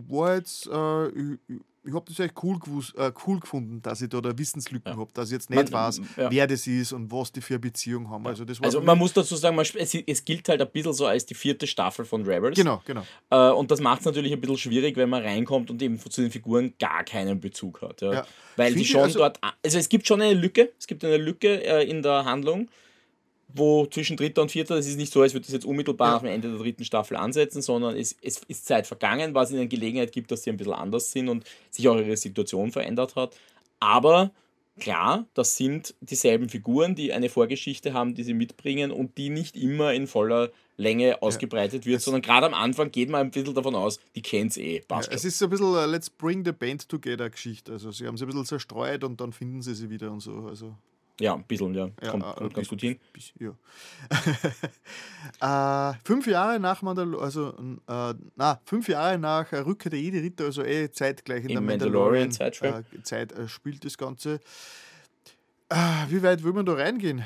war jetzt, äh, ich, ich habe das echt cool, gewusst, äh, cool gefunden, dass ich da, da Wissenslücken habe, dass ich jetzt nicht Man- weiß, ja. wer das ist und was die für eine Beziehung haben. Also das Also man muss dazu sagen, man, es, es gilt halt ein bisschen so als die vierte Staffel von Rebels. Genau, genau. Äh, und das macht es natürlich ein bisschen schwierig, wenn man reinkommt und eben zu den Figuren gar keinen Bezug hat. Ja. Ja. Weil Finde die schon also- dort. Also es gibt schon eine Lücke, es gibt eine Lücke äh, in der Handlung, wo zwischen dritter und vierter, das ist nicht so, als würde das jetzt unmittelbar Ja. nach dem Ende der dritten Staffel ansetzen, sondern es, es ist Zeit vergangen, was ihnen Gelegenheit gibt, dass sie ein bisschen anders sind und sich auch ihre Situation verändert hat. Aber klar, das sind dieselben Figuren, die eine Vorgeschichte haben, die sie mitbringen und die nicht immer in voller Länge ausgebreitet wird, sondern gerade am Anfang geht man ein bisschen davon aus, die kennt's eh, passt Ja, es ist so ein bisschen eine Let's Bring the Band Together Geschichte. Also sie haben sie ein bisschen zerstreut und dann finden sie sie wieder und so. Also Ja, ein bisschen, ja. Ja, kommt, äh, kommt ganz gut hin. bis- ja. *laughs* äh, fünf Jahre nach Mandalorian, also äh, na, fünf Jahre nach äh, Rückkehr der Jedi-Ritter, also eh zeitgleich in Im der Mandalorian-Zeitframe. Mandalorian-Zeit äh, spielt das Ganze. Äh, wie weit will man da reingehen,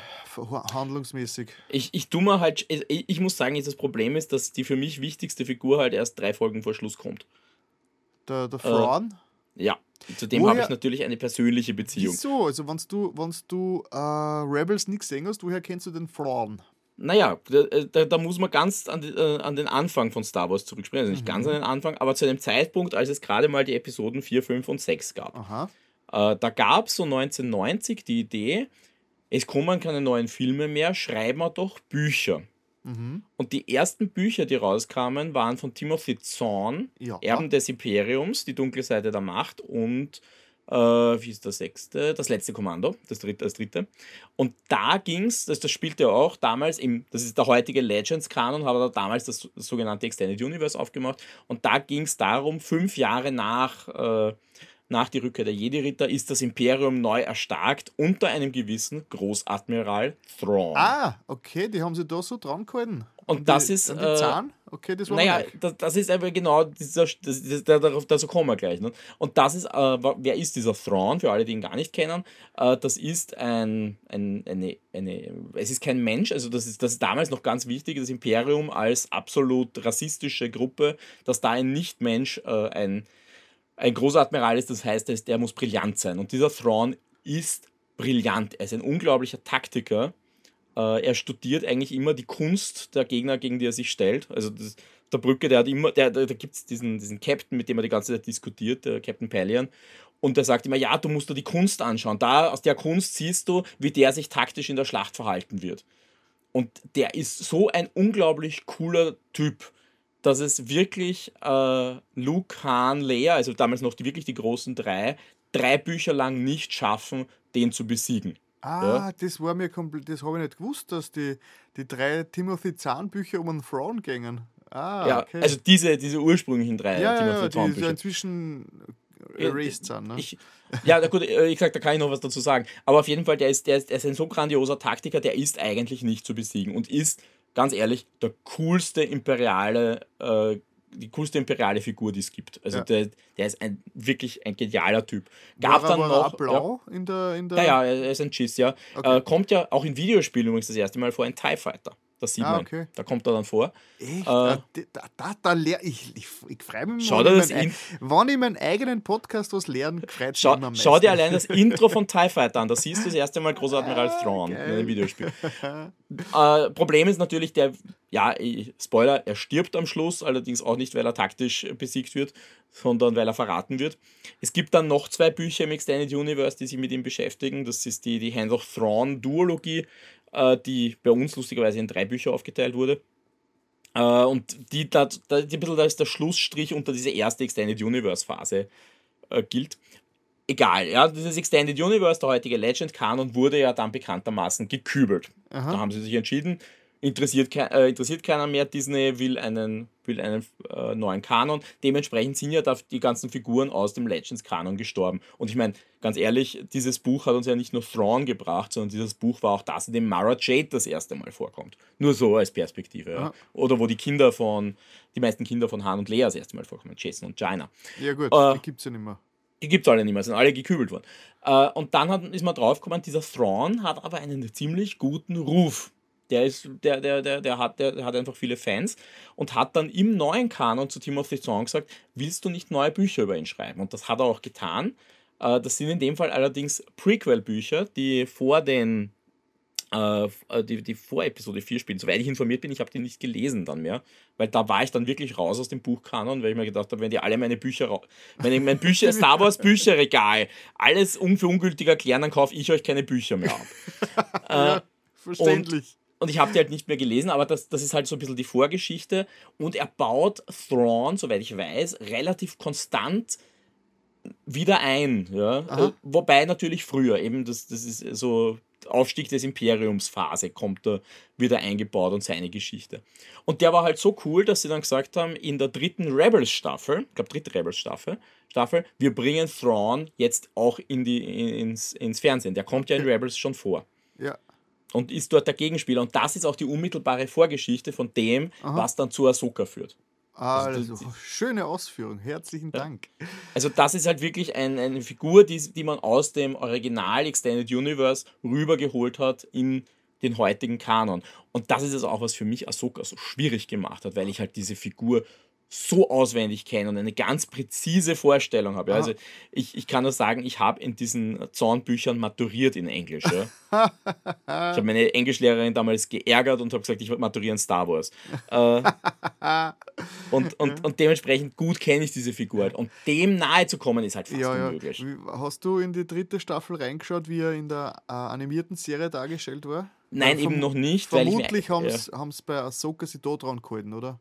handlungsmäßig? Ich, ich tu mir halt, ich, ich muss sagen, das Problem ist, dass die für mich wichtigste Figur halt erst drei Folgen vor Schluss kommt. Der, der Thrawn? Ja, zu dem habe ich natürlich eine persönliche Beziehung. Wieso? Also, wenn du, wenn's du äh, Rebels nicht gesehen hast, woher kennst du den Thrawn? Naja, da, da, da muss man ganz an, äh, an den Anfang von Star Wars zurückspringen. Also nicht ganz an den Anfang, aber zu einem Zeitpunkt, als es gerade mal die Episoden 4, 5 und 6 gab. Aha. Äh, da gab es so 1990 die Idee, es kommen keine neuen Filme mehr, schreiben wir doch Bücher. Und die ersten Bücher, die rauskamen, waren von Timothy Zahn, Ja. Erben des Imperiums, Die dunkle Seite der Macht und äh, wie ist der sechste? Das letzte Kommando, das dritte, das dritte. Und da ging's, das, das spielte ja auch damals im, das ist der heutige Legends-Kanon, hat er damals das, das sogenannte Extended Universe aufgemacht. Und da ging es darum, fünf Jahre nach, äh, nach die Rückkehr der Jedi-Ritter ist das Imperium neu erstarkt unter einem gewissen Großadmiral Thrawn. Ah, okay, die haben sie da so dran gehalten. Und An das die, ist, die äh, Zahn? Okay, das war Naja, das, das ist aber genau dieser, das, das, da- darauf, dazu kommen wir gleich. Ne? Und das ist, äh, wer ist dieser Thrawn, für alle, die ihn gar nicht kennen? Äh, das ist ein, ein, eine, eine, es ist kein Mensch, also das ist, das ist damals noch ganz wichtig, das Imperium als absolut rassistische Gruppe, dass da ein Nicht-Mensch äh, ein, ein Großadmiral ist, das heißt, der, muss brillant sein. Und dieser Thrawn ist brillant, er ist ein unglaublicher Taktiker. Äh, er studiert eigentlich immer die Kunst der Gegner, gegen die er sich stellt. Also das, der Brücke, der hat immer, da gibt es diesen, diesen Captain, mit dem er die ganze Zeit diskutiert, der Captain Palian. Und der sagt immer, ja, du musst dir die Kunst anschauen. Da aus der Kunst siehst du, wie der sich taktisch in der Schlacht verhalten wird. Und der ist so ein unglaublich cooler Typ, dass es wirklich äh, Luke, Han, Leia, also damals noch die, wirklich die großen drei, drei Bücher lang nicht schaffen, den zu besiegen. Ah, das war mir komplett, das habe ich nicht gewusst, dass die, die drei Timothy Zahn-Bücher um einen Frauen gingen. Ah, ja, okay. also diese, diese ursprünglichen drei ja, ja, Timothy ja, die inzwischen Ja, erased sind. Ne? Ich, ja, gut, äh, ich sag, da kann ich noch was dazu sagen. Aber auf jeden Fall, der ist, der ist, der ist ein so grandioser Taktiker, der ist eigentlich nicht zu besiegen und ist, ganz ehrlich, der coolste imperiale, äh, die coolste imperiale Figur, die es gibt. Also Ja. der, der ist ein wirklich ein genialer Typ. Gab war, dann war noch. blau in der. In der Ja, ja, er ist ein Chiss, ja. Okay. Äh, kommt ja auch in Videospielen übrigens das erste Mal vor, ein TIE Fighter. Das sieht Ah, man. okay. Da kommt er dann vor. Echt? Äh, Ah, da, da, da, lehr, ich, ich, ich freue mich, Schau wenn, dir ich das mein, in- ei- wenn ich meinen eigenen Podcast was lernen, freut mich Schau, am schau dir allein das Intro von *laughs* TIE Fighter an. Da siehst du das erste Mal Großadmiral Thrawn in Ah, geil. einem Videospiel. *laughs* äh, Problem ist natürlich, der, ja, Spoiler, er stirbt am Schluss, allerdings auch nicht, weil er taktisch besiegt wird, sondern weil er verraten wird. Es gibt dann noch zwei Bücher im Extended Universe, die sich mit ihm beschäftigen. Das ist die, die Hands of Thrawn Duologie, äh, die bei uns lustigerweise in drei Bücher aufgeteilt wurde. Äh, und die, da, da, die bisschen als der Schlussstrich unter diese erste Extended Universe Phase äh, gilt. Egal, ja, dieses Extended Universe, der heutige Legend Kanon, wurde ja dann bekanntermaßen gekübelt. Aha. Da haben sie sich entschieden, interessiert, kei- äh, interessiert keiner mehr, Disney will einen, will einen äh, neuen Kanon. Dementsprechend sind ja da die ganzen Figuren aus dem Legends Kanon gestorben. Und ich meine, ganz ehrlich, dieses Buch hat uns ja nicht nur Thrawn gebracht, sondern dieses Buch war auch das, in dem Mara Jade das erste Mal vorkommt. Nur so als Perspektive. Ja. Oder wo die Kinder von, die meisten Kinder von Han und Leia das erste Mal vorkommen, Jason und Jaina. Ja, gut, Äh, die gibt es ja nicht mehr. Die gibt es alle nicht mehr, sind alle gekübelt worden. Äh, und dann hat, ist man draufgekommen, dieser Thrawn hat aber einen ziemlich guten Ruf. Der, ist, der, der, der, der, hat, der, der hat einfach viele Fans und hat dann im neuen Kanon zu Timothy Zahn gesagt, willst du nicht neue Bücher über ihn schreiben? Und das hat er auch getan. Äh, das sind in dem Fall allerdings Prequel-Bücher, die vor den äh, die, die vor Episode 4 spielen. Soweit ich informiert bin, ich habe die nicht gelesen dann mehr, weil da war ich dann wirklich raus aus dem Buchkanon, weil ich mir gedacht habe, wenn die alle meine Bücher, ra- meine, mein Bücher, *laughs* Star Wars Bücherregal, alles un für ungültig erklären, dann kaufe ich euch keine Bücher mehr ab. *laughs* ja, verständlich. Und ich habe die halt nicht mehr gelesen, aber das, das ist halt so ein bisschen die Vorgeschichte. Und er baut Thrawn, soweit ich weiß, relativ konstant wieder ein. Ja? Aha. Wobei natürlich früher, eben das, das ist so Aufstieg des Imperiums Phase kommt da wieder eingebaut und seine Geschichte. Und der war halt so cool, dass sie dann gesagt haben, in der dritten Rebels Staffel, ich glaube dritte Rebels Staffel, Staffel, wir bringen Thrawn jetzt auch in die, ins, ins Fernsehen. Der kommt ja in Rebels schon vor ja. Und ist dort der Gegenspieler. Und das ist auch die unmittelbare Vorgeschichte von dem, Aha. was dann zu Ahsoka führt. Also, das- schöne Ausführung. Herzlichen Dank. Also das ist halt wirklich ein, eine Figur, die, die man aus dem Original Extended Universe rübergeholt hat in den heutigen Kanon. Und das ist also auch, was für mich Ahsoka so schwierig gemacht hat, weil ich halt diese Figur so auswendig kenne und eine ganz präzise Vorstellung habe. Ja. Also ich, ich kann nur sagen, ich habe in diesen Zornbüchern maturiert in Englisch. Ja. *laughs* ich habe meine Englischlehrerin damals geärgert und habe gesagt, ich maturiere in Star Wars. Äh, *laughs* und, und, und dementsprechend gut kenne ich diese Figur. halt. Und dem nahe zu kommen, ist halt fast Ja, ja. unmöglich. Hast du in die dritte Staffel reingeschaut, wie er in der äh, animierten Serie dargestellt war? Nein, Ja, eben noch nicht. Vermutlich haben ja. sie bei Ahsoka sie da dran gehalten, oder?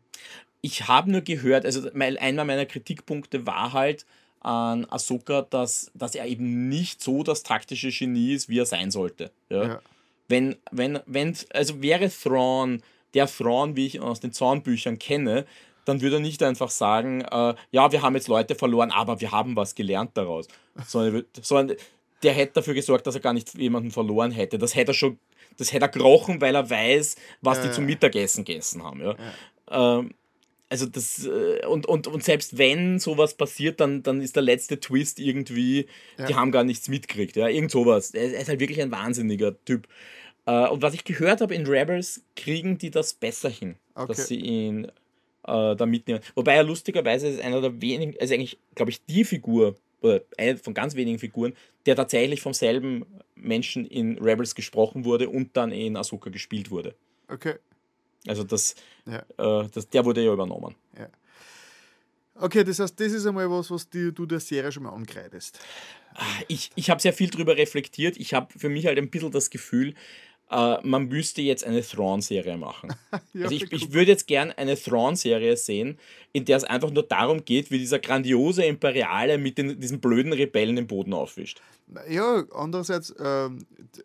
Ich habe nur gehört, also einer meiner Kritikpunkte war halt an Ahsoka, dass, dass er eben nicht so das taktische Genie ist, wie er sein sollte. Ja? Ja. Wenn, wenn, wenn, also wäre Thrawn der Thrawn, wie ich ihn aus den Zornbüchern kenne, dann würde er nicht einfach sagen, äh, ja, wir haben jetzt Leute verloren, aber wir haben was gelernt daraus. Sondern, er sondern der hätte dafür gesorgt, dass er gar nicht jemanden verloren hätte. Das hätte er schon, das hätte er gerochen, weil er weiß, was die Ja, zum ja. Mittagessen gegessen haben. Ja? Ähm, also das, äh, und, und, und selbst wenn sowas passiert, dann, dann ist der letzte Twist irgendwie, die haben gar nichts mitgekriegt. Ja? Irgend sowas. Er ist halt wirklich ein wahnsinniger Typ. Äh, und was ich gehört habe in Rebels, kriegen die das besser hin, Okay. dass sie ihn äh, da mitnehmen. Wobei er lustigerweise ist einer der wenigen, also eigentlich, glaube ich, die Figur, oder eine von ganz wenigen Figuren, der tatsächlich vom selben Menschen in Rebels gesprochen wurde und dann in Ahsoka gespielt wurde. Okay. Also das, Ja. äh, das, der wurde ja übernommen. Okay, das heißt, das ist einmal was, was die, du der Serie schon mal ankreidest. Ich, ich habe sehr viel drüber reflektiert. Ich habe für mich halt ein bisschen das Gefühl, äh, man müsste jetzt eine Thrawn-Serie machen. *laughs* Ja, also ich, ich würde jetzt gern eine Thrawn-Serie sehen, in der es einfach nur darum geht, wie dieser grandiose Imperiale mit den, diesen blöden Rebellen den Boden aufwischt. Ja, andererseits, ähm, ja,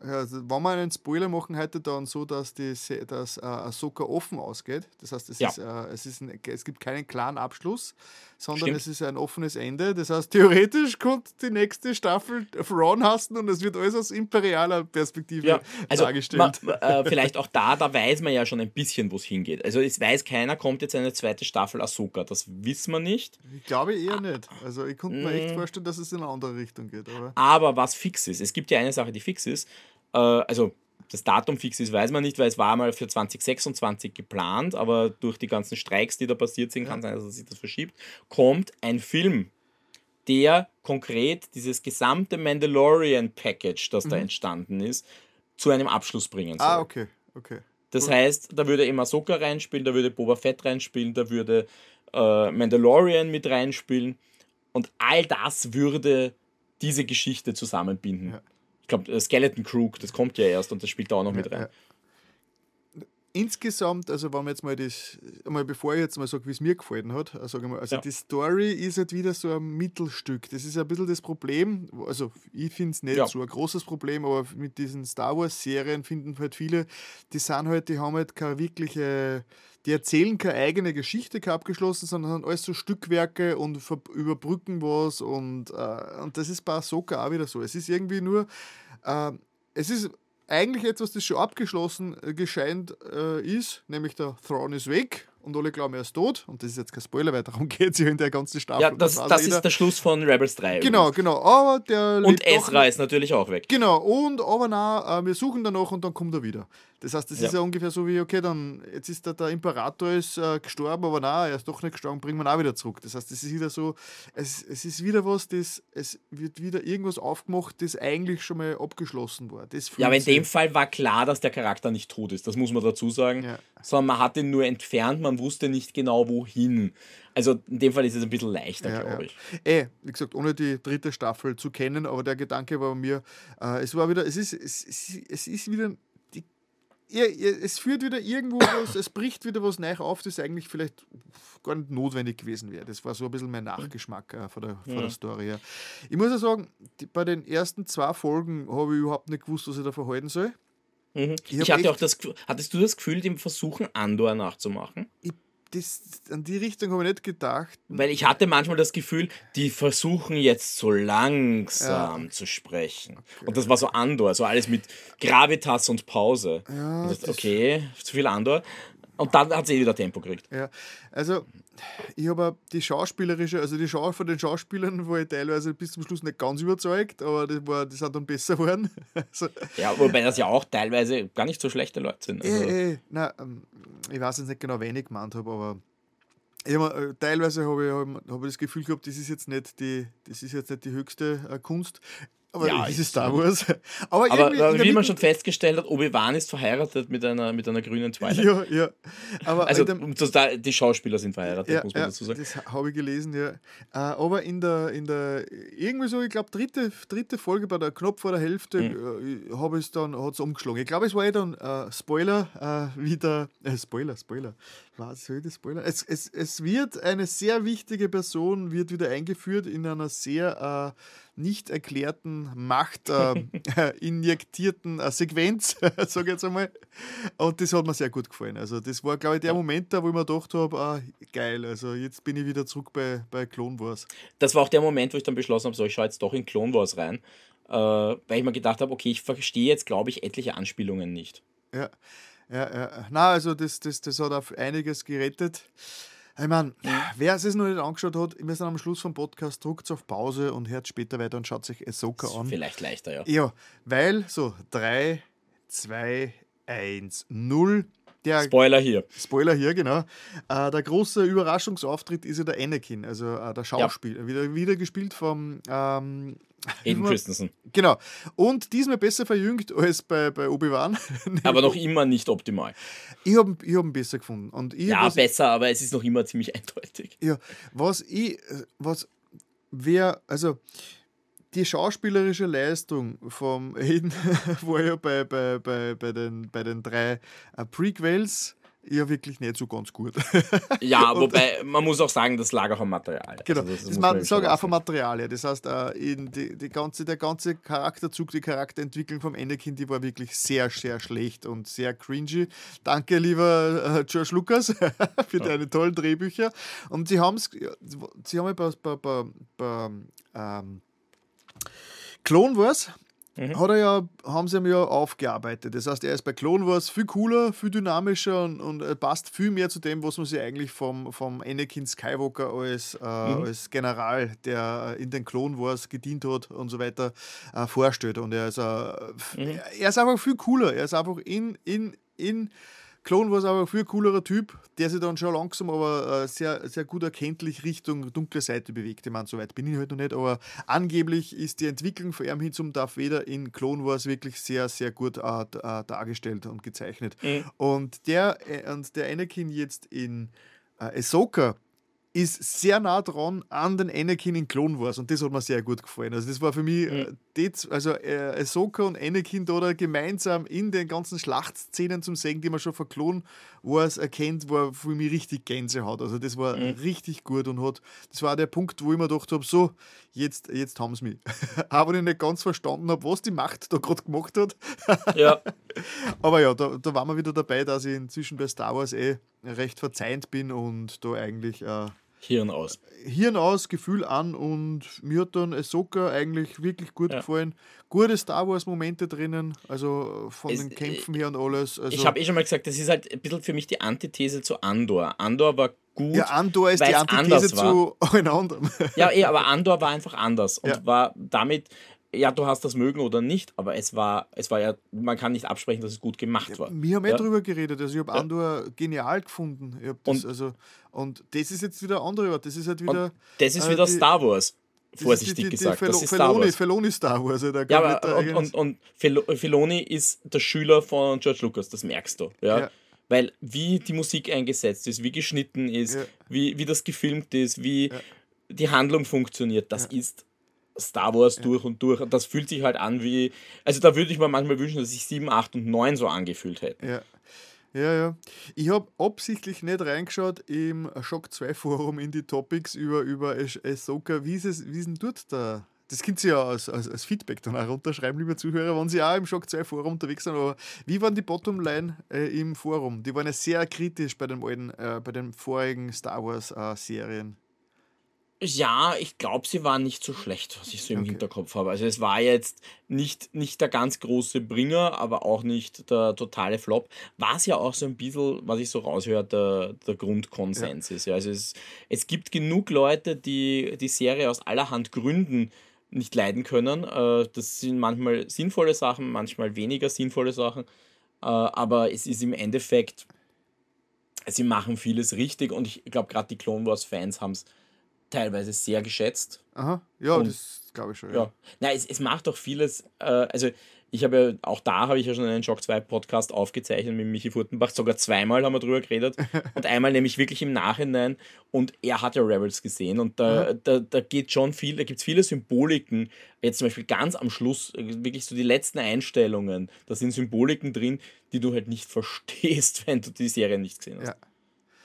also wenn wir einen Spoiler machen heute dann so, dass, die, dass äh, Ahsoka offen ausgeht. Das heißt, es, Ja. ist, äh, es, ist ein, es gibt keinen klaren Abschluss, sondern Stimmt. es ist ein offenes Ende. Das heißt, theoretisch könnte die nächste Staffel Thrawn hasten und es wird alles aus imperialer Perspektive Ja, also dargestellt. man, äh, vielleicht auch da, da weiß man ja schon ein bisschen, wo es hingeht. Also es weiß keiner, kommt jetzt eine zweite Staffel Ahsoka. Das wissen wir nicht. ich glaube eher nicht. Also ich konnte mir Mm. echt vorstellen, dass es in eine andere Richtung geht. Aber Aber was fix ist, es gibt ja eine Sache, die fix ist. Äh, also das Datum fix ist, weiß man nicht, weil es war mal für 2026 geplant, aber durch die ganzen Streiks, die da passiert sind, kann sein, dass sich das verschiebt, kommt ein Film, der konkret dieses gesamte Mandalorian-Package, das da entstanden ist, zu einem Abschluss bringen soll. ah, okay, okay. Das heißt, da würde eben Ahsoka reinspielen, da würde Boba Fett reinspielen, da würde äh, Mandalorian mit reinspielen und all das würde diese Geschichte zusammenbinden. Ja. Ich glaube, Skeleton Crew, das kommt ja erst und das spielt da auch noch mit rein. ja. Insgesamt, also wenn man jetzt mal das, einmal bevor ich jetzt mal sage, wie es mir gefallen hat, äh, sage ich mal, also Ja. die Story ist halt wieder so ein Mittelstück. Das ist ein bisschen das Problem, also ich finde es nicht Ja. so ein großes Problem, aber mit diesen Star Wars Serien finden halt viele, die sind halt, die haben halt keine wirkliche, die erzählen keine eigene Geschichte, keine abgeschlossen, sondern sind alles so Stückwerke und überbrücken was und, äh, und das ist bei Ahsoka auch wieder so. Es ist irgendwie nur, äh, es ist eigentlich etwas, das schon abgeschlossen äh, gescheint äh, ist, nämlich der Thrawn ist weg und alle glauben, er ist tot. Und das ist jetzt kein Spoiler, weil darum *laughs* geht es ja in der ganzen Staffel. Ja, das, das jeder. ist der Schluss von Rebels 3. Genau, genau. Aber der. Und Ezra ist natürlich auch weg. Genau, und aber na, äh, wir suchen danach und dann kommt er wieder. Das heißt, das Ja. ist ja ungefähr so wie, okay, dann jetzt ist der, der Imperator ist äh, gestorben, aber na, er ist doch nicht gestorben, bringen wir ihn auch wieder zurück. Das heißt, es ist wieder so, es, es ist wieder was, das, es wird wieder irgendwas aufgemacht, das eigentlich schon mal abgeschlossen war. Das Ja, aber in dem Fall war klar, dass der Charakter nicht tot ist. Das muss man dazu sagen. Ja. Sondern man hat ihn nur entfernt, man wusste nicht genau wohin. Also in dem Fall ist es ein bisschen leichter, Ja, glaube ja. ich. Eh, wie gesagt, ohne die dritte Staffel zu kennen, aber der Gedanke war bei mir, äh, es war wieder, es ist, es, es, es ist wieder, ja, ja, es führt wieder irgendwo was, es bricht wieder was neu auf, das eigentlich vielleicht gar nicht notwendig gewesen wäre. Das war so ein bisschen mein Nachgeschmack äh, von, der, von der Story her. Ich muss ja sagen, die, bei den ersten zwei Folgen habe ich überhaupt nicht gewusst, was ich da verhalten soll. Mhm. Ich Ich, hatte auch das Gefühl, hattest du das Gefühl, dem versuchen, Andor nachzumachen? Ich, das, an die Richtung habe ich nicht gedacht. Weil ich hatte manchmal das Gefühl, die versuchen jetzt so langsam zu sprechen. Und das war so Andor, so alles mit Gravitas und Pause. Ja, Und das- okay, zu viel Andor. Und dann hat sie eh wieder Tempo gekriegt. Ja, also ich habe die schauspielerische, also die Schau von den Schauspielern war ich teilweise bis zum Schluss nicht ganz überzeugt, aber das, war, die sind dann besser geworden. *laughs* Also, Ja, wobei das ja auch teilweise gar nicht so schlechte Leute sind. Also, eh, eh, nein, ähm, ich weiß jetzt nicht genau, wen ich gemeint habe, aber hab, äh, teilweise habe ich, hab, hab ich das Gefühl gehabt, das ist jetzt nicht die, das ist jetzt nicht die höchste äh, Kunst. Aber Ja, es ist ist Star Wars. *laughs* Aber, Aber, wie man Mitte- schon festgestellt hat, Obi-Wan ist verheiratet mit einer, mit einer grünen Twilight. Ja, ja. Aber Also der, die Schauspieler sind verheiratet, ja, muss man ja, dazu sagen. das habe ich gelesen, ja. Äh, aber in der, in der, irgendwie so, ich glaube, dritte, dritte Folge bei der knapp vor der Hälfte Mhm. äh, habe ich es dann, hat es umgeschlagen. Ich glaube, es war eh dann äh, Spoiler, äh, wieder, äh, Spoiler, Spoiler. Was soll das Spoiler? Es, es, es wird eine sehr wichtige Person, wird wieder eingeführt in einer sehr äh, nicht erklärten, Macht äh, *laughs* injektierten äh, Sequenz, *laughs* sage ich jetzt einmal. Und das hat mir sehr gut gefallen. Also das war, glaube ich, der Moment da, wo ich mir gedacht habe, ah, geil, also jetzt bin ich wieder zurück bei, bei Clone Wars. Das war auch der Moment, wo ich dann beschlossen habe, so, ich schaue jetzt doch in Clone Wars rein. Äh, weil ich mir gedacht habe, okay, ich verstehe jetzt, glaube ich, etliche Anspielungen nicht. Ja, ja, ja. Na, also das, das, das hat auf einiges gerettet. Ich meine, wer es noch nicht angeschaut hat, wir sind am Schluss vom Podcast, drückt auf Pause und hört später weiter und schaut sich Ahsoka an. Vielleicht leichter, ja. Ja, weil so 3, 2, 1, 0. Der Spoiler hier. Spoiler hier, genau. Äh, der große Überraschungsauftritt ist ja der Anakin, also äh, der Schauspieler. Wieder, wieder gespielt vom. Ähm, Aiden Christensen. Genau. Und diesmal besser verjüngt als bei, bei Obi-Wan. *laughs* Aber noch immer nicht optimal. ich habe ich hab ihn besser gefunden. Und ich, Ja, besser, aber es ist noch immer ziemlich *laughs* eindeutig. ja, was ich. Was. Wer. Also. Die schauspielerische Leistung vom Aiden *laughs* war ja bei, bei, bei, bei, den, bei den drei äh, Prequels ja wirklich nicht so ganz gut. *laughs* Ja, Und- wobei man muss auch sagen, das lag auch am Material. Genau, Also das, muss man, ich sage auch vom. Material her. Das heißt, äh, die, die ganze, der ganze Charakterzug, die Charakterentwicklung vom Anakin, die war wirklich sehr, sehr schlecht und sehr cringy. Danke, lieber äh, George Lucas, *laughs* für deine tollen Drehbücher. Und sie haben es, sie haben bei, bei, bei, bei ähm, Clone Wars Mhm. hat er ja, haben sie ihm ja aufgearbeitet. Das heißt, er ist bei Clone Wars viel cooler, viel dynamischer und, und er passt viel mehr zu dem, was man sich eigentlich vom, vom Anakin Skywalker als, äh, als General, der in den Clone Wars gedient hat und so weiter, äh, vorstellt. Und er ist, äh, f- er ist einfach viel cooler. Er ist einfach in, in, in Clone Wars aber ein viel coolerer Typ, der sich dann schon langsam aber äh, sehr, sehr gut erkenntlich Richtung dunkle Seite bewegt. Ich meine, so weit bin ich halt noch nicht, aber angeblich ist die Entwicklung von ihm hin zum Darth Vader in Clone Wars wirklich sehr, sehr gut äh, äh, dargestellt und gezeichnet. Und, der, äh, und der Anakin jetzt in äh, Ahsoka ist sehr nah dran an den Anakin in Clone Wars und das hat mir sehr gut gefallen. Also das war für mich, äh, die, also äh, Ahsoka und Anakin da gemeinsam in den ganzen Schlachtszenen zum Sehen, die man schon von Clone Wars erkennt, war für mich richtig Gänsehaut. Also das war richtig gut und hat, das war der Punkt, wo ich mir gedacht habe, so, jetzt, jetzt haben sie mich. *laughs* Aber ich nicht ganz verstanden habe, was die Macht da gerade gemacht hat. *laughs* Ja, Aber ja, da, da waren wir wieder dabei, dass ich inzwischen bei Star Wars eh recht verzeihend bin und da eigentlich äh, Hirn aus. Hirn aus, Gefühl an und mir hat dann Ahsoka eigentlich wirklich gut Ja. gefallen. Gute Star Wars Momente drinnen, also von Es- den Kämpfen her und alles. Also, Ich habe eh schon mal gesagt, das ist halt ein bisschen für mich die Antithese zu Andor. Andor war gut. ja, Andor ist die Antithese zu *laughs* allen anderen. Ja, eh, aber Andor war einfach anders und Ja. war damit, ja, du hast das mögen oder nicht, aber es war, es war ja, man kann nicht absprechen, dass es gut gemacht war. Wir haben eh ja? drüber geredet. Also ich habe Andor genial gefunden. Das, Und- also, und das ist jetzt wieder andere Art. Das ist halt wieder. Und das ist äh, wieder die- Star Wars, vorsichtig die, die, die gesagt. Fel das ist Star Feloni, Wars. Feloni Star Wars. Also Ja, aber und, und, und Fel- Filoni ist der Schüler von George Lucas, das merkst du. Ja? Ja. Weil wie die Musik eingesetzt ist, wie geschnitten ist, Ja. wie, wie das gefilmt ist, wie die Handlung funktioniert, das ist Star Wars durch und durch. Und das fühlt sich halt an wie. Also da würde ich mir manchmal wünschen, dass sich 7, 8 und 9 so angefühlt hätten. Ja. Ja, ja. Ich habe absichtlich nicht reingeschaut im Shock 2 Forum in die Topics über, über Ah- Ahsoka. Wie ist es, wie ist denn dort da? Das könnt ihr ja als, als, als Feedback dann auch runterschreiben, liebe Zuhörer, wenn Sie auch im Shock 2 Forum unterwegs sind. Aber wie waren die Bottomline äh, im Forum? Die waren ja sehr kritisch bei den alten, äh, bei den vorigen Star Wars äh, Serien. Ja, ich glaube, sie waren nicht so schlecht, was ich so im Okay. Hinterkopf habe. Also es war jetzt nicht, nicht der ganz große Bringer, aber auch nicht der totale Flop. Was ja auch so ein bisschen, was ich so raushöre, der, der Grundkonsens ist. Ja, also es, es gibt genug Leute, die die Serie aus allerhand Gründen nicht leiden können. Äh, Das sind manchmal sinnvolle Sachen, manchmal weniger sinnvolle Sachen. Äh, Aber es ist im Endeffekt, sie machen vieles richtig und ich glaube, gerade die Clone Wars-Fans haben es teilweise sehr geschätzt. Aha, ja, Und- das glaube ich schon. Ja. Nein, es, es macht doch vieles. Äh, also, ich habe ja, auch da habe ich ja schon einen Shock 2 Podcast aufgezeichnet mit Michi Furtenbach. Sogar zweimal haben wir drüber geredet. *laughs* und einmal nämlich wirklich im Nachhinein. Und er hat ja Rebels gesehen. Und da, da, da geht schon viel, da gibt es viele Symboliken. Jetzt zum Beispiel ganz am Schluss, wirklich so die letzten Einstellungen. Da sind Symboliken drin, die du halt nicht verstehst, *laughs* wenn du die Serie nicht gesehen hast. Ja.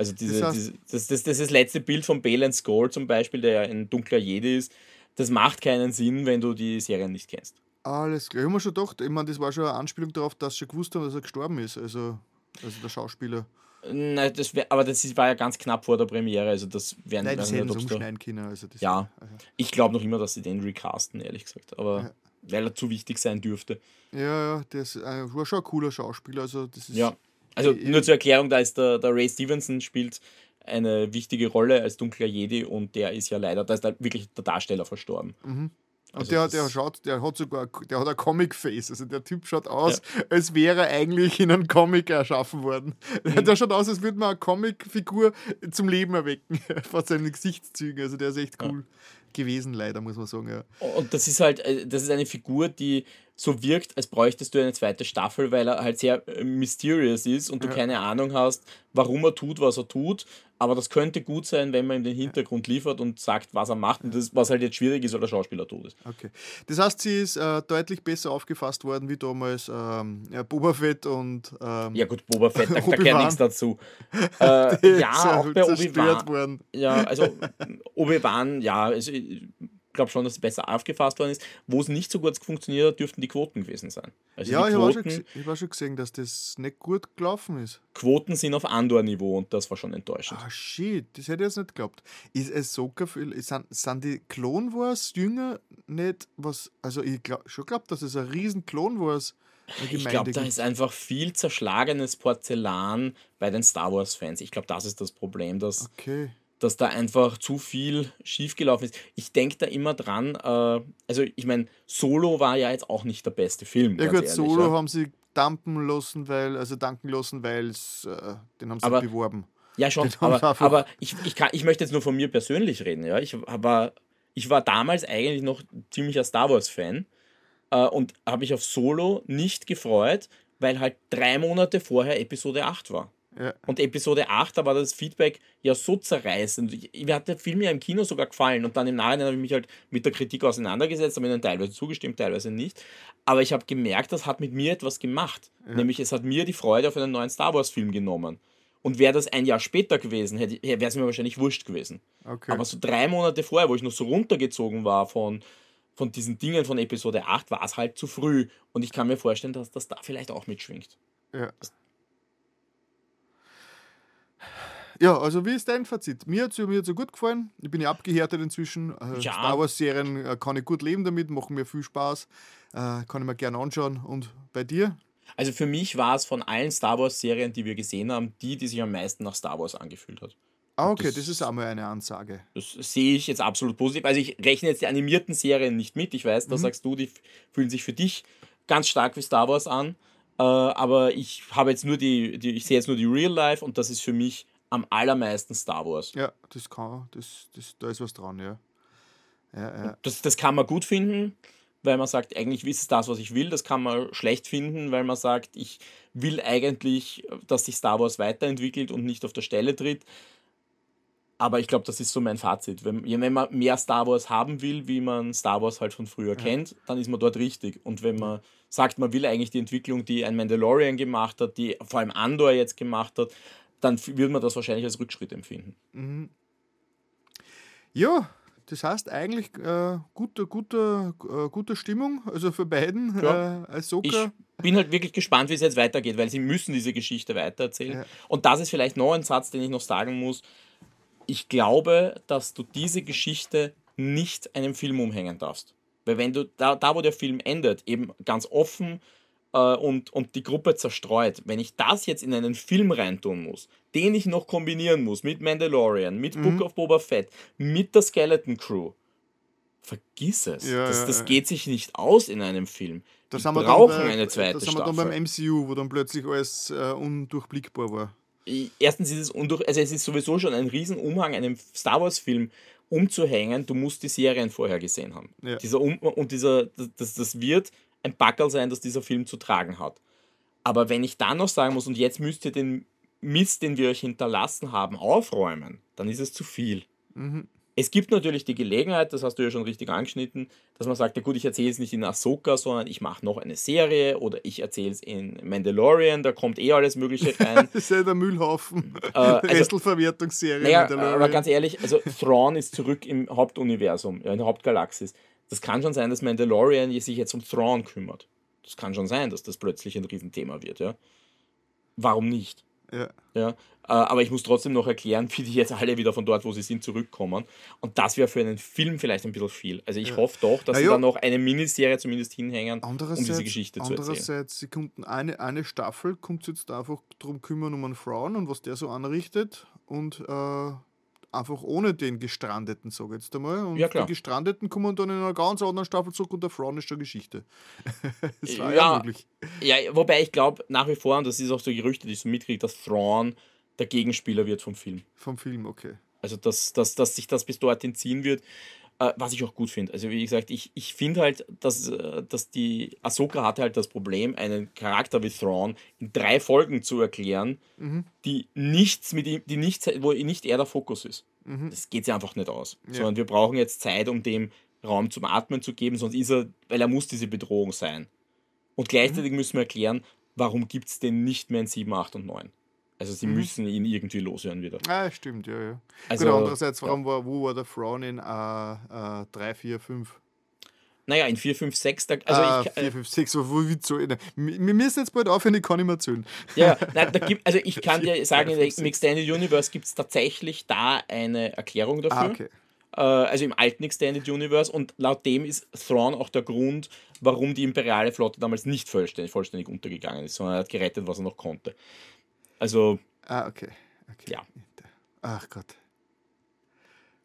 Also diese, Das heißt- diese, das, das, das, das letzte Bild von Balen Skull zum Beispiel, der ja ein dunkler Jedi ist, das macht keinen Sinn, wenn du die Serie nicht kennst. Alles klar. Ich habe mir schon gedacht, ich meine, das war schon eine Anspielung darauf, dass sie gewusst haben, dass er gestorben ist. Also, also der Schauspieler. Nein, das wär, aber das war ja ganz knapp vor der Premiere, also das werden Nein, wir das nicht, hätten sie da- können. Also das Ja. Also, Ich glaube noch immer, dass sie den recasten, ehrlich gesagt, aber Ja. weil er zu wichtig sein dürfte. ja, ja, das äh, war schon ein cooler Schauspieler. Also, das ist, Ja. Also Ich- nur zur Erklärung, da ist der, der Ray Stevenson spielt eine wichtige Rolle als dunkler Jedi und der ist ja leider, da ist da wirklich der Darsteller verstorben. Und Also der, der schaut, der hat sogar, der hat ein Comic-Face. Also der Typ schaut aus, als wäre er eigentlich in einem Comic erschaffen worden. Mhm. Der schaut aus, als würde man eine Comic-Figur zum Leben erwecken, *laughs* vor seinen Gesichtszügen. Also der ist echt cool gewesen, leider, muss man sagen. Ja. Und das ist halt, äh, das ist eine Figur, die so wirkt, als bräuchtest du eine zweite Staffel, weil er halt sehr äh, mysterious ist und du Ja. keine Ahnung hast, warum er tut, was er tut. Aber das könnte gut sein, wenn man ihm den Hintergrund liefert und sagt, was er macht. Und das, was halt jetzt schwierig ist, weil der Schauspieler tot ist. Okay. Das heißt, sie ist äh, deutlich besser aufgefasst worden wie damals ähm, ja, Boba Fett und ähm, Ja gut, Boba Fett, da, da gehört nichts dazu. *laughs* Äh, ja, auch bei zerstört Obi-Wan. Ja, also *laughs* Obi-Wan, ja, also, glaube schon, dass es besser aufgefasst worden ist. Wo es nicht so gut funktioniert hat, dürften die Quoten gewesen sein. Also Ja, ich habe schon ich hab schon gesehen, dass das nicht gut gelaufen ist. Quoten sind auf Andor-Niveau und das war schon enttäuschend. Ah, shit, das hätte ich jetzt nicht geglaubt. Ist Ahsoka, viel- sind, sind die Clone Wars Jünger nicht was, also ich glaub, schon glaube, dass es ein riesen Clone Wars Ich glaube, da ist einfach viel zerschlagenes Porzellan bei den Star Wars-Fans. Ich glaube, das ist das Problem, dass, Okay. Dass da einfach zu viel schiefgelaufen ist. Ich denke da immer dran, äh, also ich meine, Solo war ja jetzt auch nicht der beste Film. Ja gut, Solo ja. haben sie dampen lassen, weil, also danken lassen, weil äh, den haben sie Aber- beworben. Ja, schon, aber, aber ich, ich, kann, ich möchte jetzt nur von mir persönlich reden. Ja? Ich, war, ich war damals eigentlich noch ziemlicher Star Wars-Fan äh, und habe mich auf Solo nicht gefreut, weil halt drei Monate vorher Episode 8 war. Ja. Und Episode 8, da war das Feedback ja so zerreißend. Ich, mir hat der Film ja im Kino sogar gefallen und dann im Nachhinein habe ich mich halt mit der Kritik auseinandergesetzt, habe ihnen teilweise zugestimmt, teilweise nicht. Aber ich habe gemerkt, das hat mit mir etwas gemacht. Nämlich es hat mir die Freude auf einen neuen Star Wars-Film genommen. Und wäre das ein Jahr später gewesen, wäre es mir wahrscheinlich wurscht gewesen. Okay. Aber so drei Monate vorher, wo ich noch so runtergezogen war von, von diesen Dingen von Episode 8, war es halt zu früh. Und ich kann mir vorstellen, dass das da vielleicht auch mitschwingt. Ja. Ja, also wie ist dein Fazit? Mir hat es mir hat's gut gefallen. Ich bin ja abgehärtet inzwischen. Äh, Ja. Star Wars-Serien äh, kann ich gut leben damit, machen mir viel Spaß. Äh, kann ich mir gerne anschauen. Und bei dir? Also für mich war es von allen Star Wars-Serien, die wir gesehen haben, die, die sich am meisten nach Star Wars angefühlt hat. Ah, okay, Das- das, ist auch mal eine Ansage. Das sehe ich jetzt absolut positiv. Also ich rechne jetzt die animierten Serien nicht mit. Ich weiß, da sagst du, die fühlen sich für dich ganz stark wie Star Wars an. Äh, aber ich habe jetzt nur die, die, ich sehe jetzt nur die Real Life und das ist für mich am allermeisten Star Wars. Ja, das kann, das, das, da ist was dran, ja. Ja, ja. Das, das kann man gut finden, weil man sagt, eigentlich ist es das, was ich will. Das kann man schlecht finden, weil man sagt, ich will eigentlich, dass sich Star Wars weiterentwickelt und nicht auf der Stelle tritt. Aber ich glaube, das ist so mein Fazit. Wenn, ja, wenn man mehr Star Wars haben will, wie man Star Wars halt von früher kennt, dann ist man dort richtig. Und wenn man sagt, man will eigentlich die Entwicklung, die ein Mandalorian gemacht hat, die vor allem Andor jetzt gemacht hat, dann wird man das wahrscheinlich als Rückschritt empfinden. ja, das heißt eigentlich äh, gute, gute, äh, gute Stimmung, also für beiden. Ja. Äh, Ich bin halt wirklich gespannt, wie es jetzt weitergeht, weil sie müssen diese Geschichte weitererzählen. Ja. Und das ist vielleicht noch ein Satz, den ich noch sagen muss. Ich glaube, dass du diese Geschichte nicht einem Film umhängen darfst. Weil wenn du da, da wo der Film endet, eben ganz offen äh, und, und die Gruppe zerstreut, wenn ich das jetzt in einen Film reintun muss, den ich noch kombinieren muss mit Mandalorian, mit Mhm. Book of Boba Fett, mit der Skeleton Crew, vergiss es. Ja, das ja, das ja. geht sich nicht aus in einem Film. Da Die wir brauchen dann bei, eine zweite Da sind wir Staffel. dann beim MCU, wo dann plötzlich alles äh, undurchblickbar war. Erstens ist es undurch, also es ist sowieso schon ein Riesenumhang, einem Star Wars-Film umzuhängen, du musst die Serien vorher gesehen haben. Ja. Dieser um und dieser, das, das wird ein Backel sein, dass dieser Film zu tragen hat. Aber wenn ich dann noch sagen muss, und jetzt müsst ihr den Mist, den wir euch hinterlassen haben, aufräumen, dann ist es zu viel. Es gibt natürlich die Gelegenheit, das hast du ja schon richtig angeschnitten, dass man sagt, ja gut, ich erzähle es nicht in Ahsoka, sondern ich mache noch eine Serie oder ich erzähle es in Mandalorian, da kommt eh alles Mögliche *laughs* rein. Das ist ja der Müllhaufen. also- *laughs* Restelverwertungsserie. Naja, aber ganz ehrlich, also Thrawn ist zurück im Hauptuniversum, ja, in der Hauptgalaxis. Das kann schon sein, dass Mandalorian sich jetzt um Thrawn kümmert. Das kann schon sein, dass das plötzlich ein Riesenthema wird, ja. Warum nicht? Ja. Ja, äh, aber ich muss trotzdem noch erklären, *laughs* wie die jetzt alle wieder von dort, wo sie sind, zurückkommen. Und das wäre für einen Film vielleicht ein bisschen viel. Also ich hoffe doch, dass Na sie ja. da noch eine Miniserie zumindest hinhängen, um diese Geschichte zu erzählen. andererseits sie konnten eine, eine Staffel kommt jetzt einfach darum kümmern um einen Frauen und was der so anrichtet und äh, einfach ohne den Gestrandeten, sage ich jetzt einmal. Und Ja, klar. die Gestrandeten kommen dann in einer ganz anderen Staffel zurück und der Frauen ist schon Geschichte. *laughs* das war ja, Ja. möglich. Ja, wobei ich glaube nach wie vor, und das ist auch so Gerüchte, die ich so mitkriege, dass Thrawn der Gegenspieler wird vom Film. Vom Film, okay. Also, dass, dass, dass sich das bis dorthin ziehen wird, äh, was ich auch gut finde. Also, wie gesagt, ich, ich finde halt, dass, äh, dass die Ahsoka hatte halt das Problem, einen Charakter wie Thrawn in drei Folgen zu erklären, die nichts mit ihm, die nichts, wo nicht er der Fokus ist. Das geht sich einfach nicht aus. Sondern wir brauchen jetzt Zeit, um dem Raum zum Atmen zu geben, sonst ist er, weil er muss diese Bedrohung sein. Und gleichzeitig müssen wir erklären, warum gibt es den nicht mehr in 7, 8 und 9. Also sie müssen ihn irgendwie loshören wieder. Ah, stimmt, ja, ja. Also, Gut, andererseits, ja. warum war, wo war der Frauen in äh, äh, 3, 4, 5? Naja, in 4, 5, 6, da, also ah, ich, 4, 5, 6, wo, wird so. Wir müssen jetzt bald aufhören, ich kann nicht mehr erzählen. Ja, nein, da gibt, also ich *laughs* kann dir sagen, in der- fünf, im Extended Universe gibt es tatsächlich da eine Erklärung dafür. Ah, okay. Äh, also im alten Extended Universe und laut dem ist Thrawn auch der Grund, warum die imperiale Flotte damals nicht vollständig, vollständig untergegangen ist, sondern er hat gerettet, was er noch konnte. Also, Ah, okay. okay. Ja. Ach Gott.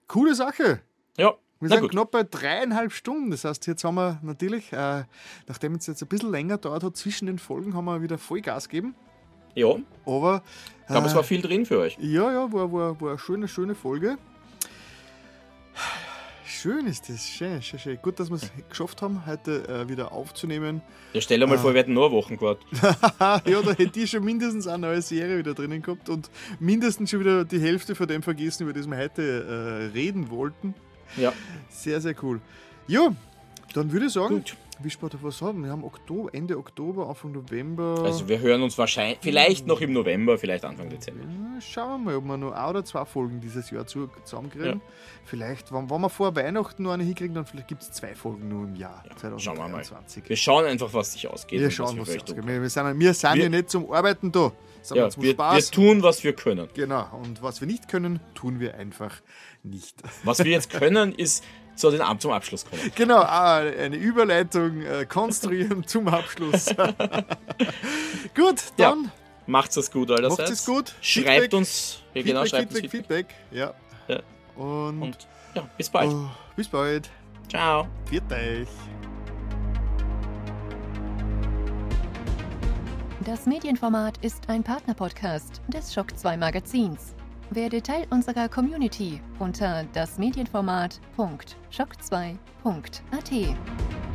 Coole Sache. ja, Wir sind knapp bei dreieinhalb Stunden. Das heißt, jetzt haben wir natürlich, äh, nachdem es jetzt ein bisschen länger dauert hat, zwischen den Folgen haben wir wieder Vollgas gegeben. Ja, ich Aber glaube, äh, es war viel drin für euch. ja, ja, war, war, war eine schöne, schöne Folge. Schön ist das, schön, schön, schön. Gut, dass wir es geschafft haben, heute äh, wieder aufzunehmen. Ja, stell dir mal vor, wir hätten nur Wochen gewartet. *laughs* ja, da hätte ich schon mindestens eine neue Serie wieder drinnen gehabt und mindestens schon wieder die Hälfte von dem vergessen, über das wir heute äh, reden wollten. Ja, Sehr, sehr cool. Ja, dann würde ich sagen, Gut. Wie spät was haben wir? haben Oktober, Ende Oktober, Anfang November. also wir hören uns wahrscheinlich, vielleicht noch im November, vielleicht Anfang Dezember. Ja, Schauen wir mal, ob wir noch ein oder zwei Folgen dieses Jahr zu, zusammenkriegen. Ja. Vielleicht, wenn, wenn wir vor Weihnachten noch eine hinkriegen, dann vielleicht gibt es zwei Folgen nur im Jahr Ja, schauen wir mal. 2023. Wir schauen einfach, was sich ausgeht. Wir schauen, was für sich ausgeht. Wir, wir sind, wir sind Wir- ja nicht zum Arbeiten da, sondern Ja, zum wir, wir Spaß. tun, was wir können. genau, und was wir nicht können, tun wir einfach nicht. Was wir jetzt können, ist so den Abend zum Abschluss kommen. Genau, ah, eine Überleitung äh, konstruieren *laughs* zum Abschluss. *laughs* gut, Ja, dann Macht's es gut allerseits. macht es gut. Schreibt Feedback, uns, ja, genau, Feedback, schreibt Feedback, uns Feedback. Feedback. Ja. Ja. Und, Und ja, bis bald. oh, bis bald. Ciao. Viert euch. Das Medienformat ist ein Partnerpodcast des Schock 2 Magazins. Werde Teil unserer Community unter dasmedienformat.schock2.at.